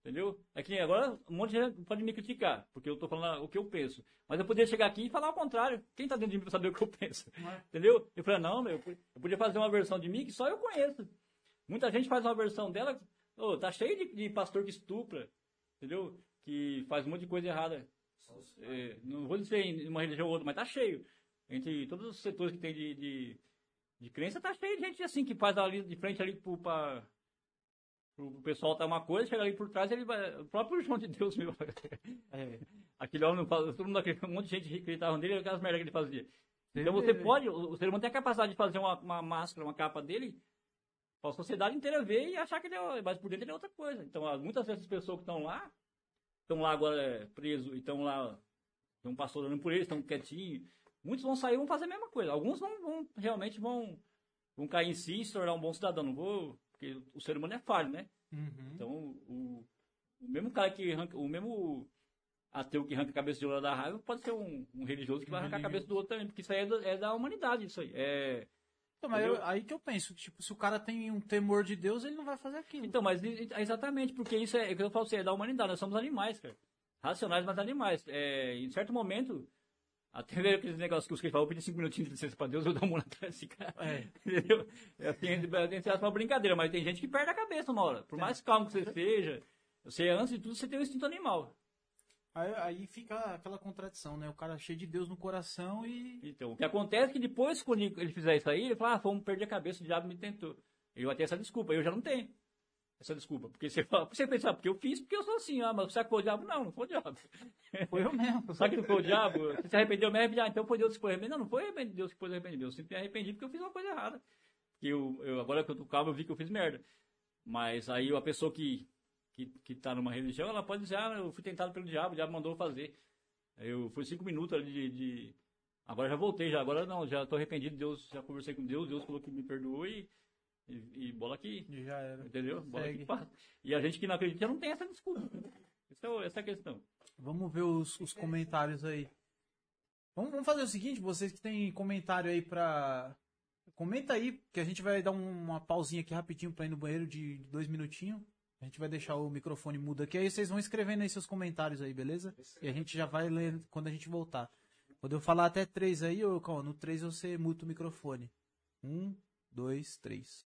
entendeu? É que agora um monte de gente pode me criticar, porque eu tô falando o que eu penso, mas eu poderia chegar aqui e falar o contrário, quem tá dentro de mim pra saber o que eu penso, é? entendeu? Eu falei, não, meu, eu podia fazer uma versão de mim que só eu conheço, muita gente faz uma versão dela, ô, tá cheio de, de pastor que estupra, entendeu? Que faz um monte de coisa errada, é, não vou dizer em uma religião ou outra, mas tá cheio. Entre todos os setores que tem de, de, de crença, tá cheio de gente assim, que faz ali de frente ali pro, pra, pro pessoal tá uma coisa, chega ali por trás, ele vai. O próprio João de Deus, meu. É. Aquele homem, não fala- todo mundo acredita, um monte de gente acreditava nele, aquelas merdas que ele fazia. Então você pode, o o ser humano tem a capacidade de fazer uma, uma máscara, uma capa dele, para a sociedade inteira ver e achar que ele é, mas por dentro ele é outra coisa. Então, ah, muitas dessas pessoas que estão lá, estão lá agora é, presos e estão lá, tem um pastor orando por eles, estão quietinhos. Muitos vão sair e vão fazer a mesma coisa. Alguns vão, vão- realmente vão, vão cair em si e se tornar um bom cidadão. Não vou, porque o ser humano é falho, né? Uhum. Então, o, o mesmo cara que arranca, o mesmo ateu que arranca a cabeça de outra da raiva pode ser um, um religioso que vai Um arrancar a cabeça do outro também, porque isso aí é, do- é da humanidade, isso aí. É, Então, mas eu- aí que eu penso, tipo, se o cara tem um temor de Deus, ele não vai fazer aquilo. Então, mas exatamente, porque isso é, é o que eu falo pra você, é da humanidade, nós somos animais, cara. Racionais, mas animais. É, em certo momento, até ver aqueles negócios que os que falam, eu pedi cinco minutinhos de licença pra Deus, eu dou uma atrás desse cara. É. Entendeu? É, tem, uma brincadeira, mas tem gente que perde a cabeça uma hora. Por mais calmo que você seja, você, antes de tudo, você tem um instinto animal. Aí, aí fica aquela contradição, né? O cara cheio de Deus no coração e. Então, o que acontece é que depois, quando ele fizer isso aí, ele fala, ah, vamos perder a cabeça, o diabo me tentou. Ele vai ter essa desculpa, eu já não tenho essa desculpa. Porque você fala, você pensa, ah, porque eu fiz, porque eu sou assim, ah, mas foi o diabo? Não, não foi o diabo. Foi eu mesmo. Sabe que não foi o diabo? Você se arrependeu, me arrependi. Ah, então foi Deus que foi arrependido. Não, não foi Deus que foi arrependido. Eu sempre me arrependi porque eu fiz uma coisa errada. Que eu, eu, agora que eu tô calmo, eu vi que eu fiz merda. Mas aí a pessoa que, que, que tá numa religião, ela pode dizer, ah, eu fui tentado pelo diabo, o diabo mandou fazer. Eu fui cinco minutos ali de, de- Agora já voltei, já. Agora não, já tô arrependido. Deus, já conversei com Deus, Deus falou que me perdoou e, e, e bola aqui. Já era. Entendeu? Bola Segue. aqui passa. E a gente que não acredita não tem essa desculpa. Essa é, essa é a questão. Vamos ver os, os comentários aí. Vamos, vamos fazer o seguinte, vocês que têm comentário aí pra. Comenta aí, que a gente vai dar um- uma pausinha aqui rapidinho pra ir no banheiro de dois minutinhos. A gente vai deixar o microfone mudo aqui, aí vocês vão escrevendo aí seus comentários aí, beleza? E a gente já vai ler quando a gente voltar. Quando eu falar até três aí, ô, Cauã, no três você muta o microfone. Um, dois, três.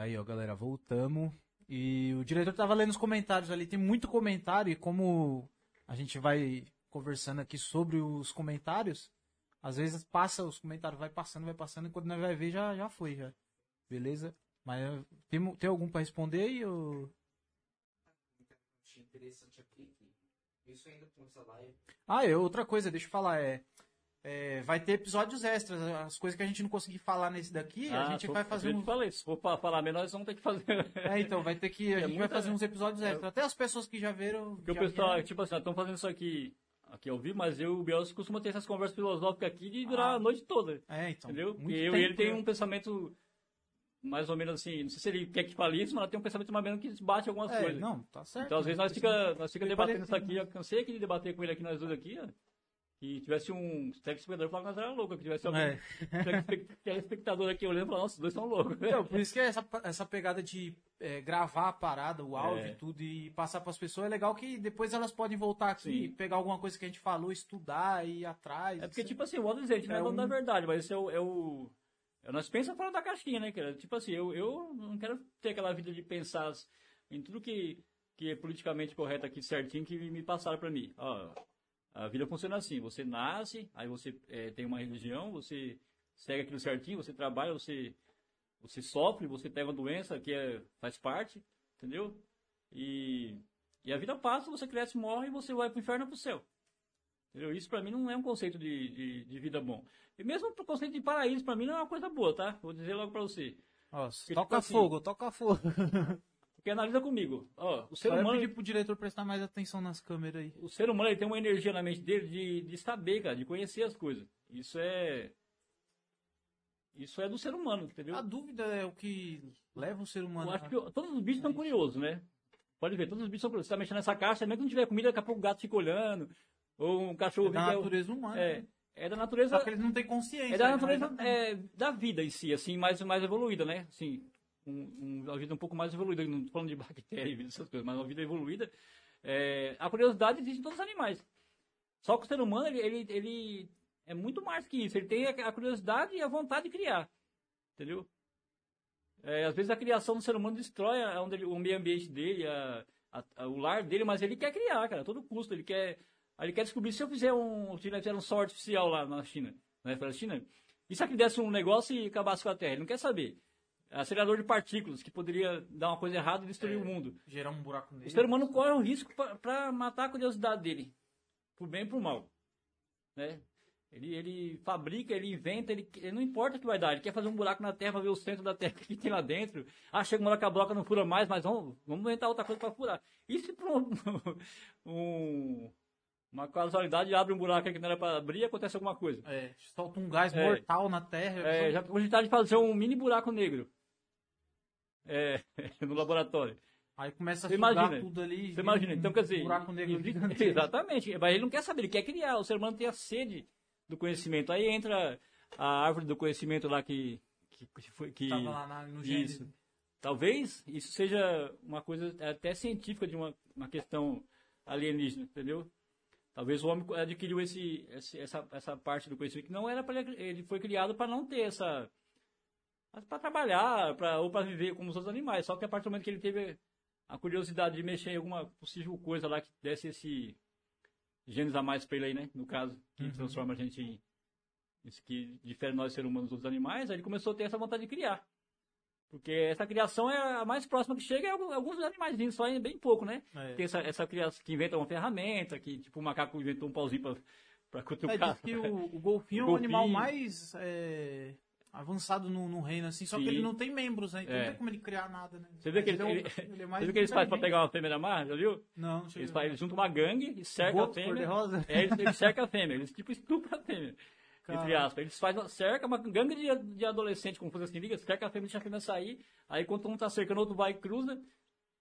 Aí, ó, galera, voltamos. E o diretor tava lendo os comentários ali. Tem muito comentário e como a gente vai conversando aqui sobre os comentários, às vezes passa, os comentários vai passando, vai passando, e quando nós vai ver já, já foi, já. Beleza? Mas tem, tem algum pra responder aí? Ou... Interessante aqui que isso ainda com essa live. Ah, e outra coisa, deixa eu falar, é, é, vai ter episódios extras, as coisas que a gente não conseguir falar nesse daqui, a Ah, gente tô- vai fazer eu um... falei, se for pra falar menos, nós vamos ter que fazer. É, então, vai ter que, a É gente vai muita- fazer uns episódios extras, até as pessoas que já viram... Porque o já pessoal, vieram. tipo assim, nós estamos fazendo isso aqui, aqui ao vivo, mas eu e o Bielsa costuma ter essas conversas filosóficas aqui de durar Ah. a noite toda. É, então. entendeu? muito Porque eu e ele tem né? um pensamento mais ou menos assim, não sei se ele quer que fale isso, mas nós tem um pensamento mais ou menos que bate algumas É, coisas. não, tá certo. Então, às vezes, nós fica, nós fica Bem debatendo isso aqui. Eu cansei aqui de debater com ele aqui, nós dois aqui, ó. Que tivesse um telespectador falando que nós era louco, que tivesse alguém, É. telespectador aqui olhando e falando, nossa, os dois são loucos. Então, por isso que essa, essa pegada de é, gravar a parada, o áudio É. e tudo, e passar pras pessoas, é legal que depois elas podem voltar aqui, Sim. pegar alguma coisa que a gente falou, estudar, ir atrás. É porque, tipo assim, o modo dizer, a gente não é É dono da um- verdade, mas esse é o. É o é, nós pensamos fora da caixinha, né, cara? Tipo assim, eu, eu não quero ter aquela vida de pensar em tudo que, que é politicamente correto aqui certinho que me passaram pra mim. Ó, a vida funciona assim: você nasce, aí você é, tem uma religião, você segue aquilo certinho, você trabalha, você, você sofre, você pega uma doença que é, faz parte, entendeu? E, e a vida passa, você cresce, morre e você vai pro inferno ou pro céu. Entendeu? Isso pra mim não é um conceito de, de, de vida bom. E mesmo o conceito de paraíso pra mim não é uma coisa boa, tá? Vou dizer logo pra você. Ó, Porque, toca tipo assim, fogo, toca fogo. Porque analisa comigo. Ó, o ser Só humano, pedir pro diretor prestar mais atenção nas câmeras aí. o ser humano ele tem uma energia na mente dele de, de saber, cara, de conhecer as coisas. Isso é isso é do ser humano, entendeu? A dúvida é o que leva o ser humano Eu acho a... que todos os bichos são curiosos, né? Pode ver, todos os bichos são curiosos. Você tá mexendo nessa caixa, mesmo que não tiver comida, daqui a pouco o gato fica olhando. Ou um cachorro É da natureza humana. É, né? é da natureza. Só que eles não têm consciência. É da né? natureza Mas- é, da vida em si, assim, mais, mais evoluída, né? Assim, um, um- uma vida um pouco mais evoluída, não tô falando de bactéria essas coisas, mas uma vida evoluída. É, a curiosidade existe em todos os animais. Só que o ser humano, ele, ele, ele é muito mais que isso. Ele tem a curiosidade e a vontade de criar. Entendeu? É, às vezes a criação do ser humano destrói a- o meio ambiente dele, a- a- o lar dele, mas ele quer criar, cara, a todo custo. Ele quer ele quer descobrir se eu fizer um, se fizer um sol artificial lá na China, na China, e se aqui desse um negócio e acabasse com a Terra? Ele não quer saber. Acelerador de partículas, que poderia dar uma coisa errada e destruir É. o mundo. Gerar um buraco nele. O ser humano corre o risco para matar a curiosidade dele, por bem e por mal. Né? Ele, ele fabrica, ele inventa, ele, ele não importa o que vai dar, ele quer fazer um buraco na terra para ver o centro da terra que tem lá dentro. Ah, chega uma hora que a broca não fura mais, mas vamos, vamos inventar outra coisa para furar. E se por um, um- uma casualidade abre um buraco que não era para abrir, acontece alguma coisa. É, solta um gás É. mortal na Terra. É, já cogitaram de fazer um mini buraco negro. É, no laboratório. Aí começa a imagina, tudo ali. Você imagina, um então quer dizer. Buraco negro existe-. Exatamente. Mas ele não quer saber, ele quer criar. O ser humano tem a sede do conhecimento. Aí entra a árvore do conhecimento lá que. que, que foi. Que, Tava lá na- no isso. Talvez isso seja uma coisa até científica de uma, uma questão alienígena, entendeu? Talvez o homem adquiriu esse, esse- essa, essa parte do conhecimento que não era para ele, ele foi criado para não ter essa para trabalhar, pra, ou para viver como os outros animais. Só que a partir do momento que ele teve a curiosidade de mexer em alguma possível coisa lá que desse esse genes a mais para ele aí, né? No caso, que Uhum. transforma a gente em isso que difere nós seres humanos dos outros animais, aí ele começou a ter essa vontade de criar. Porque essa criação é a mais próxima que chega é alguns animaizinhos, só é bem pouco, né? É. Tem essa, essa criação que inventa uma ferramenta, que tipo o macaco inventou um pauzinho pra, pra É, cutucar. diz que o, o golfinho é O o animal golfinho. mais é, avançado no, no reino, assim, só que Sim. ele não tem membros, né? Então É. não tem como ele criar nada, né? Você vê que ele- é o- ele- ele é Você mais viu o que eles fazem pra pegar uma fêmea na mar, já viu? Não, não chega. Eles, fazem- eles juntam uma gangue e cercam a fêmea. cor-de-rosa? É, eles, eles cercam a fêmea, eles tipo estupram a fêmea. Entre aspas. Eles fazem, cercam uma gangue de, de adolescente, como fosse assim, liga, cerca a fêmea, deixa a fêmea sair, aí quando um tá cercando, outro vai e cruza.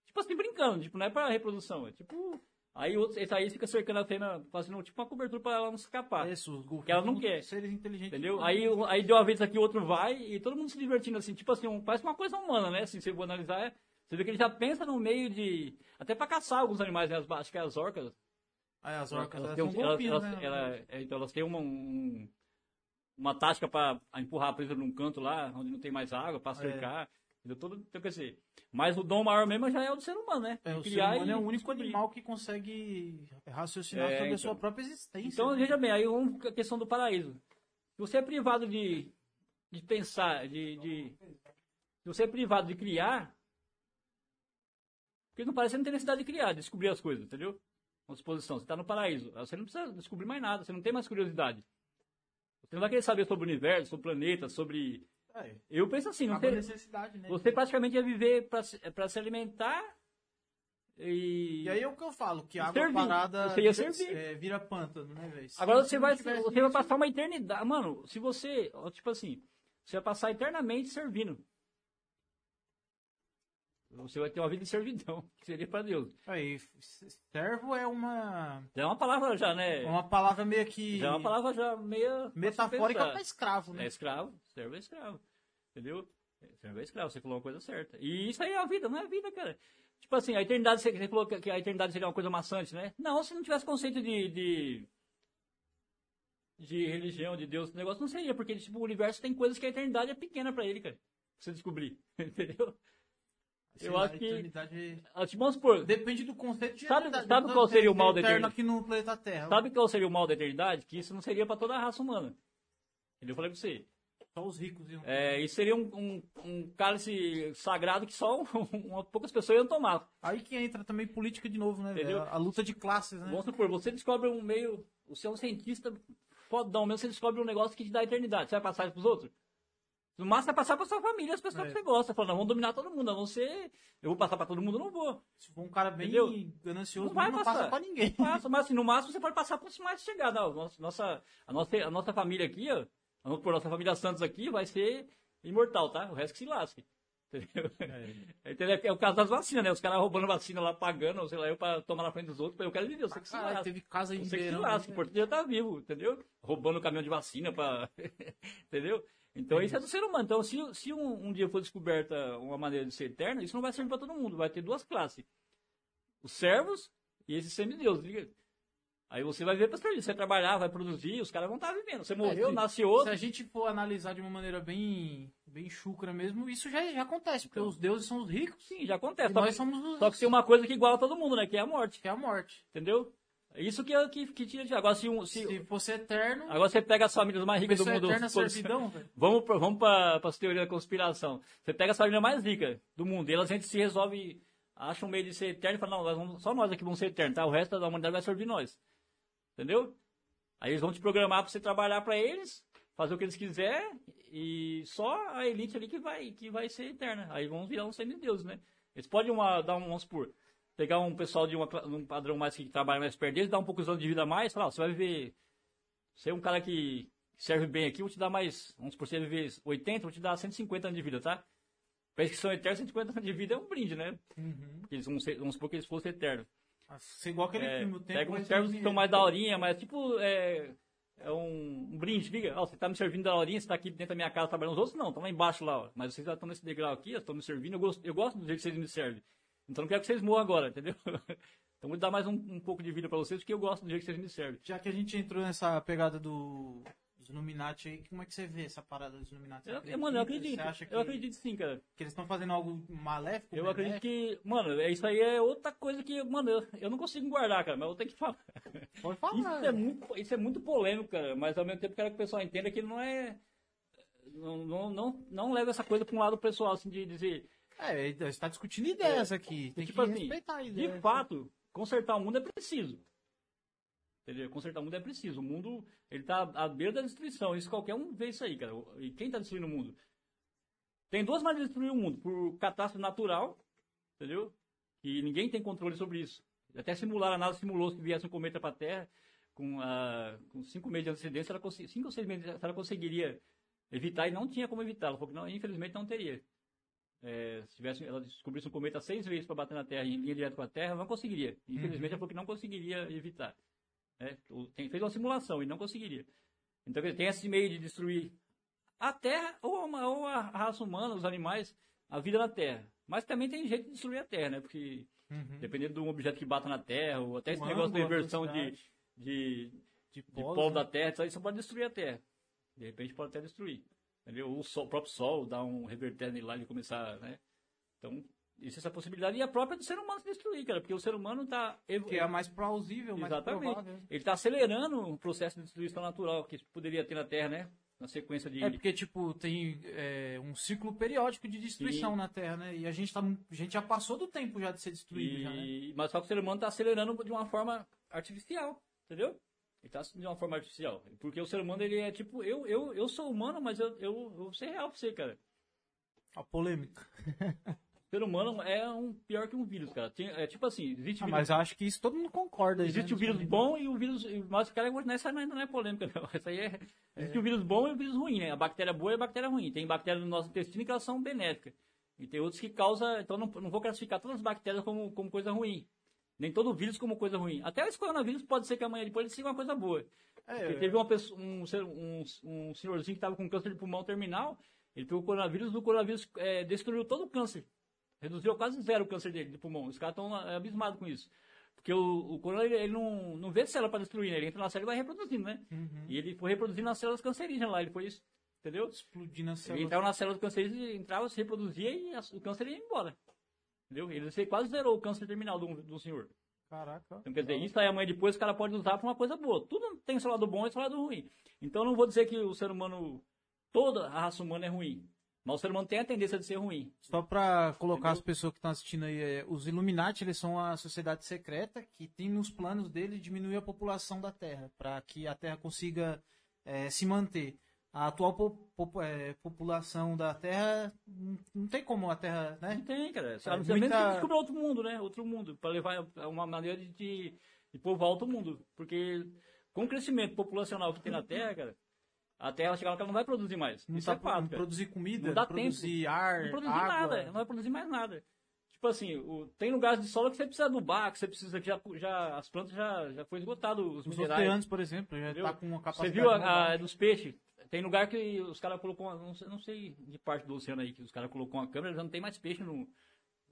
Tipo assim, brincando, tipo, não é pra reprodução, é tipo. Aí o outro, esse aí fica cercando a fêmea, fazendo tipo uma cobertura pra ela não escapar. É Isso, os golfinhos Que ela não quer. Seres inteligentes. Entendeu? Aí, aí deu uma vez aqui, o outro vai, e todo mundo se divertindo assim, tipo assim, um- parece uma coisa humana, né? Assim, se vou analisar, é- você vê que ele já pensa no meio de. Até pra caçar alguns animais, né? As- acho que as orcas. Aí as orcas, elas, um- elas- golfinhos, elas- né? ela- é, então elas têm uma, um- uma tática pra empurrar a presa num canto lá, onde não tem mais água, pra cercar. Entendeu? Todo, então, quer dizer, mas o dom maior mesmo já é o do ser humano, né? É, o ser criar humano e é o único descobrir. animal que consegue raciocinar É, sobre a então. sua própria existência. Então, né? veja bem, aí vamos a questão do paraíso. Se você é privado de, de pensar, de, de. Se você é privado de criar. Porque não parece que você não tem necessidade de criar, de descobrir as coisas, entendeu? Uma disposição. Você está no paraíso. Você não precisa descobrir mais nada, você não tem mais curiosidade. Você não vai querer saber sobre o universo, sobre o planeta, sobre. É, Eu penso assim, não tem, necessidade, né? você praticamente ia viver para se alimentar e. E aí é o que eu falo, que a água Servir. parada Você ia vira, servir. é, vira pântano, né, velho? Agora você vai, você vai passar uma eternidade. Mano, se você, tipo assim, você vai passar eternamente servindo. Você vai ter uma vida de servidão, que seria pra Deus. Aí, servo é uma, é uma palavra já, né? é uma palavra meio que Já é uma palavra já meio... metafórica se escravo, né? É escravo, servo é escravo. Entendeu? Servo é escravo, você falou uma coisa certa. E isso aí é a vida, não é a vida, cara. Tipo assim, a eternidade, você você falou que a eternidade seria uma coisa maçante, né? Não, se não tivesse conceito de, de, de religião, de Deus, esse negócio não seria, porque tipo, o universo tem coisas que a eternidade é pequena pra ele, cara. Pra você descobrir, entendeu? Sei eu lá, acho que- eternidade- Ah, Tipo, vamos supor, Depende do conceito de Sabe- eternidade. sabe Não qual ser seria o mal da eternidade? aqui no planeta Terra? sabe qual seria o mal da eternidade? Que isso não seria pra toda a raça humana. Entendeu? Eu falei pra você. Só os ricos iam. É, isso seria um, um, um cálice sagrado que só uma, poucas pessoas iam tomar. Aí que entra também política de novo, né? Entendeu? A luta de classes, né? Vamos supor, você descobre um meio. Você é um cientista fodão mesmo, você descobre um negócio que te dá eternidade. Você vai passar isso pros outros? No máximo, vai passar pra sua família, as pessoas É. que você gosta. Falando, vamos dominar todo mundo. A não ser. Eu vou passar pra todo mundo, não vou. Se for um cara bem Entendeu? ganancioso, Não vai não passar. passa pra ninguém. Passa, mas assim, no máximo você pode passar cima mais nossa, nossa, a, nossa, a nossa família aqui, ó. Vamos por nossa família Santos aqui, vai ser imortal, tá? O resto que se lasque. Entendeu? Entendeu? É o caso das vacinas, né? Os caras roubando vacina lá, pagando, sei lá, eu pra tomar na frente dos outros. Eu quero viver, eu sei que se lasque. teve casa em Você que se lasca, o né? é estar vivo, entendeu? Roubando o caminhão de vacina pra. entendeu? Então isso é do ser humano. Então, se, se um, um dia for descoberta uma maneira de ser eterna, isso não vai servir pra todo mundo. Vai ter duas classes: os servos e esses semideuses. Aí você vai ver servir. Você vai trabalhar, vai produzir, os caras vão estar vivendo. Você morreu, se- nasce Se outro. a gente for analisar de uma maneira bem, bem chucra mesmo, isso já, já acontece, porque os deuses são os ricos Sim, já acontece. Só nós somos os só que tem uma coisa que iguala todo mundo, né? Que é a morte. que é a morte. Entendeu? Isso que, que, que tira de. Agora, se, um, se, Se fosse eterno, agora você pega as famílias mais ricas do mundo. eterna é todas- servidão. Vamos, pra, vamos para as teorias da conspiração. Você pega as famílias mais ricas do mundo e elas a gente se resolve, acha um meio de ser eterno e fala, não, nós vamos- só nós aqui vamos ser eternos, tá? O resto da humanidade vai servir nós. Entendeu? Aí eles vão te programar para você trabalhar para eles, fazer o que eles quiserem e só a elite ali que vai, que vai ser eterna. Aí vão virar um semideus, né? Eles podem uma, dar um, vamos supor, pegar um pessoal de uma, um padrão mais que trabalha mais perto deles, dar um pouco de anos de vida a mais, falar, ó, você vai viver você é um cara que serve bem aqui, vou te dar mais, vamos por você viver 80, vou te dar 150 anos de vida, tá? Eles que são eternos, 150 anos de vida é um brinde, né? Uhum. Porque eles vão ser, vamos supor que eles fossem eternos. Ah, Ser igual aquele É, filme, o tempo pega uns servos ser que estão mais daorinha, mas tipo, é, é um, um brinde, liga, ó, você tá me servindo daorinha, você tá aqui dentro da minha casa trabalhando, os outros não, estão lá embaixo lá, ó. mas vocês já estão nesse degrau aqui, estão me servindo, eu gosto, eu gosto do jeito que vocês me servem. Então não quero que vocês morram agora, entendeu? Então vou dar mais um, um pouco de vida pra vocês, porque eu gosto do jeito que vocês me servem. Já que a gente entrou nessa pegada do, dos Illuminati aí, como é que você vê essa parada dos Illuminati? Você Eu, mano, eu acredito. Você acha que, Eu acredito sim, cara. que eles estão fazendo algo maléfico? Eu acredito benéfico? que, mano, é- isso aí é outra coisa que, mano, eu, eu não consigo guardar, cara, mas eu tenho que falar. Pode falar. Isso é muito, isso é muito polêmico, cara, mas ao mesmo tempo quero que o pessoal entenda que não é. Não, não, não, não leva essa coisa pra um lado pessoal, assim, de dizer. É, está discutindo ideias aqui. Tem tipo que assim, respeitar a de ideia. fato, consertar o mundo é preciso. Consertar o mundo é preciso. O mundo, ele tá à beira da destruição. Isso qualquer um vê isso aí, cara. E quem tá destruindo o mundo? Tem duas maneiras de destruir o mundo. Por catástrofe natural, entendeu? E ninguém tem controle sobre isso. Até simular, a NASA simulou que viesse um cometa para a Terra com, ah, com cinco meses de antecedência, ela cinco ou seis meses, ela conseguiria evitar e não tinha como evitar. Ela falou que não, infelizmente não teria. É, se tivesse, ela descobrisse um cometa seis vezes para bater na Terra em linha direta com a Terra, não conseguiria. Infelizmente, ela falou que não conseguiria evitar. Né? Tem- fez uma simulação e não conseguiria. Então, tem esse meio de destruir a Terra ou, uma- ou a raça humana, os animais, a vida na Terra. Mas também tem jeito de destruir a Terra, né? Porque Uhum. dependendo de um objeto que bata na Terra, ou até esse negócio de inversão de, de, de de polo, polo né? da Terra, isso aí só pode destruir a Terra. De repente pode até destruir. Entendeu? O, sol- o próprio Sol dá um reverter nele lá e começar, né? Então, existe essa possibilidade. E a própria do ser humano se destruir, cara, porque o ser humano está Que é a mais plausível, mais Exatamente. provável. Ele está acelerando o processo de destruição natural que poderia ter na Terra, né? Na sequência de. É porque, tipo, tem é, um ciclo periódico de destruição Sim. na Terra, né? E a gente, tá, a gente já passou do tempo já de ser destruído, já, né? E- Mas só que o ser humano está acelerando de uma forma artificial, entendeu? Ele está de uma forma artificial. Porque o ser humano, ele é tipo, eu, eu, eu sou humano, mas eu, eu, eu vou ser real pra você, cara. A polêmica. O ser humano é um pior que um vírus, cara. É tipo assim, existe Ah, vírus, mas eu acho que isso todo mundo concorda. aí, existe né, o vírus nessa bom e o vírus. Mas cara, essa não é- não é polêmica, não. Essa aí é. Existe o vírus bom e o vírus ruim, né? A bactéria boa e a bactéria ruim. Tem bactérias no nosso intestino que elas são benéficas. E tem outros que causam. Então não, não vou classificar todas as bactérias como, como coisa ruim. Nem todo vírus como coisa ruim. Até esse coronavírus pode ser que amanhã depois ele siga uma coisa boa. É, Porque teve uma pessoa, um, um, um senhorzinho que estava com câncer de pulmão terminal, ele pegou o coronavírus, o coronavírus é, destruiu todo o câncer. Reduziu quase zero o câncer dele de pulmão. Os caras estão abismados com isso. Porque o, o corona, ele, ele não, não vê célula para destruir, né? Ele entra na célula e vai reproduzindo, né? Uhum. E ele foi reproduzindo as células cancerígenas lá, ele foi isso. Entendeu? explodindo a Ele célula. entrava nas células cancerígenas, entrava, se reproduzia e as- o câncer ia embora. Entendeu? Ele se- quase zerou o câncer terminal do, do senhor. Caraca. Então, quer dizer, isso aí amanhã depois o cara pode usar para uma coisa boa. Tudo tem seu lado bom e seu lado ruim. Então, eu não vou dizer que o ser humano, toda a raça humana é ruim. Mas o ser humano tem a tendência de ser ruim. Só pra colocar Entendeu? as pessoas que estão assistindo aí, é, os Illuminati, eles são a sociedade secreta que tem nos planos deles diminuir a população da Terra, para que a Terra consiga é, se manter. A atual po- po- é, população da Terra, não, tem como a Terra, né? Não tem, cara. É, Sabe, muita- muita... que descobrir outro mundo, né? Outro mundo. Para levar uma maneira de, de, de povoar outro mundo. Porque com o crescimento populacional que tem na Terra, cara, a Terra chega lá que ela não vai produzir mais. Não, Isso tá, é fato, não cara. produzir comida, Não dá produzir ar, Não produzir água. nada, não vai produzir mais nada. Tipo assim, o- tem lugares de solo que você precisa adubar, que você precisa que já, já as plantas já, já foi esgotado os Os minerais. oceanos, por exemplo, já Entendeu? tá com uma Você capacidade... viu a, a dos peixes? Tem lugar que os caras colocou, não sei, não sei de parte do oceano aí, que os caras colocou uma câmera, já não tem mais peixe no.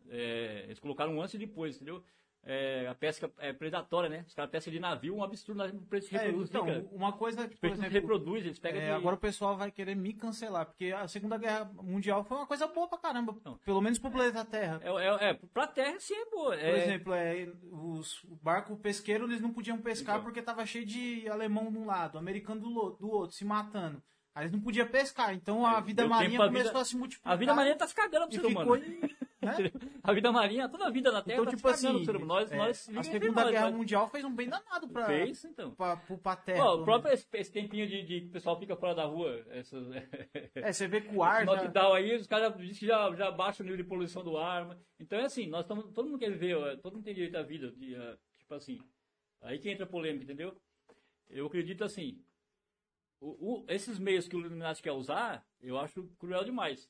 é, eles colocaram antes e depois, entendeu? É, a pesca é predatória, né? Os caras pescam de navio, um absurdo, nós preço É, reproduz, então, uma coisa, por exemplo, reproduz, eles pegam é, de... agora o pessoal vai querer me cancelar, porque a Segunda Guerra Mundial foi uma coisa boa pra caramba, Não. pelo menos pro planeta Terra. É, é, é, pra terra sim é boa. Por É, exemplo, é, os o barco pesqueiro eles não podiam pescar Então. porque tava cheio de alemão de um lado, americano do, do outro, se matando. Aí eles não podiam pescar, então a vida marinha começou vida- a se multiplicar. a vida marinha tá se cagando pro ser ficou humano. né? A vida marinha, toda a vida na terra Então, tá tipo assim, ser. Nós, é, nós, a Segunda nós, Guerra nós- Mundial fez um bem danado pra, Fez, então. pra, pra Ó, terra. o próprio esse, esse tempinho de, de que o pessoal fica fora da rua, essas, É, você vê que o ar já... lockdown aí, os caras dizem que já, já baixa o nível de poluição do ar. mas- Então é assim, nós estamos, todo mundo quer viver, todo mundo tem direito à vida, de, ah, tipo assim. Aí que entra a polêmica, entendeu? Eu acredito assim, o- o- esses meios que o Illuminati quer usar, eu acho cruel demais.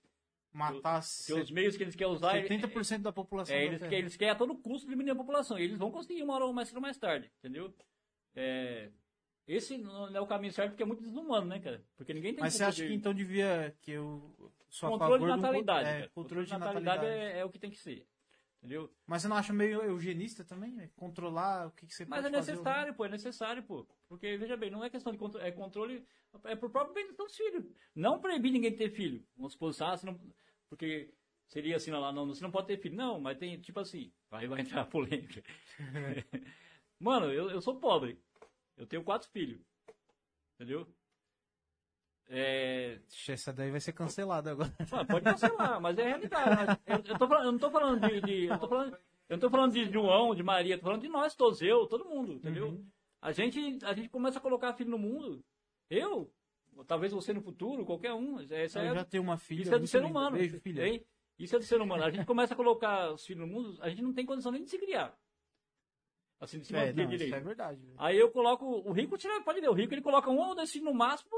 Matar Porque os meios que eles querem usar, é- 70% da população é, eles, querem, eles querem a todo custo diminuir a população. E eles vão conseguir uma hora ou mais mais tarde, entendeu? É, esse não é o caminho certo porque é muito desumano, né, cara? Porque ninguém tem Mas você acha poder. que então devia que eu sou a controle favor de de um natalidade. é, controle de natalidade natalidade. é, é o que tem que ser. Entendeu? Mas você não acha meio eugenista também? É Controlar o que, que você Mas pode é fazer necessário, pô, é necessário, pô. Porque, veja bem, não é questão de controle, é controle, é pro próprio bem dos filhos. Não proibir ninguém de ter filho. Vamos supor, ah, você não, porque seria assim lá, não, você não pode ter filho. Não, mas tem, tipo assim, aí vai entrar a polêmica. Mano, eu, eu sou pobre. Eu tenho quatro filhos. Entendeu? É, Essa daí vai ser cancelada agora. Mano, pode cancelar, mas é realidade. Eu, eu, tô falando- eu não tô falando de. de- eu, tô falando, eu não tô falando de João, de Maria, eu tô falando de nós todos, eu, todo mundo, entendeu? Uhum. A, gente, a gente começa a colocar filho no mundo. Eu, talvez você no futuro, qualquer um. é- Isso Eu é, já tenho uma filha. isso é do ser humano. Beijo, filha. hein? Isso é do ser humano. A gente começa a colocar os filhos no mundo, a gente não tem condição nem de se criar. Assim, de se É, manter não, isso direito. é verdade. velho. Aí eu coloco. O rico, pode ver, o rico ele coloca um ou dois filhos no máximo.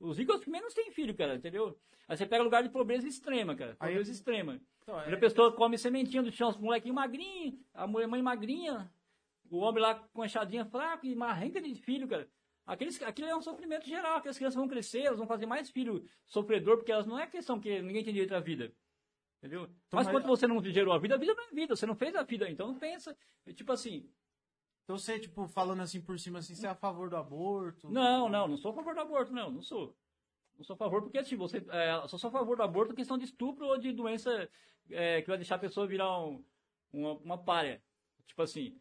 Os ricos que menos têm filho, cara, entendeu? Aí você pega lugar de pobreza extrema, cara. Aí- Pobreza extrema. Então, é- a pessoa come sementinha do chão, os molequinhos magrinhos, a mulher mãe magrinha, o homem lá com a enxadinha fraca e marrenca de filho, cara. Aqueles, aquilo é um sofrimento geral, aquelas crianças vão crescer, elas vão fazer mais filho sofredor, porque elas não é questão que ninguém tem direito à vida. Entendeu? mas mas- quando você não gerou a vida, a vida não é vida, você não fez a vida, então pensa. Tipo assim, Então você, tipo, falando assim por cima, assim, você é a favor do aborto? Não, não, não sou a favor do aborto, não, não sou. Não sou a favor, porque assim, você. É, só sou a favor do aborto em questão de estupro ou de doença é, que vai deixar a pessoa virar um, uma, uma párea. Tipo assim,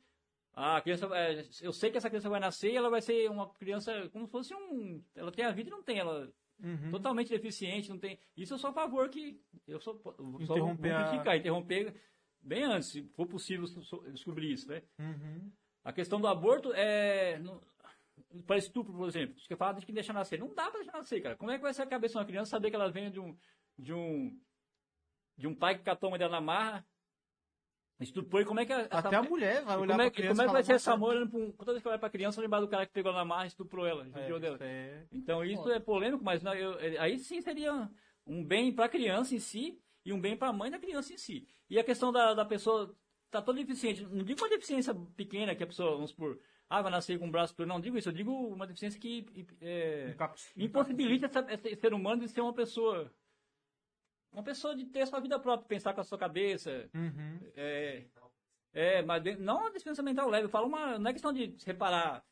a criança. é, eu sei que essa criança vai nascer e ela vai ser uma criança como se fosse um. Ela tem a vida e não tem, ela. Uhum. Totalmente deficiente, não tem. Isso eu sou a favor que. Eu sou. Só vou Interromper a- criticar, interromper bem antes, se for possível descobrir isso, né? Uhum. A questão do aborto é. Para estupro, por exemplo. Você fala de que deixa nascer. Não dá para deixar nascer, cara. Como é que vai ser a cabeça de uma criança saber que ela vem de um. De um, de um pai que catou uma dela na marra, estuprou e como é que. a- essa- Até a mulher vai olhar como é, pra criança como é que vai ser essa "Nossa, mãe olhando pra um, Toda vez que ela olha pra criança, lembrar do cara que pegou ela na marra e estuprou ela, é, dela. é- Então isso é polêmico, mas não, eu- é, aí sim seria um bem para a criança em si e um bem para a mãe da criança em si. E a questão da, da pessoa tá toda deficiente, não digo uma deficiência pequena que a pessoa, vamos supor, ah, vai nascer com um braço, não digo isso, eu digo uma deficiência que é, impossibilita essa, esse ser humano de ser uma pessoa, uma pessoa de ter a sua vida própria, pensar com a sua cabeça, Uhum. é, é, mas não uma deficiência mental leve, eu falo uma, não é questão de separar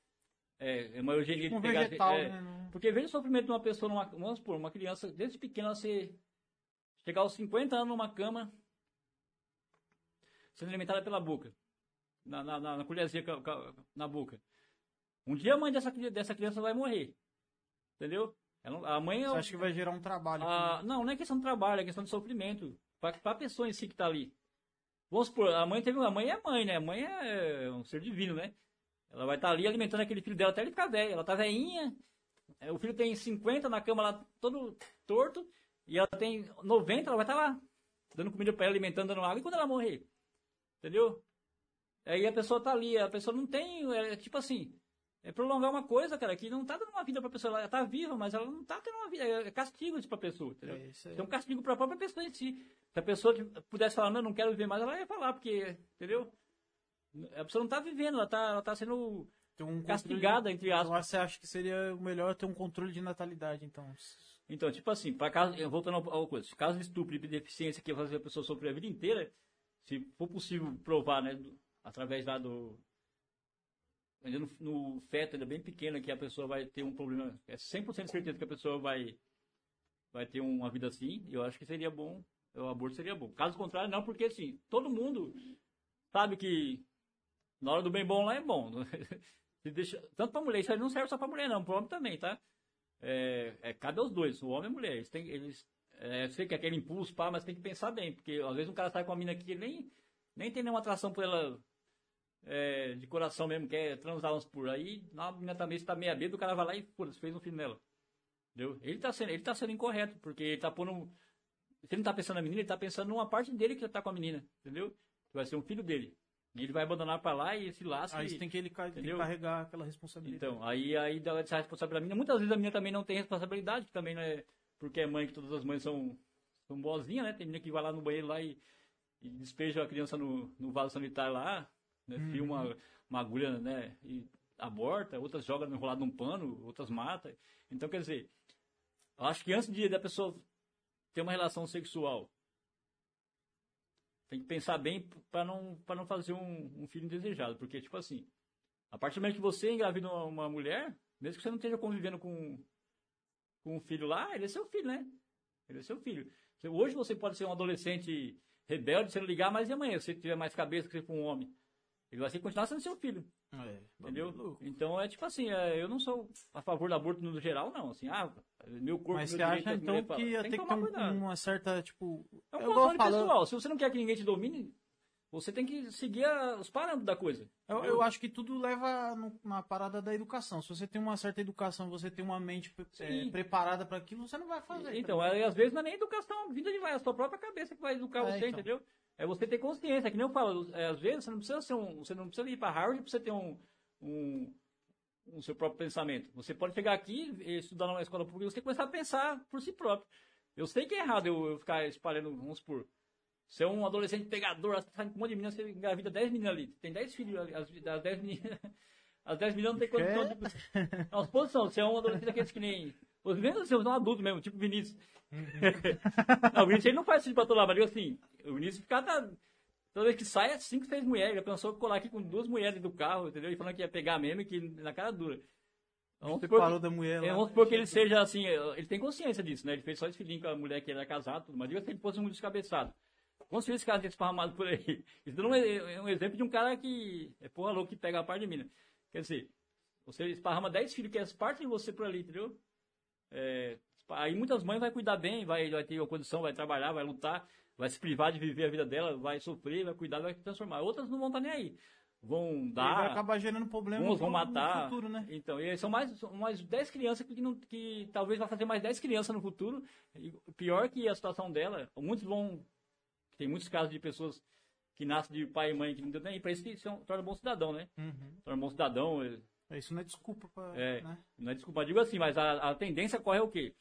é, é uma eugenia de Um pegar- vegetal, é, né? porque veja o sofrimento de uma pessoa, numa, vamos supor, uma criança, desde pequena, você chegar aos 50 anos numa cama, sendo alimentada pela boca, na, na, na, na colherzinha na boca. Um dia a mãe dessa, dessa criança vai morrer. Entendeu? A mãe é Você acha que vai gerar um trabalho? a- não, não é questão de trabalho, é questão de sofrimento. Para a pessoa em si que está ali. Vamos supor, a mãe teve. A mãe é mãe, né? A mãe é um ser divino, né? Ela vai estar ali alimentando aquele filho dela até ele ficar velho. Ela tá velhinha. é, O filho tem 50 na cama lá, todo torto. E ela tem 90, ela vai estar lá. Dando comida para ela, alimentando, dando água. E quando ela morrer? Entendeu? Aí a pessoa tá ali, a pessoa não tem. É, tipo assim. É prolongar uma coisa, cara, que não tá dando uma vida pra pessoa. Ela tá viva, mas ela não tá tendo uma vida. É castigo isso pra pessoa, entendeu? É, isso aí. Um castigo para a própria pessoa em si. Se a pessoa pudesse falar, não, não quero viver mais, ela ia falar, porque, entendeu? A pessoa não está vivendo, ela está ela tá sendo um castigada, entre aspas. Então, você acha que seria o melhor ter um controle de natalidade, então? Então, tipo assim, para caso, voltando ao, coisa, caso de estupro e deficiência que vai fazer a pessoa sofrer a vida inteira, se for possível provar, né, através lá do. Ainda no, no feto, ainda bem pequeno, que a pessoa vai ter um problema. É 100% de certeza que a pessoa vai, vai ter uma vida assim. Eu acho que seria bom. O aborto seria bom. Caso contrário, não, porque assim, todo mundo sabe que na hora do bem bom lá é bom. Deixa, tanto pra mulher, isso aí não serve só pra mulher, não, pro homem também, tá? É, é, cabe aos dois, o homem e a mulher. Eles têm, eles, é, eu sei que é aquele impulso, pá, mas tem que pensar bem, porque às vezes um cara sai com uma mina ele nem, nem tem nenhuma atração por ela é, de coração mesmo, quer transar uns por aí, a mina também está meia bêbada, o cara vai lá e pô, fez um filho nela. Entendeu? Ele tá sendo, ele tá sendo incorreto, porque ele tá pondo. Se ele não tá pensando na menina, ele tá pensando numa parte dele que já tá com a menina, entendeu? Que vai ser um filho dele. E ele vai abandonar pra lá e se lasca. Aí e- tem que ele tem que carregar aquela responsabilidade. Então, aí, aí dá essa responsabilidade pra menina. Muitas vezes a menina também não tem responsabilidade, que também não é porque é mãe, que todas as mães são, são boazinhas, né? Tem menina que vai lá no banheiro lá e, e despeja a criança no, no vaso sanitário lá, né? Fia uma, uma agulha, né? E aborta, outras jogam enrolado num pano, outras mata. Então, quer dizer, acho que antes de da pessoa ter uma relação sexual, tem que pensar bem para não, pra não fazer um, um filho indesejado. Porque, tipo assim, a partir do momento que você engravida uma, uma mulher, mesmo que você não esteja convivendo com, com um filho lá, ele é seu filho, né? Ele é seu filho. Hoje você pode ser um adolescente rebelde, você não ligar, mas e amanhã, se você tiver mais cabeça que você for um homem? Ele vai ser, continuar sendo seu filho, É, entendeu? Então é tipo assim, é, eu não sou a favor do aborto no geral, não. Assim, ah, meu corpo, Mas meu você acha então que ia Tem ter que ter tomar um- uma certa, tipo. É um controle vou falando- pessoal. Se você não quer que ninguém te domine, você tem que seguir a- os parâmetros da coisa. Eu, eu acho que tudo leva no- na parada da educação. Se você tem uma certa educação, você tem uma mente é, preparada para aquilo, você não vai fazer. Então, tá aí, às vezes não é nem educação vinda de é a sua própria cabeça que vai educar É, você, então. entendeu? É você ter consciência, é que nem eu falo, é, às vezes você não precisa ser um, você não precisa ir para Harvard para você ter um, um, um seu próprio pensamento. Você pode chegar aqui e estudar numa escola pública, você começar a pensar por si próprio. Eu sei que é errado eu, eu ficar espalhando, vamos supor, você é um adolescente pegador, você sai com um monte de meninas, você engravida 10 meninas ali, tem 10 filhos ali, as, as 10 meninas, as 10 meninas não tem condição de... Não, posição, você é um adolescente daqueles que nem... Os meninos são um adulto mesmo, tipo Vinícius. não, o Vinícius ele não faz isso pra todo lado, mas assim, o Vinícius fica tá, toda vez que sai é 5, 6 mulheres. Já pensou colar aqui com duas mulheres do carro, entendeu? E falando que ia pegar mesmo e que na cara dura. Vamos Você supor, parou que, da mulher é, vamos supor que ele seja assim, ele tem consciência disso, né? Ele fez só esse filhinho com a mulher que era casado, tudo, mas diga se ele fosse um descabeçado. Quantos filhos esse cara tem esparramado por aí? Isso não é, é um exemplo de um cara que é porra louco que pega a parte de mina. Quer dizer, você esparrama 10 filhos que é parte de você por ali, entendeu? É, aí muitas mães vai cuidar bem, vai, vai ter uma condição, vai trabalhar, vai lutar, vai se privar de viver a vida dela, vai sofrer, vai cuidar, vai se transformar. Outras não vão estar nem aí. Vão E vai dar. acabar gerando problema Uns vão no- no matar. futuro, né? Então, e são mais, são mais 10 crianças que, não, que talvez vai fazer mais 10 crianças no futuro. E pior que a situação dela, muitos vão. Tem muitos casos de pessoas que nascem de pai e mãe que não deu nem para isso que são, torna bom cidadão, né? Uhum. Torna bom cidadão, é, Isso não é desculpa pra. É. Né? não é desculpa, digo assim, mas a, a tendência corre o quê?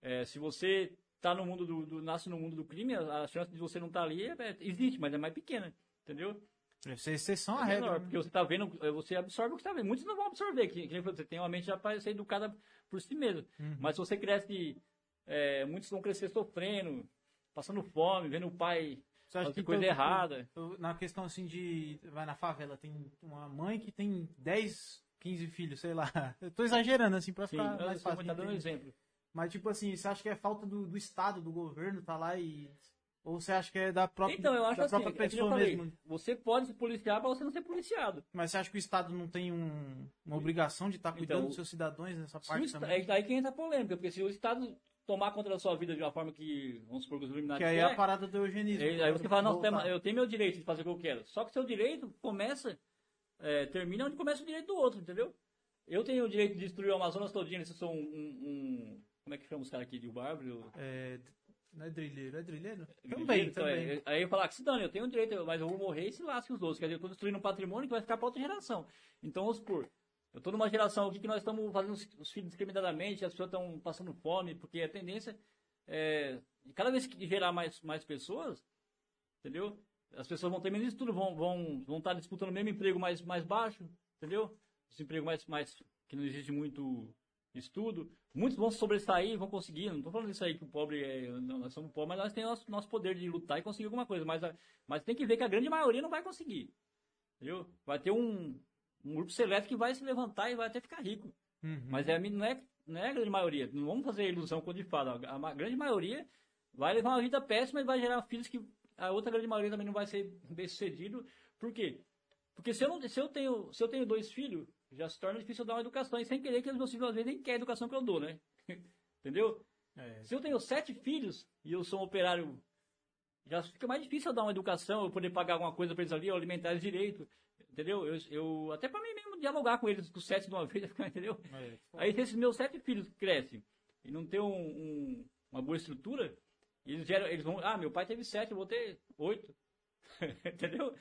É, se você tá no mundo do, do- nasce no mundo do crime, a, a chance de você não estar ali é- é- existe, mas é mais pequena, entendeu? Deve ser exceção à É regra. menor, né? porque você tá vendo, eh, você absorve o que está vendo. Muitos não vão absorver, que, que você tem uma mente já para ser educada por si mesmo. Uhum. Mas se você cresce, eh, muitos vão crescer sofrendo, passando fome, vendo o pai Você acha que coisa errada. na questão assim de. Vai na favela, tem uma mãe que tem 10, 15 filhos, sei lá. Eu tô exagerando assim pra Sim, ficar eu mais só fácil. dar dando um exemplo. Mas tipo assim, você acha que é falta do, do Estado, do governo, tá lá e. Ou você acha que é da própria, Então, eu acho da assim, própria é pessoa falei, mesmo? você pode se policiar para você não ser policiado. Mas você acha que o Estado não tem um- uma obrigação de estar cuidando Então, dos seus cidadãos nessa o parte também? é aí que entra a polêmica, porque se o Estado tomar conta da sua vida de uma forma que, vamos supor, que os iluminados Que aí é a parada do eugenismo. Aí, aí você fala, nossa, Voltar. eu tenho meu direito de fazer o que eu quero. Só que seu direito começa, é, termina onde começa o direito do outro, entendeu? Eu tenho o direito de destruir o Amazonas todinho, se eu sou um, um- um- como é que chama os caras aqui, de Bárbaro? É, não é drilheiro, é drilheiro? Também, então, também. é, Aí eu falar que se dane, eu tenho o direito, mas eu vou morrer e se lasque os outros. Quer dizer, eu estou destruindo um patrimônio que vai ficar para outra geração. Então, vamos supor, eu estou numa geração aqui que nós estamos fazendo os, os filhos discriminadamente, as pessoas estão passando fome, porque a tendência é, cada vez que gerar mais, mais pessoas, entendeu? As pessoas vão ter menos estudo, vão vão vão estar disputando o mesmo emprego mais, mais baixo, entendeu? Esse emprego mais, mais que não existe muito estudo. Muitos vão sobressair, vão conseguir. Não estou falando isso aí que o pobre é. não, nós somos pobres, mas nós temos nosso, nosso poder de lutar e conseguir alguma coisa. Mas, a- mas tem que ver que a grande maioria não vai conseguir. Entendeu? Vai ter um, um grupo seleto que vai se levantar e vai até ficar rico. Uhum. Mas é, não, é, não é a grande maioria. Não vamos fazer ilusão quando de fala. A ma- grande maioria vai levar uma vida péssima e vai gerar filhos que a outra grande maioria também não vai ser bem sucedido. Por quê? Porque se eu, não, se eu, tenho, se eu tenho dois filhos, já se torna difícil eu dar uma educação. E sem querer que os meus filhos às vezes nem querem a educação que eu dou, né? Entendeu? É. Se eu tenho sete filhos e eu sou um operário, já fica mais difícil eu dar uma educação, eu poder pagar alguma coisa para eles ali, alimentar eles direito. Entendeu? Eu, eu- até para mim mesmo dialogar com eles, com sete de uma vez, entendeu? É. Aí se esses meus sete filhos crescem e não tem um- um- uma boa estrutura, eles, geram, eles vão, ah, meu pai teve sete, eu vou ter oito. entendeu?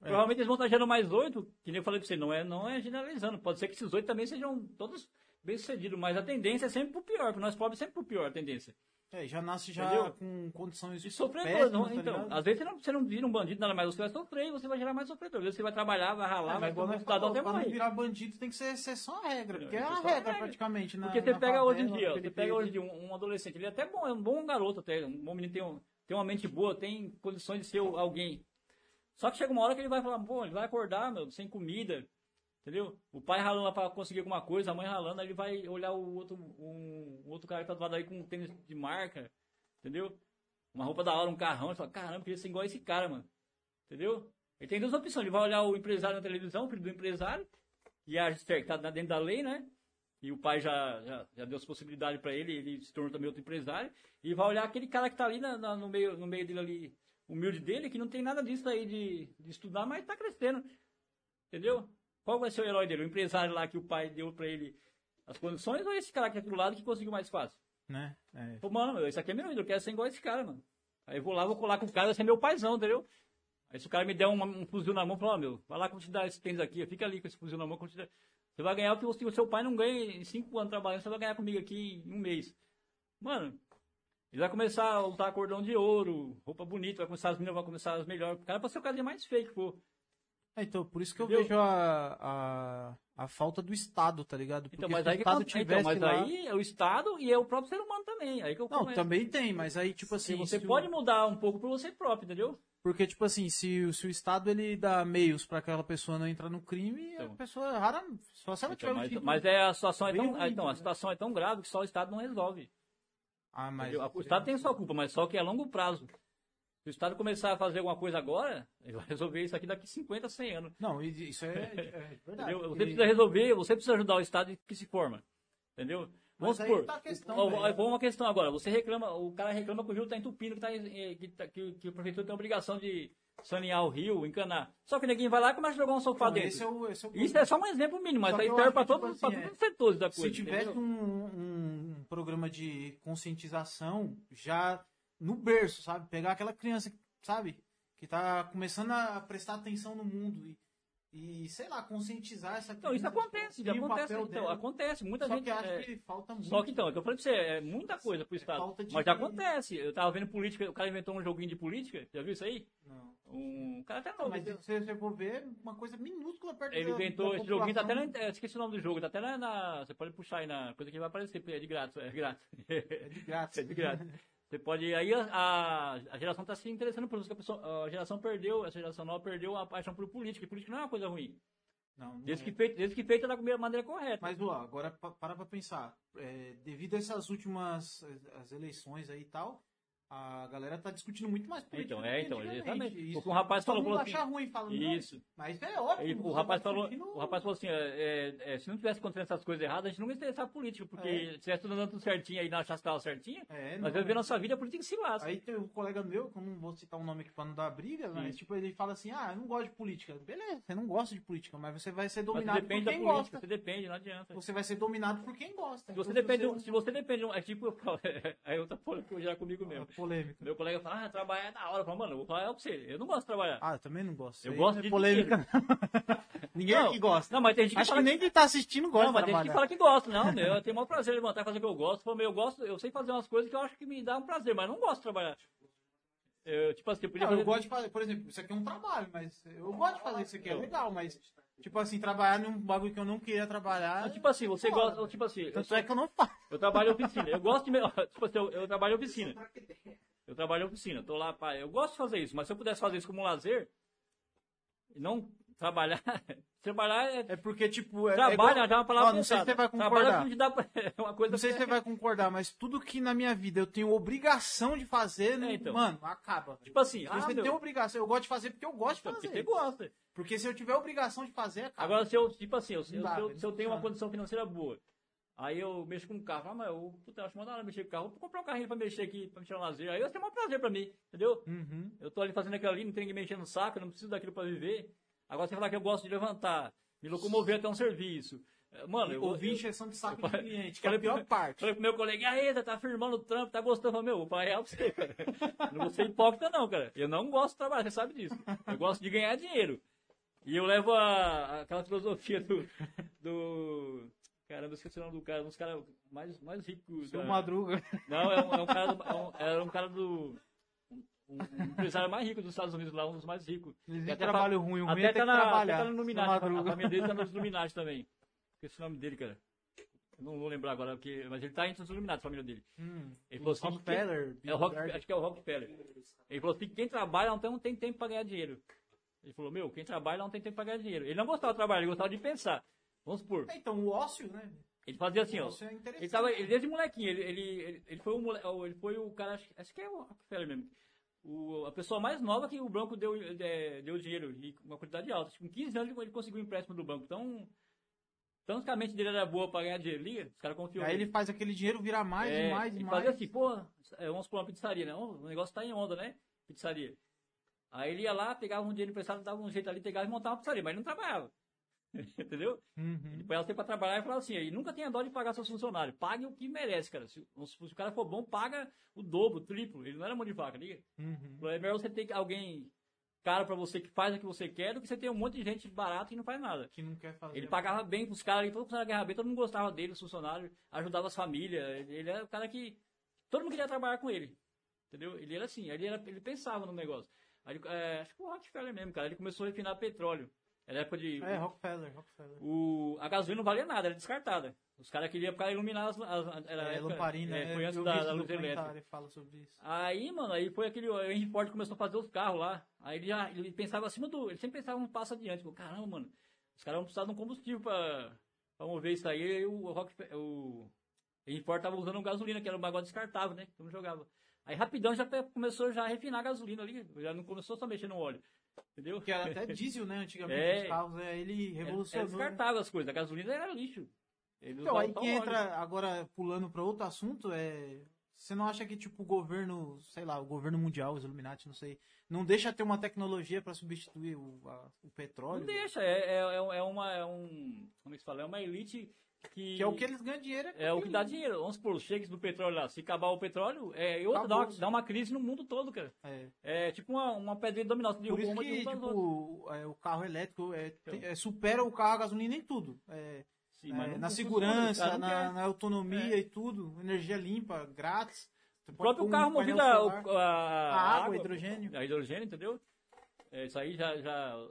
Provavelmente eles vão estar gerando mais oito, que nem eu falei pra você, não é, não é generalizando. Pode ser que esses oito também sejam todos bem sucedidos, mas a tendência é sempre pro pior, porque nós pobres sempre pro pior a tendência. É, já nasce já Entendeu? com condições E sofredor, péssimas, não, tá então. Às vezes você não, você não vira um bandido, nada mais, você vai sofrer e você vai gerar mais sofredor. Às vezes você vai trabalhar, vai ralar, vai mas igual como nós cidadão até morrer. virar bandido tem que ser, só a regra, porque é Tem que a regra regra. praticamente. Na, Porque você na pega hoje em dia, você pega hoje em dia um, um adolescente, ele é até bom, é um bom garoto até, um bom menino tem, um- tem uma mente boa, tem condições de ser alguém. Só que chega uma hora que ele vai falar, pô, ele vai acordar, meu, sem comida, entendeu? O pai ralando lá pra conseguir alguma coisa, a mãe ralando, aí ele vai olhar o outro, um, outro cara que tá do lado aí com um tênis de marca, entendeu? Uma roupa da hora, um carrão, ele fala, caramba, queria ser igual esse cara, mano. Entendeu? Ele tem duas opções, ele vai olhar o empresário na televisão, o filho do empresário, e a que tá dentro da lei, né? E o pai já, já, já deu as possibilidades para ele, ele se tornou também outro empresário, e vai olhar aquele cara que tá ali na- na- no, meio, no meio dele ali, humilde dele, que não tem nada disso aí de, de estudar, mas tá crescendo. Entendeu? Qual vai ser o herói dele? O empresário lá que o pai deu para ele as condições, ou esse cara que é aqui do lado que conseguiu mais fácil? Né? É. Pô, mano, esse aqui é meu ídolo, eu quero ser igual esse cara, mano. Aí eu vou lá, vou colar com o cara, esse é meu paizão, entendeu? Aí se o cara me der uma- um fuzil na mão, fala, ó, meu, vai lá que eu vou te dar esse tênis aqui, fica ali com esse fuzil na mão, dar. Você vai ganhar o que você- o seu pai não ganha em cinco anos trabalhando, você vai ganhar comigo aqui em um mês. Mano, ele vai começar a usar cordão de ouro, roupa bonita, vai começar as meninas, vai começar as melhores. O cara pode ser o cara mais feio que for. É, então, por isso que eu Entendeu? vejo a, a, a falta do Estado, tá ligado? Porque Então, mas se o aí, que Estado então, mas lá... aí é o Estado e é o próprio ser humano também. Aí que eu Não, começo. também tem, mas aí, tipo assim... Você se o- pode mudar um pouco por você próprio, entendeu? Porque, tipo assim, se, o- se o Estado ele dá meios pra aquela pessoa não entrar no crime, a Então. pessoa rara... Só se ela Então, tiver um mas, título. mas é, a situação é tão, ruim, então, a né? situação é tão grave que só o Estado não resolve. Ah, mas... O Estado tem a sua culpa, mas só que é a longo prazo. Se o Estado começar a fazer alguma coisa agora, ele vai resolver isso aqui daqui 50, 100 anos. Não, isso é, é verdade. Entendeu? Você precisa resolver, você precisa ajudar o Estado que se forma. Entendeu? Vamos supor. tá vamos uma questão agora. Você reclama, o cara reclama que o rio está entupindo, que, tá, eh, que, tá- que, que o prefeitura tem a obrigação de sanear o rio, encanar. Só que ninguém vai lá e começa a jogar um sofá dentro. esse é o, esse é o Isso é só um exemplo mínimo, mas aí serve para tipo todos, assim, é, todos os setores da coisa. Se entendeu? um, um programa de conscientização já no berço, sabe? Pegar aquela criança, sabe? Que tá começando a prestar atenção no mundo e, e sei lá, conscientizar essa criança. Então, isso acontece, o acontece, então, dela. acontece. Muita Só gente. que acho é, que falta muito. Só que então, é o que eu falei pra você, é muita coisa pro Estado. falta de- Mas já acontece. Eu tava vendo política, o cara inventou um joguinho de política, já viu isso aí? Não. Um cara até Não, novo. mas se você for ver, uma coisa minúscula perto Ele inventou da esse joguinho, tá até na, esqueci o nome do jogo, tá até na, na- Você pode puxar aí na coisa que vai aparecer, é de grátis, é grátis. É de grátis. É de grátis. Você pode. Aí a, a, geração tá se interessando por isso que a, pessoa, a geração perdeu, essa geração nova perdeu a paixão por política. E política não é uma coisa ruim. Não, não Desde é. que feita desde que feita da maneira correta. Mas, ó, agora pa- para pra pensar. É, devido a essas últimas eh, as eleições aí e tal, a galera tá discutindo muito mais política. Então, é, então, exatamente. Isso, Porque um rapaz falou, falou assim, ruim, falando, não, Isso. mas é ótimo. Aí, o, você rapaz falou, discutindo- o rapaz falou assim, é, é, é, se não tivesse acontecendo essas coisas erradas, a gente não ia interessar política, porque É. se tivesse tudo andando tudo certinho aí, não achasse que estava certinho, É, nós não, viver nossa vida, a política se lasca. Aí tem um colega meu, que eu não vou citar um nome aqui pra não dar briga, mas Isso. tipo, ele fala assim, ah, eu não gosto de política. Beleza, você não gosta de política, mas você vai ser Mas você dominado por depende da quem política, gosta. você depende, não adianta. Você vai ser dominado por quem gosta. Se você Então, depende, um- se você depende, é tipo, aí outra polêmica que eu já comigo É mesmo. Polêmica. Meu colega fala, ah, trabalhar é da hora. Eu falo, mano, eu vou falar pra você, eu não gosto de trabalhar. Ah, eu também não gosto. Eu aí gosto não é de polêmica. Ninguém Não, aqui gosta. Não, mas tem gente que Acho que fala nem quem tá assistindo gosta Não, mas de tem gente que fala que gosta. Não, meu, eu tenho o maior prazer em levantar e fazer o que eu gosto. Pô, meu, eu gosto, eu sei fazer umas coisas que eu acho que me dá um prazer, mas não gosto de trabalhar. Eu, tipo assim, eu podia Não, fazer... eu gosto de fazer, por exemplo, isso aqui é um trabalho, mas eu gosto de fazer isso aqui, é legal, mas, tipo assim, trabalhar num bagulho que eu não queria trabalhar. Mas, tipo assim, você foda. gosta, tipo assim, eu, Tanto é que eu não faço. eu trabalho em oficina. Eu gosto de, me- tipo assim, eu, eu trabalho em oficina. Eu trabalho em oficina, tô lá, pá, eu gosto de fazer isso, mas se eu pudesse fazer isso como um lazer, não trabalhar. trabalhar é. É porque, tipo. É, Trabalho é igual- já é uma palavra Ó, não sei se você vai Trabalho concordar. não te dá pra- é uma coisa Não sei se você vai concordar, mas tudo que na minha vida eu tenho obrigação de fazer, É, então. mano, acaba. Tipo assim, ah, você meu, tem obrigação, eu gosto de fazer porque eu gosto de porque fazer. você gosta. Porque se eu tiver obrigação de fazer, acaba. Agora, se eu, tipo assim, eu, se eu, dá, se eu- se eu tenho uma condição financeira boa, aí eu mexo com o carro, ah, mas eu, puta, eu acho mandar mexer com o carro, vou comprar um carrinho pra mexer aqui, pra mexer no lazer, aí vai ser um prazer pra mim, entendeu? Uhum. Eu tô ali fazendo aquilo ali, não tem ninguém mexendo no saco, eu não preciso daquilo pra viver. Agora, você falar que eu gosto de levantar, me locomover até um serviço. eh, Mano, eu Ouvir eu- encheção de saco eu- de cliente, que é a pior parte. Falei pro meu colega, aí, você tá firmando o trampo, tá gostando? Eu falei, meu, pai é pra você, cara. Não vou ser hipócrita, não, cara. Eu não gosto de trabalhar, você sabe disso. Eu gosto de ganhar dinheiro. E eu levo a, aquela filosofia do. do caramba, eu esqueci o nome do cara, um dos caras mais, mais ricos. Seu da- Madruga. Não, é um, é um cara do. É um, era um cara do. Um, um empresário mais rico dos Estados Unidos, lá, um dos mais ricos. Existe E até trabalho ruim, o Até é tá, que na, até trabalhar. tá no Seu Illuminati, a família dele tá nos Illuminati também. Esqueci o nome dele, cara. Eu não vou lembrar agora, porque, mas ele tá entre os Illuminati, a família dele. Hum, Ele falou assim, Rockefeller, É o Rock, acho que é o Rockefeller. Ele falou assim, quem trabalha não tem, não tem tempo pra ganhar dinheiro. Ele falou, meu, quem trabalha não tem tempo pra ganhar dinheiro. Ele não gostava de trabalhar, ele gostava de pensar. Vamos supor, É, Então, o ócio, né? ele fazia assim, o ó. é. Ele tava, ele desde molequinho, ele, ele, ele, ele foi o mole, ele foi o cara, acho, acho que é o Rockefeller mesmo. O, a pessoa mais nova que o banco deu, é, deu dinheiro, e uma quantidade alta. Tipo, com 15 anos ele- conseguiu um empréstimo do banco. Então, tanto que a mente dele era boa pra ganhar dinheiro ali, os caras confiam Aí nele. ele faz aquele dinheiro virar mais É, e mais e e mais. fazia assim, pô, é, vamos supor uma pizzaria, né? O negócio tá em onda, né? Pizzaria. Aí ele ia lá, pegava um dinheiro emprestado, dava um jeito ali, pegava e montava uma pizzaria, mas ele não trabalhava. Entendeu? Uhum. Ele põe você pra trabalhar e fala assim, e nunca tenha dó de pagar seus funcionários. Pague o que merece, cara. Se, se o cara for bom, paga o dobro, o triplo. Ele não era mão de vaca, liga. Uhum. É melhor você ter alguém caro pra você que faz o que você quer do que você ter um monte de gente barata e não faz nada. Que não quer fazer. Ele pagava bem pros caras, ali, todo mundo ganhava bem, todo mundo gostava dele, os funcionários, ajudava as famílias. Ele era o cara que. Todo mundo queria trabalhar com ele. Entendeu? Ele era assim, ele, era, ele pensava no negócio. Aí, é, acho que o Rockefeller mesmo, cara. Ele começou a refinar petróleo. Era época de. É, Rockefeller, Rockefeller. O, a gasolina não valia nada, era descartada. Os caras queriam para iluminar as, as- era É, época- lamparina, é, né? foi antes da, da luz elétrica. fala sobre isso. Aí, mano, aí foi aquele. O Henry Ford começou a fazer os carros lá. Aí ele já ele pensava acima do. Ele sempre pensava um passo adiante. Falou, caramba, mano, os caras vão precisar de um combustível pra, pra mover isso aí. O, Rock, o Henry Ford tava usando gasolina, que era um bagulho descartável, né? Que não jogava. Aí rapidão já começou já a refinar a gasolina ali. Já não começou só mexer no óleo. Entendeu? Porque era até diesel, né? Antigamente É. os carros, é, ele Era, era revolucionou. né? descartável as coisas. A gasolina era lixo. Então, aí que entra, agora pulando para outro assunto, é. Você não acha que, tipo, o governo, sei lá, o governo mundial, os Illuminati, não sei, não deixa ter uma tecnologia para substituir o, a- o petróleo? Não deixa, é, é, é uma. É um, como é que se fala? É uma elite que. Que é o que eles ganham dinheiro. É o que dá dinheiro. Vamos supor, os cheques do petróleo lá. Se acabar o petróleo, é, outra, dá, uma, dá uma crise no mundo todo, cara. É. É tipo uma, uma pedrinha de dominó. Por derruba isso uma que, tipo, é, o carro elétrico é, Então. é, supera o carro a gasolina em tudo. É, Sim, é, na segurança, na, na autonomia e tudo. Energia limpa, grátis. Você. O próprio um carro painel movido a, a, a água, hidrogênio. A hidrogênio, entendeu? É, isso aí já. já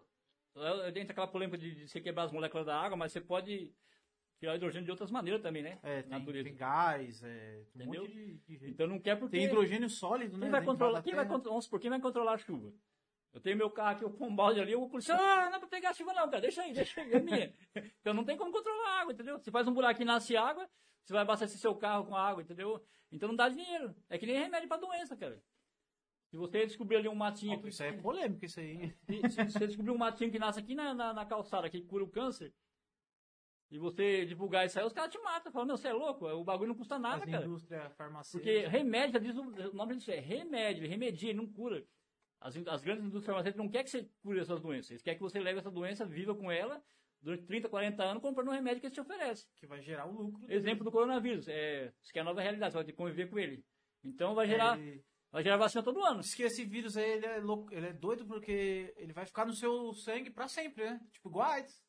é, Dentro daquela polêmica de, de você quebrar as moléculas da água, mas você pode tirar o hidrogênio de outras maneiras também, né? É, tem, Natureza. tem gás, é, tem um Entendeu? monte de, de jeito. Então não quer porque. Tem hidrogênio sólido, né? Quem vai dentro controlar? Quem vai controlar? Vamos supor, quem vai controlar a chuva? Eu tenho meu carro aqui, eu ponho um balde ali, vou policial, ah, não é pra pegar a chuva não, cara, deixa aí, deixa aí, é minha. Então não tem como controlar a água, entendeu? Você faz um buraquinho e nasce água, você vai abastecer seu carro com água, entendeu? Então não dá dinheiro. É que nem remédio pra doença, cara. Se você descobrir ali um matinho aqui, Isso aí é polêmico, isso aí. se, se você descobrir um matinho que nasce aqui na, na, na calçada, que cura o câncer, e você divulgar isso aí, os caras te matam. Falam, meu, você é louco? O bagulho não custa nada, As cara. indústrias farmacêuticas. Porque remédio, já diz o nome disso é remédio, remedia, ele não cura. As, as grandes indústrias farmacêuticas não querem que você cure essas doenças. Eles querem que você leve essa doença, viva com ela, durante 30, 40 anos, comprando um remédio que eles te oferecem. Que vai gerar o lucro. Exemplo do coronavírus. É, isso que é a nova realidade, você vai ter que conviver com ele. Então vai gerar, Ele... vai gerar vacina todo ano. Diz que esse vírus aí, ele é, louco, ele é doido porque ele vai ficar no seu sangue pra sempre, né? Tipo, igual AIDS.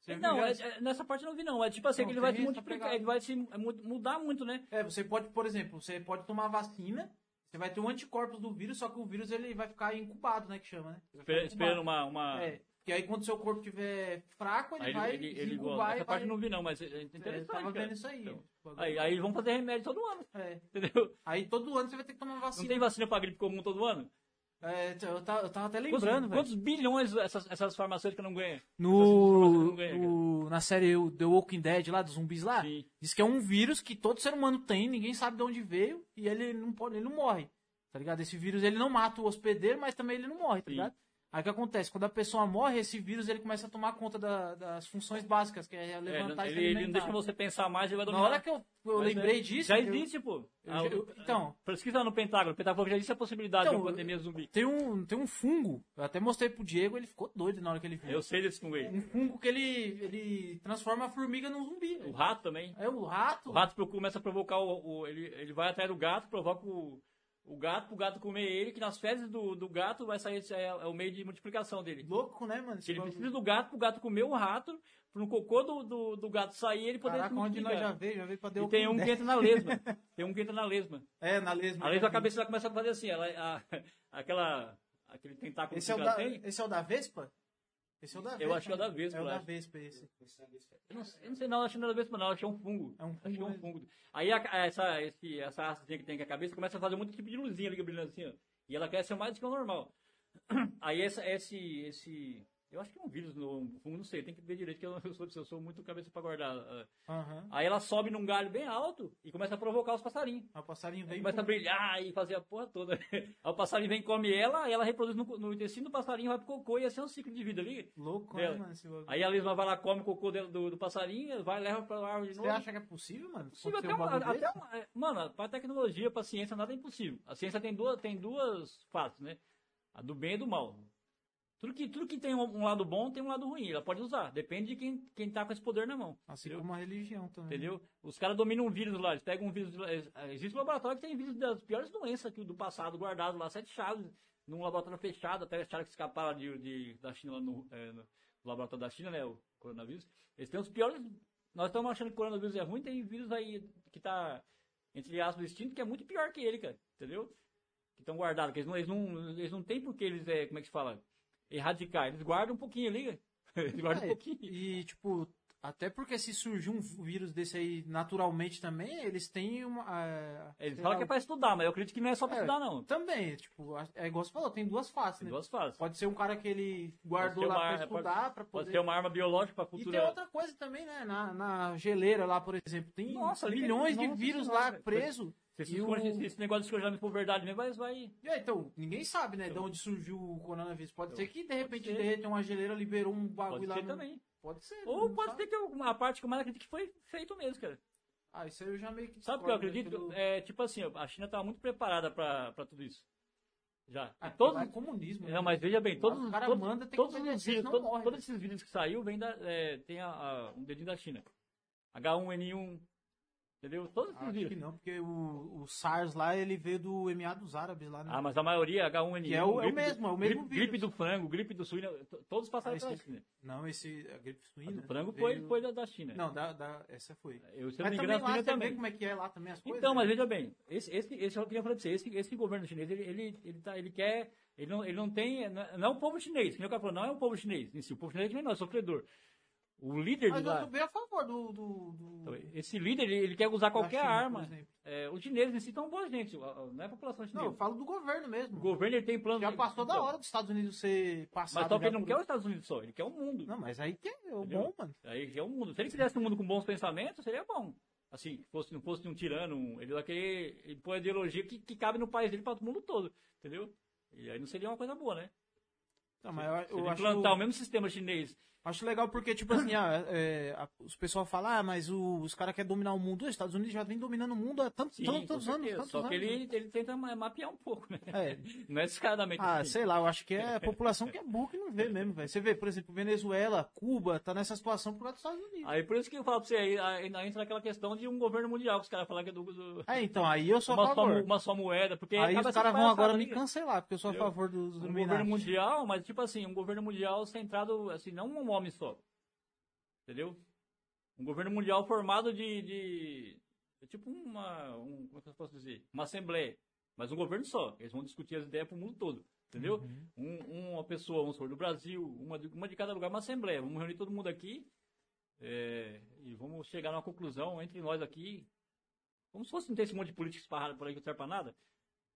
Você Não, é- é- nessa parte eu não vi não. É tipo assim, Não, que ele vai multiplicar, ele vai se mu- mudar muito, né? É, você pode, por exemplo, você pode tomar vacina, você vai ter um anticorpos do vírus, só que o vírus ele vai ficar incubado, né, que chama, né? Vai Espera- Esperando uma... uma... É, porque aí quando seu corpo estiver fraco, ele Aí vai ele, ele, ele e Essa vai... parte eu não vi não, mas é É, interessante, tava cara. vendo isso aí. Então, aí, aí vão fazer remédio todo ano, É. entendeu? Aí todo ano você vai ter que tomar Não vacina. tem vacina pra gripe comum todo ano? É, eu, tava, eu tava até Quantos, lembrando, velho. quantos bilhões essas, essas farmacêuticas não ganham? No, Não ganha, no- na série The Walking Dead lá, dos zumbis lá, Sim. diz que é um vírus que todo ser humano tem, ninguém sabe de onde veio, e ele não pode, ele não morre. Tá ligado? Esse vírus ele não mata o hospedeiro, mas também ele não morre, tá Sim. Aí o que acontece? Quando a pessoa morre, esse vírus ele começa a tomar conta da- das funções básicas, que é É, levantar e se ele, ele não deixa você pensar mais, ele vai Na dominar. hora que eu, eu Mas lembrei é, disso, Já eu- existe, pô. eu- Ah, eu- então- Pesquisa no Pentágono. O Pentágono já existe a possibilidade Então, de uma pandemia zumbi. tem um, tem um fungo, eu até mostrei pro Diego, ele ficou doido na hora que ele viu. Eu sei desse fungo aí. Um fungo que ele, ele transforma a formiga num zumbi. O rato também. É o rato. O rato começa a provocar o. o- ele, ele vai atrás do gato, provoca o, o gato pro gato comer ele, que nas fezes do, do gato vai sair é, é o meio de multiplicação dele. Louco, né, mano? Ele precisa do gato pro gato comer o rato, pro cocô do, do, do gato sair ele poder Caraca, onde nós já veio, já veio pra E tem um que entra na lesma. Tem um que entra na lesma. É, na lesma. A lesma, a cabeça ela começa a fazer assim, ela, a- aquela, aquele tentáculo Esse é, que ela da, tem. esse é o da Vespa? Esse é o da Vespa. Eu acho que é o da né? Vespa, É o eu da. Vespa esse. Eu não, sei- eu não sei não, acho que não é da vespa não, acho que é um fungo. É um Acho que é fungo um fungo. Aí a- essa, esse, essa hastezinha que tem aqui a cabeça começa a fazer muito tipo de luzinha ali, brilhando assim, ó. E ela cresce mais do que o normal. Aí essa, esse, esse... Eu acho que é um vírus no fungo, não sei, tem que ver direito, que eu, eu sou, eu sou muito cabeça pra guardar. ah. Aham. Aí ela sobe num galho bem alto e começa a provocar os passarinhos. Aí o passarinho vem. começa a brilhar e fazer a porra toda. Aí o passarinho vem e come ela, ela reproduz no, no intestino do passarinho, vai pro cocô e esse é o ciclo de vida ali. Louco, dela. né, mano? Esse. Aí a lesma vai lá, come o cocô dela- do, do passarinho, vai, leva pra árvore de Você novo. acha que é possível, mano? Possível Acontecer até, um uma, até uma- é, Mano, pra tecnologia, pra ciência, nada é impossível. A ciência tem duas, tem duas faces, né? A do bem e do mal. Tudo que, tudo que tem um, lado bom tem um lado ruim. Ela pode usar. Depende de quem, quem tá com esse poder na mão. Assim entendeu? como a religião também. Entendeu? Os caras dominam um vírus lá, eles pegam um vírus. eh, Existe um laboratório que tem vírus das piores doenças do passado guardado lá, sete chaves, num laboratório fechado, até acharam que escaparam de, de- da China lá no, eh, no laboratório da China, né? O coronavírus. Eles têm os piores. Nós estamos achando que o coronavírus é ruim, tem vírus aí que tá, entre aspas, extinto, que é muito pior que ele, cara. Entendeu? Que estão guardados, que eles não, eles não, eles não têm porque eles, é, como é que se fala? Erradicar. Eles guardam um pouquinho ali. Eles guardam um É, pouquinho. E, tipo, até porque se surgir um vírus desse aí naturalmente também, eles têm uma. ah, Eles falam que é pra estudar, mas eu acredito que não é só pra É, estudar, não. Também, tipo, é igual você falou, tem duas faces, Tem né? duas fases. Pode ser um cara que ele guardou lá uma pra estudar, pra Pode poder. ser uma arma biológica pra E futura. tem outra coisa também, né? Na, na geleira lá, por exemplo, tem Nossa, milhões de vírus lá preso. Se esse, E o- esse- negócio de escorregão for verdade mesmo, vai. vai... E aí, então, ninguém sabe, né, de onde surgiu o coronavírus. Pode ser que, de repente, ser. derreteu uma geleira, liberou um bagulho Pode lá ser no... também. Pode ser. Ou pode sabe. ser que a parte que eu mais acredito que foi feito mesmo, cara. Ah, isso aí eu já meio que Sabe o que eu né, acredito? pelo- É, tipo assim, a China estava muito preparada pra, pra tudo isso. Já. Ah, todos... todos, lá é comunismo. né? não, mas veja bem, todos, O cara todos, manda, tem que todos os obedecer, vídeos, todos, todos né? esses vídeos que saiu vem da, é, tem a- a- um dedinho da China. H1N1, entendeu? Todos esses Acho vídeos. que não, porque o, o SARS lá, ele veio do MA dos árabes lá, né? Ah, mas a maioria é H1N1. Que é o- é o mesmo, é o mesmo gripe, vírus. gripe do frango, gripe do suíno, to- todos passaram Ah, pela China. Não, esse, a gripe A suína. do frango foi, veio- foi da, da China. Não, da, da, essa foi. Eu, se eu não Mas me também engano, a China como é que é lá também as coisas. Então, mas né? veja bem, esse, esse, esse eu queria falar pra você, esse, esse governo chinês, ele, ele, ele, tá, ele quer, ele não, ele não tem, não é- é o povo chinês, que nem o cara falou, não é o povo chinês em si, o povo chinês é que nem nós, é sofredor. O líder Mas de eu tô bem a favor do... do, do então, esse líder, ele, ele quer usar qualquer China, arma. É, os chineses em si estão boa gente, não é a população Não, chinesa. eu falo do governo mesmo. O governo ele tem plano Já passou da então, hora dos Estados Unidos ser passado. Mas só que ele não por quer os. Estados Unidos só, ele quer o mundo. Não, mas aí que é o Entendeu? bom, mano. Aí é o mundo. Se ele fizesse um mundo com bons pensamentos, seria bom. Assim, fosse, não fosse um tirano, ele vai querer ele põe a ideologia que, que cabe no país dele para o mundo todo, entendeu? E aí não seria uma coisa boa, né? Não, mas eu, Se eu ele acho, implantar o mesmo sistema chinês, acho legal porque, tipo assim, ah, é, a- os pessoal falam, ah, mas o- os caras querem dominar o mundo. Os Estados Unidos já vem dominando o mundo há tantos, sim, tantos, tantos anos. Tantos Só que anos. ele, ele tenta ma- mapear um pouco, né? É. Não é descaradamente Ah, assim. sei lá, eu acho que é a população que é burra que não vê mesmo, velho. Você vê, por exemplo, Venezuela, Cuba, tá nessa situação por causa dos Estados Unidos. Aí por isso que eu falo pra você, aí ainda entra naquela questão de um governo mundial, que os caras falam que é do, do- É, então, aí eu sou a uma, só, favor. uma só moeda, porque Aí os caras vão agora me né? cancelar, porque eu sou a favor dos um Illuminati. governo mundial, mas tipo assim, um governo mundial centrado, assim, não um homem só. Entendeu? Um governo mundial formado de. de é tipo uma. Um, como é que eu posso dizer? Uma assembleia. Mas um governo só. Eles vão discutir as ideias pro mundo todo. Entendeu? Uhum. Um- uma pessoa, vamos supor, do Brasil, uma de, uma de cada lugar, uma assembleia. Vamos reunir todo mundo aqui é, e vamos chegar numa conclusão entre nós aqui. Como se fosse não ter esse monte de políticos esparrado por aí que não serve pra nada.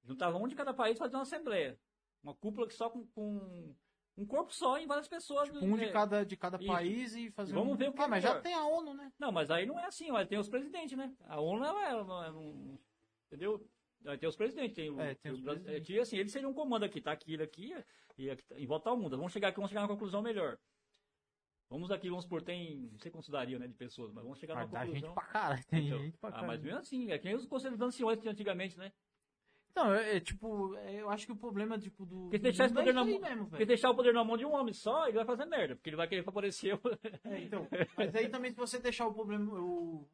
Juntar um de cada país fazer uma assembleia. uma cúpula que só com, com um corpo só em várias pessoas. Tipo, um de é. cada, de cada Isso. país e fazer Vamos um... ver o que Ah, é mas já tem a ONU, né? Não, mas aí não é assim, vai ter os presidentes, né? A ONU não é, não é um- entendeu? Ter os presidentes, tem É, tem os presidentes. é assim, eles seriam um comando aqui, tá aqui, aqui, e aqui, em volta ao mundo. Vamos chegar aqui, vamos chegar numa conclusão melhor. Vamos aqui, vamos supor, tem, não sei quantos daria, né, de pessoas, mas vamos chegar Mas numa dá gente conclusão. pra caralho, tem Então, gente pra ah, caralho. mas mesmo assim, é que nem os conselhos anciões que antigamente, né? Então, é, é, tipo, é, eu acho que o problema, tipo, do... Porque do deixar, esse é poder isso na mão, mesmo, porque deixar o poder na mão de um homem só, ele vai fazer merda, porque ele vai querer favorecer o... É, então, mas aí também se você deixar o problema, o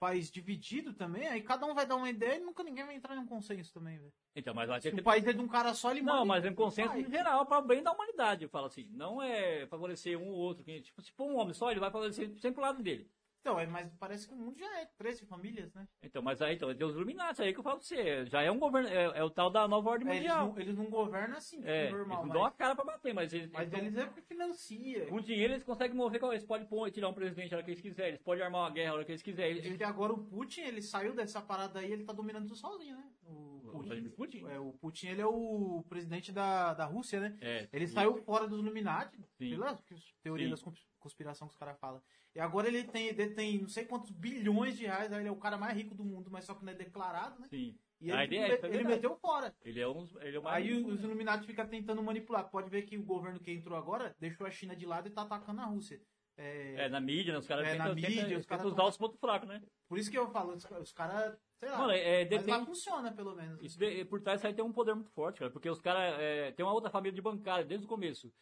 país dividido também, aí cada um vai dar uma ideia e nunca ninguém vai entrar em um consenso também, velho. Então, mas vai ter Se que o país é de um cara só, ele Não, mas é um consenso vai. em geral para o bem da humanidade, eu falo assim. Não é favorecer um ou outro. que, Tipo, se for um homem só, ele vai favorecer sempre pro lado dele. Então, é, mas parece que o mundo já é 13 famílias, né? Então, mas aí, então, Deus Illuminati, aí que eu falo pra você. Já é um governo, é, é o tal da nova ordem É, eles, mundial. não, eles não governam assim, tipo, É, normal, eles não mas, dão a cara pra bater, mas eles, mas eles- eles é porque financia. com dinheiro eles conseguem mover, eles podem pôr, tirar um presidente a hora que eles quiserem, eles podem armar uma guerra a hora que eles quiserem. Porque agora o Putin, ele saiu dessa parada aí, ele tá dominando tudo sozinho, né? O O Vladimir Putin? É, o Putin, ele é o presidente da, da Rússia, né? É, Ele e- saiu fora dos Illuminati, Sim. pela teoria Sim. das cons- conspiração que os caras falam. E agora ele tem, detém não sei quantos bilhões de reais, ele é o cara mais rico do mundo, mas só que não é declarado, né? Sim. E ele, é essa, é ele verdade. meteu fora. Ele é, um, ele é o. Aí os Illuminati ficam tentando manipular. Pode ver que o governo que entrou agora deixou a China de lado e tá atacando a Rússia. É, É, na mídia, né? Os caras É, tentam, na mídia, os caras usar tão- os pontos fracos, né? Por isso que eu falo, os, os caras, sei lá. Mano, é, mas lá depende. funciona, pelo menos. Isso de- por trás aí tem um poder muito forte, cara. Porque os caras. É, tem uma outra família de bancários desde o começo.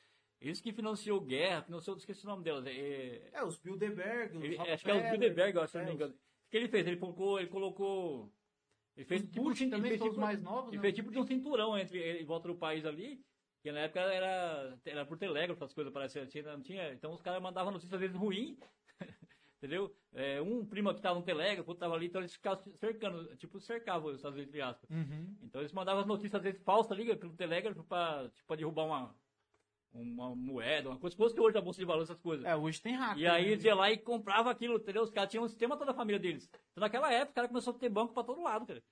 Eles que financiou guerra, financiou, esqueci o nome delas. É, É, os Bilderberg, os ele- Rockefeller, acho que é o Bilderberg, eu acho, se não é, me engano. O que ele fez? Ele colocou. Ele colocou. Ele fez Os tipo, ele também fez são os tipo- mais novos, Ele né? fez tipo de um cinturão entre em volta do país ali. Que na época era, era por telégrafo, as coisas pareciam. Tinha, não tinha, então os caras mandavam notícias às vezes ruins. Entendeu? É, um primo que tava no telégrafo, outro tava ali, então eles ficavam cercando, tipo, cercavam os Estados Unidos, entre aspas. Uhum. Então eles mandavam as notícias às vezes falsas ali pelo telégrafo pra, tipo, pra derrubar uma, uma moeda, uma coisa. Se fosse hoje a bolsa de valores, essas coisas. É, hoje tem hacker. E aí né? eles iam lá e comprava aquilo, entendeu? Os caras tinham um sistema toda a família deles. Então naquela época o cara começou a ter banco pra todo lado, cara.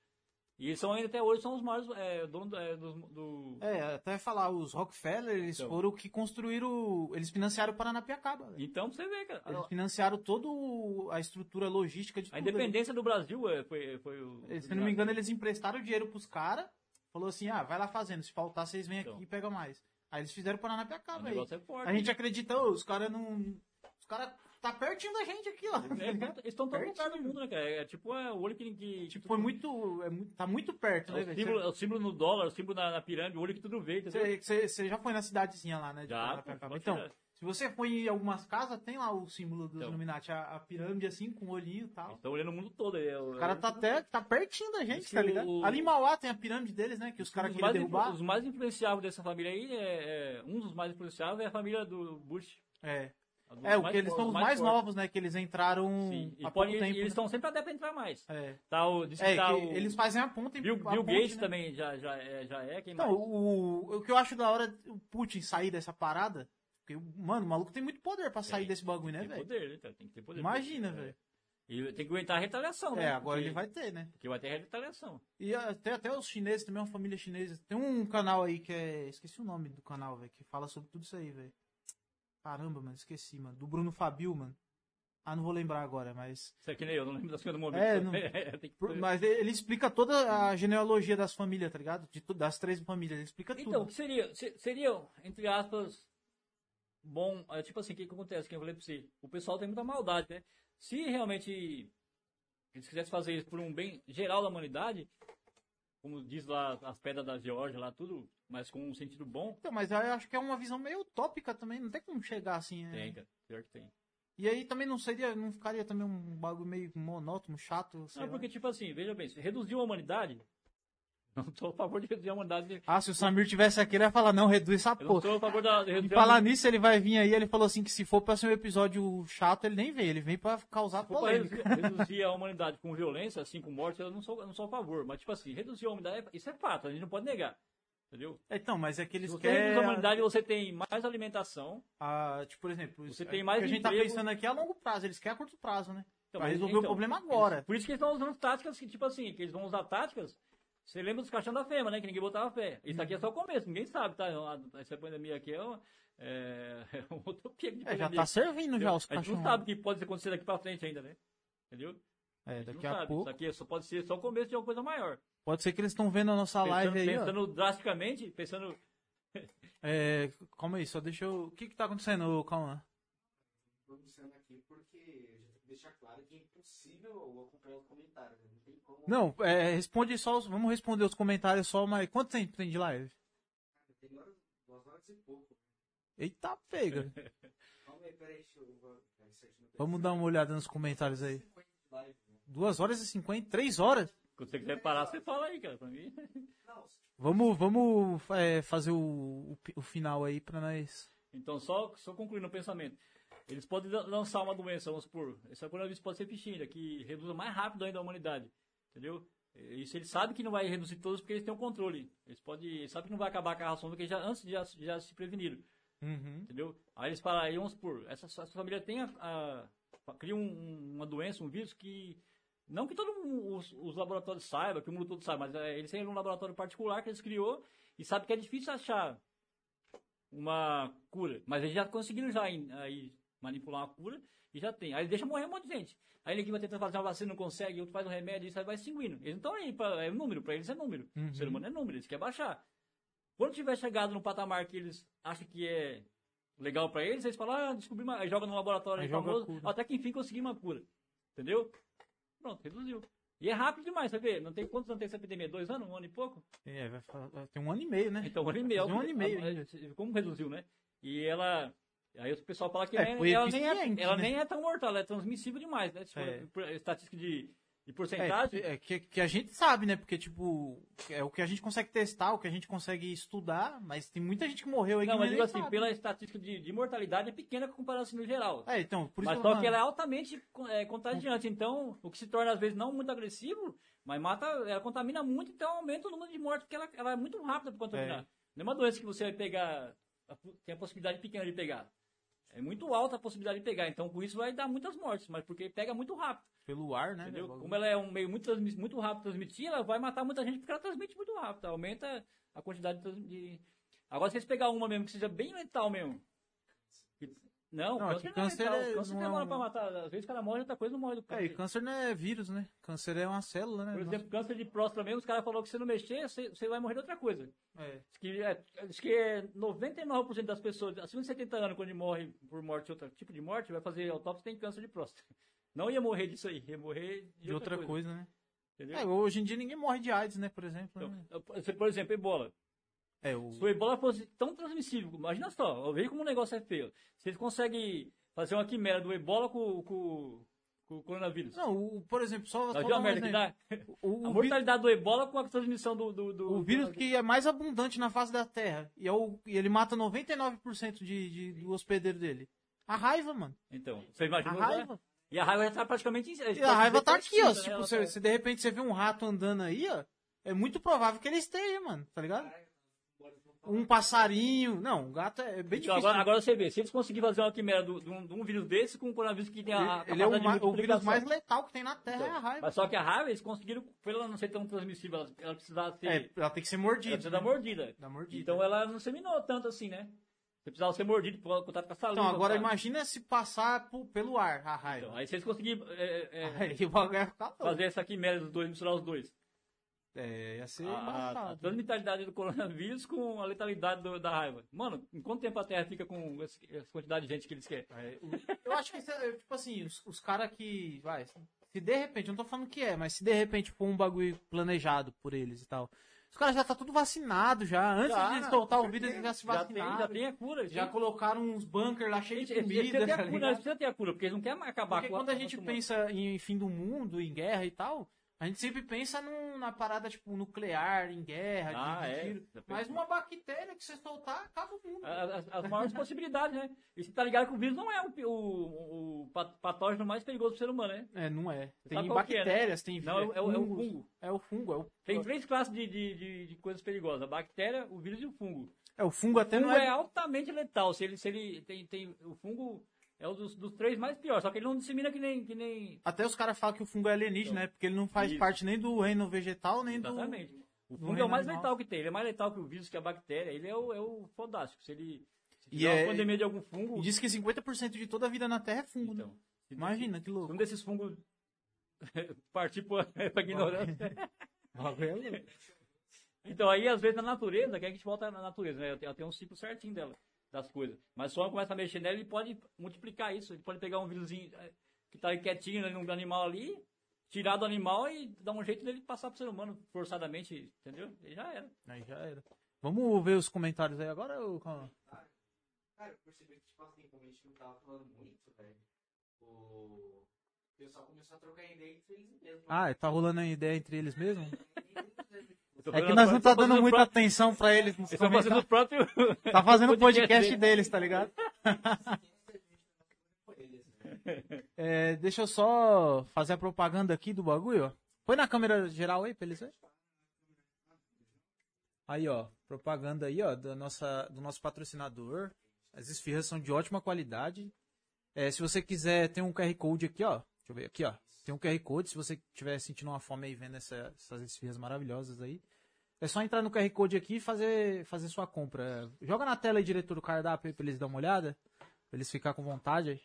E eles são ainda até hoje são os maiores é, donos do, é, do, do- É, até falar, os Rockefeller, eles Então. foram o que construíram, eles financiaram o Paranapiacaba. velho. Então você ver, cara. Eles financiaram toda o- a estrutura logística de A tudo. independência do Brasil é, foi, foi o. Eles, Se não me engano, eles emprestaram o dinheiro pros caras, falou assim, ah, vai lá fazendo, se faltar, vocês vêm Então. aqui e pegam mais. Aí eles fizeram o O Paranapiacaba aí. negócio é forte. A gente acredita, os caras não... Os caras tá pertinho da gente aqui, ó. É, eles estão todo lugar do mundo, né, cara? É tipo é, o olho que. que Tipo, foi muito, é muito... Tá muito perto, É né, o, símbolo, é o símbolo no dólar, o símbolo na, na pirâmide, o olho que tudo vê? Você, já foi na cidadezinha lá, né? Já, pode Então, tirar. se você foi em algumas casas, tem lá o símbolo dos Então. Illuminati, a, a pirâmide assim, com o olhinho e tal. Estão olhando o mundo todo. É, O cara tá até tá pertinho da gente, Isso tá ligado? o- Ali em Mauá tem a pirâmide deles, né? Que os caras queriam derrubar. os mais influenciáveis dessa família aí, é, é- um dos mais influenciáveis é a família do Bush. É. A É, o mais que eles são os mais fortes. novos, né? Que eles entraram Sim. E, há pode, pouco e tempo. eles né? estão sempre até pra entrar mais. É, Tá o, é tá que o eles fazem a ponta e Bill, a Bill ponte, Gates né? também já, já, é, já é. Quem Então, mais? o, o que eu acho da hora o Putin sair dessa parada, porque, mano, o maluco tem muito poder pra sair Tem. desse bagulho, né, tem velho? poder, né? Tem que ter poder. Imagina, É. velho. E tem que aguentar a retaliação, né? É, agora Porque- ele vai ter, né? Porque vai ter retaliação. E até, até os chineses também, uma família chinesa. Tem um canal aí que é. Esqueci o nome do canal, velho, que fala sobre tudo isso aí, velho. Caramba, mano, esqueci, mano. Do Bruno Fabio, mano. Ah, não vou lembrar agora, mas. Isso aqui nem eu, não lembro das coisas do momento. É, não- tem que... Mas ele explica toda a genealogia das famílias, tá ligado? De, das três famílias, ele explica Então, o tudo. que seria? Se- Seria, entre aspas, bom. é, tipo assim, o que, que acontece? Que eu falei pra você. O pessoal tem muita maldade, né? Se realmente eles quisessem fazer isso por um bem geral da humanidade, como diz lá as pedras da Geórgia, lá tudo, mas com um sentido bom, Então, mas eu acho que é uma visão meio utópica também, não tem como chegar assim, né? tem, cara. Pior que tem. E aí também não seria, não ficaria também um bagulho meio monótono, chato, sei Não, lá. porque, tipo assim, veja bem, se reduziu a humanidade, não tô a favor de reduzir a humanidade. Ah, se o Samir tivesse aqui, ele ia falar, não, reduz essa Eu não porra. sou a favor da. E falar nisso, ele vai vir aí, ele falou assim que se for pra ser um episódio chato, ele nem vem, ele vem pra causar pra polêmica. reduzir, reduzir a humanidade com violência, assim, com morte, eu não sou, eu não sou a favor. Mas, tipo assim, reduzir a humanidade, isso é fato, a gente não pode negar. Entendeu? Então, mas é que eles Se você reduz querem... a humanidade, você tem mais alimentação. a- tipo, por exemplo, Você é, tem mais o que a gente tá pensando aqui é a longo prazo, eles querem a curto prazo, né? Então, pra resolver então, o problema agora. Por isso que eles estão usando táticas que, tipo assim, que eles vão usar táticas Você lembra dos caixão da FEMA, né? Que ninguém botava fé. Isso aqui é só o começo, ninguém sabe, tá? Essa pandemia aqui é, uma, é, é uma utopia de É, já pandemia. tá servindo já os A gente não sabe o que pode acontecer daqui pra frente ainda, né? Entendeu? É, A gente daqui não a sabe. pouco. Isso aqui só pode ser só o começo de uma coisa maior. Pode ser que eles estão vendo a nossa Pensando, live aí, ó. pensando drasticamente, pensando. É, calma aí, só deixa eu... O que que tá acontecendo, calma? pronunciando aqui porque já tem que deixar claro que é impossível acompanhar os comentários. né? Não. Não, é, responde só, os- vamos responder os comentários só, mas quanto tempo tem de live? Cara, tem duas horas e pouco. Eita, pega. Calma aí, peraí, deixa eu. Vamos dar uma olhada nos comentários aí. 50 de live, né? 2 horas e 50, 3 horas. Quando você quiser parar, você fala aí, cara, pra mim. Não, Vamos, vamos é, fazer o, o, o final aí pra nós. Então, só, só concluindo o pensamento. Eles podem lan- lançar uma doença, vamos supor. Essa coronavírus pode ser fichinha, que reduza mais rápido ainda a humanidade. Entendeu? Isso eles sabem que não vai reduzir todos porque eles têm o controle. Eles podem, eles sabem que não vai acabar com a ração porque já, antes já, já se preveniram. Uhum. Entendeu? Aí eles falam, aí vamos supor, essa, essa família tem a, a- cria um- um- uma doença, um vírus que não que todos os, os laboratórios saibam, que o mundo todo saiba, mas é, eles têm um laboratório particular que eles criou e sabe que é difícil achar uma cura, mas eles já conseguiram já aí manipular uma cura e já tem. Aí deixa morrer um monte de gente. Aí ele que vai tentar fazer uma vacina não consegue, outro faz um remédio, isso aí vai extinguindo. Eles não estão aí, pra, é um número, para eles é número. Uhum. O ser humano é número, eles querem baixar. Quando tiver chegado no patamar que eles acham que é legal pra eles, eles falam, ah, descobri uma... aí joga no laboratório Aí famoso, até que enfim consegui uma cura. Entendeu? Pronto, reduziu. E é rápido demais, você vê? Não tem quantos anos tem essa epidemia? Dois anos? Um ano e pouco? É, vai fa- vai ter um ano e meio, né? Então, um ano e meio. Um ano e meio Ah, ainda. Como reduziu, né? E ela. Aí o pessoal fala que É, nem- ela, nem é, ela né? nem é tão mortal, ela é transmissível demais, né? Se for É. por- estatística de, de porcentagem. É, é que, que a gente sabe, né? Porque, tipo, é o que a gente consegue testar, o que a gente consegue estudar, mas tem muita gente que morreu aí não, que mas digo assim, sabe. pela estatística de, de mortalidade é pequena comparado assim no geral. É, então, por isso mas só que ela é altamente é, contagiante, então, o que se torna às vezes não muito agressivo, mas mata, ela contamina muito, então aumenta o número de mortes, porque ela, ela é muito rápida para contaminar. É. Não é uma doença que você vai pegar, tem a possibilidade pequena de pegar. É muito alta a possibilidade de pegar, então com isso vai dar muitas mortes, mas porque pega muito rápido, Pelo ar, né? entendeu? né, Como ela é um meio muito, muito rápido de transmitir, ela vai matar muita gente porque ela transmite muito rápido, aumenta a quantidade de... Agora se eles pegar uma mesmo que seja bem letal mesmo, não, Não, câncer não é câncer letal, é- câncer não é demora um- pra matar, às vezes o cara morre, outra coisa não morre do É, câncer. e câncer não é vírus, né? Câncer é uma célula, né? Por exemplo, câncer de próstata mesmo, os caras falaram que se não mexer, você, você vai morrer de outra coisa. Nossa, é. Diz que, é, diz que é 99% das pessoas acima de 70 anos, quando morre por morte, outro tipo de morte, vai fazer autópsia tem câncer de próstata. Não ia morrer disso aí, ia morrer de, De outra coisa, né? Entendeu? É, hoje em dia ninguém morre de AIDS, né? Por exemplo. Então, né? por exemplo, ebola. É, o... Se o ebola fosse tão transmissível, imagina só, veja como o negócio é feio. Eles conseguem fazer uma quimera do ebola com, com, com o coronavírus. Não, o, por exemplo, só, só a merda que dá? O, A o, vi- mortalidade do ebola com a transmissão do. do, do o vírus que é mais abundante na face da Terra. E, é o, e ele mata 99% de, de, do hospedeiro dele. A raiva, mano. Então, você A imagina. raiva. E a raiva já tá praticamente. E a raiva tá aqui, ó. né? Tipo, Ela se, tá- se de repente você vê um rato andando aí, ó. É muito provável que ele esteja, mano. Tá ligado? Um passarinho. Não, um gato é bem Então, difícil. agora, agora você vê, se eles conseguirem fazer uma quimera de um, de um vírus desse com um coronavírus que tem a, ele, ele é o, ma- o vírus mais letal que tem na Terra, é a raiva. Mas só que a raiva, eles conseguiram, por ela não ser tão transmissível, ela, ela precisava ter. É, ela tem que ser ela mordida. precisa da né? mordida. Da mordida. Então ela não seminou tanto assim, né? Você precisava ser mordido por contato com a saliva. Então, agora imagina se passar po- pelo ar a raiva. Então, aí se eles conseguirem é, é, fazer essa quimera dos dois, misturar os dois. É, ia ser A, a, a transmitalidade do coronavírus com a letalidade do- da raiva. Mano, em quanto tempo a Terra fica com essa quantidade de gente que eles querem? É, Eu acho que, isso é, tipo assim, os, os caras que. Vai, se de repente, não tô falando que é, mas se de repente for um bagulho planejado por eles e tal. Os caras já tá tudo vacinado já. Antes Já, de soltar o vírus, eles já se Já tem, vacinaram. já tem a cura. Já colocaram uns bunkers lá cheios de Eles precisam comida. ter a tá cura, eles precisam ter a cura, porque eles não querem acabar Porque com quando a gente pensa em fim do mundo, em guerra e tal, a gente sempre pensa num- na parada tipo nuclear, em guerra, Ah, de, é. tiro. Mas uma bactéria que você soltar, acaba o mundo. As, as maiores possibilidades, né? E você tá ligado que o vírus não é o, o, o pat- patógeno mais perigoso do ser humano, né? É, não é. Tem que é, né? bactérias, tem Não, é, o- é o fungos. fungo. É o fungo, é o Tem três classes de, de, de, de coisas perigosas: a bactéria, o vírus e o fungo. É, o fungo até O fungo não é é. altamente letal. Se ele, se ele tem, tem. O fungo é um dos, dos três mais piores, só que ele não dissemina que nem. Que nem... Até os caras falam que o fungo é alienígena, né? Porque ele não faz Isso. parte nem do reino vegetal, nem do. Exatamente. O fungo é o mais animal. letal que tem. Ele é mais letal que o vírus, que a bactéria. Ele é o, é o fodástico. Se ele se E é- uma pandemia de algum fungo... E diz que 50% de toda a vida na Terra é fungo, né? Então, se- Imagina, que louco. um desses fungos partir pra, pra ignorância... Então, aí, às vezes, na natureza, que a gente volta na natureza, né? Ela tem um ciclo certinho dela, das coisas. Mas só começa a mexer nela, ele pode multiplicar isso. Ele pode pegar um vírusinho eh, que tá aí quietinho ali no animal ali, tirar do animal e dar um jeito dele passar pro ser humano forçadamente, entendeu? E já era. Aí já era. Vamos ver os comentários aí agora? ou- Cara, eu percebi que, tipo assim, como a gente não tava falando muito, velho, o pessoal começou a trocar ideia entre eles mesmos. Ah, tá rolando a ideia entre eles mesmo? É que nós não tá dando muita pró- atenção pra eles eu tô fazendo o próprio... Tá fazendo o podcast deles, tá ligado? É, deixa eu só fazer a propaganda aqui do bagulho, ó. Põe na câmera geral aí pra eles verem. Aí, ó, propaganda aí, ó, da nossa, do nosso patrocinador. As esfirras são de ótima qualidade. É, se você quiser, tem um QR Code aqui, ó. Deixa eu ver aqui, ó. Tem um QR Code, se você estiver sentindo uma fome aí vendo essa- essas esfirras maravilhosas aí. É só entrar no QR Code aqui e fazer, fazer sua compra. Joga na tela aí, diretor, o cardápio pra eles dar uma olhada. Pra eles ficarem com vontade.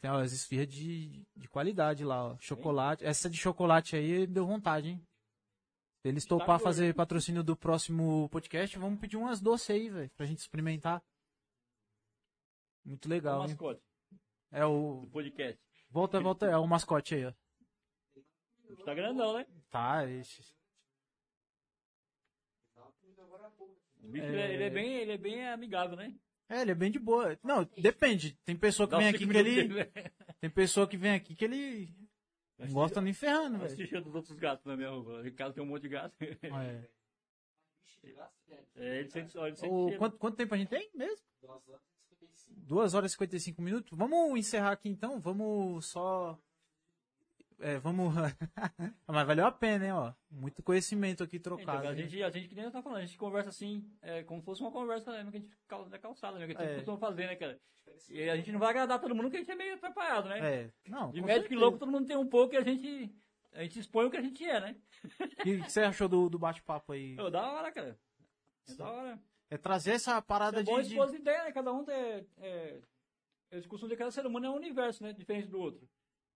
Tem ó, as esfirras de, de qualidade lá, ó. Chocolate. Essa de chocolate aí deu vontade, hein? Se eles topar doido. fazer patrocínio do próximo podcast, vamos pedir umas doces aí, velho, pra gente experimentar. Muito o legal, hein? mascote É o. do podcast. Volta, volta, é o mascote aí, ó. Tá grandão, né? Tá, esse. O bicho, ele, é, ele é bem, ele é bem amigável, né? É, ele é bem de boa. Não, depende. Tem pessoa que Dá vem aqui que ele. dele, né? Tem pessoa que vem aqui que ele. Não gosta nem ferrando, velho. assistindo dos outros gatos na minha rua. Casa tem um monte de gato. É. É, ele sente, ele sente O, quanto, quanto tempo a gente tem mesmo? 2 horas e 55 minutos. Vamos encerrar aqui então. Vamos só. É, vamos. Mas valeu a pena, hein, ó. Muito conhecimento aqui Então, trocado. a hein? gente, a gente, que nem eu tava falando, a gente conversa assim, é, como se fosse uma conversa né, que a gente cal- da calçada, né, que a gente É. costuma fazer, né, cara? E a gente não vai agradar todo mundo, porque a gente é meio atrapalhado, né? É, não. De médico e certeza. louco, todo mundo tem um pouco e a gente, a gente expõe o que a gente é, né? O que que você achou do, do bate-papo aí? Pô, da hora, cara. É da hora. É trazer essa parada É bom de. de- expor as ideias, né? Cada um tem. É, eles costumam dizer que cada ser humano é um universo, né? Diferente do outro.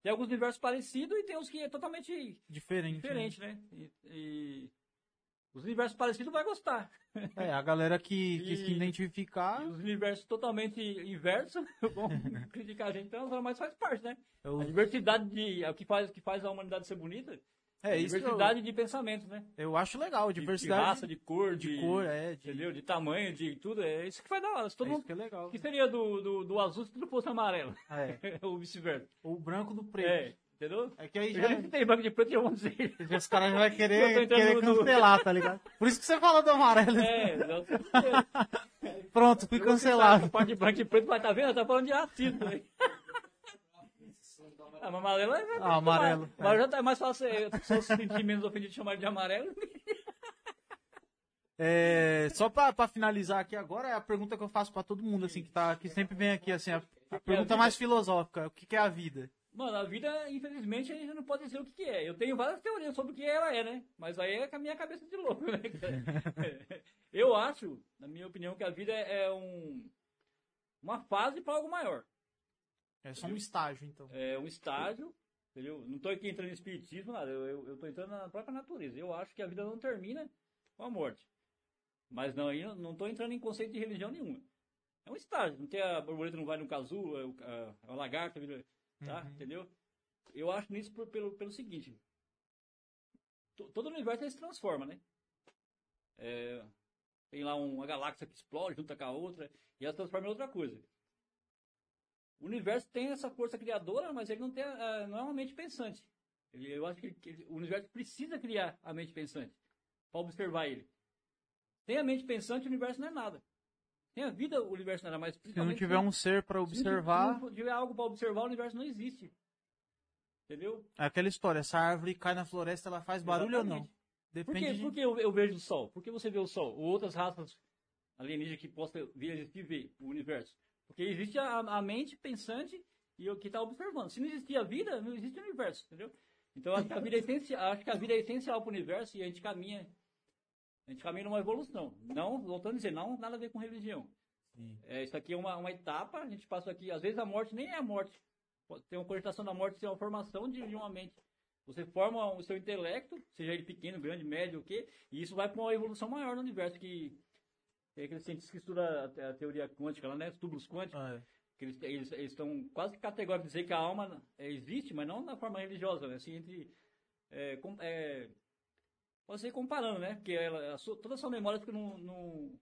Tem alguns universos parecidos e tem uns que é totalmente Diferente. né? diferente, né? E, e os universos parecidos vai gostar. É, a galera que, que se E- identificar. E os universos totalmente inversos vão criticar a gente, então, mas faz parte, né? o- A diversidade de. É o que faz, que faz a humanidade ser bonita. É isso. que eu- diversidade de pensamentos, né? Eu acho legal, De- diversidade. De, raça, de cor, de, de cor, é. De, Entendeu? De tamanho, de tudo. É isso que faz da hora. Se todo é mundo. que é legal. Que seria do, do, do azul se tudo fosse amarelo? É. Ou vice-versa. O branco do preto. É, entendeu? É que aí já, nem tem banco de preto, já vamos dizer. os caras já vão querer, querer cancelar, tá ligado? Por isso que você fala do amarelo. É. Pronto, fui cancelado. A parte de branco e preto, mas tá vendo? Tá falando de racismo. né? Ah, mas amarelo é. Ah, amarelo, Mas já tá mais fácil eu só se sentir menos ofendido de chamar de amarelo. É, só pra, pra finalizar aqui agora, é a pergunta que eu faço pra todo mundo, assim, que, tá, que sempre vem aqui, assim, a, a pergunta vida? mais filosófica, o que, que é a vida? Mano, a vida, infelizmente, a gente não pode dizer o que, que é. Eu tenho várias teorias sobre o que ela é, né? Mas aí é com a minha cabeça de louco, né? Eu acho, na minha opinião, que a vida é um, uma fase para algo maior. É só um estágio, então. É um estágio, entendeu? Não estou aqui entrando em espiritismo, nada. Eu estou entrando na própria natureza. Eu acho que a vida não termina com a morte. Mas não, aí eu não estou entrando em conceito de religião nenhuma. É um estágio. Não tem a borboleta não vai no casulo, é o, a, a lagarta, vira- tá? Uhum. Entendeu? Eu acho nisso por- pelo, pelo seguinte. to- Todo o universo se transforma, né? É, tem lá uma galáxia que explode junto com a outra e ela se transforma em outra coisa. O universo tem essa força criadora, mas ele não, tem, a- não é uma mente pensante. Ele- eu acho que, ele- que ele- o universo precisa criar a mente pensante para observar ele. Tem a mente pensante, o universo não é nada. Tem a vida, o universo não é nada, mas Se não tiver um ser pra observar, se não tiver algo para observar, o universo não existe. Entendeu? é aquela história, essa árvore cai na floresta, ela faz barulho ou não? Exatamente. Por Depende que, de... por que eu, eu vejo o Sol? Por que você vê o Sol? Ou outras raças alienígenas que possam vir a existir ver o universo? Porque existe a, a mente pensante e o que está observando. Se não existir a vida, não existe o universo, entendeu? Então acho que a vida é essencial, acho que a vida é essencial para o universo e a gente caminha, a gente caminha numa evolução. Não, voltando a dizer, não nada a ver com religião. É, isso aqui é uma, uma etapa, a gente passa aqui, às vezes a morte nem é a morte. Ter uma cogitação da morte, ser uma formação de, de uma mente. Você forma o seu intelecto, seja ele pequeno, grande, médio, o quê, e isso vai para uma evolução maior no universo, que é aquele cientista que estuda a, a teoria quântica, lá, né, os túbulos quânticos, Ah, é. que eles, eles, estão quase categóricos dizer que a alma é, existe, mas não na forma religiosa, né? assim, entre, é, com, é, pode ser comparando, né, porque ela, a sua, toda a sua memória fica no, no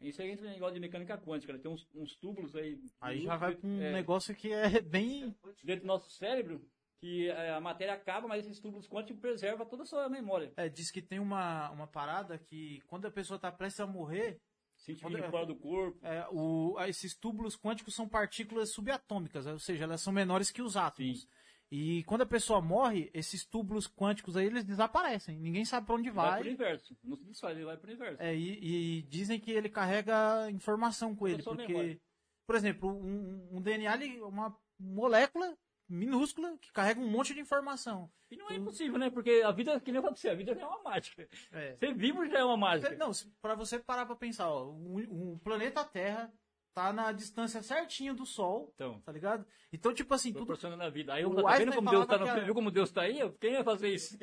isso aí entra em negócio de mecânica quântica, né? tem uns, uns túbulos aí, Aí já vai pra um é, negócio que é bem. dentro do nosso cérebro, que é, a matéria acaba, mas esses túbulos quânticos preservam toda a sua memória. É, diz que tem uma, uma parada que quando a pessoa tá prestes a morrer, Sentindo Quando é- fora do corpo. é, o, esses túbulos quânticos são partículas subatômicas, ou seja, elas são menores que os átomos. Sim. E quando a pessoa morre, esses túbulos quânticos aí, eles desaparecem. Ninguém sabe pra onde Vai, vai. pro universo. Não se desfaz, ele vai pro universo. É, e, e dizem que ele carrega informação com ele, porque, por exemplo, um, um DNA ele uma molécula minúscula que carrega um monte de informação. E não é impossível, né? Porque a vida, que nem eu falei você, a vida já é uma mágica. É. Ser vivo já é uma mágica. Não, pra você parar pra pensar, ó, o, o planeta Terra tá na distância certinho do Sol, Então, tá ligado? Então, tipo assim, tudo proporcionando a vida. Aí eu tá vendo como Deus tá, no, viu como Deus tá aí? Quem vai fazer isso?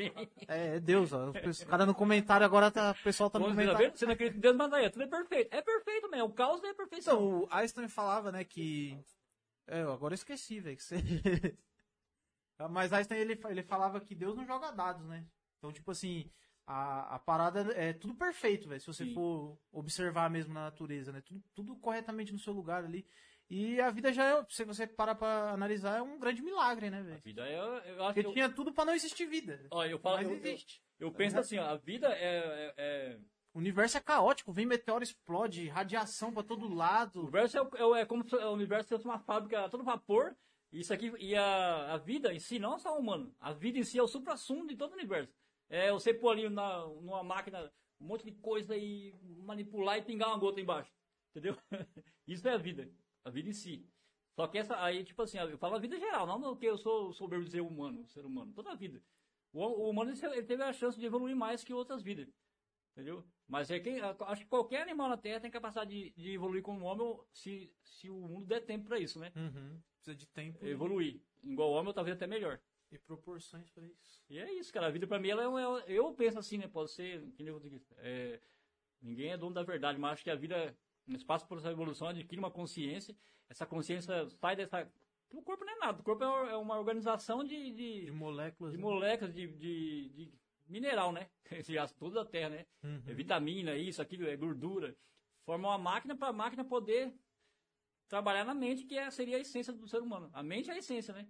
é, é Deus, ó. O cara no comentário agora tá, o pessoal tá no Você tá comentário. Você não acredita em Deus, mas aí, tudo é perfeito. É perfeito mesmo. O caos é perfeição. Então, o Einstein falava, né, que. É, eu agora eu esqueci, velho. Você... Mas Einstein ele, ele falava que Deus não joga dados, né? Então, tipo assim, a, a parada é tudo perfeito, velho. Se você Sim. for observar mesmo na natureza, né? Tudo, tudo corretamente no seu lugar ali. E a vida já é, se você parar pra analisar, é um grande milagre, né, A velho? vida é. Eu acho Porque que. Eu, tinha tudo pra não existir vida. eu falo. Mas Eu, eu, existe. eu penso assim, ó, a vida é. é- é- O universo é caótico, vem meteoro, explode, radiação pra todo O lado. universo é, o- é o- é como se o universo fosse uma fábrica a todo vapor. Isso aqui, e a, a vida em si, não só o humano, a vida em si é o supra-sumo de todo o universo. É você pôr ali na, numa máquina um monte de coisa e manipular e pingar uma gota embaixo. Entendeu? Isso é a vida. A vida em si. Só que essa aí, tipo assim, eu falo a vida geral, não porque eu sou soberbo de ser humano, ser humano, toda a vida. O, o humano ele teve a chance de evoluir mais que outras vidas. Entendeu? Mas é que acho que qualquer animal na Terra tem capacidade de, de evoluir como homem se, se o mundo der tempo para isso, né? Uhum. Precisa de tempo Evoluir. Igual o homem, talvez até melhor. e proporções pra isso. E é isso, cara. A vida pra mim, ela é, é eu penso assim, né? Pode ser, é, ninguém é dono da verdade, mas acho que a vida, no espaço por essa evolução, adquire uma consciência. Essa consciência sai dessa. O corpo não é nada. O corpo é uma- é uma organização de, de, De moléculas. de né? moléculas, de, de, de mineral, né? Esse aço todo da terra, né? Uhum. É vitamina, isso, aquilo, é gordura. Forma uma máquina para a máquina poder trabalhar na mente, que é, seria a essência do ser humano. A mente é a essência, né?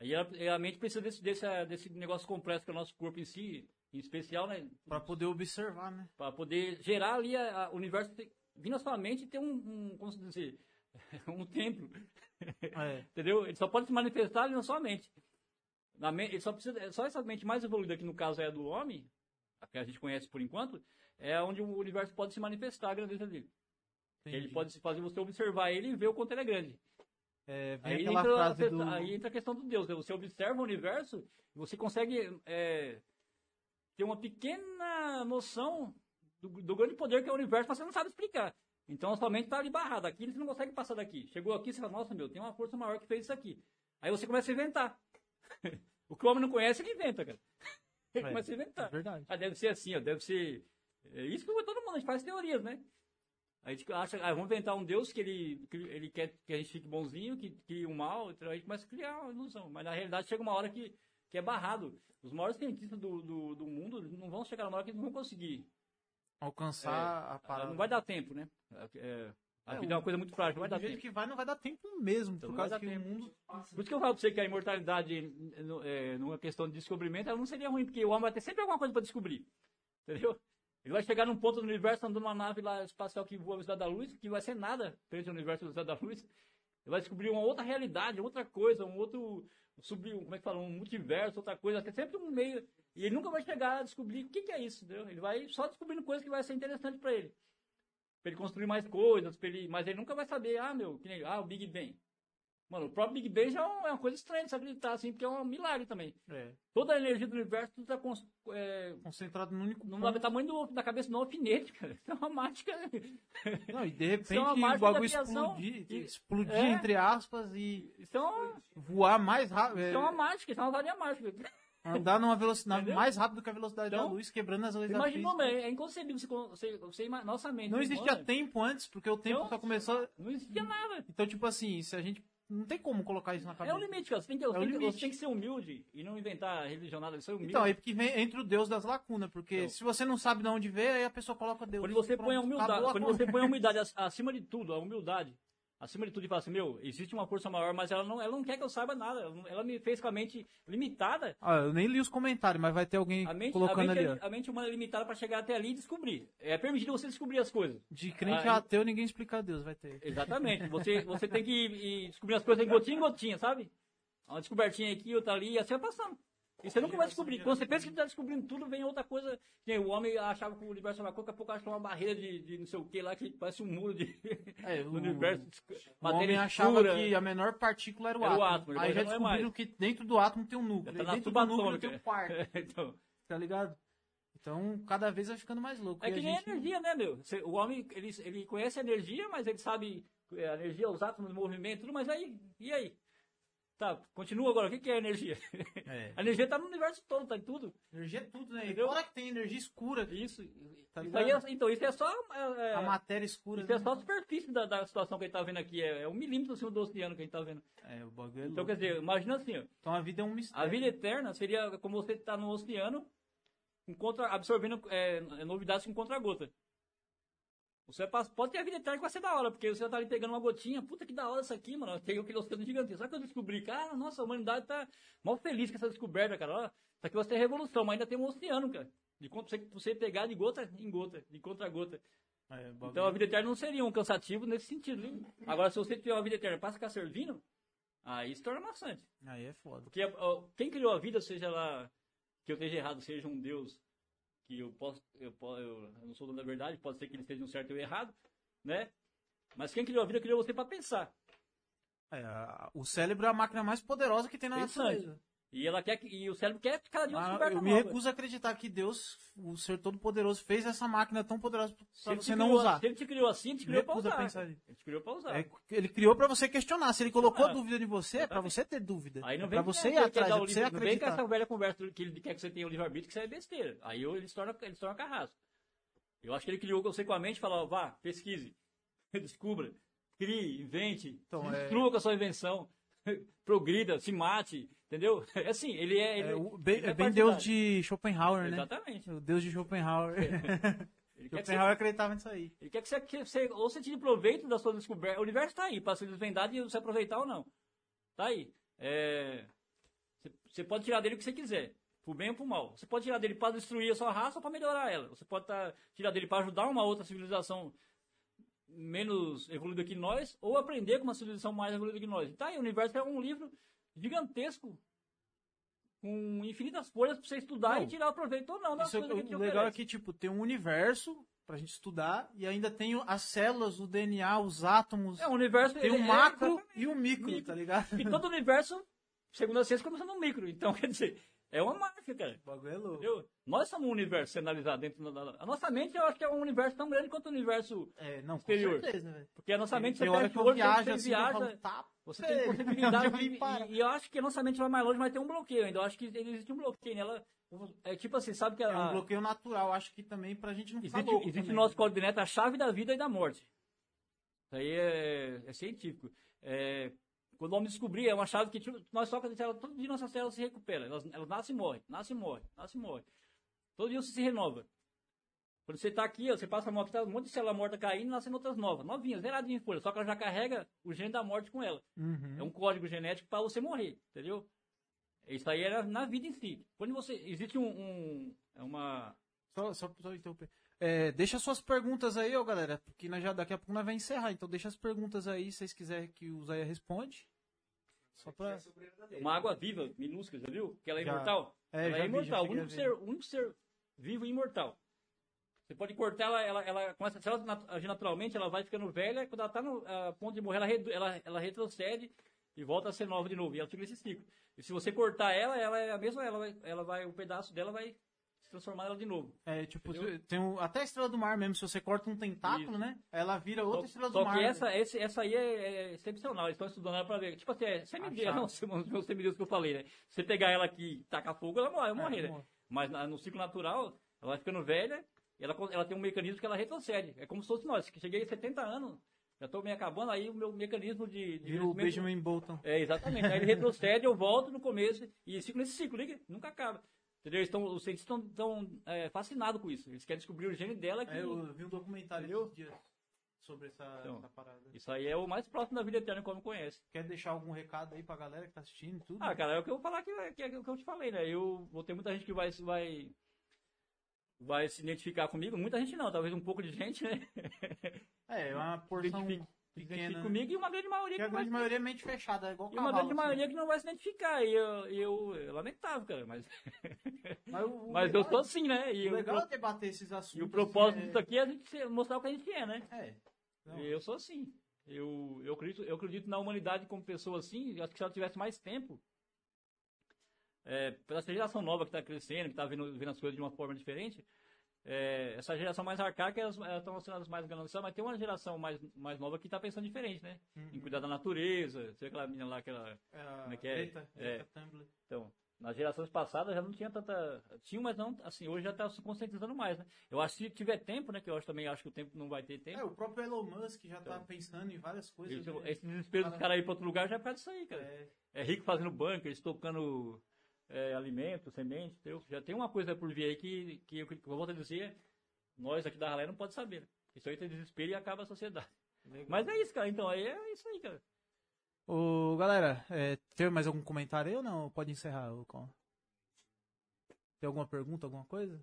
Aí a, e a mente precisa desse, desse, desse negócio complexo que é o nosso corpo em si, em especial, né? Pra poder observar, né? Para poder gerar ali a, a- o universo, vir na sua mente e ter um, um como se dizer, um templo. É. Entendeu? Ele só pode se manifestar ali na sua mente. Na mente ele só precisa, é só essa mente mais evoluída, que no caso é a do homem, a que a gente conhece por enquanto, é onde o universo pode se manifestar a grandeza dele. Ele Entendi. pode se fazer você observar ele e ver o quanto ele é grande. É, Aí entra, a, do... aí entra a questão do Deus. né? Você observa o universo e você consegue é, ter uma pequena noção do, do grande poder que é o universo, mas você não sabe explicar. Então a sua mente está ali barrada. Aqui você não consegue passar daqui. Chegou aqui você fala, nossa meu, tem uma força maior que fez isso aqui. Aí você começa a inventar. o que o homem não conhece, ele inventa, cara. Ele É, começa a É inventar. verdade. Ah, deve ser assim, ó, deve ser. É isso que todo mundo, a gente faz teorias, né? A gente acha, ah, vamos inventar um Deus que ele, que ele quer que a gente fique bonzinho, que crie o mal, então a gente começa a criar uma ilusão. Mas na realidade chega uma hora que, que é barrado. Os maiores cientistas do, do, do mundo não vão chegar numa hora que eles não vão conseguir. Alcançar a Ah, parada. Não vai dar tempo, né? É, a É, vida é uma coisa muito frágil, não vai dar jeito tempo. que vai, não vai dar tempo mesmo. Então por causa que o tempo. mundo... Por isso que eu falo pra você que a imortalidade, é, numa questão de descobrimento, ela não seria ruim, porque o homem vai ter sempre alguma coisa para descobrir. Entendeu? Ele vai chegar num ponto do universo andando numa nave lá espacial que voa a velocidade da luz, que vai ser nada frente ao universo da velocidade da luz. Ele vai descobrir uma outra realidade, outra coisa, um outro. Subir, como é que fala? Um multiverso, outra coisa, até sempre um meio. E ele nunca vai chegar a descobrir o que, que é isso, entendeu? Ele vai só descobrindo coisas que vai ser interessante para ele. Pra ele construir mais coisas, ele, mas ele nunca vai saber, ah, meu, que nem, ah, o Big Bang. Mano, o próprio Big Bang já é um- é uma coisa estranha de se acreditar, assim, porque é um milagre também. É. Toda a energia do universo está é, Concentrado no único no ponto. tamanho do, da cabeça do alfinete, cara. Isso é uma mágica. Não, e de repente é uma o bagulho explodir, E- explodir é. entre aspas e Isso é uma, voar mais rápido. isso é uma mágica, isso é uma varinha mágica. Andar numa velocidade Entendeu? mais rápido que a velocidade da Então, luz, quebrando as leis da Imagina, física. é, é inconcebível você, você, você nossa mente. Não existia humana, tempo antes, porque o tempo Então, só começou. Não existia nada. Então, tipo assim, se a gente. Não tem como colocar isso na É o cabeça. limite, cara. Você tem que, É tem limite. você tem que ser humilde e não inventar religionada. Ser humilde. Então, aí porque vem entre o Deus das lacunas, porque Então. se você não sabe de onde veio, aí a pessoa coloca Deus. Quando você põe a humildade, quando você põe a humildade ac- acima de tudo, a humildade, acima de tudo e fala assim, meu, existe uma força maior, mas ela não, ela não quer que eu saiba nada. Ela, me fez com a mente limitada. Ah, eu nem li os comentários, mas vai ter alguém A mente, a colocando mente, ali, é- a mente humana é limitada para chegar até ali e descobrir. É permitido você descobrir as coisas. De crente Ah, a ateu, ninguém explica Deus, vai ter. Exatamente. Você, você tem que ir, ir descobrir as coisas em gotinha em gotinha, sabe? Uma descobertinha aqui, outra ali, e assim vai passando. E você nunca vai descobrir. Quando você pensa que está descobrindo tudo, vem outra coisa. Que o homem achava que o universo era uma coisa, daqui a pouco achou uma barreira de, de não sei o que lá, que parece um muro de, É, o- universo. O homem achava que a menor partícula era o Era o átomo. átomo, Aí já é descobriram que dentro do átomo tem um núcleo. Tá e dentro do núcleo tem um quarto, então, tá ligado? Então, cada vez vai ficando mais louco. é que a nem gente- energia, né, meu? O homem, ele, ele conhece a energia, mas ele sabe é, a energia, os átomos, o movimento, tudo, mas aí, e aí? Tá, continua agora, o que que é energia? É. A energia tá no universo todo, tá em tudo. Energia é tudo, né? Entendeu? fora que tem energia escura. Isso, Tá isso aí é, então, isso é só. é, é, A matéria escura. isso é né? só a superfície da, da situação que a gente tá vendo aqui. É, é um milímetro acima do oceano que a gente tá vendo. É, o bagulho é Então, quer dizer, imagina assim, ó, Então a vida é um mistério. a vida eterna seria como você tá no oceano, encontra, absorvendo é, novidades com contra-gota. Você passa- pode ter a vida eterna que vai ser da hora, porque você tá ali pegando uma gotinha, puta que da hora isso aqui, mano. Tem aquele oceano gigantesco. Sabe que eu descobri? Cara, nossa, a humanidade tá mal feliz com essa descoberta, cara. Ó, isso aqui vai ser revolução, mas ainda tem um oceano, cara. De você, você pegar de gota em gota, de contra-gota. É, o bagulho- Então a vida eterna não seria um cansativo nesse sentido. viu? Agora, se você tiver uma vida eterna para ficar servindo, aí se torna maçante. Aí é foda. Porque ó, quem criou a vida, seja lá que eu esteja errado, seja um Deus que eu posso, eu, eu, não sou dono da verdade, pode ser que ele esteja um certo ou errado, né? Mas quem criou a vida criou você para pensar. É, o cérebro é a máquina mais poderosa que tem na Pensante. natureza. E ela quer que- e o cérebro quer cada dia Ah, descoberta eu me nova. recuso a acreditar que Deus, o ser todo-poderoso, fez essa máquina tão poderosa te você não criou- usar. Se ele te criou assim, ele te criou para a usar. pensar. Ele te criou para usar. É, ele criou pra você questionar. Se ele colocou Ah, dúvida em você, é pra você ter dúvida. Aí não é vem pra você ir atrás, é pra você livre- Não vem com acreditar. essa velha conversa que ele quer que você tenha o livre-arbítrio, que isso é besteira. Aí ele se torna, ele se torna carrasco. Eu acho que ele criou você com a mente e falou, vá, pesquise, descubra, crie, invente, Então, é- destrua com a sua invenção, progrida, se mate, entendeu? É assim, ele é... Ele, É, o- bem, ele é é bem Deus de Schopenhauer, né? Exatamente. O Deus de Schopenhauer. Ele quer, que você, Schopenhauer acreditava nisso aí. ele quer que você, que você- ou você tire proveito da sua descoberta. O universo está aí para ser desvendado e você aproveitar ou não. Tá aí. É, você, você pode tirar dele o que você quiser. Pro bem ou pro mal. Você pode tirar dele para destruir a sua raça ou para melhorar ela. Você pode tá, tirar dele para ajudar uma outra civilização menos evoluída que nós, ou aprender com uma civilização mais evoluída que nós. Tá aí, o universo é um livro gigantesco, com infinitas folhas para você estudar Não. e tirar proveito ou não das Isso, coisas que te o legal é oferece. que, tipo, tem um universo pra gente estudar e ainda tem as células, o DNA, os átomos. É, o universo Tem o é macro exatamente e o micro, micro. tá ligado? E todo o universo, segundo a ciência, começa no micro. Então, quer dizer, é uma mágica, cara. O bagulho é louco. Entendeu? Nós somos um universo se analisar dentro da... A nossa mente, eu acho que é um universo tão grande quanto o universo... É, não, com Exterior. certeza, velho. Porque a nossa mente, Tem você fecha que o olho, viajo você assim, viaja, falo, tá, você tem velho, possibilidade de... E, e eu acho que a nossa mente vai mais longe, mas tem um bloqueio ainda. Eu acho que existe um bloqueio nela. É tipo assim, sabe que a, É um bloqueio natural, acho que também pra gente não ficar Existe, louco existe no nosso código de neto a chave da vida e da morte. Isso aí é, é científico. É, quando o homem descobrir, é uma chave que tipo, nós só células, todo dia nossas células se recuperam. Elas, elas nascem e morrem, nascem e morrem, nascem e morrem. Todo dia você se renova. Quando você está aqui, ó, você passa a mão aqui, tá um monte de célula morta caindo e nascem outras novas, novinhas, zeradinhas folha. Só que ela já carrega o gene da morte com ela. Uhum. É um código genético para você morrer, entendeu? Isso aí era na vida em si. Quando você. Existe um. um é uma. Só, só, só interromper. É, deixa suas perguntas aí, ó, galera, porque nós já, daqui a pouco nós vamos encerrar. Então deixa as perguntas aí, se vocês quiserem que o Zé responde. Só pra... É. Uma água viva, minúscula, já viu? Que ela é Já. imortal. É, ela é vi, imortal. o, único ser, o único ser vivo e imortal. Você pode cortar ela, ela, ela começa, se ela agir naturalmente, ela vai ficando velha, quando ela está no a ponto de morrer, ela, redu- ela, ela retrocede e volta a ser nova de novo. E ela fica nesse ciclo. E se você cortar ela, ela é a mesma, ela vai, ela vai, um pedaço dela vai se transformar ela de novo. É, tipo, Entendeu? tem um, até a estrela do mar mesmo, se você corta um tentáculo, Isso. né? Ela vira outra Só, estrela do só mar. que né? essa, esse- essa aí é, é excepcional. Eles estão estudando ela pra ver. Tipo assim, é semideus, não, os meus semideus que eu falei, né? Se você pegar ela aqui e tacar fogo, ela morre, vai morrer, né? morre. Mas na- no ciclo natural, ela vai ficando velha ela, ela tem um mecanismo que ela retrocede. É como se fosse nós, que cheguei a 70 anos, já estou meio acabando, aí o meu mecanismo de. de Vira o Benjamin Bolton. É, exatamente. Aí ele retrocede, eu volto no começo e fico nesse ciclo, liga, nunca acaba. Entendeu? Eles tão, os cientistas estão é, fascinados com isso. Eles querem descobrir o gene dela que. É, eu vi um documentário esses dias sobre essa, Então. essa parada. Isso aí é o mais próximo da vida eterna que não conhece. Quer deixar algum recado aí pra galera que tá assistindo e tudo? Ah, cara, é o que eu vou falar que, que é o que eu te falei, né? Eu vou ter muita gente que vai, vai, vai se identificar comigo. Muita gente não, talvez um pouco de gente, né? É, é uma porção pequena. né? comigo e uma grande maioria Que a que vai grande maioria é mente fechada, é igual E uma cavalo, grande assim. maioria que não vai se identificar. E eu, eu, é lamentável, cara. Mas, Mas, o- mas eu legal- sou assim, né? E, O legal é debater esses assuntos. e o propósito assim, disso aqui é a gente mostrar o que a gente é, né? É. Não, E eu sou assim. Eu, eu, acredito, eu acredito na humanidade como pessoa assim. eu Acho que se ela tivesse mais tempo, é, pela geração nova que está crescendo, que está vendo, vendo as coisas de uma forma diferente, é, essa geração mais arcaica, elas estão sendo as mais gananciosas, mas tem uma geração mais, mais nova que está pensando diferente, né? Uhum. Em cuidar da natureza. Você vê aquela menina lá, aquela. É Como é que é? É. Então, nas gerações passadas já não tinha tanta. Tinha, mas não, assim, hoje já está se conscientizando mais, né? Eu acho que se tiver tempo, né? Que eu acho, também acho que o tempo não vai ter tempo. É, o próprio Elon Musk já tá Então. pensando em várias coisas. Esse, né? esse desespero dos caras ir para outro lugar já é por causa disso aí, cara. É, É rico fazendo banco, estocando é, alimento, semente, entendeu? Já tem uma coisa por vir aí que, que, eu, que eu volto a dizer, nós aqui da Ralé não pode saber. né? Isso aí tem desespero e acaba a sociedade. legal. Mas é isso, cara. Então, aí é isso aí, cara. Ô, galera, é, tem mais algum comentário aí ou não? Pode encerrar, ô, Con. Tem alguma pergunta, alguma coisa?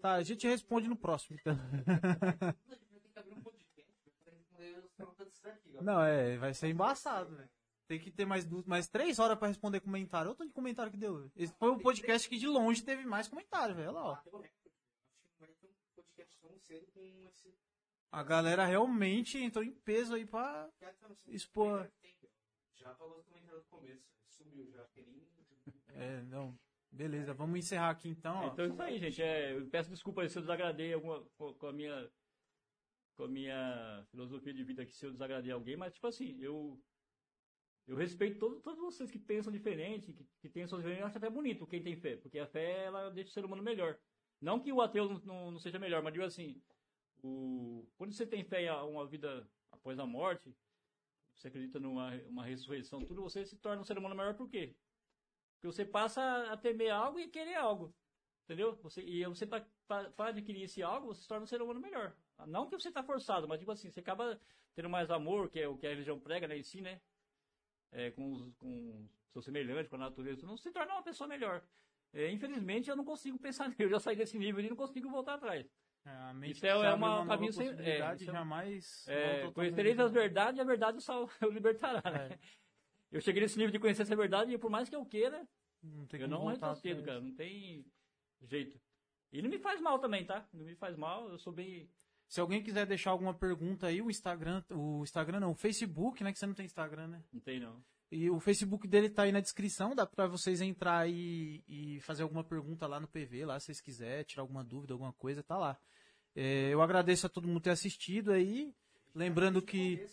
Tá, a gente responde no próximo, então. A gente vai ter que abrir um podcast pra responder os perguntas disso daqui, ó. Não, é, vai ser embaçado, velho. Tem que ter mais, duas, mais três horas pra responder comentário. Olha o tanto de comentário que deu. Esse foi o podcast que de longe teve mais comentário, velho. Olha lá, ó. Bateu o recorde. Acho que não vai ter um podcast tão cedo com esse. A galera realmente entrou em peso aí pra. Expor. Já apagou os comentários do começo. Sumiu já. É, não. Beleza, vamos encerrar aqui então, ó. Então é isso aí, gente. É, eu peço desculpa aí se eu desagradei alguma, com, com a minha com a minha filosofia de vida aqui, se eu desagradei alguém, mas tipo assim, eu eu respeito todos, vocês que pensam diferente, que, que têm suas diferenças, eu acho até bonito quem tem fé, porque a fé ela deixa o ser humano melhor. Não que o ateu não, não, não seja melhor, mas digo assim, o, quando você tem fé em uma vida após a morte, você acredita numa uma ressurreição, tudo, você se torna um ser humano melhor por quê? Porque você passa a temer algo e querer algo. Entendeu? Você, e você, para adquirir esse algo, você se torna um ser humano melhor. Não que você está forçado, mas tipo assim, você acaba tendo mais amor, que é o que a religião prega, né, em si, né? É, com os com seus semelhantes, com a natureza, não se torna uma pessoa melhor. É, infelizmente, eu não consigo pensar nisso. Eu já saí desse nível e não consigo voltar atrás. É, a mente Isso é- uma nova caminho sem- é, é- jamais. É, conhecereis as verdades e a verdade o libertará, né? É. Eu cheguei nesse nível de conhecer essa verdade e por mais que eu queira, Não eu não retrocedo, cara. Não tem jeito. E não me faz mal também, tá? Não me faz mal, eu sou bem. Se alguém quiser deixar alguma pergunta aí, o Instagram, o Instagram não, o Facebook, né? Que você não tem Instagram, né? Não tem, não. E o Facebook dele tá aí na descrição, dá pra vocês entrar e, e fazer alguma pergunta lá no PV, lá se vocês quiserem, tirar alguma dúvida, alguma coisa, tá lá. É, eu agradeço a todo mundo ter assistido aí. Lembrando que,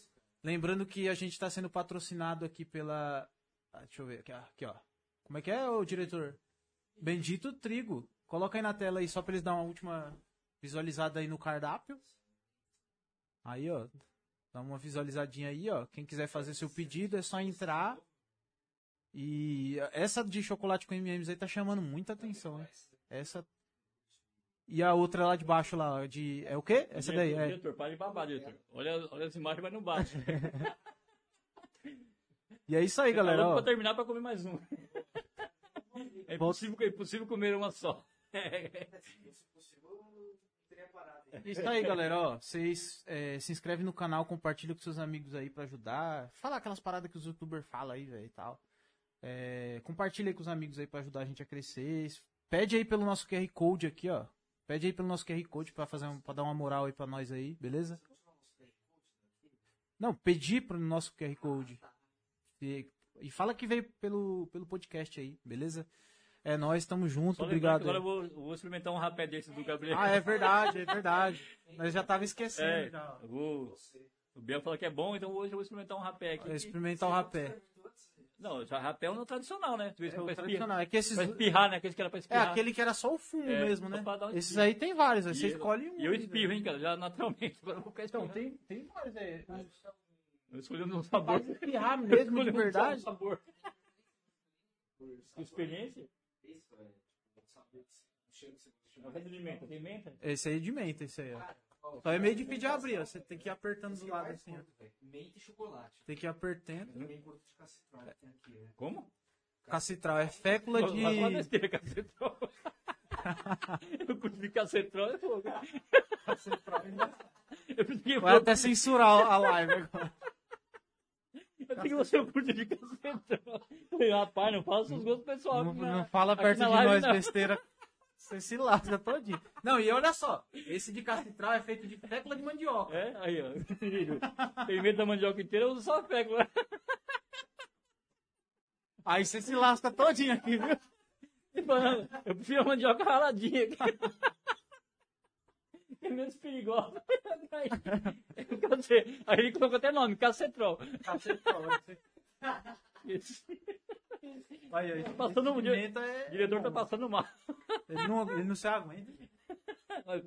lembrando que a gente tá sendo patrocinado aqui pela. ah, deixa eu ver, aqui, ó, aqui, ó. Como é que é, o diretor? Bendito Trigo. Coloca aí na tela aí só pra eles dar uma última visualizada aí no cardápio. Aí, ó. Dá uma visualizadinha aí, ó. Quem quiser fazer seu pedido é só entrar. E essa de chocolate com M&M's aí tá chamando muita atenção, né? Essa. E a outra lá de baixo lá, de. É o quê? Essa daí, é. Diretor, para de babar, diretor. Olha, olha as imagens, mas não bate. E é isso aí, galera. Tá louco Ó. pra terminar pra comer mais um. É impossível, é impossível comer uma só. Se possível, eu teria parado. É isso aí, galera. Ó, vocês é, se inscrevem no canal, compartilha com seus amigos aí pra ajudar. Fala aquelas paradas que os youtubers falam aí, velho, e tal. É, compartilha aí com os amigos aí pra ajudar a gente a crescer. Pede aí pelo nosso QR Code aqui, ó. Pede aí pelo nosso QR Code pra, fazer um, pra dar uma moral aí pra nós aí, beleza? Não, pedir pro nosso QR Code. E, e fala que veio pelo, pelo podcast aí, beleza? É, nós estamos juntos, obrigado. Agora eu vou, vou experimentar um rapé desse do Gabriel. Ah, é verdade, é verdade. Nós já tava esquecendo É, já. vou, o Biel falou que é bom, então hoje eu vou experimentar um rapé aqui. Experimentar o rapé. Não, já rapé é o tradicional, né? É o espirrar, tradicional. É que esses. pra espirrar, né? Aqueles que era pra É espirrar. aquele que era só o fumo É, mesmo, né? um Esses aí tem vários, aí você eu- escolhe um. E eu né, espirro, hein, cara, já naturalmente. Então, tem, tem vários aí. Eu escolhi um sabor. Pode espirrar mesmo de Escolhi um verdade. sabor. Experiência? Isso, é. tipo, sabor que cheiro que você gosta é de menta? Esse aí é de menta, esse aí, ó. Cara, ó, Só é meio difícil de abrir, ó. Você tem que ir apertando do lado assim, ó. Menta e chocolate. Tem que ir apertando. Eu também curto de cacetral que tem aqui, né? Como? Cacitral é fécula de. cacetrol. Eu curto de cacetrol, é fogo. Vai até censurar a live agora. Eu pensei que você curte de cacetrol. Eu Falei, rapaz, não fala seus gostos pessoais. Não, aqui não fala aqui perto de live, nós não. besteira. Você se lasca todinho. Não, e olha só. Esse de cacitral é feito de fécula de mandioca. É, aí, ó. Tem medo da mandioca inteira, eu uso só a fécula. Aí você se lasca todinho aqui, viu? Eu prefiro a mandioca raladinha. É menos perigosa. Aí, aí ele colocou até nome, cacetrol. Esse Aí, aí. Tá passando um esse dia- pimenta é- O diretor tá passando mal. Ele não, ele não se aguenta. Mas,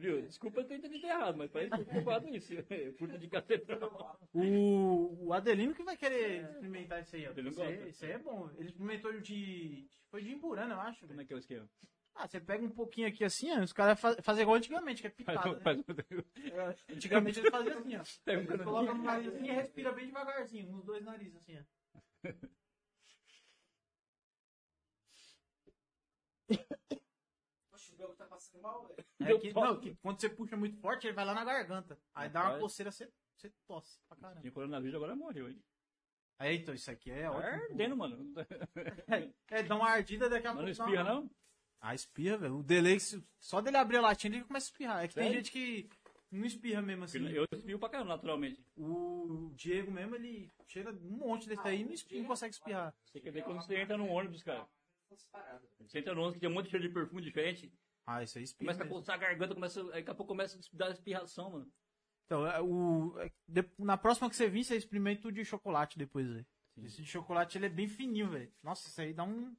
viu? Desculpa eu ter entendido errado, mas parece que eu culpado isso. Eu curto de cacetrol. O, o Adelino que vai querer experimentar isso aí, ó. Ele não Isso aí, gosta. isso aí é bom. Ele experimentou de. Foi de Imburana, eu acho. Como é que é o esquema? Ah, você pega um pouquinho aqui assim, ó. Os caras faz, fazem igual antigamente, que é Faz, pitada. né? faz, É, Antigamente eles faziam assim, ó. Um coloca no nariz assim e respira bem devagarzinho, nos dois narizes assim, ó. Poxa, o Belo tá passando mal, velho. É que, não, que quando você puxa muito forte, ele vai lá na garganta. Aí dá uma coceira, você, você tosse pra caramba. Tinha coronavírus, agora morreu, hein? Aí, então, isso aqui é Tá ótimo. ardendo, mano. É, dá uma ardida daqui a Mas não pouco. dá espirra, não? Ah, espirra, velho. O delay, só dele abrir a latinha, ele começa a espirrar. É que tem Sério? gente que não espirra mesmo assim. Eu espirro pra caramba, naturalmente. O Diego mesmo, ele cheira um monte desse aí e não, espirra, não consegue espirrar. Você quer ver quando você entra num ônibus, cara. Você entra no ônibus que tem um monte de cheiro de perfume diferente. Ah, isso aí espirra. Começa a mesmo. coçar a garganta, começa, aí daqui a pouco começa a dar espirração, mano. Então, é, o, é, na próxima que você vir, você experimenta o de chocolate depois, velho. Esse de chocolate, ele é bem fininho, velho. Nossa, isso aí dá um...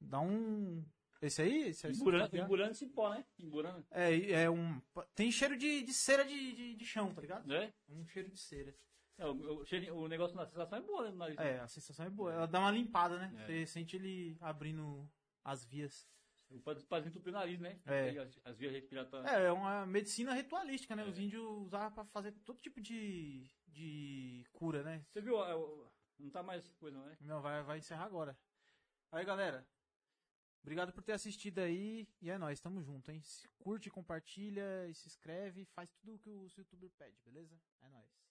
Dá um... Esse aí? Esse aí Emburando, emburando esse pó, né? Emburando. é, é um... Tem cheiro de, de cera de, de, de chão, tá ligado? Né? Um cheiro de cera. É, o, o cheirinho- o negócio na sensação é boa, né? no nariz. É, a sensação é boa. Ela dá uma limpada, né? É. Você sente ele abrindo as vias. Pode, pode entupir o nariz, né? É. As, as vias respiratórias. É, é uma medicina ritualística, né? É. Os índios usavam pra fazer todo tipo de, de cura, né? Você viu? é, Não tá mais coisa, né? Não, vai, vai encerrar agora. Aí, galera. Obrigado por ter assistido aí. E é nóis, tamo junto, hein? Se curte, compartilha, e se inscreve, faz tudo o que o youtuber pede, beleza? É nóis.